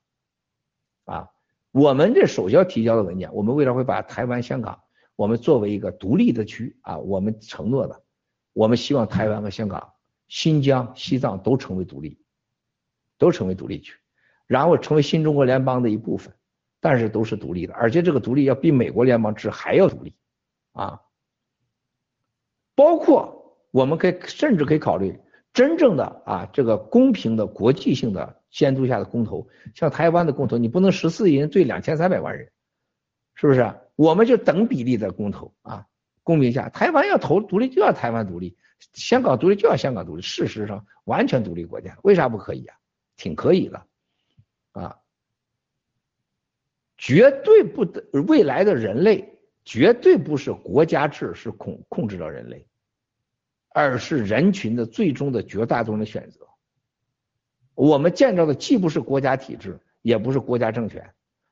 啊，我们这首先提交的文件，我们未来会把台湾、香港。我们作为一个独立的区啊，我们承诺的，我们希望台湾和香港、新疆、西藏都成为独立，都成为独立区，然后成为新中国联邦的一部分，但是都是独立的，而且这个独立要比美国联邦制还要独立啊。包括我们可以甚至可以考虑真正的啊这个公平的国际性的监督下的公投，像台湾的公投，你不能十四亿人对两千三百万人，是不是？我们就等比例的公投啊，公平下，台湾要投独立就要台湾独立，香港独立就要香港独立。事实上，完全独立国家为啥不可以啊？挺可以的啊，绝对不得未来的人类绝对不是国家制是控控制着人类，而是人群的最终的绝大多数的选择。我们见到的既不是国家体制，也不是国家政权，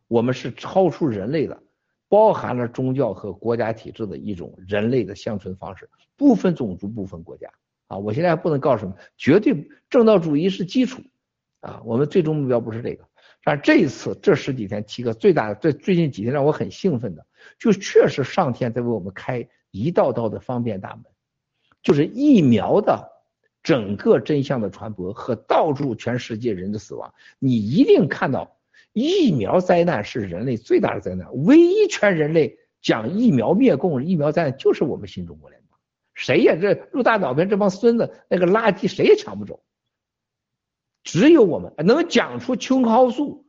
我们是超出人类的。包含了宗教和国家体制的一种人类的相存方式，不分种族，不分国家啊！我现在不能告诉你，绝对正道主义是基础啊！我们最终目标不是这个。但这一次这十几天，七个最大的，这最近几天让我很兴奋的，就确实上天在为我们开一道道的方便大门，就是疫苗的整个真相的传播和道住全世界人的死亡，你一定看到。疫苗灾难是人类最大的灾难，唯一全人类讲疫苗灭共、疫苗灾难就是我们新中国联邦，谁呀这入大脑边这帮孙子那个垃圾谁也抢不走，只有我们能讲出青蒿素、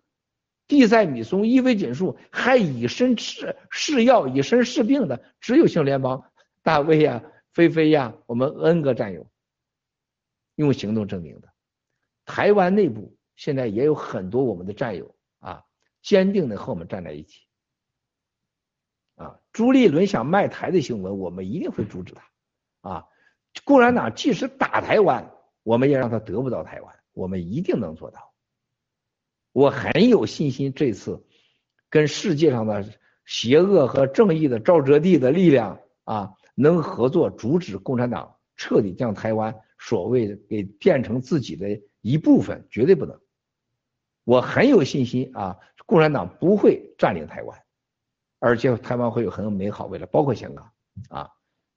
地塞米松、伊维菌素，还以身试试药、以身试病的，只有新联邦大卫呀、菲菲呀，我们 N 个战友用行动证明的台湾内部现在也有很多我们的战友啊，坚定的和我们站在一起。啊，朱立伦想卖台的新闻，我们一定会阻止他。啊，共产党即使打台湾，我们也让他得不到台湾，我们一定能做到。我很有信心，这次跟世界上的邪恶和正义的沼泽地的力量啊，能合作阻止共产党彻底将台湾所谓给变成自己的一部分，绝对不能。我很有信心啊，共产党不会占领台湾。而且台湾会有很美好未来，包括香港啊，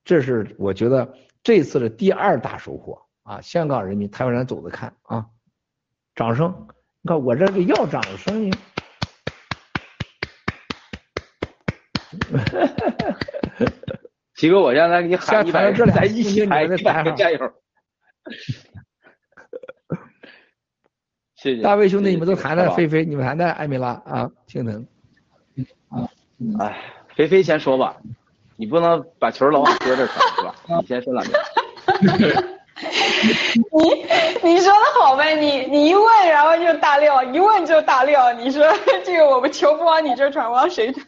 这是我觉得这次的第二大收获啊！香港人民、台湾人走着看啊，掌声！你看我这个要掌声呢，齐哥，我现在给你喊一百，咱一起喊一百个加油！谢谢大卫兄弟，你们都谈谈菲菲，你们谈谈艾米拉啊，青藤。哎，菲菲先说吧，你不能把球老往哥这传是吧？你先说两句。你 你说的好呗，你你一问然后就大料，一问就大料。你说 这个我们球不往你这传，往谁传？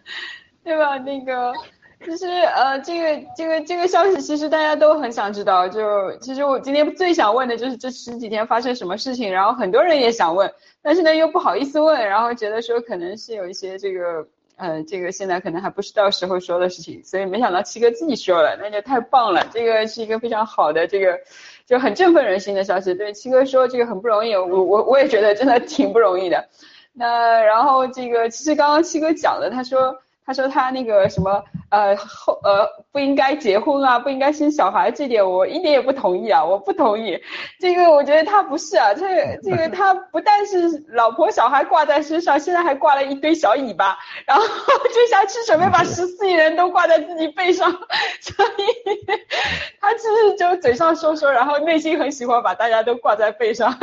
对吧？那个其实呃，这个这个这个消息其实大家都很想知道。就其实我今天最想问的就是这十几天发生什么事情，然后很多人也想问，但是呢又不好意思问，然后觉得说可能是有一些这个。呃，这个现在可能还不是到时候说的事情，所以没想到七哥自己说了，那就太棒了。这个是一个非常好的，这个就很振奋人心的消息。对七哥说这个很不容易，我我我也觉得真的挺不容易的。那然后这个其实刚刚七哥讲的，他说。他说他那个什么呃后呃不应该结婚啊，不应该生小孩，这点我一点也不同意啊，我不同意。这个我觉得他不是啊，这 这个他不但是老婆小孩挂在身上，现在还挂了一堆小尾巴，然后 就下去准备把十四亿人都挂在自己背上，所以他其实就嘴上说说，然后内心很喜欢把大家都挂在背上。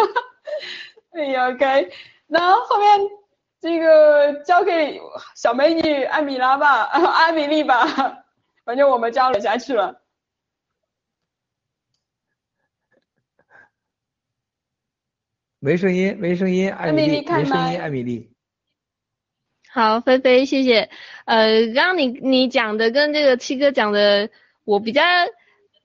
哎呀该，那后面。这个交给小美女艾米拉吧，艾米丽吧，反正我们交流下去了。没声音，没声音，艾米丽，没声音，艾米丽。好，菲菲，谢谢。呃，刚刚你你讲的跟这个七哥讲的，我比较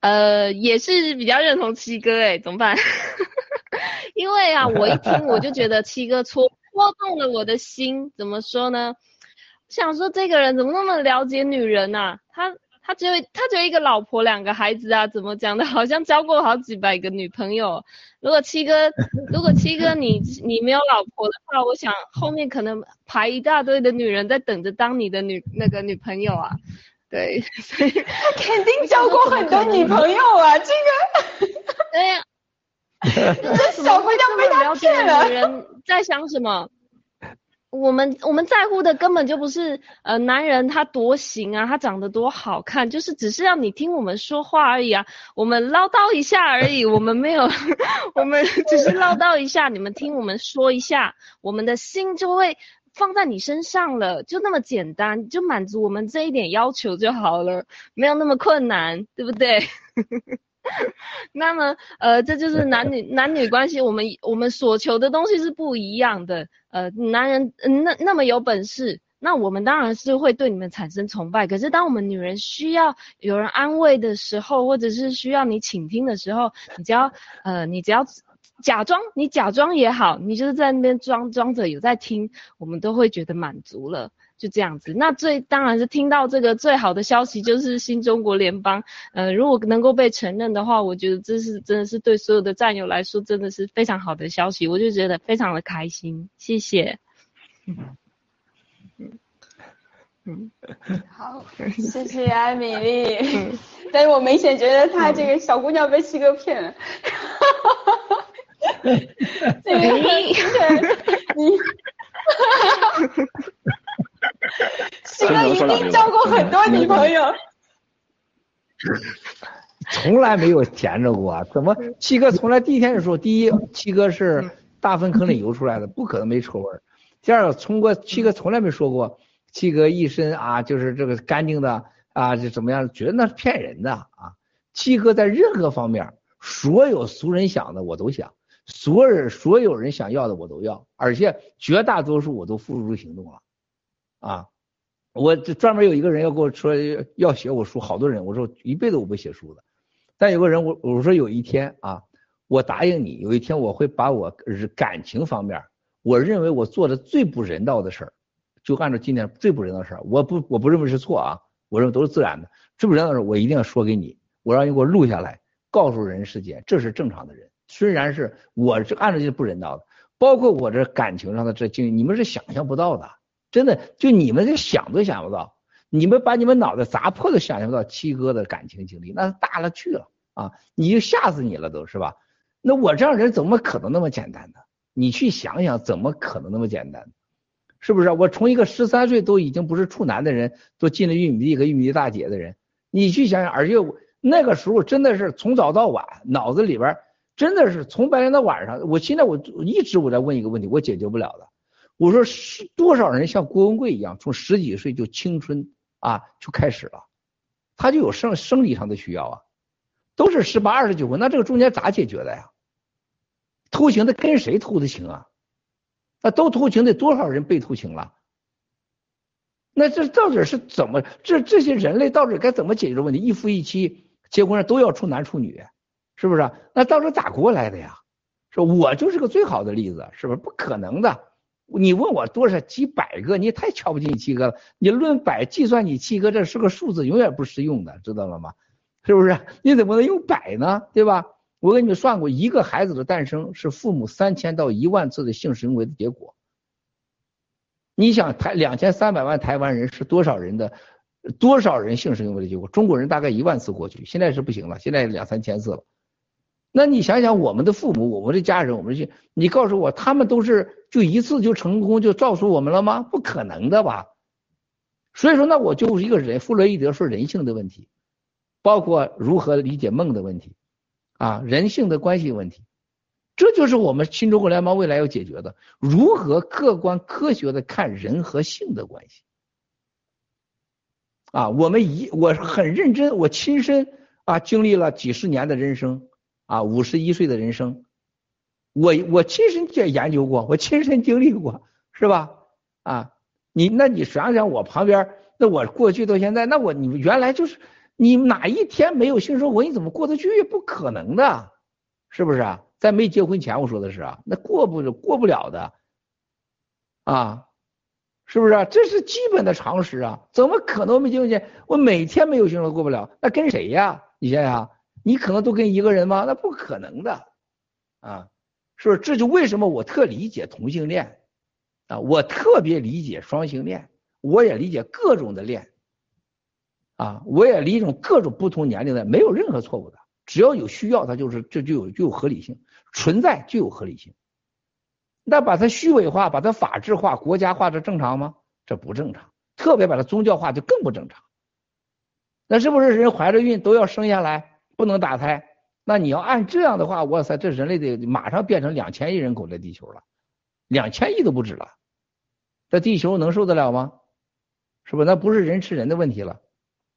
呃也是比较认同七哥，哎，怎么办？因为啊，我一听我就觉得七哥戳。戳动了我的心，怎么说呢？想说这个人怎么那么了解女人呐？他他只有他只有一个老婆，两个孩子啊，怎么讲的？好像交过好几百个女朋友。如果七哥，如果七哥你你没有老婆的话，我想后面可能排一大堆的女人在等着当你的女那个女朋友啊。对，所以他肯定交过很多女朋友啊，这个。对呀。这 小姑娘被他骗了。女人在想什么？我们我们在乎的根本就不是呃男人他多行啊，他长得多好看，就是只是让你听我们说话而已啊。我们唠叨一下而已，我们没有，我们只是唠叨一下，你们听我们说一下，我们的心就会放在你身上了，就那么简单，就满足我们这一点要求就好了，没有那么困难，对不对？那么，呃，这就是男女男女关系，我们我们所求的东西是不一样的。呃，男人那那么有本事，那我们当然是会对你们产生崇拜。可是，当我们女人需要有人安慰的时候，或者是需要你倾听的时候，你只要呃，你只要假装，你假装也好，你就是在那边装装着有在听，我们都会觉得满足了。就这样子，那最当然是听到这个最好的消息就是新中国联邦，呃，如果能够被承认的话，我觉得这是真的是对所有的战友来说真的是非常好的消息，我就觉得非常的开心，谢谢。嗯嗯好，谢谢艾米丽，但是我明显觉得她这个小姑娘被七哥骗了，哈哈哈哈哈，这个你，哈哈哈七哥一定交过很多女朋友，从来没有闲着过。怎么七哥从来第一天就说，第一，七哥是大粪坑里游出来的，不可能没臭味。第二个，从过七哥从来没说过，七哥一身啊就是这个干净的啊，就怎么样？觉得那是骗人的啊。七哥在任何方面，所有俗人想的我都想，所有人所有人想要的我都要，而且绝大多数我都付诸行动了，啊，我这专门有一个人要跟我说要写我书，好多人，我说一辈子我不写书的，但有个人我我说有一天啊，我答应你，有一天我会把我感情方面，我认为我做的最不人道的事儿，就按照今天最不人道的事儿，我不我不认为是错啊，我认为都是自然的，最不人道的事我一定要说给你，我让你给我录下来，告诉人世间这是正常的人。虽然是我这按照就是不人道的，包括我这感情上的这经历，你们是想象不到的，真的就你们这想都想不到，你们把你们脑袋砸破都想象不到七哥的感情经历，那大了去了啊！你就吓死你了都是吧？那我这样人怎么可能那么简单呢？你去想想，怎么可能那么简单？是不是？我从一个十三岁都已经不是处男的人，都进了玉米地和玉米地大姐的人，你去想想，而且我那个时候真的是从早到晚，脑子里边。真的是从白天到晚上，我现在我一直我在问一个问题，我解决不了的。我说是多少人像郭文贵一样，从十几岁就青春啊就开始了，他就有生生理上的需要啊，都是十八二十九岁，那这个中间咋解决的呀？偷情的跟谁偷的情啊？那都偷情的多少人被偷情了？那这到底是怎么？这这些人类到底该怎么解决问题？一夫一妻结婚上都要处男处女。是不是？那到时候咋过来的呀？说我就是个最好的例子，是不是？不可能的。你问我多少几百个，你太瞧不起你七哥了。你论百计算你七哥，这是个数字，永远不实用的，知道了吗？是不是？你怎么能用百呢？对吧？我给你算过，一个孩子的诞生是父母三千到一万次的性行为的结果。你想台两千三百万台湾人是多少人的多少人性行为的结果？中国人大概一万次过去，现在是不行了，现在两三千次了。那你想想，我们的父母，我们的家人，我们这，你告诉我，他们都是就一次就成功就造出我们了吗？不可能的吧。所以说，那我就是一个人，弗洛伊德说人性的问题，包括如何理解梦的问题，啊，人性的关系问题，这就是我们新中国联邦未来要解决的，如何客观科学的看人和性的关系。啊，我们一我很认真，我亲身啊经历了几十年的人生。啊，五十一岁的人生，我我亲身也研究过，我亲身经历过，是吧？啊，你那你想想我旁边，那我过去到现在，那我你原来就是你哪一天没有性生活，你怎么过得去？不可能的，是不是啊？在没结婚前，我说的是啊，那过不过不了的，啊，是不是？这是基本的常识啊，怎么可能没结婚前我每天没有性生活过不了？那跟谁呀？你想想。你可能都跟一个人吗？那不可能的，啊，是不是？这就为什么我特理解同性恋，啊，我特别理解双性恋，我也理解各种的恋，啊，我也理解各种不同年龄的，没有任何错误的，只要有需要，它就是这就有就有合理性，存在就有合理性。那把它虚伪化，把它法制化、国家化，这正常吗？这不正常。特别把它宗教化，就更不正常。那是不是人怀着孕都要生下来？不能打胎，那你要按这样的话，哇塞，这人类得马上变成两千亿人口的地球了，两千亿都不止了，这地球能受得了吗？是不？那不是人吃人的问题了，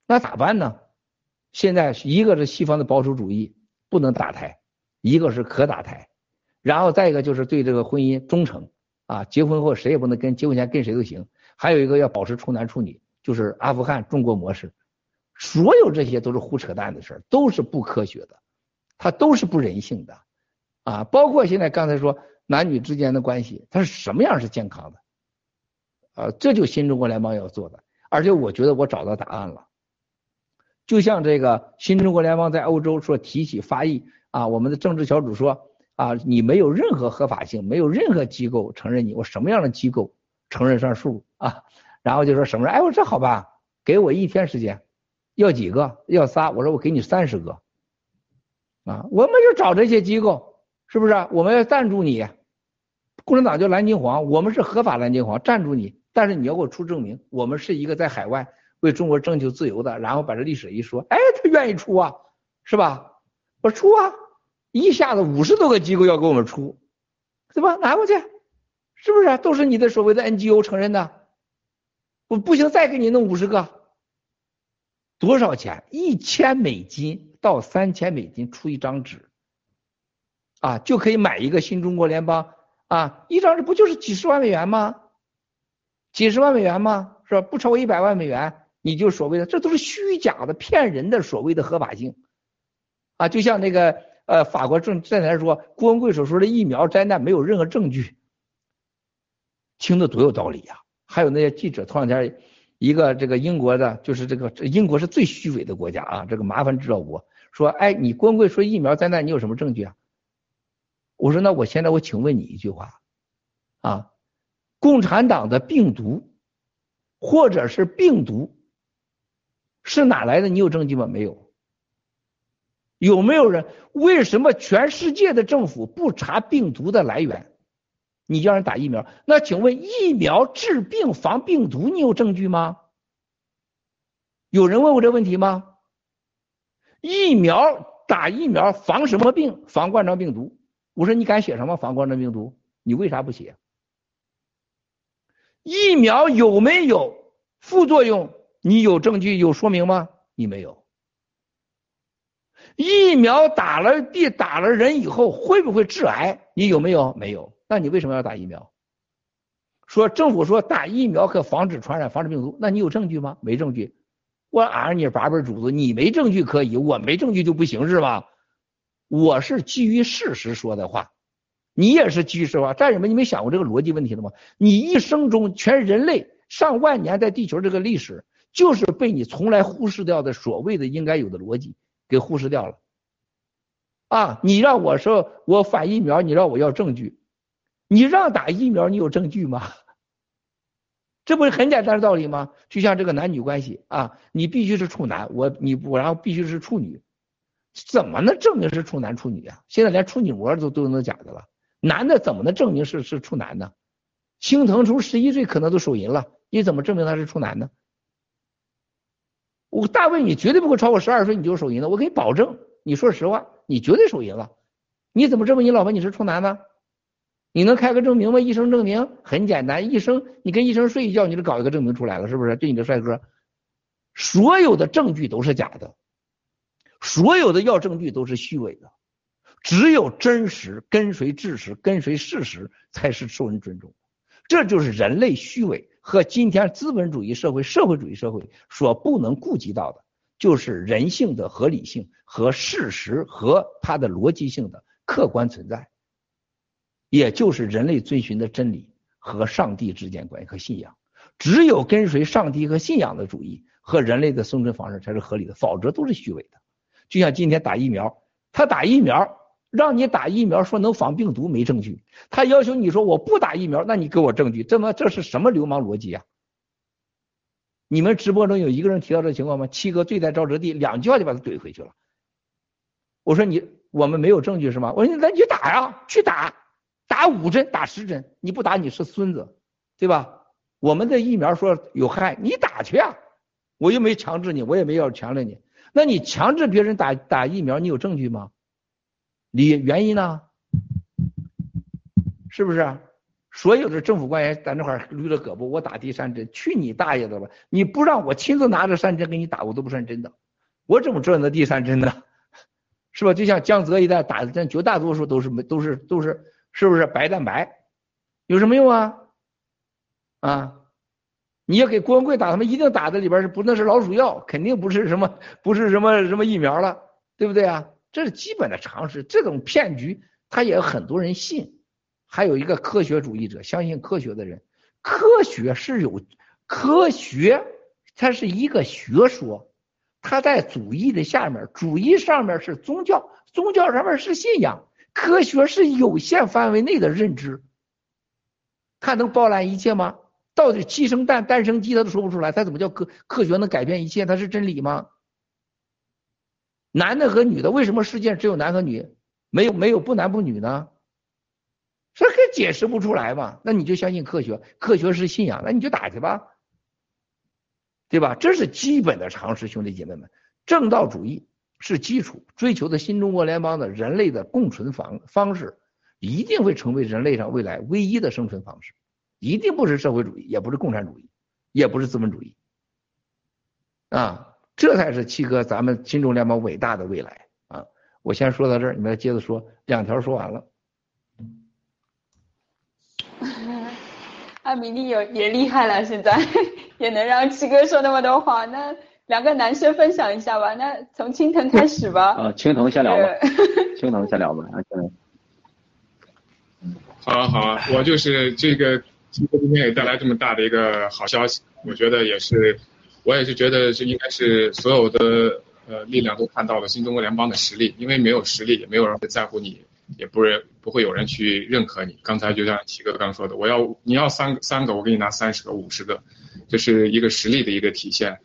那咋办呢？现在一个是西方的保守主义，不能打胎，一个是可打胎，然后再一个就是对这个婚姻忠诚啊，结婚后谁也不能跟结婚前跟谁都行，还有一个要保持处男处女，就是阿富汗中国模式。所有这些都是胡扯淡的事儿，都是不科学的，它都是不人性的，啊，包括现在刚才说男女之间的关系，它是什么样是健康的，啊，这就新中国联邦要做的，而且我觉得我找到答案了，就像这个新中国联邦在欧洲说提起发议啊，我们的政治小组说啊，你没有任何合法性，没有任何机构承认你，我什么样的机构承认算数啊？然后就说什么？哎，我这好吧，给我一天时间。要几个？要仨。我说我给你三十个，啊，我们就找这些机构，是不是？我们要赞助你，共产党叫蓝金黄，我们是合法蓝金黄，赞助你，但是你要给我出证明，我们是一个在海外为中国争取自由的，然后把这历史一说，哎，他愿意出啊，是吧？我出啊，一下子五十多个机构要给我们出，对吧？拿过去，是不是？都是你的所谓的 NGO 承认的，我不行，再给你弄五十个。多少钱？一千美金到三千美金出一张纸，啊，就可以买一个新中国联邦啊，一张纸不就是几十万美元吗？几十万美元吗？是吧？不超过一百万美元，你就所谓的这都是虚假的、骗人的所谓的合法性啊，就像那个呃法国政站台说郭文贵所说的疫苗灾难没有任何证据，听的多有道理呀。还有那些记者，头两天一个这个英国的，就是这个英国是最虚伪的国家啊，这个麻烦制造国说，哎，你郭文贵说疫苗灾难，你有什么证据啊？我说那我现在我请问你一句话啊，共产党的病毒或者是病毒是哪来的？你有证据吗？没有。有没有人？为什么全世界的政府不查病毒的来源？你让人打疫苗，那请问疫苗治病防病毒，你有证据吗？有人问过这问题吗？疫苗打疫苗防什么病？防冠状病毒。我说你敢写什么防冠状病毒？你为啥不写？疫苗有没有副作用？你有证据有说明吗？你没有。疫苗打了地打了人以后会不会致癌？你有没有？没有。那你为什么要打疫苗？说政府说打疫苗可防止传染、防止病毒，那你有证据吗？没证据。我俺你八辈主子，你没证据可以，我没证据就不行是吧？我是基于事实说的话，你也是基于实话。战友们，你没想过这个逻辑问题了吗？你一生中全人类上万年在地球这个历史，就是被你从来忽视掉的所谓的应该有的逻辑给忽视掉了。啊，你让我说我反疫苗，你让我要证据，你让打疫苗，你有证据吗？这不是很简单的道理吗？就像这个男女关系啊，你必须是处男，我你我然后必须是处女。怎么能证明是处男处女啊？现在连处女膜都都能假的了，男的怎么能证明是是处男呢？青藤从十一岁可能都手淫了，你怎么证明他是处男呢？我大卫，你绝对不会超过十二岁你就手淫的，我给你保证，你说实话，你绝对手淫了，你怎么证明你老婆你是处男呢？你能开个证明吗？医生证明很简单，医生你跟医生睡一觉，你就搞一个证明出来了，是不是？对你的帅哥，所有的证据都是假的。所有的要证据都是虚伪的，只有真实跟随事实，跟随事实才是受人尊重。这就是人类虚伪和今天资本主义社会、社会主义社会所不能顾及到的，就是人性的合理性和事实和它的逻辑性的客观存在，也就是人类遵循的真理和上帝之间关系和信仰。只有跟随上帝和信仰的主义和人类的生存方式才是合理的，否则都是虚伪的。就像今天打疫苗，他打疫苗让你打疫苗，说能防病毒没证据；他要求你说我不打疫苗，那你给我证据，这么这是什么流氓逻辑啊？你们直播中有一个人提到这情况吗？七哥罪在沼泽地，两句话就把他怼回去了。我说你我们没有证据是吗？我说那你打呀，去打，打五针，打十针，你不打你是孙子，对吧？我们的疫苗说有害，你打去啊，我又没强制你，我也没要强制你。那你强制别人打打疫苗，你有证据吗？你原因呢？是不是？所有的政府官员在那块捋着胳膊，我打第三针，去你大爷的吧！你不让我亲自拿着三针给你打，我都不算真的。我怎么知道那第三针呢？是吧？就像江泽一带打的针，绝大多数都是没都是都是是不是白蛋白？有什么用啊？啊？你要给郭文贵打，他们一定打的里边是不那是老鼠药，肯定不是什么不是什么什么疫苗了，对不对啊？这是基本的常识。这种骗局，他也有很多人信。还有一个科学主义者，相信科学的人，科学是有科学，它是一个学说，它在主义的下面，主义上面是宗教，宗教上面是信仰，科学是有限范围内的认知，它能包揽一切吗？到底鸡生蛋，蛋生鸡，他都说不出来。他怎么叫科科学能改变一切？他是真理吗？男的和女的，为什么世界只有男和女，没有没有不男不女呢？这还解释不出来嘛？那你就相信科学，科学是信仰，那你就打去吧，对吧？这是基本的常识，兄弟姐妹们，正道主义是基础，追求的新中国联邦的人类的共存方方式，一定会成为人类上未来唯一的生存方式。一定不是社会主义，也不是共产主义，也不是资本主义，啊，这才是七哥咱们新中联邦伟大的未来啊！我先说到这儿，你们接着说，两条说完了。艾米丽也也厉害了，现在 也能让七哥说那么多话。那两个男生分享一下吧。那从青藤开始吧。啊，青藤先聊吧。青藤先聊吧。啊，青藤。好啊好啊，我就是这个今天给带来这么大的一个好消息，我觉得也是，我也是觉得是应该是所有的呃力量都看到了新中国联邦的实力，因为没有实力，也没有人会在乎你。也不是不会有人去认可你。刚才就像七哥刚说的，我要你要三三个，我给你拿三十个、五十个，这是一个实力的一个体现。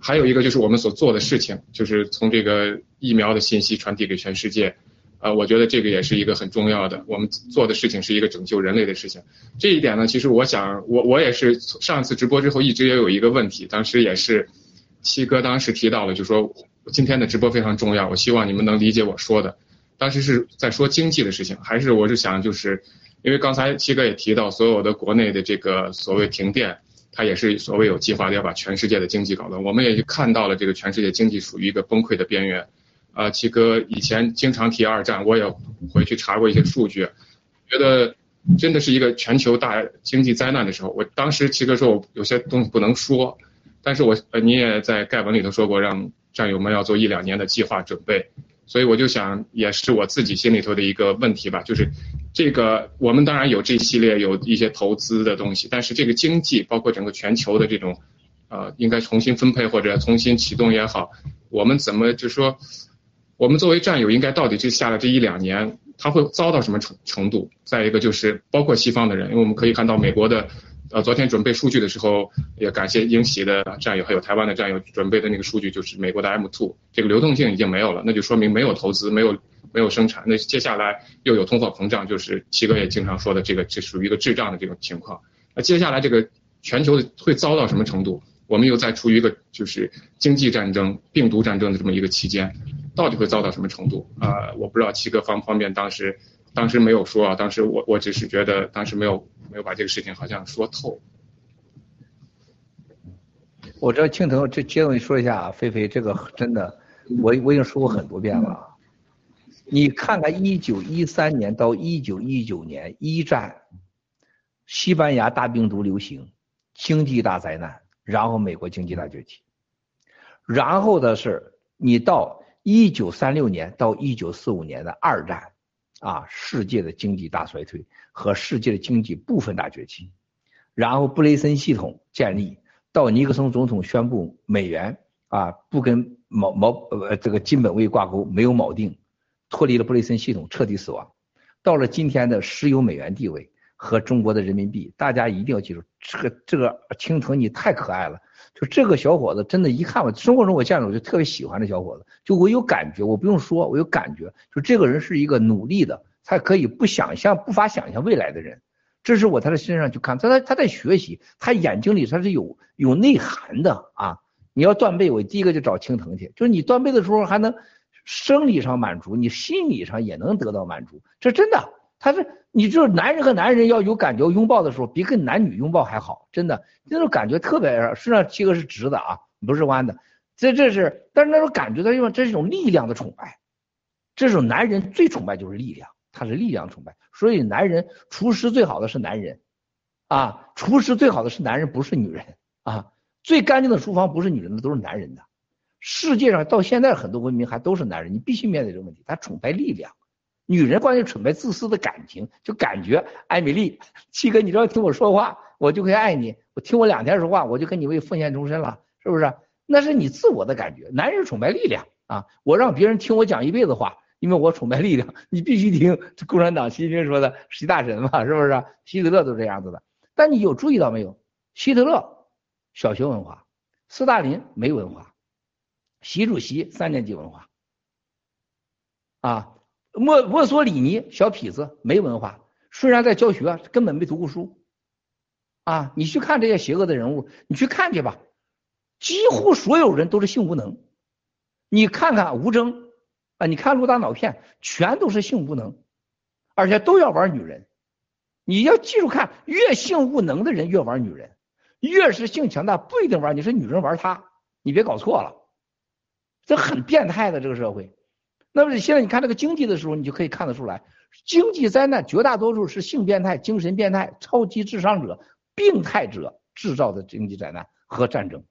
还有一个就是我们所做的事情，就是从这个疫苗的信息传递给全世界，呃，我觉得这个也是一个很重要的。我们做的事情是一个拯救人类的事情。这一点呢，其实我想，我我也是上次直播之后一直也有一个问题，当时也是七哥当时提到了，就说今天的直播非常重要，我希望你们能理解我说的。当时是在说经济的事情，还是我是想就是，因为刚才七哥也提到，所有的国内的这个所谓停电，它也是所谓有计划的要把全世界的经济搞乱。我们也看到了这个全世界经济处于一个崩溃的边缘。啊，七哥以前经常提二战，我也回去查过一些数据，觉得真的是一个全球大经济灾难的时候。我当时七哥说我有些东西不能说，但是我呃你也在盖文里头说过，让战友们要做一两年的计划准备。所以我就想，也是我自己心里头的一个问题吧，就是这个我们当然有这一系列有一些投资的东西，但是这个经济包括整个全球的这种，呃，应该重新分配或者重新启动也好，我们怎么就说，我们作为战友应该到底这下来这一两年，他会遭到什么程程度？再一个就是包括西方的人，因为我们可以看到美国的。呃，昨天准备数据的时候，也感谢英喜的战友，还有台湾的战友准备的那个数据，就是美国的 M2，这个流动性已经没有了，那就说明没有投资，没有没有生产，那接下来又有通货膨胀，就是七哥也经常说的这个，这属于一个滞胀的这种情况。那接下来这个全球会遭到什么程度？我们又在处于一个就是经济战争、病毒战争的这么一个期间，到底会遭到什么程度？啊，我不知道七哥方不方便，当时当时没有说啊，当时我我只是觉得当时没有。没有把这个事情好像说透。我这青藤这接着说一下啊，菲菲这个真的，我我已经说过很多遍了。你看看一九一三年到一九一九年一战，西班牙大病毒流行，经济大灾难，然后美国经济大崛起，然后的是你到一九三六年到一九四五年的二战，啊，世界的经济大衰退。和世界的经济部分大崛起，然后布雷森系统建立，到尼克松总统宣布美元啊不跟锚锚呃这个金本位挂钩，没有锚定，脱离了布雷森系统，彻底死亡。到了今天的石油美元地位和中国的人民币，大家一定要记住，这个这个青藤你太可爱了，就这个小伙子真的，一看我生活中我见着我就特别喜欢这小伙子，就我有感觉，我不用说，我有感觉，就这个人是一个努力的。他可以不想象、不法想象未来的人，这是我他的身上去看，他在他在学习，他眼睛里他是有有内涵的啊！你要断背，我第一个就找青藤去，就是你断背的时候还能生理上满足，你心理上也能得到满足，这真的，他是你就是男人和男人要有感觉拥抱的时候，比跟男女拥抱还好，真的那种感觉特别，实际上七个是直的啊，不是弯的，这这是，但是那种感觉，的地方这是一种力量的崇拜，这种男人最崇拜就是力量。他是力量崇拜，所以男人厨师最好的是男人，啊，厨师最好的是男人，不是女人啊。最干净的厨房不是女人的，都是男人的。世界上到现在很多文明还都是男人，你必须面对这个问题。他崇拜力量，女人关于崇拜自私的感情，就感觉艾米丽七哥，你只要听我说话，我就可以爱你。我听我两天说话，我就跟你为奉献终身了，是不是？那是你自我的感觉。男人崇拜力量啊，我让别人听我讲一辈子话。因为我崇拜力量，你必须听共产党习近平说的“习大神”嘛，是不是？希特勒都这样子的。但你有注意到没有？希特勒小学文化，斯大林没文化，习主席三年级文化，啊，墨墨索里尼小痞子没文化，虽然在教学，根本没读过书，啊，你去看这些邪恶的人物，你去看去吧，几乎所有人都是性无能。你看看吴征。啊，你看陆大脑片，全都是性无能，而且都要玩女人。你要记住看，越性无能的人越玩女人，越是性强大不一定玩，你是女人玩他，你别搞错了，这很变态的这个社会。那么现在你看这个经济的时候，你就可以看得出来，经济灾难绝大多数是性变态、精神变态、超级智商者、病态者制造的经济灾难和战争，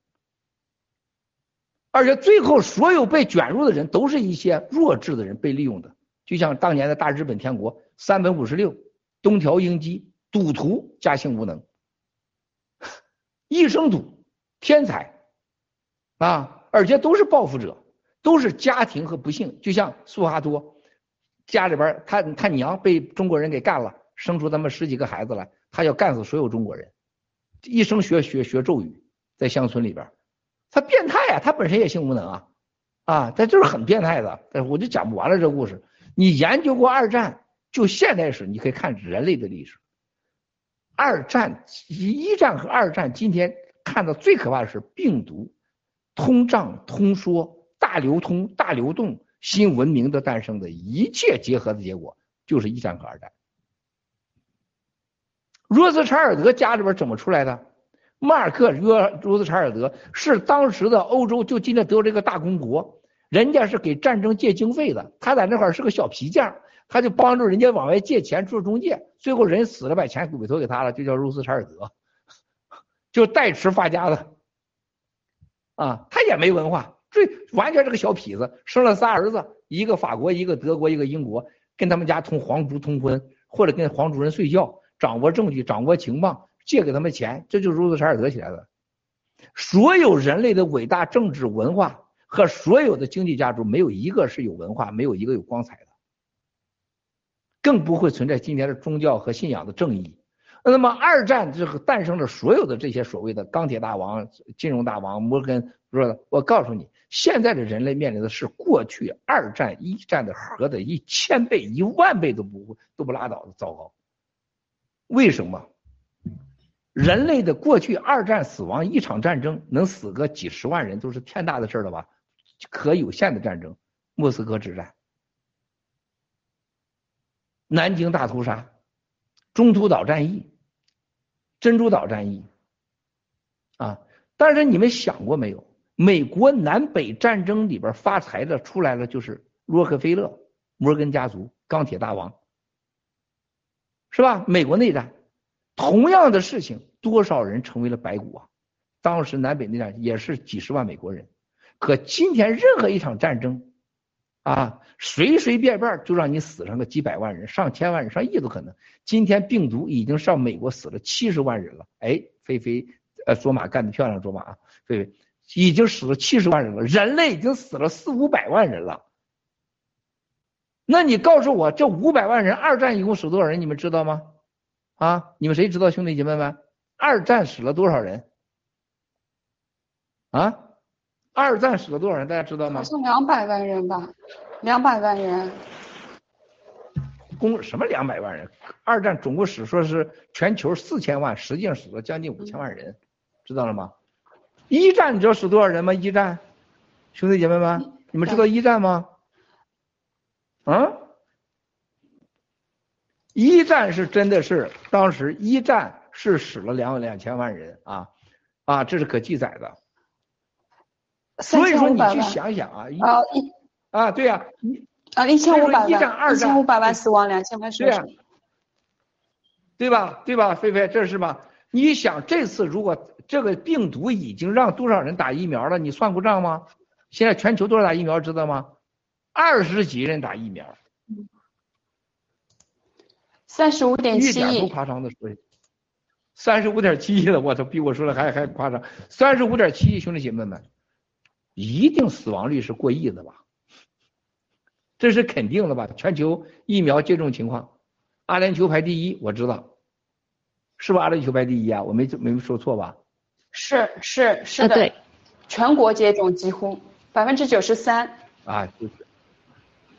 而且最后所有被卷入的人都是一些弱智的人被利用的，就像当年的大日本天国三本五十六、东条英机、赌徒加性无能，一生赌天才啊，而且都是报复者。都是家庭和不幸，就像苏哈多家里边，他他娘被中国人给干了，生出他们十几个孩子来，他要干死所有中国人，一生学学学咒语，在乡村里边，他变态啊，他本身也性无能啊，啊，他就是很变态的，但是我就讲不完了这故事。你研究过二战，就现代史，你可以看人类的历史。二战一战和二战，今天看到最可怕的是病毒、通胀、通缩。大流通、大流动、新文明的诞生的一切结合的结果，就是一战和二战。罗斯柴尔德家里边怎么出来的？马尔克约罗斯柴尔德是当时的欧洲，就今天德国这个大公国，人家是给战争借经费的，他在那块是个小皮匠，他就帮助人家往外借钱做中介，最后人死了，把钱委托给他了，就叫罗斯柴尔德，就代持发家的，啊，他也没文化。这完全是个小痞子，生了仨儿子，一个法国，一个德国，一个英国，跟他们家同皇族通婚，或者跟皇族人睡觉，掌握证据，掌握情报，借给他们钱，这就是如斯柴尔德起来的。所有人类的伟大政治文化和所有的经济家族，没有一个是有文化，没有一个有光彩的，更不会存在今天的宗教和信仰的正义。那么二战这个诞生了所有的这些所谓的钢铁大王、金融大王，摩根说：“我告诉你。”现在的人类面临的是过去二战、一战的核的一千倍、一万倍都不会都不拉倒的糟糕。为什么？人类的过去二战死亡一场战争能死个几十万人都是天大的事了吧？可有限的战争，莫斯科之战、南京大屠杀、中途岛战役、珍珠岛战役啊！但是你们想过没有？美国南北战争里边发财的出来了，就是洛克菲勒、摩根家族、钢铁大王，是吧？美国内战，同样的事情，多少人成为了白骨啊？当时南北内战也是几十万美国人，可今天任何一场战争，啊，随随便便就让你死上个几百万人、上千万人、上亿都可能。今天病毒已经上美国死了七十万人了，哎，菲菲，呃，卓玛干得漂亮，卓玛啊，菲菲。已经死了七十万人了，人类已经死了四五百万人了。那你告诉我，这五百万人，二战一共死多少人？你们知道吗？啊，你们谁知道，兄弟姐妹们？二战死了多少人？啊，二战死了多少人？大家知道吗？好像两百万人吧，两百万人。共什么两百万人？二战总共死说是全球四千万，实际上死了将近五千万人，知道了吗？一战你知道死多少人吗？一战，兄弟姐妹们，你们知道一战吗？啊？一战是真的是当时一战是死了两两千万人啊啊，这是可记载的。所以说你去想想啊，啊一啊对呀，啊一千五百万，一战二战一千五百万死亡，两千万对呀，对吧？对吧？菲菲，这是吧？你想这次如果。这个病毒已经让多少人打疫苗了？你算过账吗？现在全球多少打疫苗知道吗？二十几人打疫苗，三十五点七亿，一点不夸张的说，三十五点七亿了，我操，比我说的还还夸张，三十五点七亿，兄弟姐妹们，一定死亡率是过亿的吧？这是肯定的吧？全球疫苗接种情况，阿联酋排第一，我知道，是不阿联酋排第一啊？我没没说错吧？是是是的，对全国接种几乎百分之九十三。啊，就是，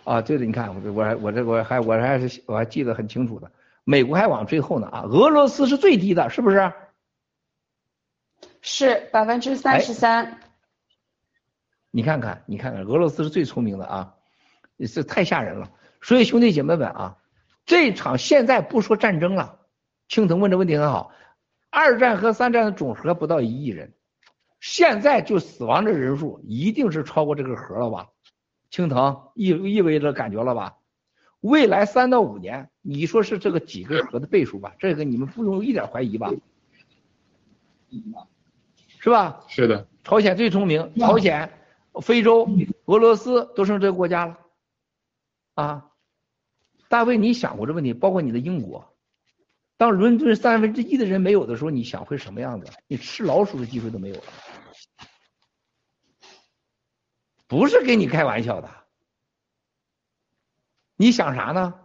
啊，对的，你看我这我还我这我还我还是我还记得很清楚的，美国还往最后呢啊，俄罗斯是最低的，是不是？是百分之三十三。你看看，你看看，俄罗斯是最聪明的啊，这太吓人了。所以兄弟姐妹们啊，这场现在不说战争了，青藤问的问题很好。二战和三战的总和不到一亿人，现在就死亡的人数一定是超过这个核了吧？青藤意意味着感觉了吧？未来三到五年，你说是这个几个核的倍数吧？这个你们不用一点怀疑吧？是吧？是的。朝鲜最聪明，朝鲜、非洲、俄罗斯都剩这个国家了。啊，大卫，你想过这问题？包括你的英国，当伦敦三分之一的人没有的时候，你想会什么样子？你吃老鼠的机会都没有了。不是跟你开玩笑的。你想啥呢？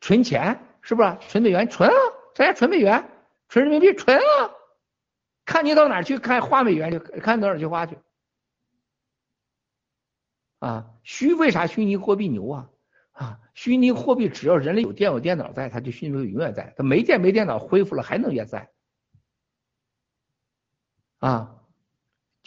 存钱是不是？存美元，存啊！咱家存美元，存人民币，存啊！看你到哪去看花美元去，看到哪去花去。啊，虚为啥虚拟货币牛啊？虚拟货币只要人类有电有电脑在，它就虚拟货币永远在。它没电没电脑恢复了还能也在。啊，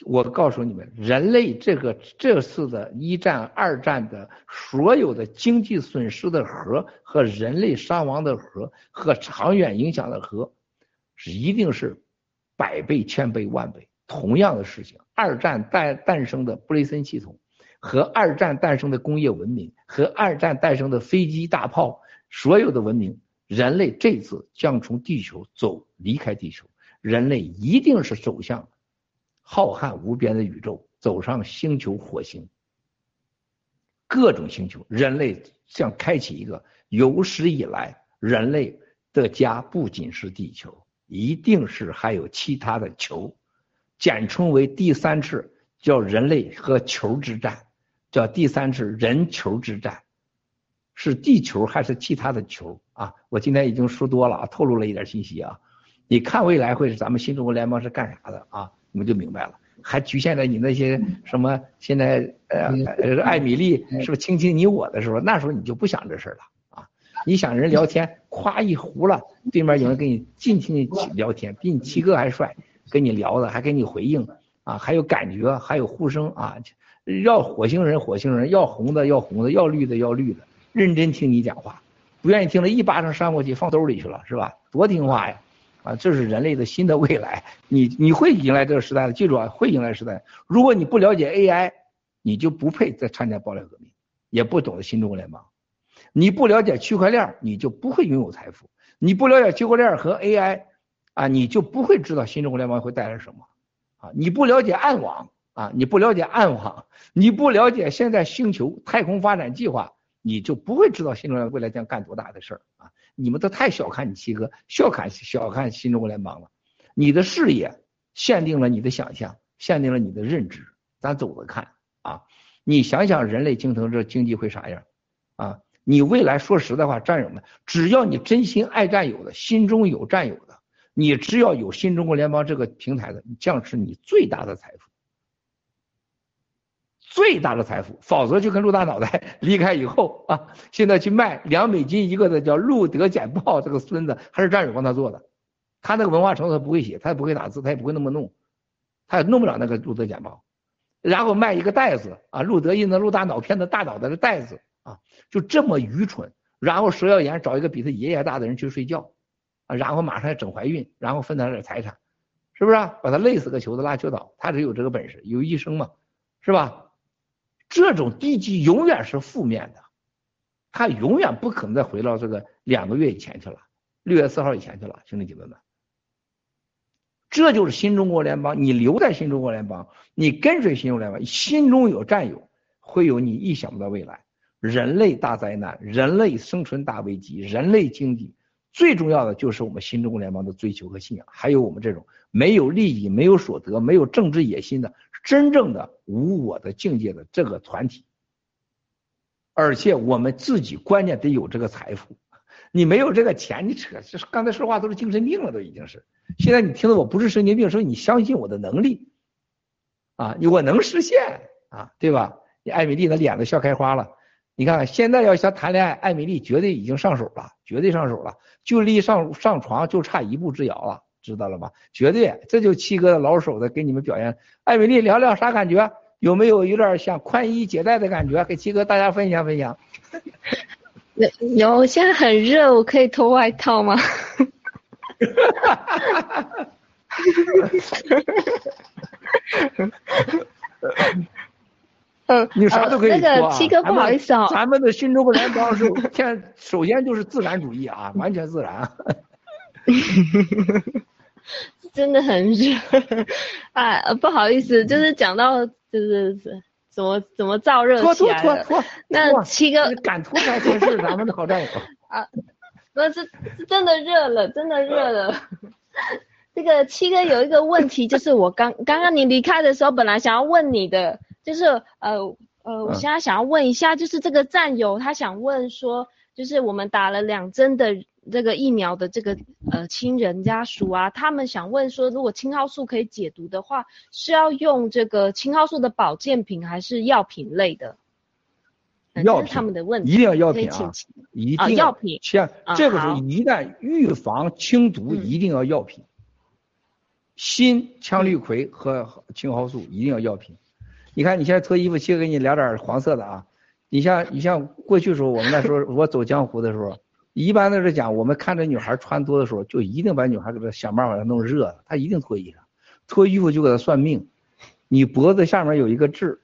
我告诉你们，人类这个这次的一战、二战的所有的经济损失的和和人类伤亡的和和长远影响的和，是一定是百倍、千倍、万倍。同样的事情，二战诞诞生的布雷森系统。和二战诞生的工业文明，和二战诞生的飞机大炮，所有的文明，人类这次将从地球走离开地球，人类一定是走向浩瀚无边的宇宙，走上星球火星，各种星球，人类将开启一个有史以来人类的家，不仅是地球，一定是还有其他的球，简称为第三次叫人类和球之战。叫第三次人球之战，是地球还是其他的球啊？我今天已经说多了，透露了一点信息啊。你看未来会是咱们新中国联邦是干啥的啊？你们就明白了。还局限在你那些什么现在呃艾米丽是不是卿卿你我的时候？那时候你就不想这事了啊。你想人聊天，夸一胡了，对面有人跟你尽情的聊天，比你七哥还帅，跟你聊的还给你回应啊，还有感觉，还有呼声啊。要火星人，火星人要红的，要红的，要绿的，要绿的，认真听你讲话，不愿意听了一巴掌扇过去，放兜里去了，是吧？多听话呀！啊，这是人类的新的未来，你你会迎来这个时代的，记住啊，会迎来时代。如果你不了解 AI，你就不配再参加爆料革命，也不懂得新中国联邦。你不了解区块链，你就不会拥有财富。你不了解区块链和 AI，啊，你就不会知道新中国联邦会带来什么。啊，你不了解暗网。啊，你不了解暗网，你不了解现在星球太空发展计划，你就不会知道新中国未来将干多大的事儿啊！你们都太小看你七哥，小看小看新中国联邦了。你的视野限定了你的想象，限定了你的认知。咱走着看啊！你想想人类形成这经济会啥样啊？你未来说实在话，战友们，只要你真心爱战友的，心中有战友的，你只要有新中国联邦这个平台的，将是你最大的财富。最大的财富，否则就跟陆大脑袋 离开以后啊，现在去卖两美金一个的叫路德简报，这个孙子还是战友帮他做的，他那个文化程度他不会写，他也不会打字，他也不会那么弄，他也弄不了那个路德简报，然后卖一个袋子啊，路德印的陆大脑片的大脑袋的袋子啊，就这么愚蠢，然后佘耀言找一个比他爷爷大的人去睡觉啊，然后马上要整怀孕，然后分他点财产，是不是？把他累死个球子拉球倒，他只有这个本事，有医生嘛，是吧？这种低级永远是负面的，他永远不可能再回到这个两个月以前去了，六月四号以前去了，兄弟姐妹们。这就是新中国联邦，你留在新中国联邦，你跟随新中国联邦，心中有战友，会有你意想不到未来。人类大灾难，人类生存大危机，人类经济最重要的就是我们新中国联邦的追求和信仰，还有我们这种没有利益、没有所得、没有政治野心的。真正的无我的境界的这个团体，而且我们自己关键得有这个财富，你没有这个钱，你扯，这刚才说话都是精神病了，都已经是。现在你听到我不是神经病，说你相信我的能力，啊，我能实现啊，对吧？你艾米丽的脸都笑开花了，你看现在要想谈恋爱，艾米丽绝对已经上手了，绝对上手了，就离上上床就差一步之遥了。知道了吧？绝对，这就七哥的老手的给你们表演。艾米丽聊聊啥感觉？有没有有点像宽衣解带的感觉？给七哥大家分享分享。有有，现在很热，我可以脱外套吗？哈哈哈哈哈！嗯，你啥都可以呃那。个七哥不好意思哦咱们的新中国联邦是天，首先就是自然主义啊，完全自然。真的很热，哎，呃不好意思，就是讲到就是怎么怎么燥热起来了。拖拖，那拖七哥你敢脱才才是咱们的好战友。啊，那是，是真的热了，真的热了。这个七哥有一个问题，就是我刚刚刚你离开的时候，本来想要问你的，就是呃呃，我嗯现在想要问一下，就是这个战友他想问说，就是我们打了两针的这个疫苗的这个呃亲人家属啊，他们想问说，如果青蒿素可以解毒的话，是要用这个青蒿素的保健品还是药品类的？药品他们的问题，一定要药品啊请，一啊定药品像啊这个时候一旦预防清毒，一定要药品。锌、羟氯喹和青蒿素一定要药品。你看你现在脱衣服，先给你聊点黄色的啊。你像你像过去时候，我们那时候我走江湖的时候，一般都是讲我们看着女孩穿多的时候，就一定把女孩给她想办法给她弄热了，她一定脱衣裳，脱衣服就给她算命。你脖子下面有一个痣，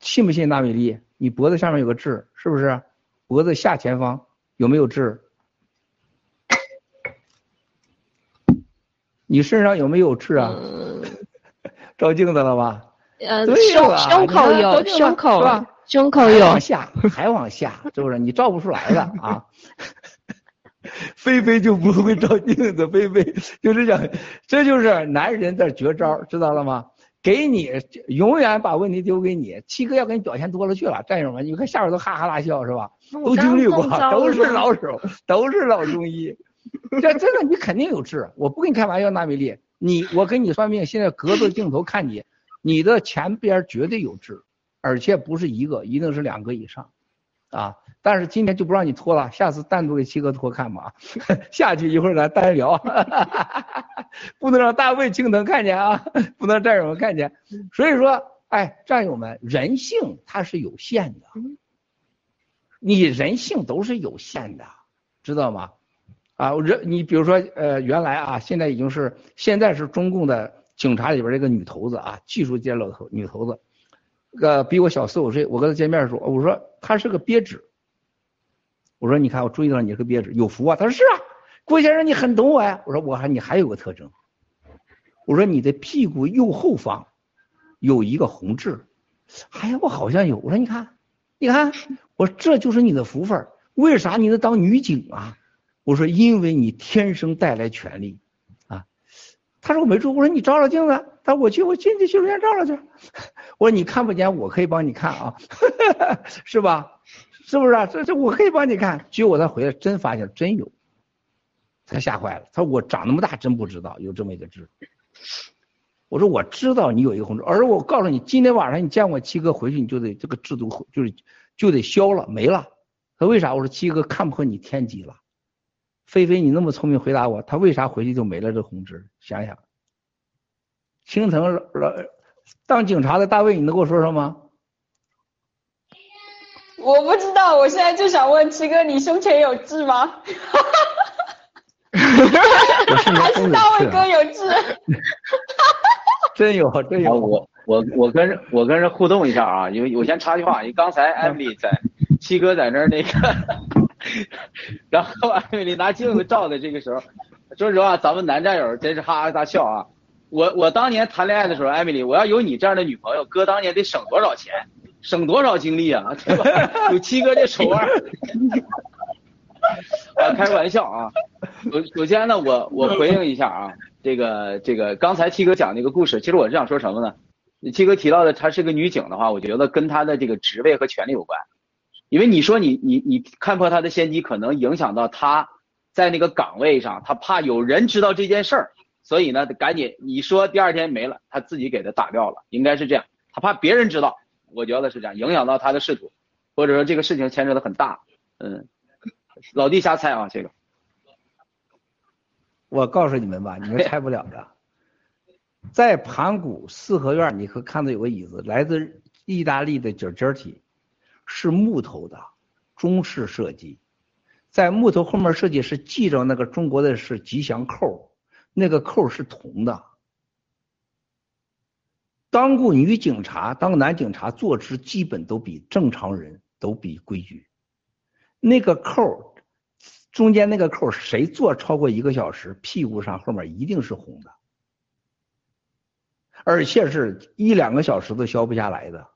信不信大美丽？你脖子下面有个痣，是不是？脖子下前方有没有痣？你身上有没有痣啊？照镜子了吧？呃，对胸胸口有，胸口是吧胸口有往。下，还往下，是不是？你照不出来的啊。菲菲就不会照镜子，菲菲就是讲，这就是男人的绝招，知道了吗？给你永远把问题丢给你，七哥要给你表现多了去了，战友们，你看下边都哈哈大笑是吧？都经历过，都是老手，都是老中医。这真的你肯定有治，我不跟你开玩笑，纳米丽，你我给你算命，现在隔着镜头看你，你的前边绝对有痣，而且不是一个，一定是两个以上，啊！但是今天就不让你脱了，下次单独给七哥脱看吧，下去一会儿咱单聊，不能让大卫青藤看见啊，不能让战友们看见。所以说，哎，战友们，人性它是有限的，你人性都是有限的，知道吗？啊，人你比如说，呃，原来啊，现在已经是现在是中共的警察里边这个女头子啊，技术界老头女头子，呃，比我小四五岁。我跟她见面的时候，我说她是个憋纸，我说你看我注意到你是个憋指，有福啊。他说是啊，郭先生你很懂我呀。我说我还你还有个特征，我说你的屁股右后方有一个红痣，哎呀，我好像有。我说你看，你看，我说这就是你的福分。为啥你能当女警啊？我说因为你天生带来权利，啊。他说我没注意，我说你照照镜子。他说我去，我进去洗手间照照去。我说你看不见，我可以帮你看啊，是吧？是不是啊？这这我可以帮你看。结果他回来真发现真有，他吓坏了。他说我长那么大真不知道有这么一个痣。我说我知道你有一个红痣，而我告诉你，今天晚上你见我七哥回去，你就得这个痣都就是就得消了没了。他为啥？我说七哥看破你天机了。菲菲，你那么聪明，回答我，他为啥回去就没了这红痣？想想，青藤老老当警察的大卫，你能给我说说吗？我不知道，我现在就想问七哥，你胸前有痣吗？还是大卫哥有痣？真有，真有。我我我跟人我跟人互动一下啊，因为我先插句话，因为刚才艾米丽在七哥在那儿那个，然后艾米丽拿镜子照的这个时候，说实话，咱们男战友真是哈哈大笑啊。我我当年谈恋爱的时候，艾米丽，我要有你这样的女朋友，哥当年得省多少钱，省多少精力啊，对吧？有七哥这手腕。啊，开个玩笑啊！首首先呢，我我回应一下啊，这个这个刚才七哥讲那个故事，其实我是想说什么呢？七哥提到的她是个女警的话，我觉得跟她的这个职位和权利有关，因为你说你你你看破她的先机，可能影响到她在那个岗位上，她怕有人知道这件事儿，所以呢，赶紧你说第二天没了，她自己给他打掉了，应该是这样，她怕别人知道，我觉得是这样，影响到他的仕途，或者说这个事情牵扯的很大，嗯。老弟瞎猜啊，这个。我告诉你们吧，你们猜不了的。在盘古四合院，你可看到有个椅子，来自意大利的 g i o r t i 是木头的，中式设计。在木头后面设计是系着那个中国的是吉祥扣，那个扣是铜的。当过女警察、当男警察，坐姿基本都比正常人都比规矩。那个扣中间那个扣，谁坐超过一个小时，屁股上后面一定是红的，而且是一两个小时都消不下来的，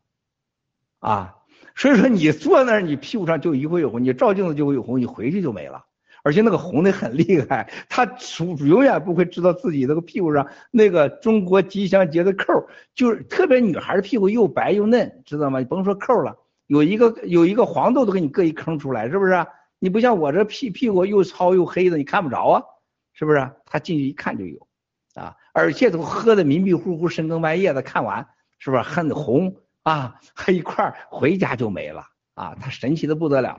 啊，所以说你坐那儿，你屁股上就一会有红，你照镜子就会有红，你回去就没了。而且那个红的很厉害，他永远不会知道自己那个屁股上那个中国吉祥节的扣，就是特别女孩的屁股又白又嫩，知道吗？你甭说扣了，有一个有一个黄豆都给你割一坑出来，是不是？你不像我这屁屁股又糙又黑的，你看不着啊，是不是？他进去一看就有，啊，而且都喝的迷迷糊糊，深更半夜的看完，是不是很红啊？还一块回家就没了啊，他神奇的不得了。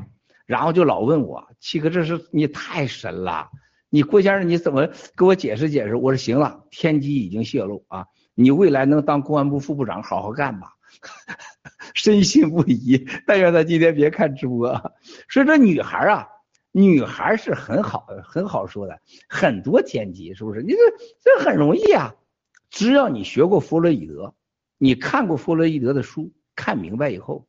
然后就老问我七哥，这是你太神了，你郭先生你怎么给我解释解释？我说行了，天机已经泄露啊，你未来能当公安部副部长，好好干吧，深信不疑。但愿他今天别看直播。所以这女孩啊，女孩是很好很好说的，很多天机是不是？你这这很容易啊，只要你学过弗洛伊德，你看过弗洛伊德的书，看明白以后，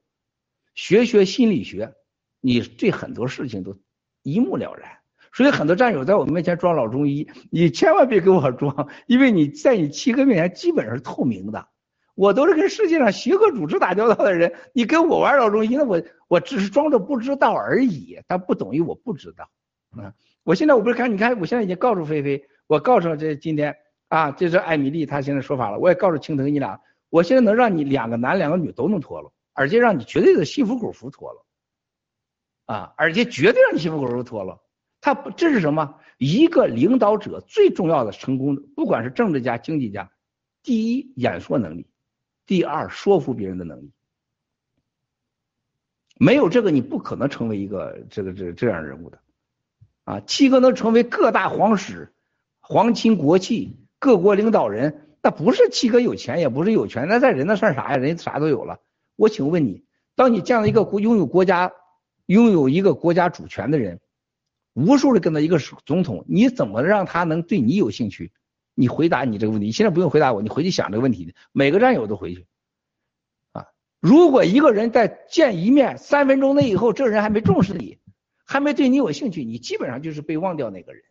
学学心理学。你对很多事情都一目了然，所以很多战友在我面前装老中医，你千万别给我装，因为你在你七哥面前基本上是透明的。我都是跟世界上协和组织打交道的人，你跟我玩老中医，那我我只是装着不知道而已，但不等于我不知道。啊，我现在我不是看，你看我现在已经告诉菲菲，我告诉这今天啊，这是艾米丽，她现在说法了，我也告诉青藤你俩，我现在能让你两个男两个女都能脱了，而且让你绝对的幸福狗服脱了。啊，而且绝对让你幸福狗都脱了。他不这是什么？一个领导者最重要的成功，不管是政治家、经济家，第一演说能力，第二说服别人的能力。没有这个，你不可能成为一个这个这这样人物的。啊，七哥能成为各大皇室、皇亲国戚、各国领导人，那不是七哥有钱，也不是有权，那在人那算啥呀？人啥都有了。我请问你，当你这样一个国拥有国家。拥有一个国家主权的人，无数的跟他一个总统，你怎么让他能对你有兴趣？你回答你这个问题，你现在不用回答我，你回去想这个问题。每个战友都回去啊！如果一个人在见一面三分钟内以后，这个人还没重视你，还没对你有兴趣，你基本上就是被忘掉那个人。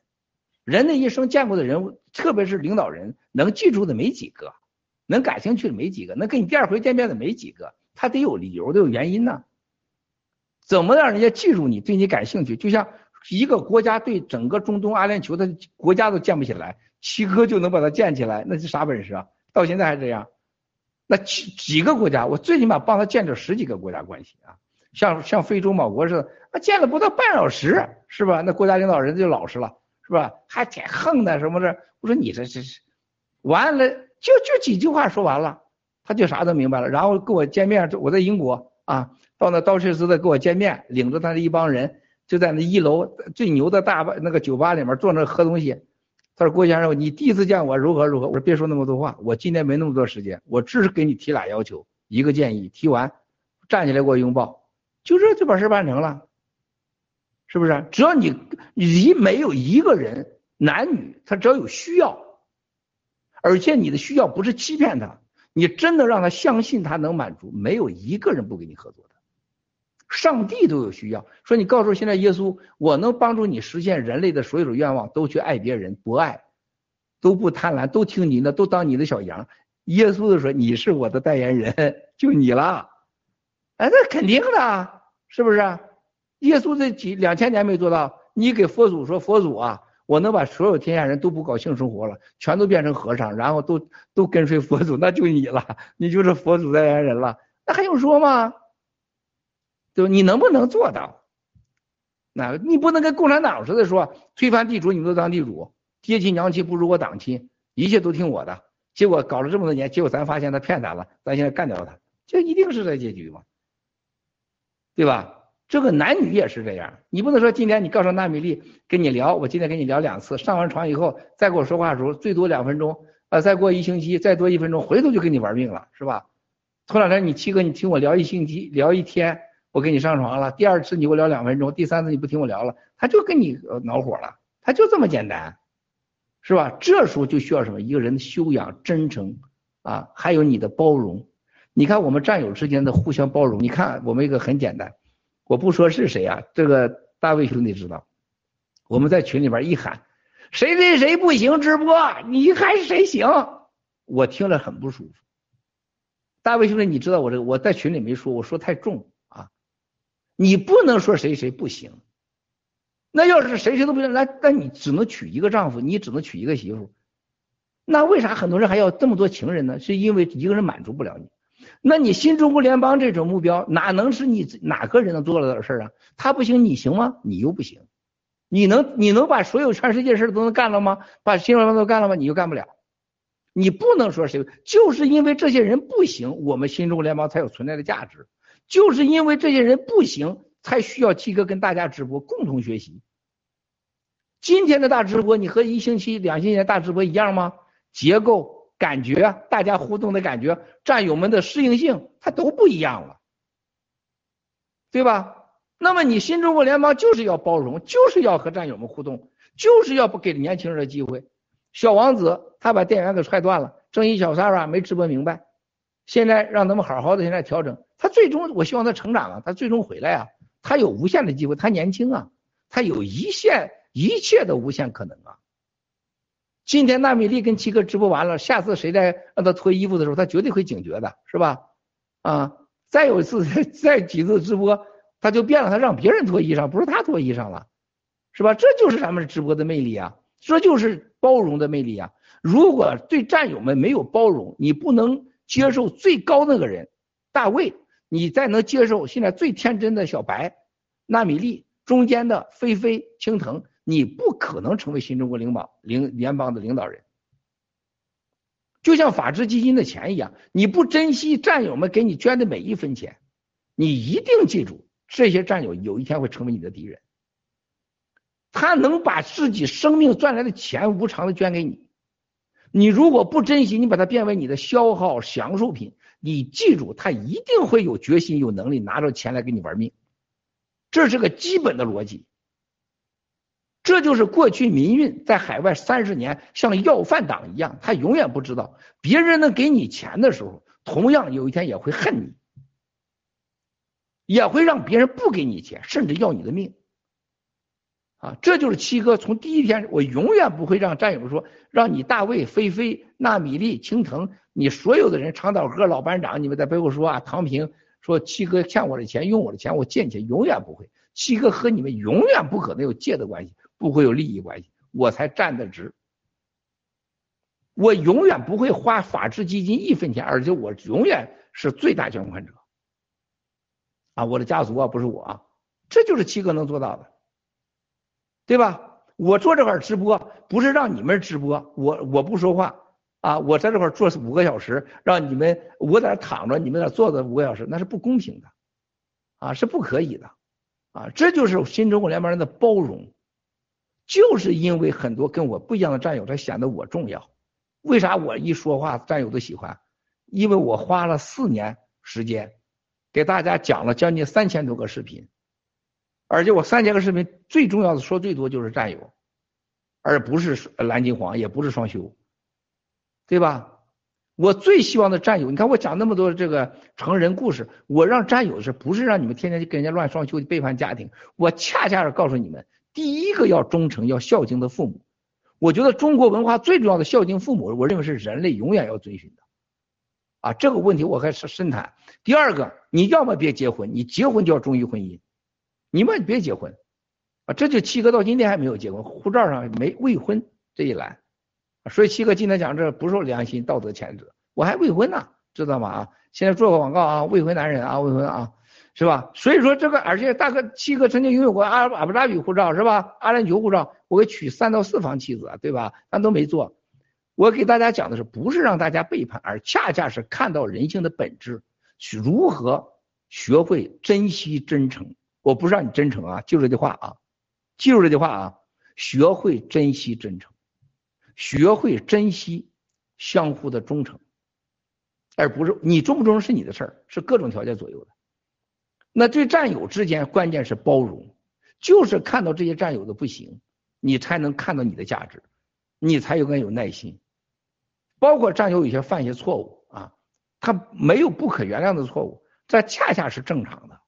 人的一生见过的人，特别是领导人，能记住的没几个，能感兴趣的没几个，能跟你第二回见面的没几个，他得有理由，得有原因呢。怎么让人家记住你，对你感兴趣？就像一个国家对整个中东阿联酋的国家都建不起来，七哥就能把它建起来，那是啥本事啊？到现在还这样。那几几个国家，我最起码帮他建着十几个国家关系啊。像像非洲某国似的，那建了不到半小时，是吧？那国家领导人就老实了，是吧？还挺横的什么的。我说你这这是，完了就就几句话说完了，他就啥都明白了。然后跟我见面，我在英国啊。到那刀切斯的跟我见面，领着他的一帮人就在那一楼最牛的大那个酒吧里面坐那喝东西。他说：“郭先生，你第一次见我如何如何？”我说：“别说那么多话，我今天没那么多时间，我只是给你提俩要求，一个建议，提完站起来给我拥抱，就这就把事办成了，是不是？只要你你没有一个人男女，他只要有需要，而且你的需要不是欺骗他，你真的让他相信他能满足，没有一个人不跟你合作的。”上帝都有需要，说你告诉现在耶稣，我能帮助你实现人类的所有的愿望，都去爱别人，博爱，都不贪婪，都听你的，都当你的小羊。耶稣就说你是我的代言人，就你了。哎，那肯定的，是不是？耶稣这几两千年没做到，你给佛祖说，佛祖啊，我能把所有天下人都不搞性生活了，全都变成和尚，然后都都跟随佛祖，那就你了，你就是佛祖代言人了，那还用说吗？就你能不能做到？那你不能跟共产党似的说推翻地主，你们都当地主，爹亲娘亲不如我党亲，一切都听我的。结果搞了这么多年，结果咱发现他骗咱了，咱现在干掉他，这一定是这结局嘛？对吧？这个男女也是这样，你不能说今天你告诉纳米丽跟你聊，我今天跟你聊两次，上完床以后再跟我说话的时候最多两分钟，啊，再过一星期再多一分钟，回头就跟你玩命了，是吧？头两天你七哥你听我聊一星期，聊一天。我跟你上床了，第二次你给我聊两分钟，第三次你不听我聊了，他就跟你恼火了，他就这么简单，是吧？这时候就需要什么？一个人的修养、真诚，啊，还有你的包容。你看我们战友之间的互相包容，你看我们一个很简单，我不说是谁啊，这个大卫兄弟知道，我们在群里边一喊，谁谁谁不行直播，你还谁行？我听了很不舒服。大卫兄弟，你知道我这个，我在群里没说，我说太重，你不能说谁谁不行。那要是谁谁都不行，那那你只能娶一个丈夫，你只能娶一个媳妇。那为啥很多人还要这么多情人呢？是因为一个人满足不了你。那你新中国联邦这种目标，哪能是你哪个人能做到的事儿啊？他不行，你行吗？你又不行，你能你能把所有全世界事都能干了吗？把新中国都干了吗？你就干不了。你不能说谁，就是因为这些人不行，我们新中国联邦才有存在的价值。就是因为这些人不行，才需要七哥跟大家直播，共同学习。今天的大直播，你和一星期、两星期的大直播一样吗？结构。感觉大家互动的感觉，战友们的适应性，它都不一样了，对吧？那么你新中国联邦就是要包容，就是要和战友们互动，就是要不给年轻人的机会。小王子他把电源给踹断了，正义小 Sara 没直播明白，现在让他们好好的现在调整，他最终我希望他成长啊，他最终回来啊，他有无限的机会，他年轻啊，他有一线一切的无限可能啊。今天纳米丽跟七哥直播完了，下次谁再让他脱衣服的时候，他绝对会警觉的，是吧？啊，再有一次 再几次直播，他就变了，他让别人脱衣裳，不是他脱衣裳了，是吧？这就是咱们直播的魅力啊，这就是包容的魅力啊！如果对战友们没有包容，你不能接受最高那个人大卫，你再能接受现在最天真的小白纳米粒，中间的菲菲、青藤。你不可能成为新中国领导领联邦的领导人，就像法治基金的钱一样，你不珍惜战友们给你捐的每一分钱，你一定记住，这些战友有一天会成为你的敌人。他能把自己生命赚来的钱无偿的捐给你，你如果不珍惜，你把它变为你的消耗享受品，你记住，他一定会有决心、有能力拿着钱来跟你玩命，这是个基本的逻辑。这就是过去民运在海外三十年像要饭党一样，他永远不知道别人能给你钱的时候，同样有一天也会恨你，也会让别人不给你钱，甚至要你的命。啊，这就是七哥从第一天，我永远不会让战友说，让你大卫、菲菲、纳米粒、青藤，你所有的人，长岛哥、老班长，你们在背后说啊，唐平说七哥欠我的钱，用我的钱，我借钱，永远不会。七哥和你们永远不可能有借的关系。不会有利益关系，我才站得直。我永远不会花法治基金一分钱，而且我永远是最大捐款者。啊，我的家族啊，不是我啊，这就是七哥能做到的，对吧？我坐这块直播，不是让你们直播，我我不说话啊，我在这块坐五个小时，让你们我在那躺着，你们在那坐着五个小时，那是不公平的，啊，是不可以的，啊，这就是新中国联邦人的包容。就是因为很多跟我不一样的战友，才显得我重要。为啥我一说话，战友都喜欢？因为我花了四年时间，给大家讲了将近三千多个视频，而且我三千个视频最重要的说最多就是战友，而不是蓝金黄，也不是双休，对吧？我最希望的战友，你看我讲那么多这个成人故事，我让战友是不是让你们天天去跟人家乱双休，背叛家庭？我恰恰是告诉你们。第一个要忠诚、要孝敬的父母，我觉得中国文化最重要的孝敬父母，我认为是人类永远要遵循的。啊，这个问题我还是深谈。第二个，你要么别结婚，你结婚就要忠于婚姻，你们别结婚。啊，这就七哥到今天还没有结婚，护照上没未婚这一栏。所以七哥今天讲这不受良心道德谴责，我还未婚呢，知道吗？啊，现在做个广告啊，未婚男人啊，未婚啊。是吧？所以说这个，而且大哥七哥曾经拥有过阿阿布扎比护照，是吧？阿联酋护照，我给娶三到四房妻子，对吧？但都没做。我给大家讲的是，不是让大家背叛，而恰恰是看到人性的本质，如何学会珍惜真诚。我不是让你真诚啊，记住这句话啊，记住这句话啊，学会珍惜真诚，学会珍惜相互的忠诚，而不是你忠不忠诚是你的事儿，是各种条件左右的。那对战友之间，关键是包容，就是看到这些战友的不行，你才能看到你的价值，你才有更有耐心。包括战友有些犯一些错误啊，他没有不可原谅的错误，这恰恰是正常的。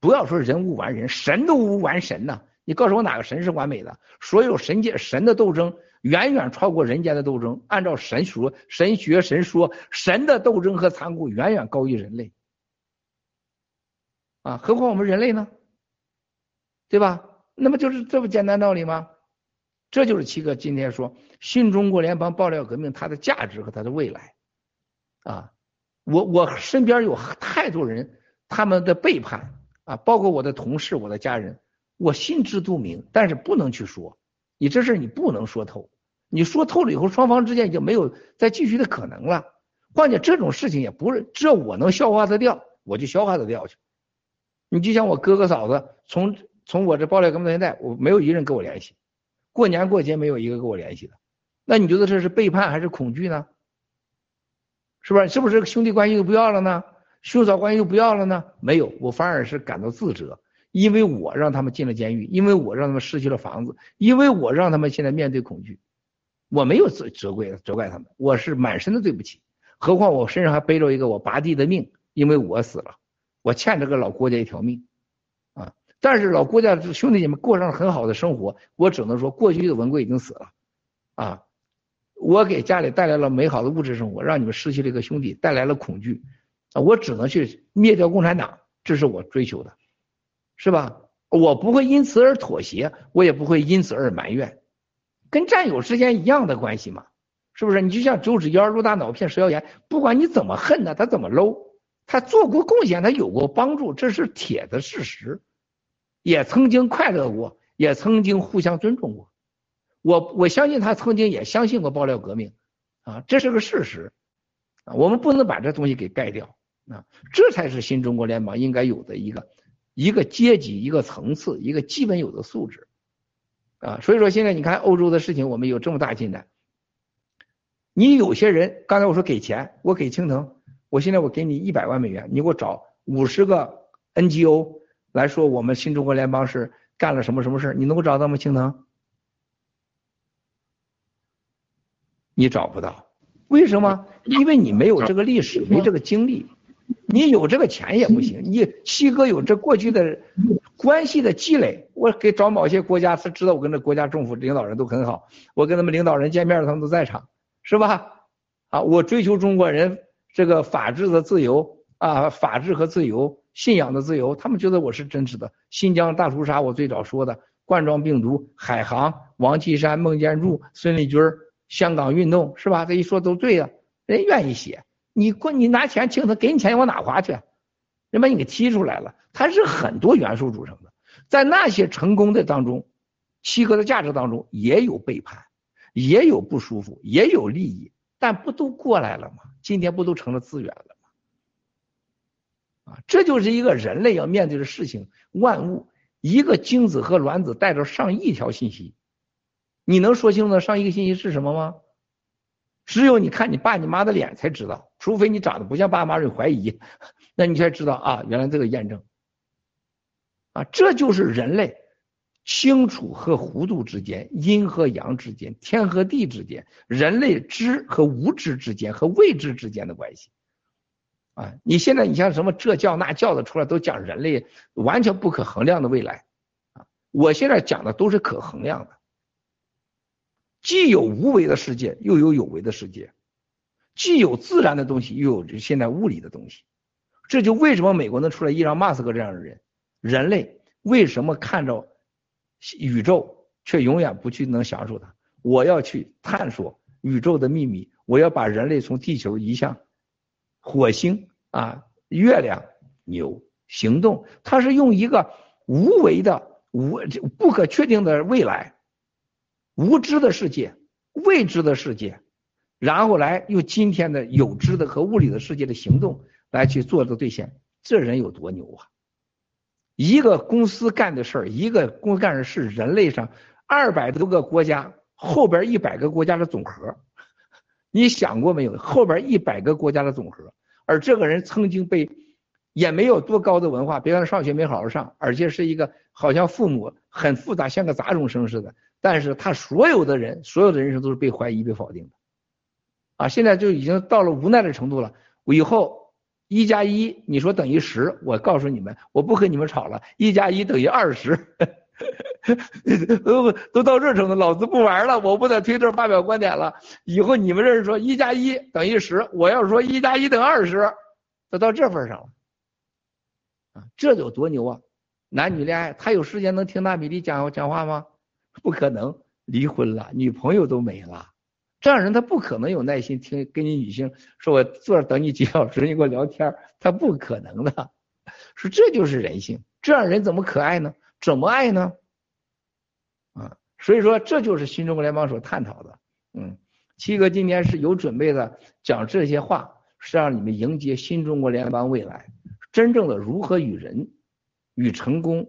不要说人无完人，神都无完神呐！你告诉我哪个神是完美的？所有神界神的斗争远远超过人间的斗争。按照神说、神学、神说，神的斗争和残酷远远高于人类啊！何况我们人类呢？对吧？那么就是这么简单道理吗？这就是七哥今天说新中国联邦爆料革命它的价值和它的未来啊！我我身边有太多人他们的背叛。啊，包括我的同事、我的家人，我心知肚明，但是不能去说。你这事你不能说透，你说透了以后，双方之间就没有再继续的可能了。况且这种事情也不是只要我能消化得掉，我就消化得掉去。你就像我哥哥嫂子，从从我这爆料革命到现在，我没有一个人跟我联系，过年过节没有一个跟我联系的。那你觉得这是背叛还是恐惧呢？是不是？是不是兄弟关系就不要了呢？兄嫂关系就不要了呢？没有，我反而是感到自责，因为我让他们进了监狱，因为我让他们失去了房子，因为我让他们现在面对恐惧，我没有责责怪责怪他们，我是满身的对不起。何况我身上还背着一个我拔地的命，因为我死了，我欠这个老郭家一条命啊！但是老郭家兄弟姐妹过上了很好的生活，我只能说过去的文贵已经死了啊！我给家里带来了美好的物质生活，让你们失去了一个兄弟，带来了恐惧。啊，我只能去灭掉共产党，这是我追求的，是吧？我不会因此而妥协，我也不会因此而埋怨，跟战友之间一样的关系嘛，是不是？你就像周芷妖、陆大脑片石耀岩，不管你怎么恨他，他怎么 low，他做过贡献，他有过帮助，这是铁的事实，也曾经快乐过，也曾经互相尊重过。我我相信他曾经也相信过爆料革命，啊，这是个事实，啊，我们不能把这东西给盖掉。啊，这才是新中国联邦应该有的一个一个阶级、一个层次、一个基本有的素质啊。所以说，现在你看欧洲的事情，我们有这么大进展。你有些人，刚才我说给钱，我给青藤，我现在我给你一百万美元，你给我找五十个 NGO 来说，我们新中国联邦是干了什么什么事你能够找到吗？青藤，你找不到，为什么？因为你没有这个历史，没这个经历。你有这个钱也不行，你七哥有这过去的关系的积累，我给找某些国家，他知道我跟这国家政府领导人都很好，我跟他们领导人见面，他们都在场，是吧？啊，我追求中国人这个法治的自由啊，法治和自由，信仰的自由，他们觉得我是真实的。新疆大屠杀，我最早说的冠状病毒、海航、王岐山、孟建柱、孙立军、香港运动，是吧？这一说都对呀，人愿意写。你过你拿钱请他，给你钱往哪花去？人把你给踢出来了。它是很多元素组成的，在那些成功的当中，七哥的价值当中也有背叛，也有不舒服，也有利益，但不都过来了吗？今天不都成了资源了吗？啊，这就是一个人类要面对的事情。万物，一个精子和卵子带着上亿条信息，你能说清楚上一个信息是什么吗？只有你看你爸你妈的脸才知道，除非你长得不像爸妈，你怀疑，那你才知道啊，原来这个验证，啊，这就是人类清楚和糊涂之间，阴和阳之间，天和地之间，人类知和无知之间和未知之间的关系，啊，你现在你像什么这教那教的出来都讲人类完全不可衡量的未来，啊，我现在讲的都是可衡量的。既有无为的世界，又有有为的世界；既有自然的东西，又有现在物理的东西。这就为什么美国能出来伊朗马斯克这样的人？人类为什么看着宇宙却永远不去能享受它？我要去探索宇宙的秘密，我要把人类从地球移向火星啊、月亮。牛行动，它是用一个无为的、无不可确定的未来。无知的世界，未知的世界，然后来用今天的有知的和物理的世界的行动来去做这兑现，这人有多牛啊！一个公司干的事儿，一个公司干的是人类上二百多个国家后边一百个国家的总和，你想过没有？后边一百个国家的总和，而这个人曾经被也没有多高的文化，别看上学没好好上，而且是一个好像父母很复杂，像个杂种生似的。但是他所有的人，所有的人生都是被怀疑、被否定的，啊，现在就已经到了无奈的程度了。以后一加一，你说等于十，我告诉你们，我不和你们吵了，一加一等于二十。都都到这程度，老子不玩了，我不在推特发表观点了。以后你们这是说一加一等于十，我要说一加一等于二十，都到这份上了。啊，这有多牛啊！男女恋爱，他有时间能听纳米丽讲讲话吗？不可能，离婚了，女朋友都没了，这样人他不可能有耐心听跟你女性说，我坐着等你几小时，你给我聊天，他不可能的。说这就是人性，这样人怎么可爱呢？怎么爱呢？啊，所以说这就是新中国联邦所探讨的。嗯，七哥今天是有准备的讲这些话，是让你们迎接新中国联邦未来，真正的如何与人、与成功、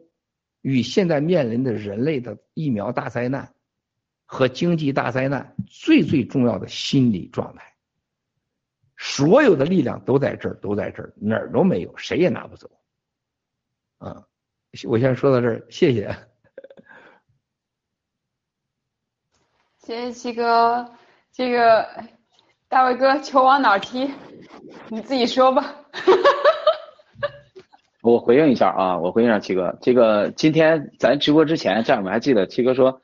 与现在面临的人类的疫苗大灾难和经济大灾难最最重要的心理状态。所有的力量都在这儿，都在这儿，哪儿都没有，谁也拿不走。啊。我先说到这儿，谢谢。谢谢七哥，这个大卫哥球往哪儿踢？你自己说吧。我回应一下啊，我回应一下七哥。这个今天咱直播之前，战友们还记得七哥说，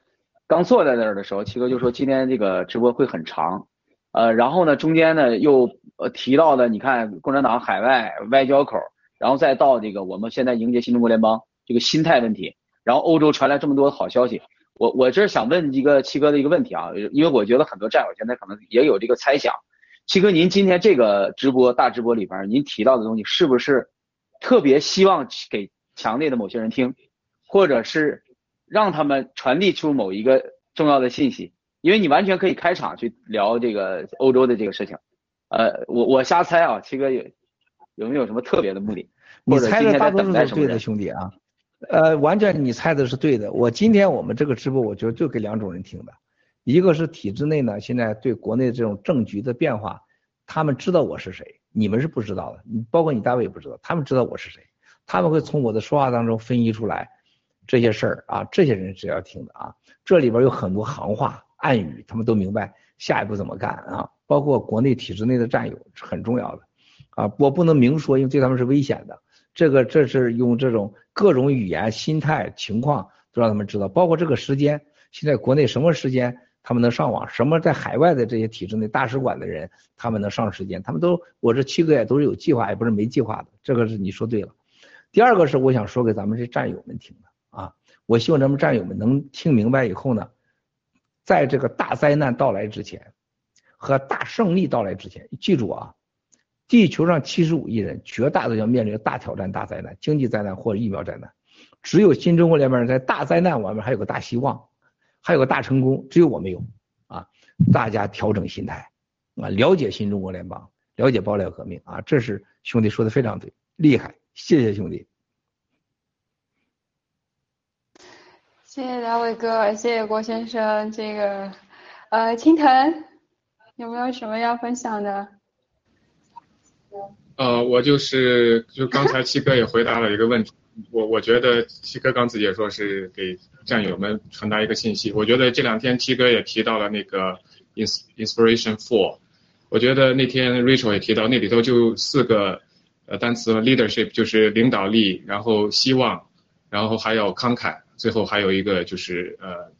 刚坐在那儿的时候，七哥就说今天这个直播会很长。呃，然后呢，中间呢又呃提到了，你看共产党海外外交口，然后再到这个我们现在迎接新中国联邦。这个心态问题，然后欧洲传来这么多好消息，我我这是想问一个七哥的一个问题啊，因为我觉得很多战友现在可能也有这个猜想，七哥您今天这个直播大直播里边您提到的东西是不是特别希望给墙内的某些人听，或者是让他们传递出某一个重要的信息？因为你完全可以开场去聊这个欧洲的这个事情，呃，我我瞎猜啊，七哥有有没有什么特别的目的？你猜的大多数是对的，兄弟啊。呃，完全你猜的是对的。我今天我们这个直播，我觉得就给两种人听的，一个是体制内呢，现在对国内这种政局的变化，他们知道我是谁，你们是不知道的，你包括你大卫也不知道，他们知道我是谁，他们会从我的说话当中分析出来这些事儿啊，这些人是要听的啊。这里边有很多行话暗语，他们都明白下一步怎么干啊。包括国内体制内的战友是很重要的啊，我不能明说，因为对他们是危险的。这个这是用这种各种语言、心态、情况都让他们知道，包括这个时间，现在国内什么时间他们能上网，什么在海外的这些体制内大使馆的人他们能上时间，他们都我这七个也都是有计划，也不是没计划的，这个是你说对了。第二个是我想说给咱们这战友们听的啊，我希望咱们战友们能听明白以后呢，在这个大灾难到来之前和大胜利到来之前，记住啊。地球上七十五亿人，绝大多数要面临大挑战、大灾难、经济灾难或者疫苗灾难。只有新中国联邦人在大灾难外面还有个大希望，还有个大成功。只有我没有啊！大家调整心态啊，了解新中国联邦，了解爆料革命啊！这是兄弟说的非常对，厉害！谢谢兄弟，谢谢大伟哥，谢谢郭先生。这个呃，青藤有没有什么要分享的？呃，我就是就刚才七哥也回答了一个问题，我我觉得七哥刚自己也说是给战友们传达一个信息，我觉得这两天七哥也提到了那个 ins inspiration for 我觉得那天 Rachel 也提到那里头就四个呃单词 leadership 就是领导力，然后希望，然后还有慷慨，最后还有一个就是呃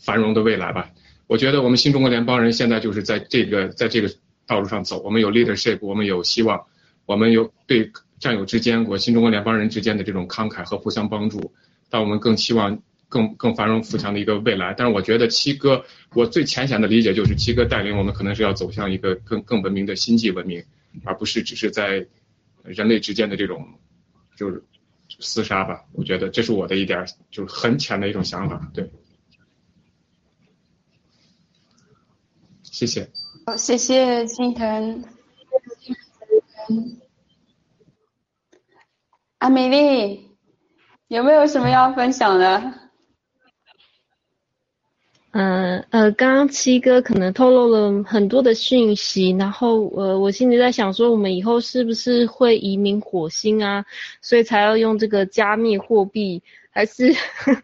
繁荣的未来吧。我觉得我们新中国联邦人现在就是在这个在这个道路上走，我们有 leadership，我们有希望。我们有对战友之间，我新中国联邦人之间的这种慷慨和互相帮助，但我们更期望更更繁荣富强的一个未来。但是我觉得七哥，我最浅显的理解就是七哥带领我们可能是要走向一个更更文明的星际文明，而不是只是在人类之间的这种就是厮杀吧。我觉得这是我的一点就是很浅的一种想法。对，谢谢。好，谢谢金腾。阿美丽，有没有什么要分享的？嗯呃，刚刚七哥可能透露了很多的讯息，然后呃，我心里在想说，我们以后是不是会移民火星啊？所以才要用这个加密货币，还是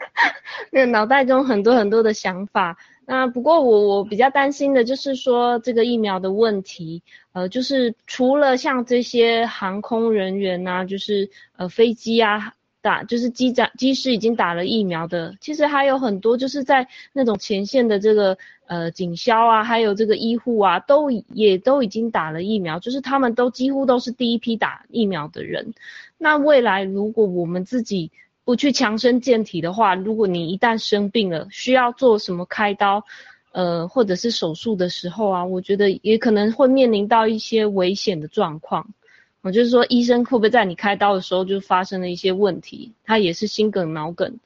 那个脑袋中很多很多的想法。那不过我我比较担心的就是说这个疫苗的问题，呃，就是除了像这些航空人员呐、就是呃飞机啊打，就是机长机师已经打了疫苗的，其实还有很多就是在那种前线的这个呃警消啊，还有这个医护啊，都也都已经打了疫苗，就是他们都几乎都是第一批打疫苗的人。那未来如果我们自己不去强身健体的话，如果你一旦生病了，需要做什么开刀，呃，或者是手术的时候啊，我觉得也可能会面临到一些危险的状况。我就是说，医生会不会在你开刀的时候就发生了一些问题？他也是心梗、脑梗，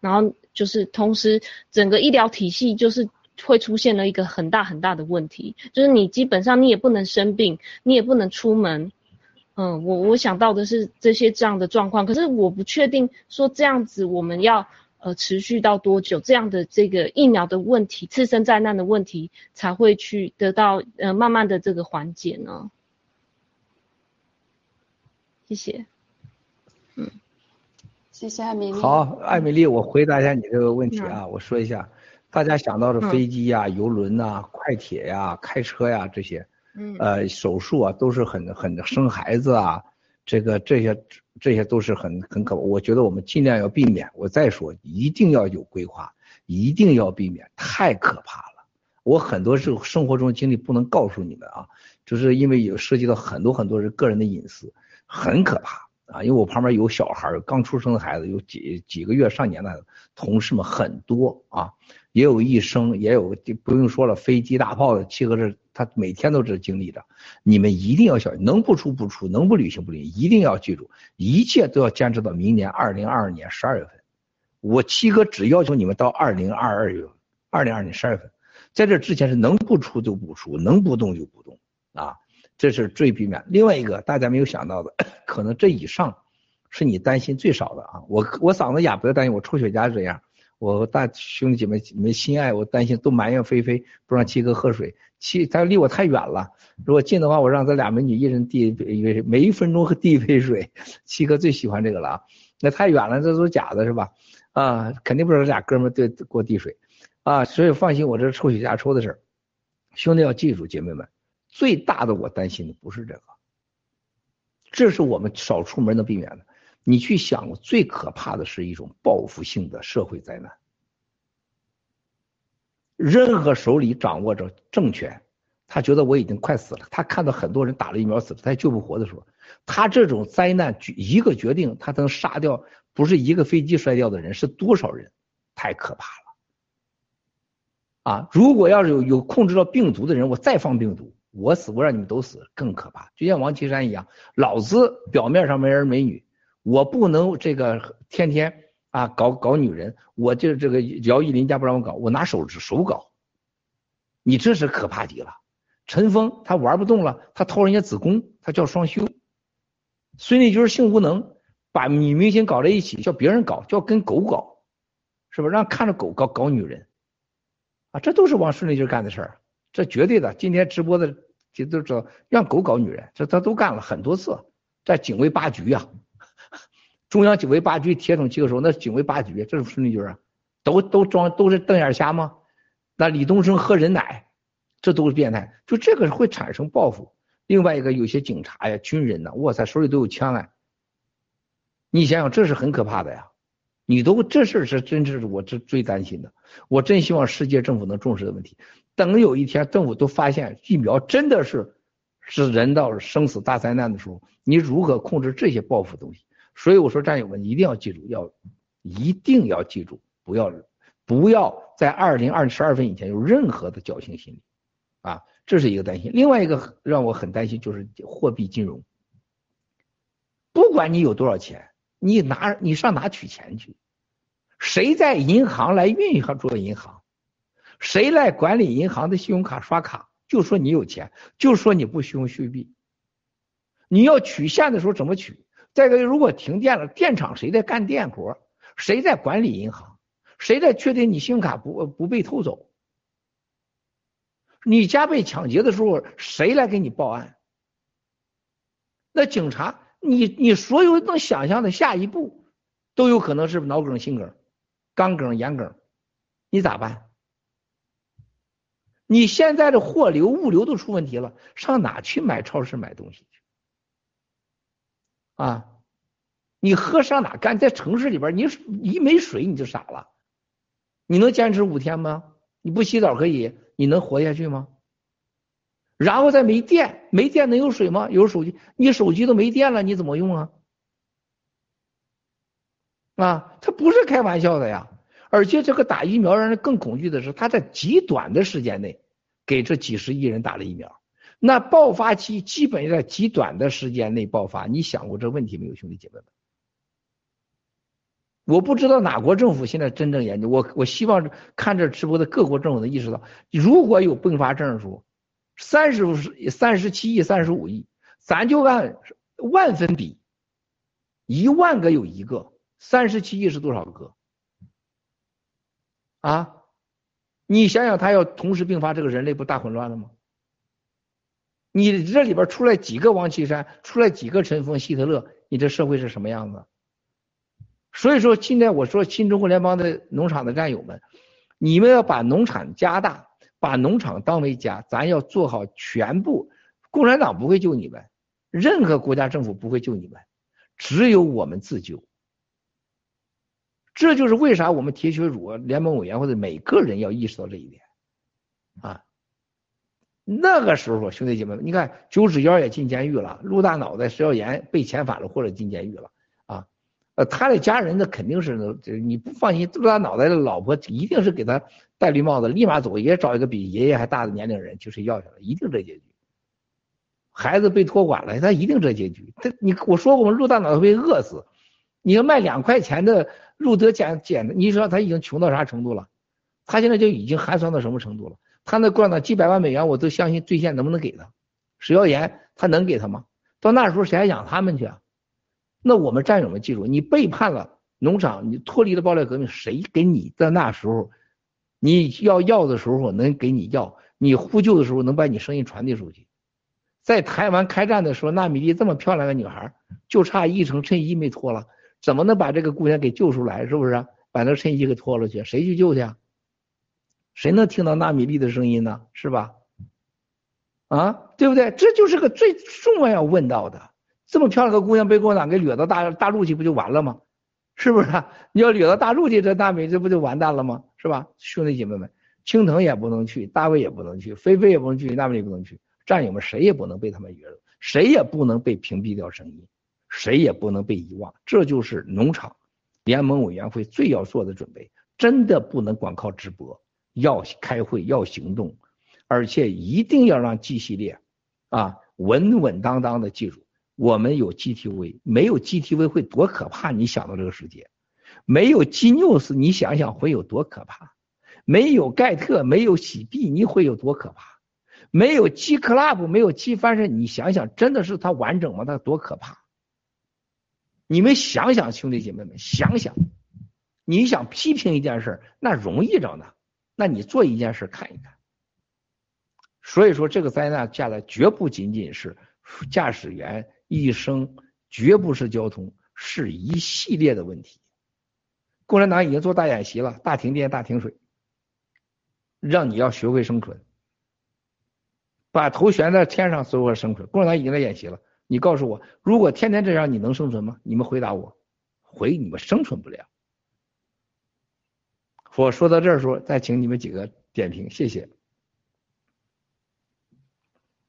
然后就是同时整个医疗体系就是会出现了一个很大很大的问题，就是你基本上你也不能生病，你也不能出门。嗯，我我想到的是这些这样的状况，可是我不确定说这样子我们要呃持续到多久，这样的这个疫苗的问题、次生灾难的问题才会去得到呃慢慢的这个缓解呢？谢谢。嗯谢谢艾米丽。好，艾米丽，我回答一下你这个问题啊，我说一下，大家想到的飞机呀、游轮呐、快铁呀、开车呀这些。嗯呃，手术啊，都是很很生孩子啊，这个这些这些都是很很可怕，我觉得我们尽量要避免。我再说，一定要有规划，一定要避免，太可怕了。我很多是生活中经历不能告诉你们啊，就是因为有涉及到很多很多人个人的隐私，很可怕啊。因为我旁边有小孩，刚出生的孩子，有几几个月上年的，同事们很多啊，也有一生，也有就不用说了，飞机、大炮的，七个这他每天都是经历的。你们一定要小心，能不出不出，能不旅行不旅行，一定要记住，一切都要坚持到明年二零二二年十二月份。我七哥只要求你们到二零二二月，二零二年十二月份，在这之前是能不出就不出，能不动就不动啊，这是最避免。另外一个大家没有想到的，可能这以上是你担心最少的啊。我我嗓子哑，不要担心，我抽雪茄是这样。我大兄弟姐妹们心爱，我担心都埋怨菲菲不让七哥喝水，七他离我太远了。如果近的话，我让咱俩美女一人递一杯，每一分钟喝递一杯水。七哥最喜欢这个了啊，那太远了，这都是假的，是吧？啊，肯定不是俩哥们对给我递水啊，所以放心，我这是抽雪茄抽的事儿。兄弟要记住，姐妹们，最大的我担心的不是这个，这是我们少出门能避免的。你去想，最可怕的是一种报复性的社会灾难。任何手里掌握着政权，他觉得我已经快死了，他看到很多人打了疫苗死了，他也救不活的时候，他这种灾难一个决定，他能杀掉不是一个飞机摔掉的人，是多少人？太可怕了！啊，如果要是有有控制到病毒的人，我再放病毒，我死我让你们都死，更可怕。就像王岐山一样，老子表面上没儿没女。我不能这个天天啊搞搞女人，我就这个姚依林家不让我搞，我拿手指手搞，你这是可怕极了。陈峰他玩不动了，他偷人家子宫，他叫双休。孙立军性无能，把女明星搞在一起，叫别人搞，叫跟狗搞，是不是让看着狗搞搞女人？啊，这都是王孙立军干的事儿，这绝对的。今天直播的这都知道，让狗搞女人，这他都干了很多次，在警卫八局呀。中央警卫八局铁桶七个手，那警卫八局，这是孙立军啊，都都装都是瞪眼瞎吗？那李东升喝人奶，这都是变态，就这个会产生报复。另外一个，有些警察呀、军人呐，哇塞，手里都有枪啊，你想想，这是很可怕的呀。你都这事儿是真是我这最担心的，我真希望世界政府能重视的问题。等有一天政府都发现疫苗真的是是人到生死大灾难的时候，你如何控制这些报复东西？所以我说，战友们一定要记住，要一定要记住，不要不要在二零二十二分以前有任何的侥幸心理啊，这是一个担心。另外一个让我很担心就是货币金融，不管你有多少钱，你拿你上哪取钱去？谁在银行来运行做银行？谁来管理银行的信用卡刷卡？就说你有钱，就说你不虚用虚币。你要取现的时候怎么取？再一个，如果停电了，电厂谁在干电活？谁在管理银行？谁在确定你信用卡不不被偷走？你家被抢劫的时候，谁来给你报案？那警察，你你所有能想象的下一步，都有可能是脑梗、心梗、肛梗、眼梗，你咋办？你现在的货流、物流都出问题了，上哪去买超市买东西去？啊，你喝上哪干？在城市里边，你一没水你就傻了。你能坚持五天吗？你不洗澡可以，你能活下去吗？然后再没电，没电能有水吗？有手机，你手机都没电了，你怎么用啊？啊，他不是开玩笑的呀！而且这个打疫苗让人更恐惧的是，他在极短的时间内给这几十亿人打了疫苗，那爆发期基本在极短的时间内爆发。你想过这问题没有，兄弟姐妹们？我不知道哪国政府现在真正研究，我我希望看这直播的各国政府能意识到，如果有并发症的时候，三十三十七亿、三十五亿，咱就按万分比，一万个有一个，三十七亿是多少个？啊，你想想，他要同时并发，这个人类不大混乱了吗？你这里边出来几个王岐山，出来几个陈峰、希特勒，你这社会是什么样子？所以说，现在我说新中国联邦的农场的战友们，你们要把农场加大，把农场当为家，咱要做好全部。共产党不会救你们，任何国家政府不会救你们，只有我们自救。这就是为啥我们铁血乳联盟委员会的每个人要意识到这一点啊。那个时候，兄弟姐妹们，你看九指妖也进监狱了，陆大脑袋石耀岩被遣返了或者进监狱了。呃，他的家人那肯定是，你不放心，陆大脑袋的老婆一定是给他戴绿帽子，立马走，也找一个比爷爷还大的年龄人去睡觉去了，一定这结局。孩子被托管了，他一定这结局。他你我说过吗？陆大脑袋被饿死，你要卖两块钱的路德简简，你说他已经穷到啥程度了？他现在就已经寒酸到什么程度了？他那罐子几百万美元，我都相信兑现能不能给他？史耀岩他能给他吗？到那时候谁还养他们去啊？那我们战友们记住，你背叛了农场，你脱离了暴烈革命，谁给你在那时候，你要要的时候能给你要，你呼救的时候能把你声音传递出去。在台湾开战的时候，纳米丽这么漂亮的女孩，就差一层衬衣没脱了，怎么能把这个姑娘给救出来？是不是？把那衬衣给脱了去，谁去救去啊？谁能听到纳米粒的声音呢？是吧？啊，对不对？这就是个最重要问到的。这么漂亮个姑娘被共产党给掠到大大陆去，不就完了吗？是不是？你要掠到大陆去，这纳米这不就完蛋了吗？是吧？兄弟姐妹们，青藤也不能去，大卫也不能去，菲菲也不能去，纳美也不能去，战友们谁也不能被他们掠走，谁也不能被屏蔽掉声音，谁也不能被遗忘。这就是农场联盟委员会最要做的准备，真的不能光靠直播，要开会，要行动，而且一定要让 G 系列啊稳稳当当的记住。我们有 GTV，没有 GTV 会多可怕？你想到这个世界，没有 G News，你想想会有多可怕？没有盖特，没有喜币，你会有多可怕？没有 G Club，没有 G 翻身，你想想，真的是它完整吗？它多可怕？你们想想，兄弟姐妹们，想想，你想批评一件事，那容易着呢，那你做一件事看一看。所以说，这个灾难下来，绝不仅仅是驾驶员。一生绝不是交通，是一系列的问题。共产党已经做大演习了，大停电、大停水，让你要学会生存，把头悬在天上，所有生存。共产党已经在演习了，你告诉我，如果天天这样，你能生存吗？你们回答我，回你们生存不了。我说到这儿时候，再请你们几个点评，谢谢。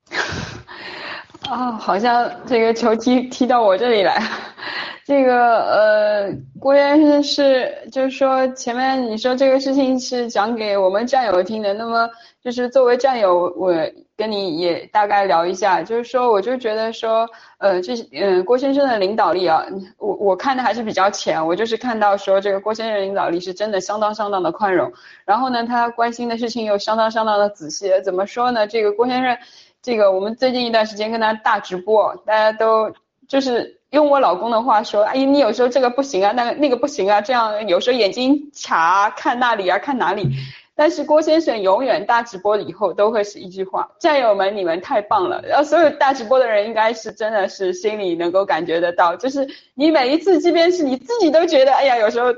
啊，好像这个球踢踢到我这里来，这个呃，郭先生是就是说前面你说这个事情是讲给我们战友听的，那么就是作为战友，我跟你也大概聊一下，就是说我就觉得说，呃，这嗯郭先生的领导力啊，我我看的还是比较浅，我就是看到说这个郭先生领导力是真的相当相当的宽容，然后呢，他关心的事情又相当相当的仔细，怎么说呢？这个郭先生。这个我们最近一段时间跟他大直播，大家都就是用我老公的话说，哎，你有时候这个不行啊，那个那个不行啊，这样有时候眼睛卡看那里啊，看哪里。但是郭先生永远大直播以后都会是一句话：战友们，你们太棒了。然后所有大直播的人应该是真的是心里能够感觉得到，就是你每一次，即便是你自己都觉得，哎呀，有时候。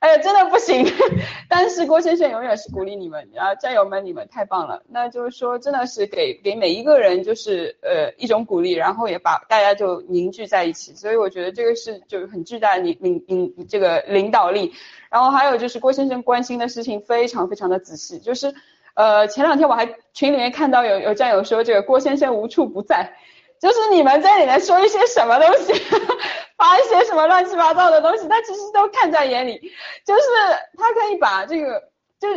哎呀，真的不行。但是郭先生永远是鼓励你们啊，战友们，你们太棒了。那就是说，真的是给给每一个人就是呃一种鼓励，然后也把大家就凝聚在一起。所以我觉得这个是就是很巨大的领领领这个领导力。然后还有就是郭先生关心的事情非常非常的仔细，就是呃前两天我还群里面看到有有战友说这个郭先生无处不在。就是你们在里面说一些什么东西，发一些什么乱七八糟的东西，他其实都看在眼里。就是他可以把这个，就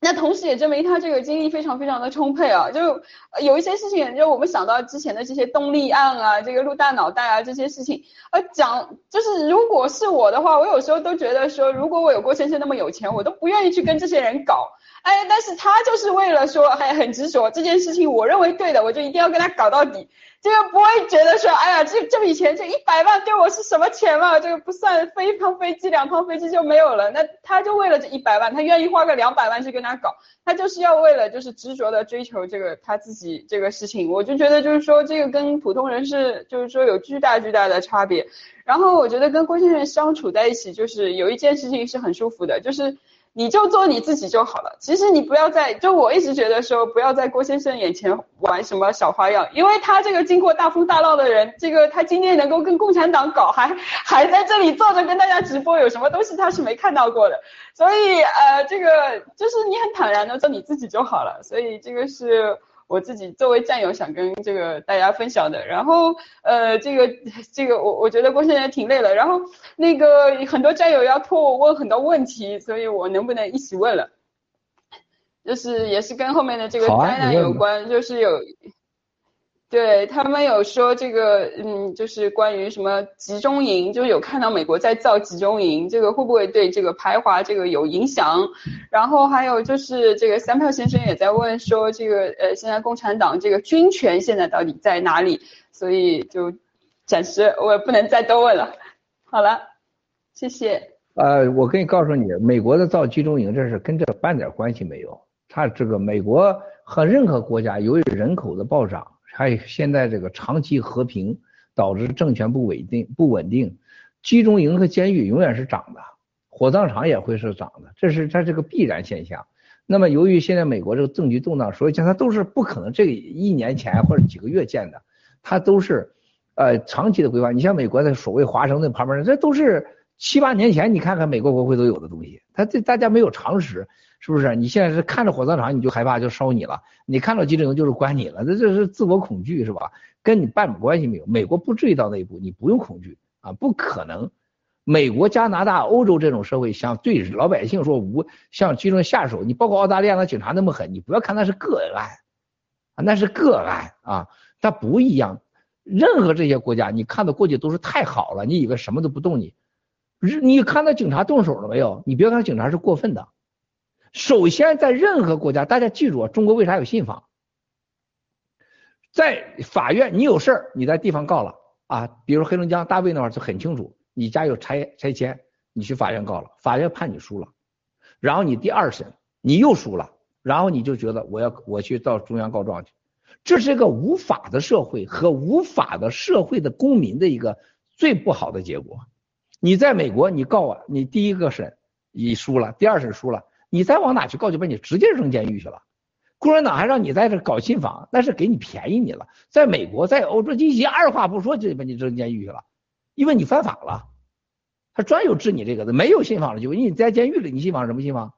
那同时也证明他这个精力非常非常的充沛啊。就有一些事情，就我们想到之前的这些动力案啊，这个陆大脑袋啊这些事情，呃，讲就是如果是我的话，我有时候都觉得说，如果我有郭先生那么有钱，我都不愿意去跟这些人搞。哎，但是他就是为了说还很执着这件事情，我认为对的，我就一定要跟他搞到底。这个不会觉得说，哎呀，这这笔钱，这一百万对我是什么钱嘛？这个不算飞一趟飞机，两趟飞机就没有了。那他就为了这一百万，他愿意花个两百万去跟他搞，他就是要为了就是执着的追求这个他自己这个事情。我就觉得就是说，这个跟普通人是就是说有巨大巨大的差别。然后我觉得跟郭先生相处在一起，就是有一件事情是很舒服的，就是。你就做你自己就好了。其实你不要在，就我一直觉得说，不要在郭先生眼前玩什么小花样，因为他这个经过大风大浪的人，这个他今天能够跟共产党搞，还还在这里坐着跟大家直播，有什么东西他是没看到过的。所以呃，这个就是你很坦然的做你自己就好了。所以这个是。我自己作为战友想跟这个大家分享的，然后呃，这个这个我我觉得过现在挺累了，然后那个很多战友要托我问很多问题，所以我能不能一起问了？就是也是跟后面的这个灾难有关，就是有。对他们有说这个，嗯，就是关于什么集中营，就有看到美国在造集中营，这个会不会对这个排华这个有影响？然后还有就是这个三票先生也在问说，这个呃，现在共产党这个军权现在到底在哪里？所以就暂时我也不能再多问了。好了，谢谢。呃，我可以告诉你，美国的造集中营这事跟这半点关系没有。他这个美国和任何国家由于人口的暴涨。还有现在这个长期和平导致政权不稳定不稳定，集中营和监狱永远是涨的，火葬场也会是涨的，这是它这个必然现象。那么由于现在美国这个政局动荡，所以讲它都是不可能这一年前或者几个月建的，它都是呃长期的规划。你像美国的所谓华盛顿旁边这都是七八年前你看看美国国会都有的东西，它这大家没有常识。是不是？你现在是看着火葬场你就害怕就烧你了，你看到集中营就是关你了，这这是自我恐惧是吧？跟你半点关系没有。美国不至于到那一步，你不用恐惧啊，不可能。美国、加拿大、欧洲这种社会，想对老百姓说无向集中下手，你包括澳大利亚的警察那么狠，你不要看那是个案啊，那是个案啊，它不一样。任何这些国家，你看到过去都是太好了，你以为什么都不动你，你看到警察动手了没有？你别看警察是过分的。首先，在任何国家，大家记住啊，中国为啥有信访？在法院，你有事儿，你在地方告了啊，比如黑龙江大卫那块就很清楚，你家有拆拆迁，你去法院告了，法院判你输了，然后你第二审你又输了，然后你就觉得我要我去到中央告状去，这是一个无法的社会和无法的社会的公民的一个最不好的结果。你在美国，你告啊，你第一个审你输了，第二审输了。你再往哪去告，就把你直接扔监狱去了。共产党还让你在这搞信访，那是给你便宜你了。在美国，在欧洲，你二话不说就把你扔监狱去了，因为你犯法了。他专有治你这个的，没有信访的就因为你在监狱里，你信访什么信访？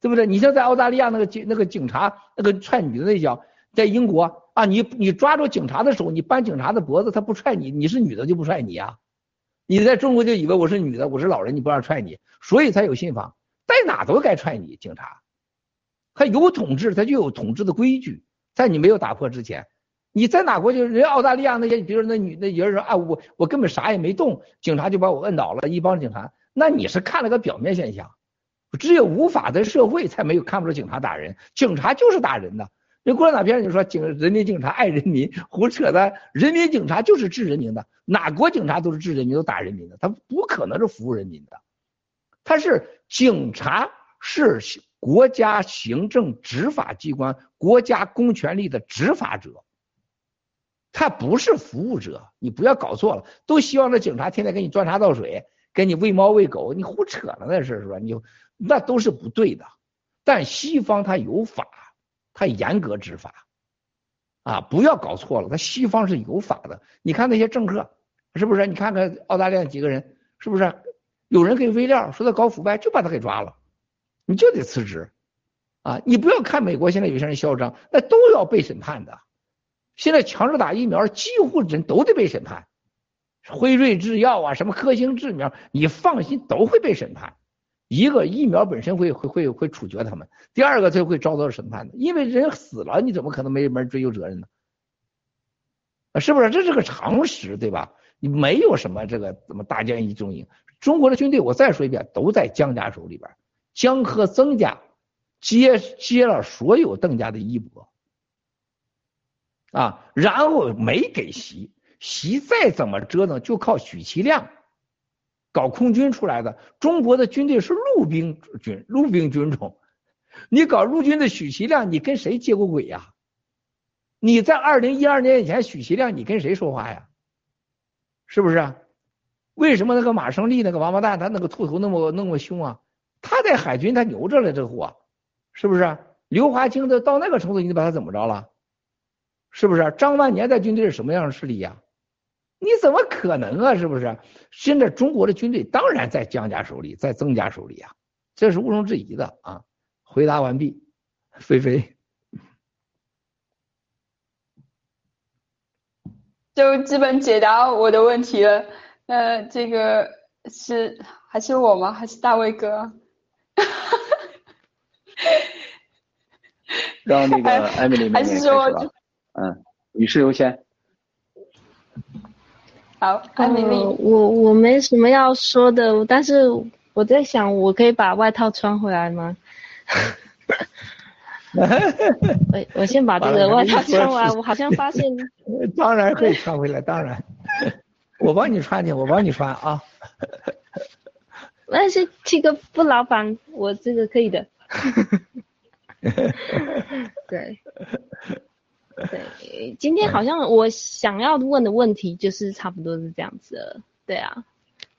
对不对？你像在澳大利亚那个警那个警察那个踹女的那脚，在英国啊，你你抓住警察的手，你扳警察的脖子，他不踹你，你是女的就不踹你啊？你在中国就以为我是女的，我是老人，你不让踹你，所以才有信访。在哪都该踹你，警察，他有统治，他就有统治的规矩，在你没有打破之前，你在哪国就人澳大利亚那些，比如那女那有人说啊，我我根本啥也没动，警察就把我摁倒了，一帮警察，那你是看了个表面现象，只有无法的社会才没有看不出警察打人，警察就是打人的，那共产党片就说警人民警察爱人民，胡扯的，人民警察就是治人民的，哪国警察都是治人民都打人民的，他不可能是服务人民的。他是警察，是国家行政执法机关、国家公权力的执法者，他不是服务者，你不要搞错了。都希望这警察天天给你端茶倒水，给你喂猫喂狗，你胡扯了那是是吧？你那都是不对的。但西方他有法，他严格执法啊，不要搞错了，他西方是有法的。你看那些政客是不是？你看看澳大利亚几个人是不是？有人给微量说他搞腐败，就把他给抓了，你就得辞职啊！你不要看美国现在有些人嚣张，那都要被审判的。现在强制打疫苗，几乎人都得被审判。辉瑞制药啊，什么科兴制苗，你放心，都会被审判。一个疫苗本身会会会会处决他们，第二个就会遭到审判的，因为人死了，你怎么可能没门追究责任呢？啊，是不是？这是个常识，对吧？你没有什么这个怎么大将一中营，中国的军队，我再说一遍，都在江家手里边，江和曾家接接了所有邓家的衣钵。啊，然后没给习，习再怎么折腾，就靠许其亮搞空军出来的。中国的军队是陆兵军，陆兵军种。你搞陆军的许其亮，你跟谁接过轨呀？你在二零一二年以前，许其亮你跟谁说话呀？是不是？为什么那个马胜利那个王八蛋，他那个秃头那么那么凶啊？他在海军他牛着了，这货，是不是？刘华清的到那个程度，你把他怎么着了？是不是张万年在军队是什么样的势力呀？你怎么可能啊？是不是？现在中国的军队当然在江家手里，在曾家手里啊，这是毋庸置疑的啊。回答完毕，菲菲，就基本解答我的问题了。那这个是还是我吗？还是大卫哥？让那个艾米丽妹妹开始吧。嗯，女士优先。好，艾米丽，我我没什么要说的，但是我在想，我可以把外套穿回来吗？我我先把这个外套穿完，我好像发现。当然可以穿回来，当然，我帮你穿去，我帮你穿啊。但是这个不劳烦，我这个可以的。对。对，今天好像我想要问的问题就是差不多是这样子了。对啊，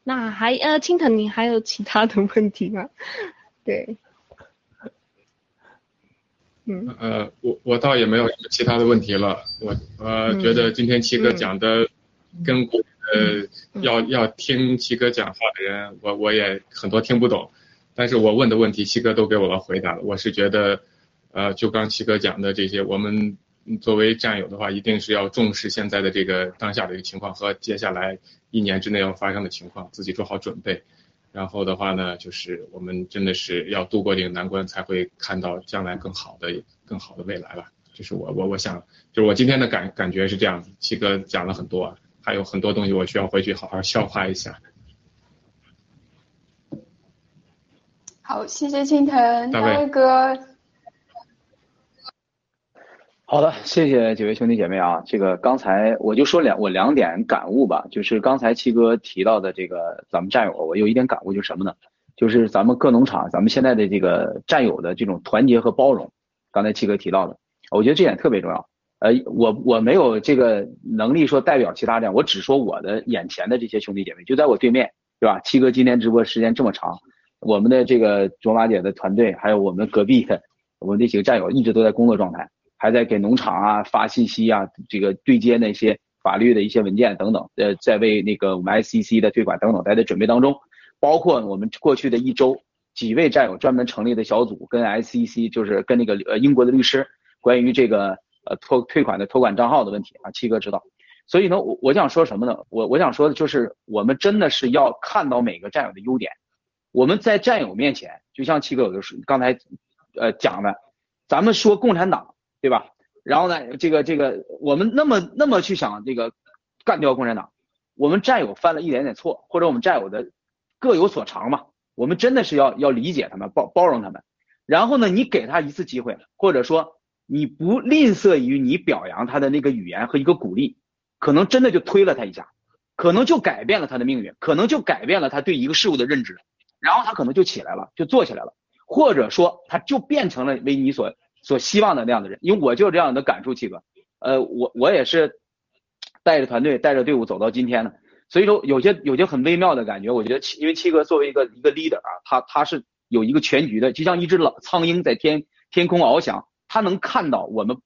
那还呃，青藤，你还有其他的问题吗？对，嗯，呃，我我倒也没有其他的问题了。我呃觉得今天七哥讲的，跟呃要要听七哥讲话的人，我我也很多听不懂，但是我问的问题七哥都给我了回答了。我是觉得，呃，就刚七哥讲的这些，我们。作为战友的话，一定是要重视现在的这个当下的一个情况和接下来一年之内要发生的情况，自己做好准备。然后的话呢，就是我们真的是要度过这个难关，才会看到将来更好的、更好的未来吧。就是我我我想，就是我今天的感感觉是这样。七哥讲了很多啊，还有很多东西我需要回去好好消化一下。好，谢谢青藤大卫哥。好的，谢谢几位兄弟姐妹啊。这个刚才我就说两我两点感悟吧，就是刚才七哥提到的这个咱们战友，我有一点感悟，就是什么呢？就是咱们各农场，咱们现在的这个战友的这种团结和包容。刚才七哥提到的，我觉得这点特别重要。呃，我我没有这个能力说代表其他的，我只说我的眼前的这些兄弟姐妹，就在我对面，对吧？七哥今天直播时间这么长，我们的这个卓玛姐的团队，还有我们隔壁的我们这几个战友，一直都在工作状态。还在给农场啊发信息啊，这个对接那些法律的一些文件等等，呃，在为那个我们 ICC 的退款等等，在在准备当中。包括我们过去的一周，几位战友专门成立的小组，跟 ICC 就是跟那个呃英国的律师，关于这个呃托退款的托管账号的问题啊，七哥知道。所以呢，我我想说什么呢？我我想说的就是，我们真的是要看到每个战友的优点。我们在战友面前，就像七哥有的是刚才呃讲的，咱们说共产党。对吧？然后呢，这个这个，我们那么那么去想这个干掉共产党，我们战友犯了一点点错，或者我们战友的各有所长嘛，我们真的是要要理解他们，包包容他们。然后呢，你给他一次机会，或者说你不吝啬于你表扬他的那个语言和一个鼓励，可能真的就推了他一下，可能就改变了他的命运，可能就改变了他对一个事物的认知，然后他可能就起来了，就做起来了，或者说他就变成了为你所。所希望的那样的人，因为我就这样的感触，七哥，呃，我我也是带着团队带着队伍走到今天的，所以说有些有些很微妙的感觉，我觉得七因为七哥作为一个一个 leader 啊，他他是有一个全局的，就像一只老苍蝇在天天空翱翔，他能看到我们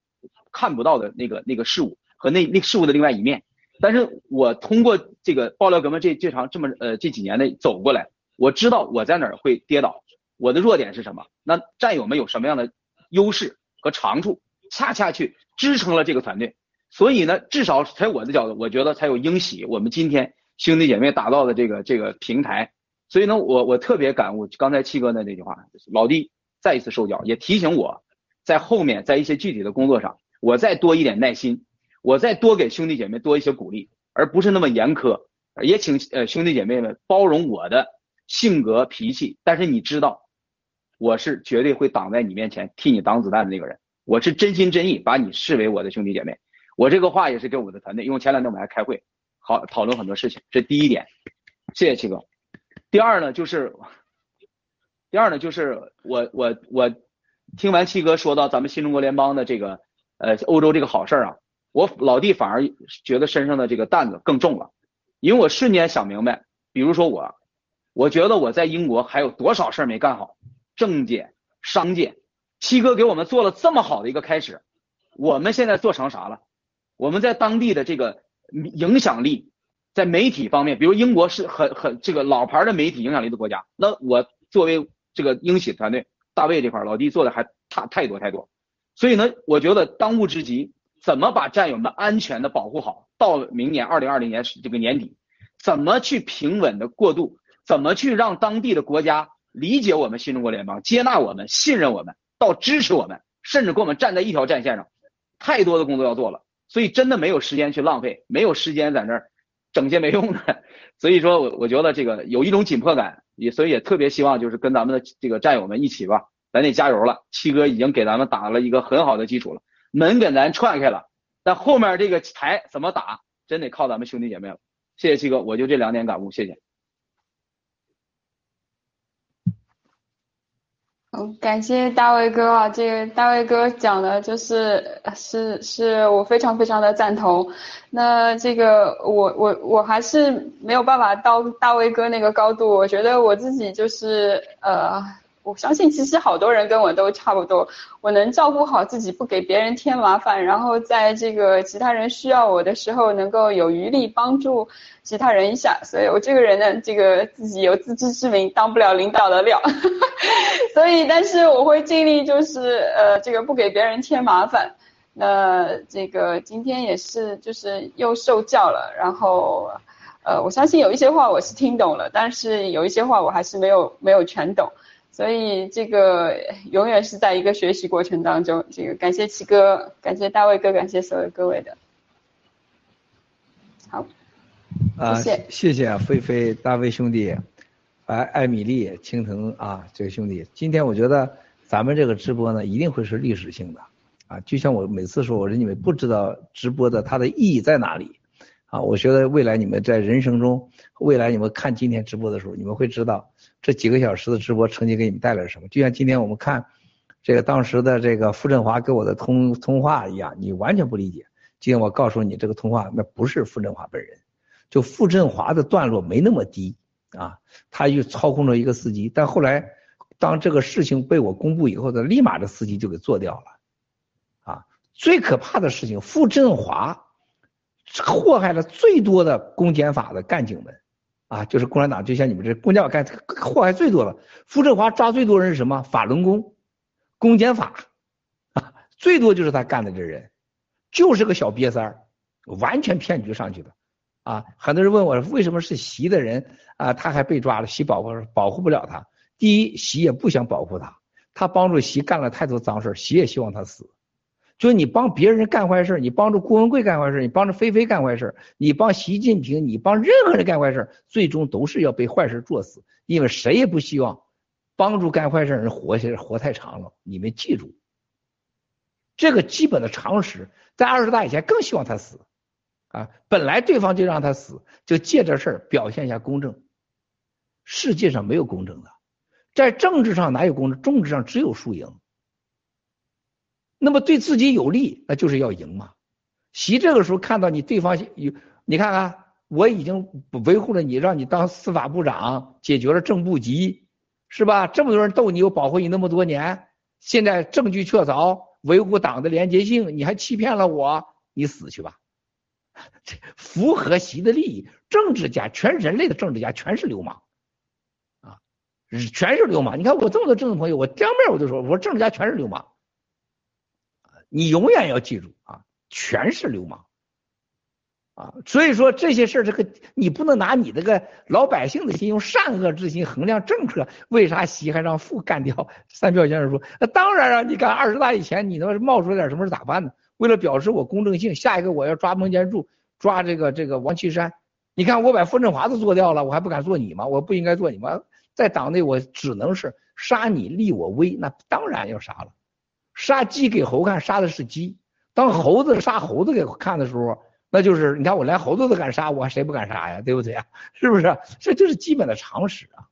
看不到的那个那个事物和那那事物的另外一面。但是我通过这个爆料革命这这场这么呃这几年的走过来，我知道我在哪儿会跌倒，我的弱点是什么，那战友们有什么样的优势和长处，恰恰去支撑了这个团队。所以呢，至少在我的角度，我觉得才有英喜我们今天兄弟姐妹打造的这个这个平台。所以呢，我我特别感悟刚才七哥的那句话，老弟再一次受教，也提醒我在后面在一些具体的工作上，我再多一点耐心，我再多给兄弟姐妹多一些鼓励，而不是那么严苛。也请呃兄弟姐妹们包容我的性格脾气，但是你知道，我是绝对会挡在你面前替你挡子弹的那个人，我是真心真意把你视为我的兄弟姐妹。我这个话也是给我的团队，因为前两天我们还开会，好讨论很多事情。这第一点，谢谢七哥。第二呢，就是，第二呢，就是我我我听完七哥说到咱们新中国联邦的这个呃欧洲这个好事啊，我老弟反而觉得身上的这个担子更重了，因为我瞬间想明白，比如说我，我觉得我在英国还有多少事儿没干好，政界、商界，七哥给我们做了这么好的一个开始，我们现在做成啥了？我们在当地的这个影响力，在媒体方面，比如英国是很很这个老牌的媒体影响力的国家，那我作为这个英喜团队大卫这块老弟做的还差太多太多，所以呢，我觉得当务之急，怎么把战友们安全的保护好，到明年二零二零年这个年底，怎么去平稳的过渡，怎么去让当地的国家理解我们新中国联邦，接纳我们，信任我们，到支持我们，甚至跟我们站在一条战线上，太多的工作要做了。所以真的没有时间去浪费，没有时间在那儿整些没用的。所以说我我觉得这个有一种紧迫感，也所以也特别希望就是跟咱们的这个战友们一起吧，咱得加油了。七哥已经给咱们打了一个很好的基础了，门给咱踹开了，但后面这个台怎么打，真得靠咱们兄弟姐妹了。谢谢七哥，我就这两点感悟，谢谢。嗯，感谢大卫哥啊，这个大卫哥讲的就是是是我非常非常的赞同。那这个我我我还是没有办法到大卫哥那个高度，我觉得我自己就是呃。我相信其实好多人跟我都差不多，我能照顾好自己，不给别人添麻烦，然后在这个其他人需要我的时候，能够有余力帮助其他人一下。所以我这个人呢，这个自己有自知之明，当不了领导的料。所以，但是我会尽力，就是呃，这个不给别人添麻烦。那这个今天也是，就是又受教了。然后，呃，我相信有一些话我是听懂了，但是有一些话我还是没有没有全懂。所以这个永远是在一个学习过程当中。这个感谢七哥，感谢大卫哥，感谢所有各位的。好，啊，谢谢谢谢啊，菲菲、大卫兄弟，艾艾米丽、青藤啊，这个兄弟，今天我觉得咱们这个直播呢，一定会是历史性的啊。就像我每次说，我说你们不知道直播的它的意义在哪里啊。我觉得未来你们在人生中，未来你们看今天直播的时候，你们会知道。这几个小时的直播曾经给你们带来了什么？就像今天我们看这个当时的这个傅振华给我的通通话一样，你完全不理解。今天我告诉你，这个通话那不是傅振华本人，就傅振华的段落没那么低啊，他又操控着一个司机。但后来当这个事情被我公布以后他，立马这司机就给做掉了。啊，最可怕的事情，傅振华祸害了最多的公检法的干警们。啊，就是共产党，就像你们这共产党干祸害最多了。傅振华抓最多人是什么？法轮功、公检法，啊，最多就是他干的这人，就是个小瘪三儿，完全骗局上去的。啊，很多人问我为什么是习的人啊，他还被抓了，习保护保护不了他。第一，习也不想保护他，他帮助习干了太多脏事习也希望他死。就你帮别人干坏事你帮助郭文贵干坏事你帮着菲菲干坏事你帮习近平，你帮任何人干坏事最终都是要被坏事做死，因为谁也不希望帮助干坏事人活下来活太长了。你们记住，这个基本的常识，在二十大以前更希望他死，啊，本来对方就让他死，就借这事儿表现一下公正。世界上没有公正的，在政治上哪有公正？政治上只有输赢。那么对自己有利，那就是要赢嘛。习这个时候看到你对方有，你看看我已经维护了你，让你当司法部长，解决了正部级，是吧？这么多人斗你，我保护你那么多年，现在证据确凿，维护党的廉洁性，你还欺骗了我，你死去吧！符合习的利益，政治家，全人类的政治家全是流氓，啊，全是流氓。你看我这么多政治朋友，我当面我就说，我说政治家全是流氓，你永远要记住啊，全是流氓。啊，所以说这些事儿，这个你不能拿你这个老百姓的心用善恶之心衡量政策。为啥习还让傅干掉？三票先生说，那当然啊，你干二十大以前，你他妈冒出来点什么事咋办呢？为了表示我公正性，下一个我要抓孟建柱，抓这个这个王岐山。你看我把傅政华都做掉了，我还不敢做你吗？我不应该做你吗？在党内我只能是杀你立我威，那当然要杀了。杀鸡给猴看，杀的是鸡。当猴子杀猴子给看的时候。那就是你看我连猴子都敢杀，我谁不敢杀呀？对不对呀？是不是？这就是基本的常识啊。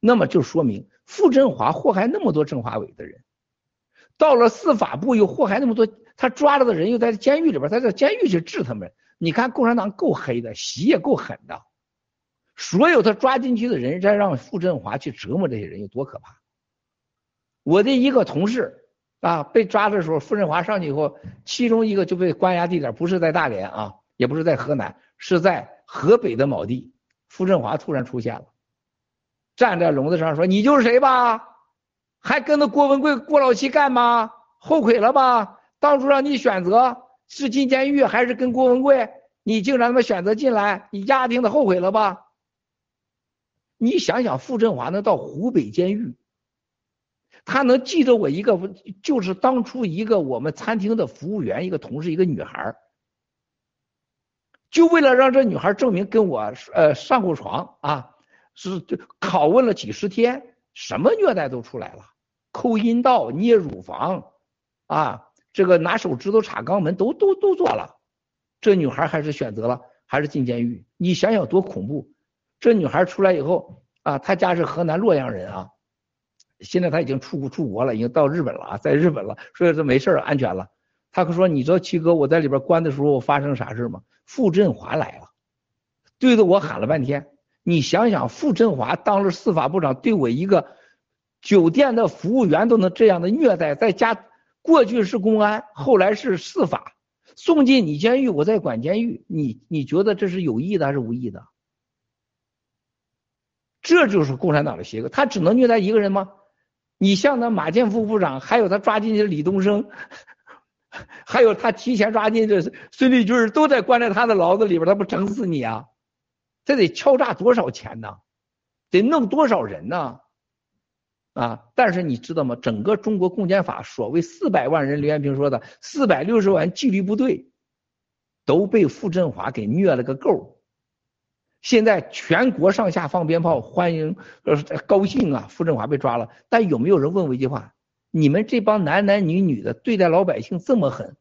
那么就说明傅振华祸害那么多政法委的人，到了司法部又祸害那么多，他抓着的人又在监狱里边，他在监狱去治他们。你看共产党够黑的，洗也够狠的，所有他抓进去的人再让傅振华去折磨这些人有多可怕？我的一个同事。啊，被抓的时候，傅振华上去以后，其中一个就被关押地点不是在大连啊，也不是在河南，是在河北的某地。傅振华突然出现了，站在笼子上说：“你就是谁吧？还跟着郭文贵、郭老七干吗？后悔了吧？当初让你选择是进监狱还是跟郭文贵，你竟然他妈选择进来，你压定的后悔了吧？你想想，傅振华能到湖北监狱？”他能记着我一个，就是当初一个我们餐厅的服务员，一个同事，一个女孩就为了让这女孩证明跟我呃上过床啊，是拷问了几十天，什么虐待都出来了，抠阴道、捏乳房，啊，这个拿手指头插肛门都都都做了，这女孩还是选择了还是进监狱，你想想多恐怖！这女孩出来以后啊，她家是河南洛阳人啊。现在他已经出出国了，已经到日本了啊，在日本了，所以说没事安全了。他可说：“你知道七哥我在里边关的时候发生啥事吗？”傅振华来了，对着我喊了半天。你想想，傅振华当了司法部长，对我一个酒店的服务员都能这样的虐待，在家过去是公安，后来是司法，送进你监狱，我在管监狱。你你觉得这是有意的还是无意的？这就是共产党的邪恶，他只能虐待一个人吗？你像那马建副部长，还有他抓进去的李东生，还有他提前抓进的孙立军，都在关在他的牢子里边，他不整死你啊？这得敲诈多少钱呢？得弄多少人呢？啊！但是你知道吗？整个中国共检法所谓四百万人，刘延平说的四百六十万纪律部队，都被傅振华给虐了个够。现在全国上下放鞭炮，欢迎呃高兴啊！傅振华被抓了，但有没有人问我一句话？你们这帮男男女女的对待老百姓这么狠，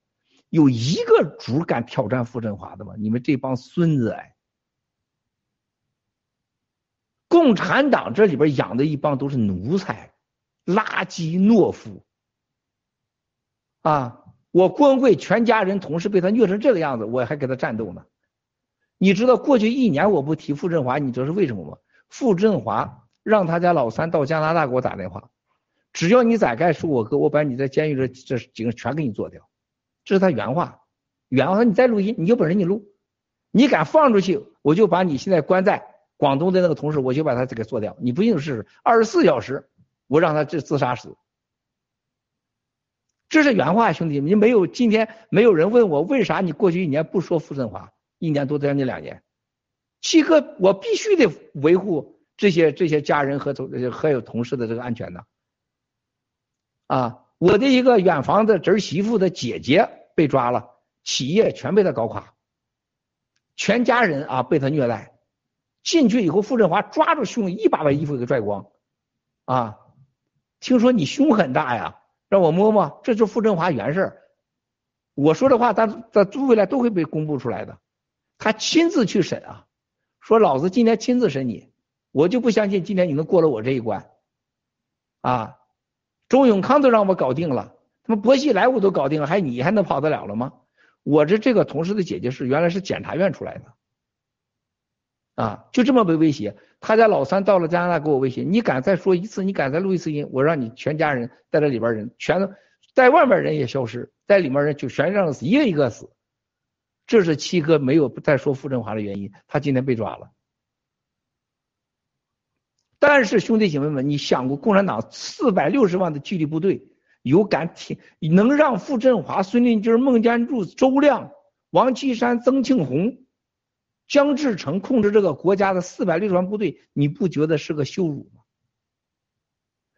有一个主敢挑战傅振华的吗？你们这帮孙子哎！共产党这里边养的一帮都是奴才、垃圾、懦夫啊！我郭文贵全家人同事被他虐成这个样子，我还给他战斗呢。你知道过去一年我不提傅振华，你知道是为什么吗？傅振华让他家老三到加拿大给我打电话，只要你再敢说我哥，我把你在监狱这这几个全给你做掉，这是他原话。原话你再录音，你有本事你录，你敢放出去，我就把你现在关在广东的那个同事，我就把他这个做掉。你不信试试，二十四小时我让他这自杀死。这是原话，兄弟，你没有今天没有人问我为啥你过去一年不说傅振华。一年多将近两年，七哥，我必须得维护这些这些家人和同还有同事的这个安全呢。啊，我的一个远房的侄媳妇的姐姐被抓了，企业全被他搞垮，全家人啊被他虐待。进去以后，傅振华抓住胸，一把把衣服给拽光。啊，听说你胸很大呀，让我摸摸，这就是傅振华原事儿我说的话，他他未来都会被公布出来的。他亲自去审啊，说老子今天亲自审你，我就不相信今天你能过了我这一关，啊，周永康都让我搞定了，他妈薄熙来我都搞定了，还你还能跑得了了吗？我这这个同事的姐姐是原来是检察院出来的，啊，就这么被威胁。他家老三到了加拿大给我威胁，你敢再说一次，你敢再录一次音，我让你全家人在这里边人全在外面人也消失，在里面人就全让死，一个一个死。这是七哥没有再说傅振华的原因，他今天被抓了。但是兄弟姐妹们，你想过共产党四百六十万的纪律部队有敢挺能让傅振华、孙立军、孟建柱、周亮、王岐山、曾庆红、姜志成控制这个国家的四百六十万部队，你不觉得是个羞辱吗？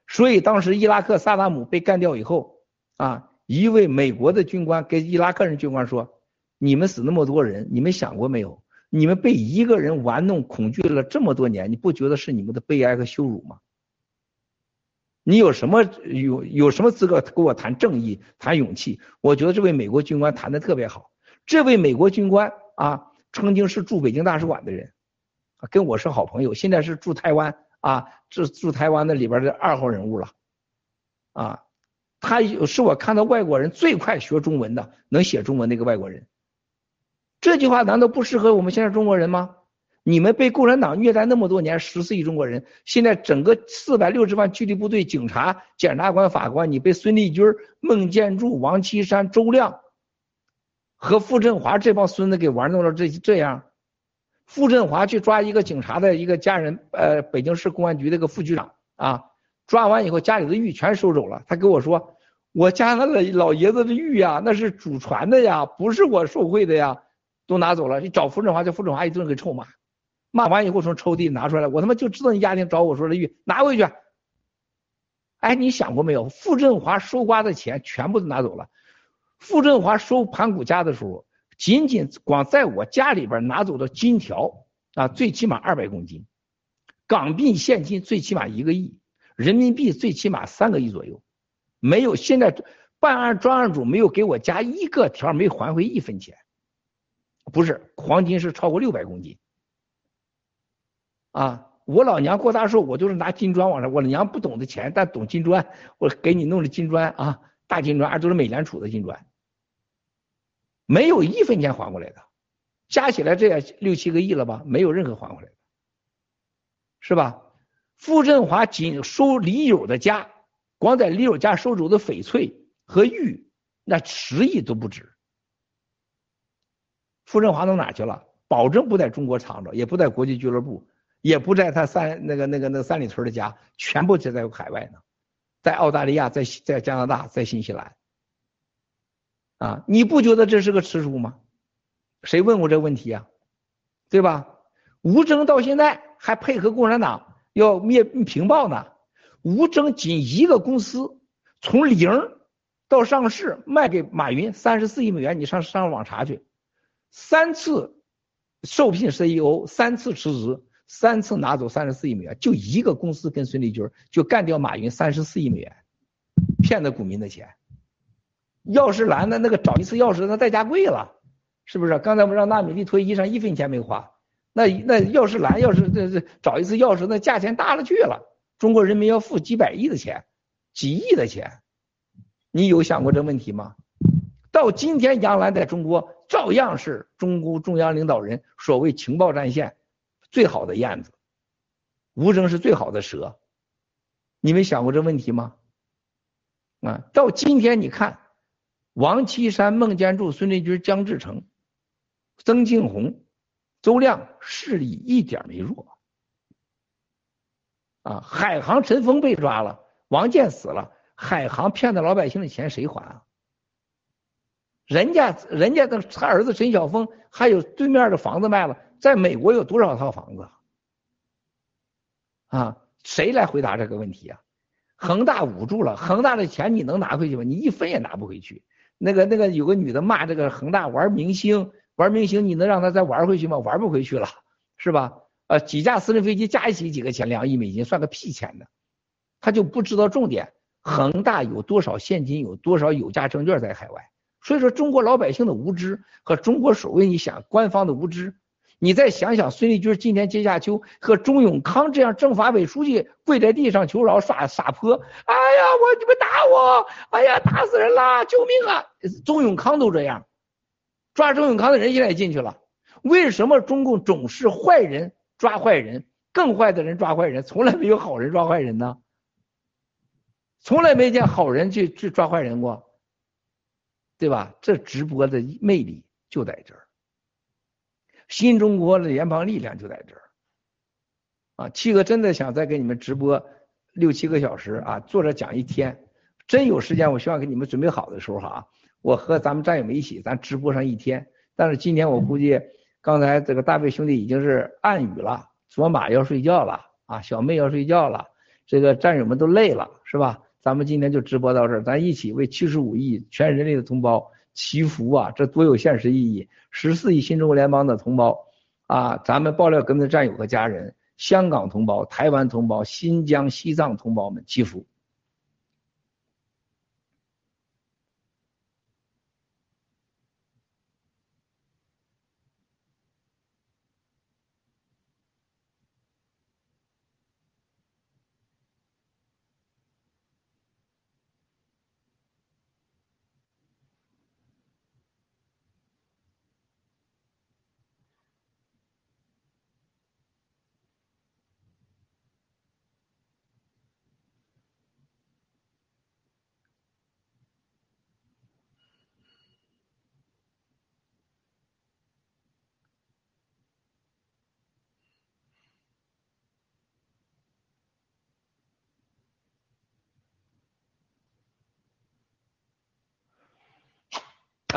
所以当时伊拉克萨达姆被干掉以后，啊，一位美国的军官跟伊拉克人军官说：“你们死那么多人，你们想过没有？”你们被一个人玩弄、恐惧了这么多年，你不觉得是你们的悲哀和羞辱吗？你有什么有有什么资格跟我谈正义、谈勇气？我觉得这位美国军官谈的特别好。这位美国军官啊，曾经是驻北京大使馆的人，跟我是好朋友，现在是驻台湾啊，是驻台湾的里边的二号人物了。啊，他是我看到外国人最快学中文的，能写中文那个外国人。这句话难道不适合我们现在中国人吗？你们被共产党虐待那么多年，十四亿中国人，现在整个四百六十万纪律部队、警察、检察官、法官，你被孙立军、孟建柱、王岐山、周亮和傅振华这帮孙子给玩弄了这这样。傅振华去抓一个警察的一个家人，呃，北京市公安局那个副局长啊，抓完以后家里的玉全收走了。他跟我说，我家那个老爷子的玉呀，那是祖传的呀，不是我受贿的呀。都拿走了，你找傅振华，叫傅振华一顿给臭骂，骂完以后从抽屉拿出来，我他妈就知道你家庭找我说的玉拿回去。哎，你想过没有？傅振华收刮的钱全部都拿走了。傅振华收盘古家的时候，仅仅光在我家里边拿走的金条啊，最起码二百公斤，港币现金最起码一个亿，人民币最起码三个亿左右。没有，现在办案专案组没有给我加一个条，没还回一分钱。不是黄金是超过六百公斤，啊！我老娘过大寿，我就是拿金砖往上。我老娘不懂得钱，但懂金砖，我给你弄的金砖啊，大金砖，都是美联储的金砖，没有一分钱还过来的，加起来这也六七个亿了吧？没有任何还回来的，是吧？傅振华仅收李友的家，光在李友家收走的翡翠和玉，那十亿都不止。傅振华都哪去了？保证不在中国藏着，也不在国际俱乐部，也不在他三那个那个那个三里屯的家，全部就在海外呢，在澳大利亚，在在加拿大，在新西兰。啊，你不觉得这是个耻辱吗？谁问过这问题啊？对吧？吴征到现在还配合共产党要灭平报呢。吴征仅一个公司从零到上市卖给马云三十四亿美元，你上上网查去。三次受聘 CEO，三次辞职，三次拿走三十四亿美元，就一个公司跟孙立军就干掉马云三十四亿美元，骗的股民的钱。药师蓝的那个找一次钥匙，那代价贵了，是不是？刚才我们让纳米粒脱衣裳一分钱没花，那那药师蓝要是这这找一次钥匙，那价钱大了去了，中国人民要付几百亿的钱，几亿的钱，你有想过这问题吗？到今天，杨澜在中国。照样是中共中央领导人所谓情报战线最好的燕子，吴征是最好的蛇，你们想过这问题吗？啊，到今天你看，王岐山、孟建柱、孙立军、姜志成、曾庆红、周亮势力一点没弱，啊，海航陈峰被抓了，王建死了，海航骗的老百姓的钱谁还啊？人家人家的他儿子陈晓峰还有对面的房子卖了，在美国有多少套房子？啊，谁来回答这个问题啊？恒大捂住了，恒大的钱你能拿回去吗？你一分也拿不回去。那个那个有个女的骂这个恒大玩明星，玩明星你能让他再玩回去吗？玩不回去了，是吧？呃，几架私人飞机加一起几个钱？两亿美金算个屁钱呢？他就不知道重点，恒大有多少现金，有多少有价证券在海外？所以说，中国老百姓的无知和中国所谓你想官方的无知，你再想想孙立军今天阶下秋和钟永康这样政法委书记跪在地上求饶耍撒泼，哎呀，我你们打我，哎呀，打死人了，救命啊！钟永康都这样，抓钟永康的人现在也进去了。为什么中共总是坏人抓坏人，更坏的人抓坏人，从来没有好人抓坏人呢，从来没见好人去去抓坏人过，对吧？这直播的魅力就在这儿，新中国的联邦力量就在这儿。啊，七哥真的想再给你们直播六七个小时啊，坐着讲一天。真有时间，我希望给你们准备好的时候哈，我和咱们战友们一起，咱直播上一天。但是今天我估计，刚才这个大卫兄弟已经是暗语了，卓玛要睡觉了啊，小妹要睡觉了，这个战友们都累了，是吧？咱们今天就直播到这儿，咱一起为七十五亿全人类的同胞祈福啊，这多有现实意义！十四亿新中国联邦的同胞啊，咱们爆料革命的战友和家人，香港同胞、台湾同胞、新疆、西藏同胞们祈福。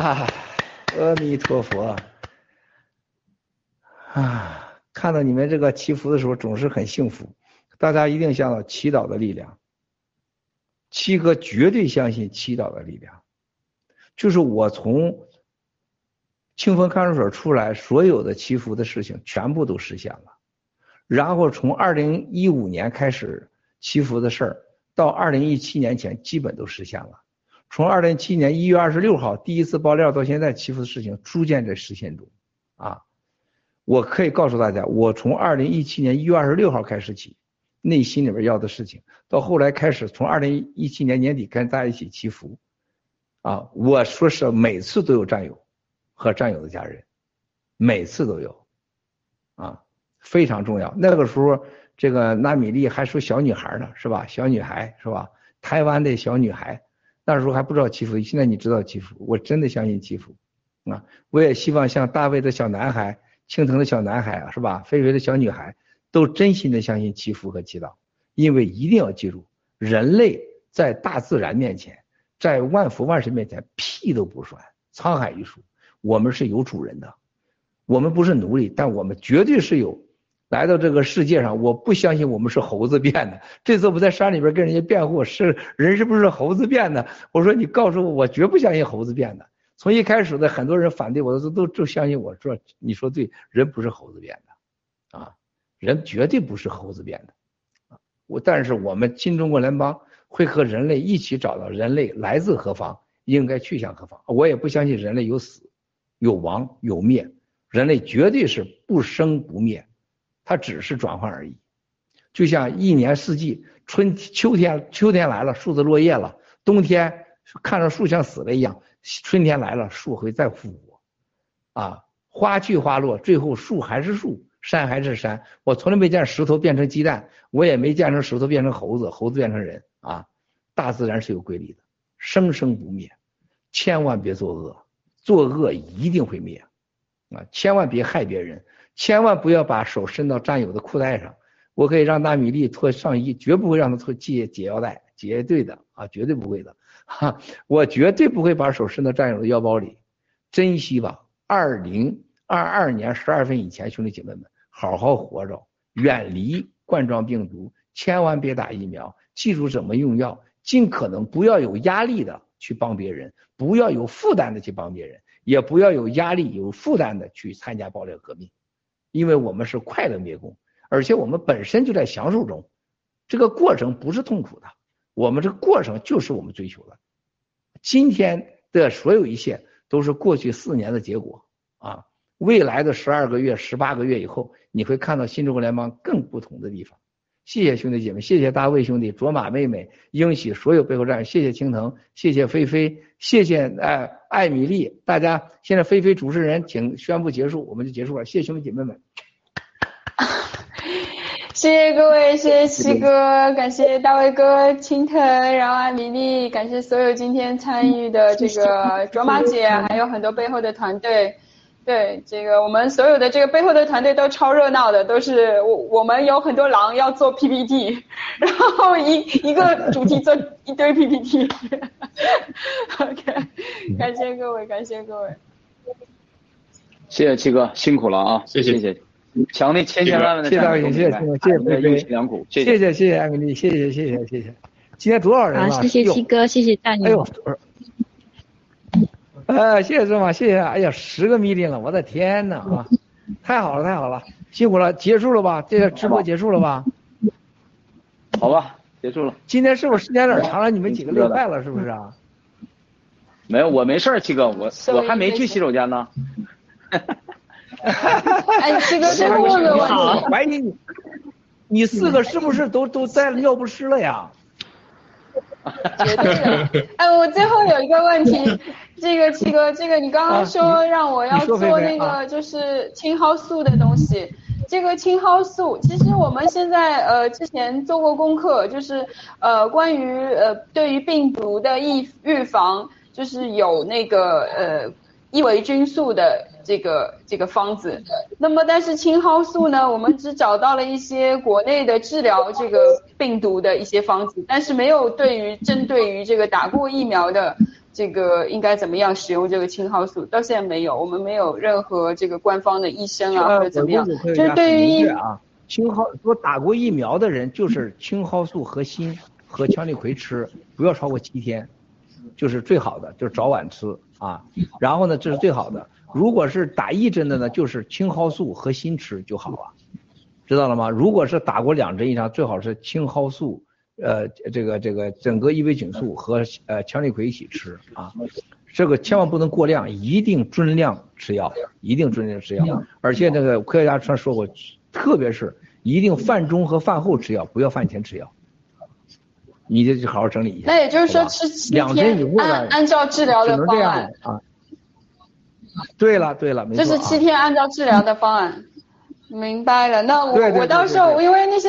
啊，阿弥陀佛！啊，看到你们这个祈福的时候，总是很幸福。大家一定想到祈祷的力量。七哥绝对相信祈祷的力量。就是我从清风看守所出来，所有的祈福的事情全部都实现了。然后从二零一五年开始祈福的事儿，到二零一七年前基本都实现了。从二零一七年一月二十六号第一次爆料到现在，祈福的事情逐渐在实现中。啊，我可以告诉大家，我从二零一七年一月二十六号开始起，内心里边要的事情，到后来开始从二零一七年年底跟大家一起祈福，啊，我说是每次都有战友和战友的家人，每次都有，啊，非常重要。那个时候，这个纳米丽还说小女孩呢，是吧？小女孩是吧？台湾的小女孩。那时候还不知道祈福，现在你知道祈福，我真的相信祈福啊！我也希望像大卫的小男孩、青藤的小男孩啊，是吧？飞飞的小女孩都真心的相信祈福和祈祷，因为一定要记住，人类在大自然面前，在万福万神面前，屁都不算，沧海一粟。我们是有主人的，我们不是奴隶，但我们绝对是有。来到这个世界上，我不相信我们是猴子变的。这次我在山里边跟人家辩护，是人是不是猴子变的？我说你告诉我，我绝不相信猴子变的。从一开始的很多人反对我，都都都相信我说你说对，人不是猴子变的，啊，人绝对不是猴子变的，啊，我但是我们新中国联邦会和人类一起找到人类来自何方，应该去向何方。我也不相信人类有死，有亡有灭，人类绝对是不生不灭。它只是转换而已，就像一年四季，春秋天秋天来了，树子落叶了；冬天看着树像死了一样，春天来了，树会再复活。啊，花去花落，最后树还是树，山还是山。我从来没见石头变成鸡蛋，我也没见成石头变成猴子，猴子变成人。啊，大自然是有规律的，生生不灭，千万别作恶，作恶一定会灭。啊，千万别害别人。千万不要把手伸到战友的裤带上，我可以让大米粒脱上衣，绝不会让他脱解解腰带，绝对的啊，绝对不会的，哈，我绝对不会把手伸到战友的腰包里，珍惜吧，二零二二年十二分以前，兄弟姐妹们，好好活着，远离冠状病毒，千万别打疫苗，记住怎么用药，尽可能不要有压力的去帮别人，不要有负担的去帮别人，也不要有压力有负担的去参加爆料革命。因为我们是快乐灭共，而且我们本身就在享受中，这个过程不是痛苦的，我们这个过程就是我们追求的。今天的所有一切都是过去四年的结果啊！未来的十二个月、十八个月以后，你会看到新中国联邦更不同的地方。谢谢兄弟姐妹，谢谢大卫兄弟、卓玛妹妹、英喜所有背后战友，谢谢青藤，谢谢菲菲，谢谢呃艾米丽。大家现在菲菲主持人，请宣布结束，我们就结束了。谢谢兄弟姐妹们。谢谢各位，谢谢七哥，感谢大卫哥、青藤，然后艾米丽，感谢所有今天参与的这个卓玛姐，还有很多背后的团队。对，这个我们所有的这个背后的团队都超热闹的，都是我我们有很多狼要做 PPT，然后一一个主题做一堆 PPT。OK，感谢各位，感谢各位。谢谢七哥，辛苦了啊！谢谢谢谢，强烈千千万万的谢谢谢谢谢谢谢谢菲菲用心良苦，谢谢谢谢谢艾米丽，谢谢谢谢谢谢。今天多少人好，了？谢谢哟七哥，谢谢战哎呦友。，呃，谢谢芝麻，谢谢。哎呀，十个 meeting 了，我的天呐啊！太好了，太好了，辛苦了，结束了吧？这个直播结束了吧？好吧，结束了。今天是不是时间有点长了？你们几个累坏了是不是啊？没有，我没事儿，七哥，我我还没去洗手间呢。哎，七哥，最后问个问题。怀疑你，你四个是不是都都在尿不湿了呀？绝对的。哎，我最后有一个问题，这个七哥，这个你刚刚说让我要做那个就是青蒿素的东西。这个青蒿素，其实我们现在呃之前做过功课，就是呃关于呃对于病毒的预预防，就是有那个呃伊维菌素的这个这个方子。那么但是青蒿素呢，我们只找到了一些国内的治疗这个病毒的一些方子，但是没有对于针对于这个打过疫苗的这个应该怎么样使用这个青蒿素，到现在没有，我们没有任何这个官方的医生啊或者怎么样，就是对于疫啊，青蒿说打过疫苗的人就是青蒿素和锌和羟氯喹吃，不要超过七天，就是最好的，就是早晚吃啊。然后呢，这是最好的。如果是打一针的呢，就是青蒿素和锌吃就好了，知道了吗？如果是打过两针以上，最好是青蒿素，呃，这个这个整个伊维菌素和呃羟氯喹一起吃啊。这个千万不能过量，一定遵量吃药，一定遵量吃药。而且那个科学家传说过，特别是一定饭中和饭后吃药，不要饭前吃药。你这就好好整理一下。那也就是说吃七两针以天，后按按照治疗的方案，啊。对了对了，没错、啊。就是七天按照治疗的方案。明白了，那我我到时候因为那些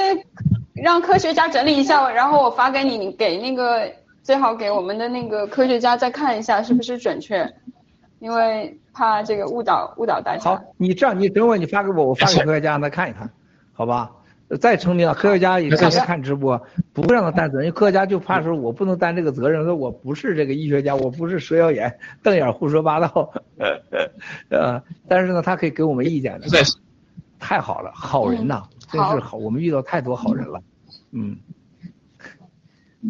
让科学家整理一下，然后我发给你，你给那个最好给我们的那个科学家再看一下是不是准确，因为怕这个误导误导大家。好，你这样，你等会儿你发给我，我发给科学家让他看一看，好吧？再声明啊，科学家也天天看直播，不会让他担责任。因为科学家就怕说我不能担这个责任，说我不是这个医学家，我不是蛇妖眼、瞪眼胡说八道，呃，但是呢，他可以给我们意见的。太好了，好人呐，真是好，我们遇到太多好人了，嗯。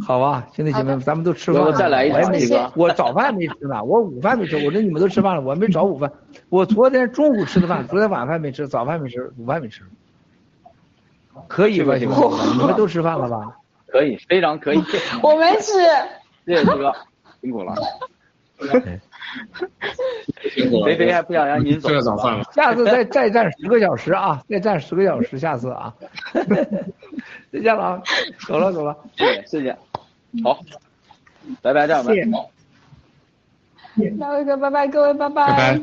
好吧，兄弟姐妹们，咱们都吃饭了。我再来一个我早饭没吃呢，我午饭没吃。我说你们都吃饭了，我还没找午饭。我昨天中午吃的饭，昨天晚饭没吃，早饭没吃，午饭没吃。可以吧，兄弟们？你们都吃饭了吧？可以，非常可以。我没吃。谢谢七哥，辛苦了。肥肥还不想让您走，吃了早饭了。下次再再站十个小时啊，再站十个小时，下次啊。再见了啊，走了走了。谢谢谢谢，好，拜拜，战友们。大卫哥，拜拜，各位，拜拜。拜拜。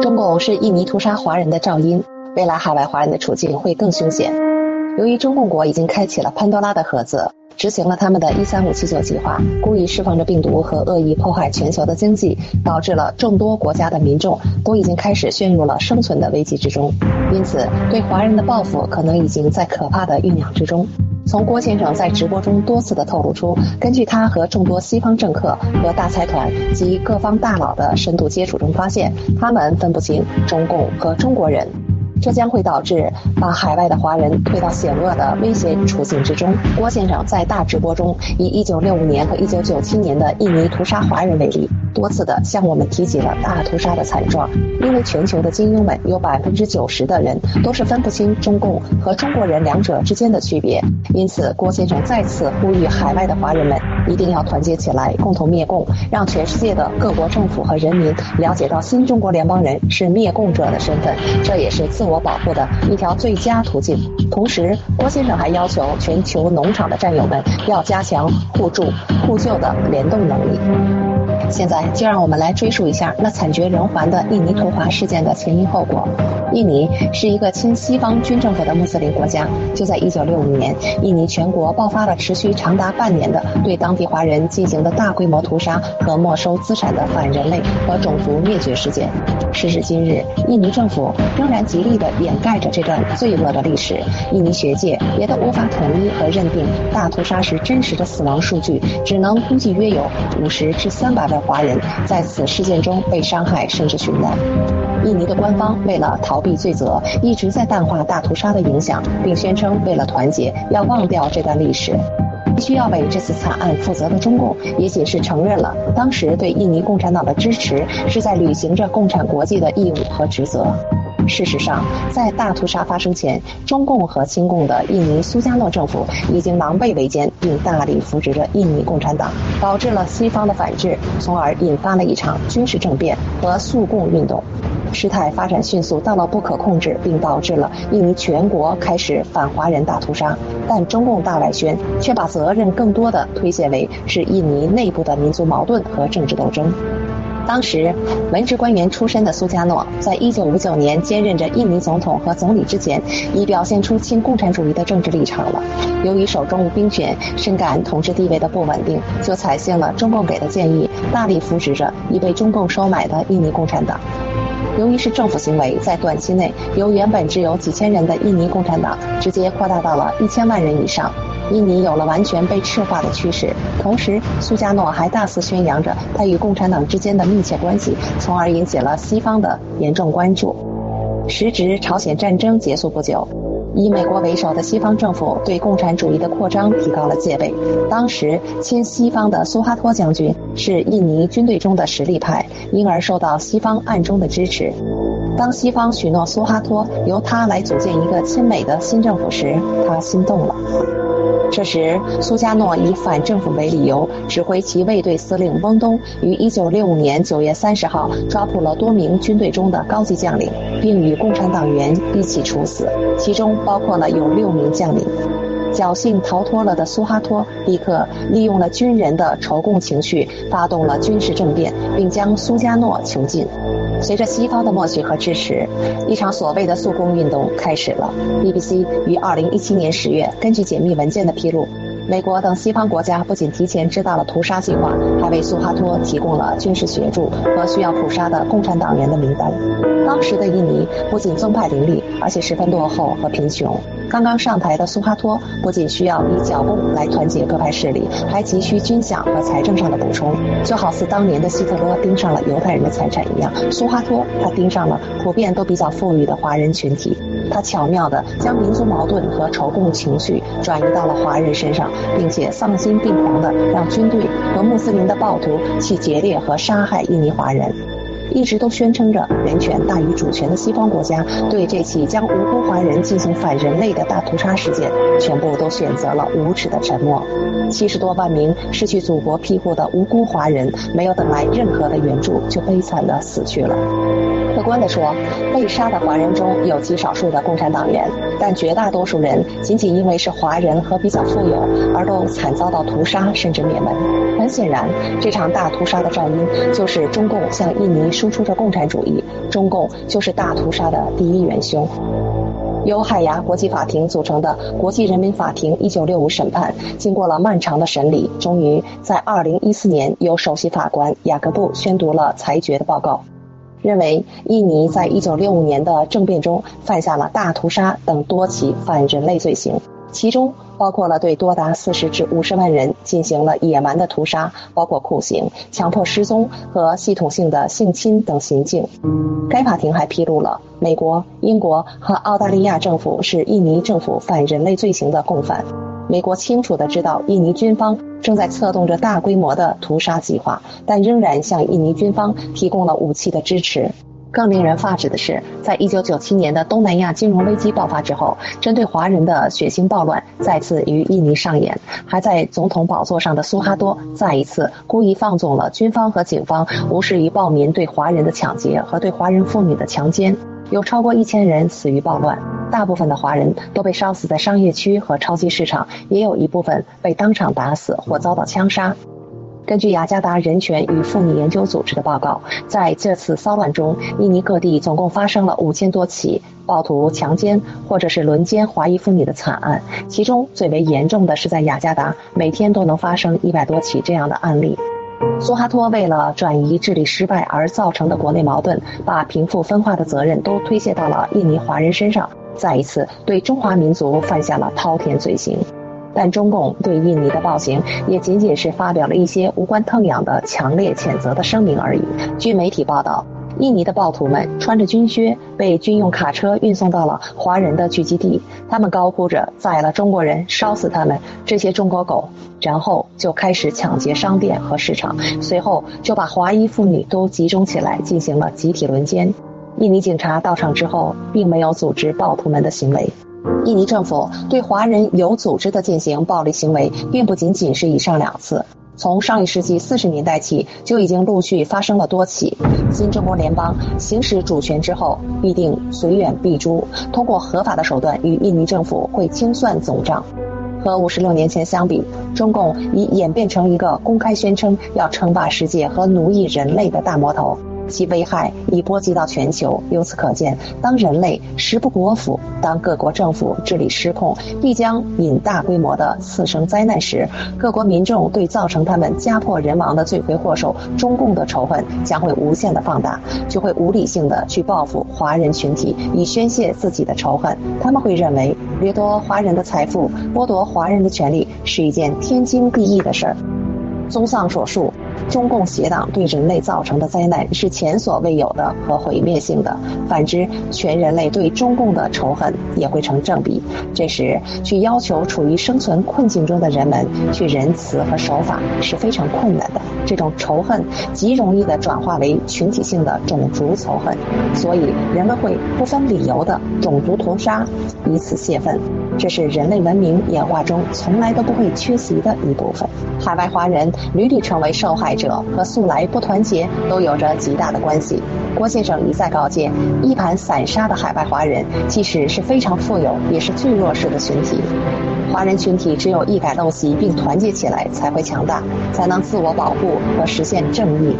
中共是印尼屠杀华人的噪音，未来海外华人的处境会更凶险。由于中共国已经开启了潘多拉的盒子，执行了他们的“一三五七九”计划，故意释放着病毒和恶意破坏全球的经济，导致了众多国家的民众都已经开始陷入了生存的危机之中。因此，对华人的报复可能已经在可怕的酝酿之中。从郭先生在直播中多次的透露出，根据他和众多西方政客和大财团及各方大佬的深度接触中发现，他们分不清中共和中国人。这将会导致把海外的华人推到险恶的危险处境之中。郭先生在大直播中以1965年和1997年的印尼屠杀华人为例，多次的向我们提及了大屠杀的惨状。因为全球的精英们有百分之九十的人都是分不清中共和中国人两者之间的区别，因此郭先生再次呼吁海外的华人们一定要团结起来，共同灭共，让全世界的各国政府和人民了解到新中国联邦人是灭共者的身份，这也是自我我保护的一条最佳途径。同时，郭先生还要求全球农场的战友们要加强互助互救的联动能力。现在就让我们来追溯一下那惨绝人寰的印尼屠华事件的前因后果。印尼是一个亲西方军政府的穆斯林国家。就在1965年，印尼全国爆发了持续长达半年的对当地华人进行的大规模屠杀和没收资产的反人类和种族灭绝事件。时至今日，印尼政府仍然极力地掩盖着这段罪恶的历史。印尼学界也都无法统一和认定大屠杀时真实的死亡数据，只能估计约有五十至三百万华人在此事件中被伤害甚至殉难。印尼的官方为了逃避罪责，一直在淡化大屠杀的影响，并宣称为了团结，要忘掉这段历史。必须要为这次惨案负责的中共，也仅是承认了当时对印尼共产党的支持是在履行着共产国际的义务和职责。事实上，在大屠杀发生前，中共和亲共的印尼苏加诺政府已经狼狈为奸，并大力扶植着印尼共产党，导致了西方的反制，从而引发了一场军事政变和肃共运动。事态发展迅速到了不可控制，并导致了印尼全国开始反华人大屠杀。但中共大外宣却把责任更多的推卸为是印尼内部的民族矛盾和政治斗争。当时，文职官员出身的苏加诺，在1959年兼任着印尼总统和总理之前，已表现出亲共产主义的政治立场了。由于手中无兵权，深感统治地位的不稳定，就采信了中共给的建议，大力扶持着已被中共收买的印尼共产党。由于是政府行为，在短期内由原本只有几千人的印尼共产党，直接扩大到了一千万人以上。印尼有了完全被赤化的趋势。同时，苏加诺还大肆宣扬着他与共产党之间的密切关系，从而引起了西方的严重关注。时值朝鲜战争结束不久。以美国为首的西方政府对共产主义的扩张提高了戒备。当时亲西方的苏哈托将军是印尼军队中的实力派，因而受到西方暗中的支持。当西方许诺苏哈托由他来组建一个亲美的新政府时，他心动了。这时，苏加诺以反政府为理由，指挥其卫队司令翁东于1965年9月30号抓捕了多名军队中的高级将领，并与共产党员一起处死，其中包括了有六名将领。侥幸逃脱了的苏哈托立刻利用了军人的仇共情绪，发动了军事政变，并将苏加诺囚禁。随着西方的默许和支持，一场所谓的速攻运动开始了。BBC 于二零一七年十月根据解密文件的披露，美国等西方国家不仅提前知道了屠杀计划，还为苏哈托提供了军事协助和需要捕杀的共产党员的名单。当时的印尼不仅宗派林立，而且十分落后和贫穷。刚刚上台的苏哈托不仅需要以剿共来团结各派势力，还急需军饷和财政上的补充，就好似当年的希特勒盯上了犹太人的财产一样，苏哈托他盯上了普遍都比较富裕的华人群体。他巧妙地将民族矛盾和仇共情绪转移到了华人身上，并且丧心病狂的让军队和穆斯林的暴徒去劫掠和杀害印尼华人。一直都宣称着人权大于主权的西方国家，对这起将无辜华人进行反人类的大屠杀事件，全部都选择了无耻的沉默。七十多万名失去祖国庇护的无辜华人，没有等来任何的援助，就悲惨地死去了。客观地说，被杀的华人中有极少数的共产党员，但绝大多数人仅仅因为是华人和比较富有，而都惨遭到屠杀甚至灭门。很显然，这场大屠杀的肇因就是中共向印尼输出着共产主义，中共就是大屠杀的第一元凶。由海牙国际法庭组成的国际人民法庭一九六五审判，经过了漫长的审理，终于在二零一四年由首席法官雅各布宣读了裁决的报告。认为印尼在一九六五年的政变中犯下了大屠杀等多起反人类罪行，其中包括了对多达四十至五十万人进行了野蛮的屠杀，包括酷刑、强迫失踪和系统性的性侵等行径。该法庭还披露了美国、英国和澳大利亚政府是印尼政府反人类罪行的共犯。美国清楚地知道印尼军方正在策动着大规模的屠杀计划，但仍然向印尼军方提供了武器的支持。更令人发指的是，在一九九七年的东南亚金融危机爆发之后，针对华人的血腥暴乱再次于印尼上演。还在总统宝座上的苏哈多再一次故意放纵了军方和警方无视于暴民对华人的抢劫和对华人妇女的强奸，有超过一千人死于暴乱。大部分的华人都被烧死在商业区和超级市场，也有一部分被当场打死或遭到枪杀。根据雅加达人权与妇女研究组织的报告，在这次骚乱中，印尼各地总共发生了五千多起暴徒强奸或者是轮奸华裔妇女的惨案，其中最为严重的是在雅加达，每天都能发生一百多起这样的案例。苏哈托为了转移治理失败而造成的国内矛盾，把贫富分化的责任都推卸到了印尼华人身上，再一次对中华民族犯下了滔天罪行。但中共对印尼的暴行也仅仅是发表了一些无关痛痒的强烈谴责的声明而已。据媒体报道，印尼的暴徒们穿着军靴，被军用卡车运送到了华人的聚集地，他们高呼着“宰了中国人，烧死他们这些中国狗”，然后就开始抢劫商店和市场，随后就把华裔妇女都集中起来进行了集体轮奸。印尼警察到场之后，并没有阻止暴徒们的行为。印尼政府对华人有组织的进行暴力行为，并不仅仅是以上两次。从上一世纪四十年代起，就已经陆续发生了多起。新中国联邦行使主权之后，必定随远必诛，通过合法的手段与印尼政府会清算总账。和五十六年前相比，中共已演变成一个公开宣称要称霸世界和奴役人类的大魔头。其危害已波及到全球。由此可见，当人类食不果腹，当各国政府治理失控，必将引大规模的次生灾难时，各国民众对造成他们家破人亡的罪魁祸首中共的仇恨将会无限的放大，就会无理性的去报复华人群体，以宣泄自己的仇恨。他们会认为掠夺华人的财富、剥夺华人的权利是一件天经地义的事儿。综上所述。中共邪党对人类造成的灾难是前所未有的和毁灭性的。反之，全人类对中共的仇恨也会成正比。这时，去要求处于生存困境中的人们去仁慈和守法是非常困难的。这种仇恨极容易的转化为群体性的种族仇恨，所以人们会不分理由的种族屠杀，以此泄愤。这是人类文明演化中从来都不会缺席的一部分。海外华人屡屡成为受害者，和素来不团结都有着极大的关系。郭先生一再告诫，一盘散沙的海外华人，即使是非常富有，也是最弱势的群体。华人群体只有一改陋习并团结起来，才会强大，才能自我保护和实现正义。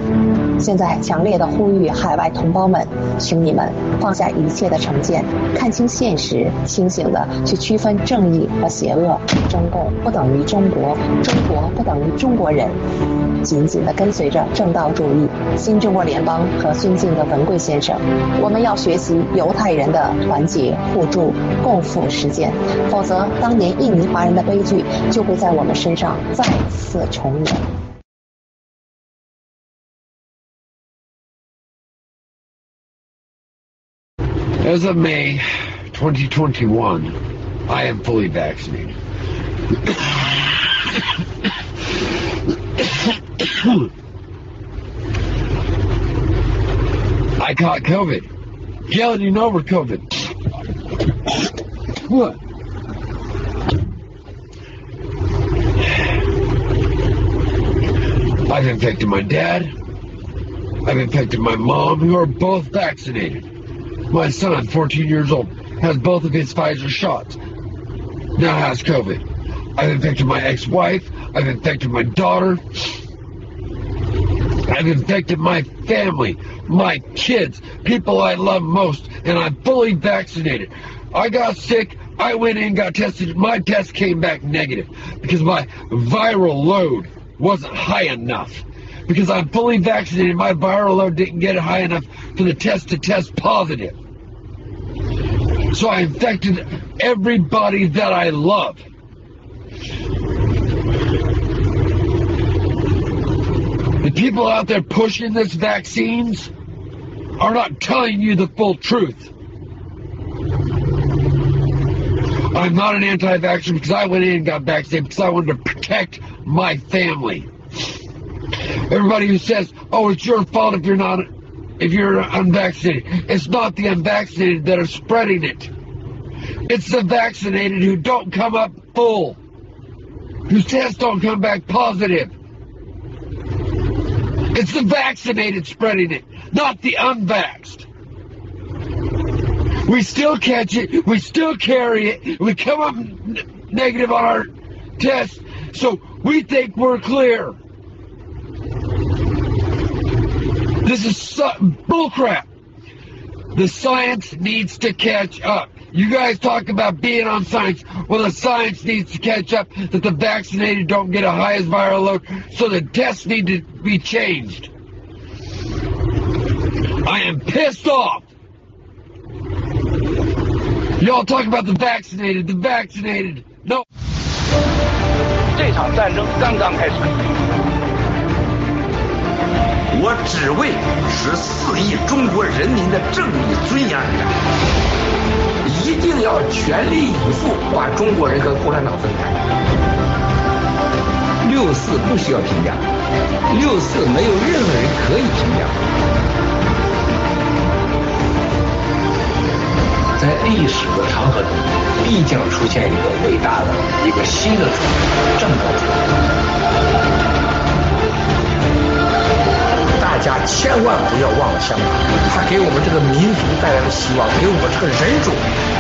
现在强烈的呼吁海外同胞们，请你们放下一切的成见，看清现实，清醒的去区分正义和邪恶。中共不等于中国，中国不等于中国人。紧紧的跟随着正道主义、新中国联邦和尊敬的文贵先生，我们要学习犹太人的团结互助、共赴实践，否则当年印尼华人的悲剧就会在我们身上再次重演。As of May 2021, I am fully vaccinated. I caught COVID. Yelling over COVID. What? I've infected my dad. I've infected my mom, who are both vaccinated. My son, 14 years old, has both of his Pfizer shots. Now has COVID. I've infected my ex-wife. I've infected my daughter. I've infected my family, my kids, people I love most, and I'm fully vaccinated. I got sick. I went in, got tested. My test came back negative because my viral load wasn't high enough. Because I'm fully vaccinated, my viral load didn't get high enough for the test to test positive. So I infected everybody that I love. The people out there pushing this vaccines are not telling you the full truth. I'm not an anti-vaxxer because I went in and got vaccinated because I wanted to protect my family. Everybody who says, "Oh, it's your fault if you're not if you're unvaccinated," it's not the unvaccinated that are spreading it. It's the vaccinated who don't come up full, whose tests don't come back positive. It's the vaccinated spreading it, not the unvaxxed. We still catch it, we still carry it, we come up negative on our test, so we think we're clear. This is su- bullcrap. The science needs to catch up. You guys talk about being on science. Well, the science needs to catch up that the vaccinated don't get a highest viral load, so the tests need to be changed. I am pissed off. Y'all talk about the vaccinated, the vaccinated. No. 这场战争刚刚开始。我只为十四亿中国人民的正义尊严而战，一定要全力以赴把中国人和共产党分开。六四不需要评价，六四没有任何人可以评价。在历史的长河中，必将出现一个伟大的、一个新的主政义。大家千万不要忘了香港，它给我们这个民族带来了希望，给我们这个人种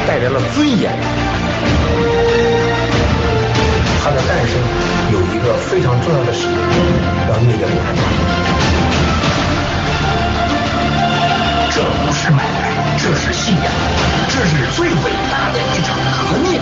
带来了尊严。它的诞生有一个非常重要的使命，要灭掉共产党。这不是买卖。这是信仰这是最伟大的一场革命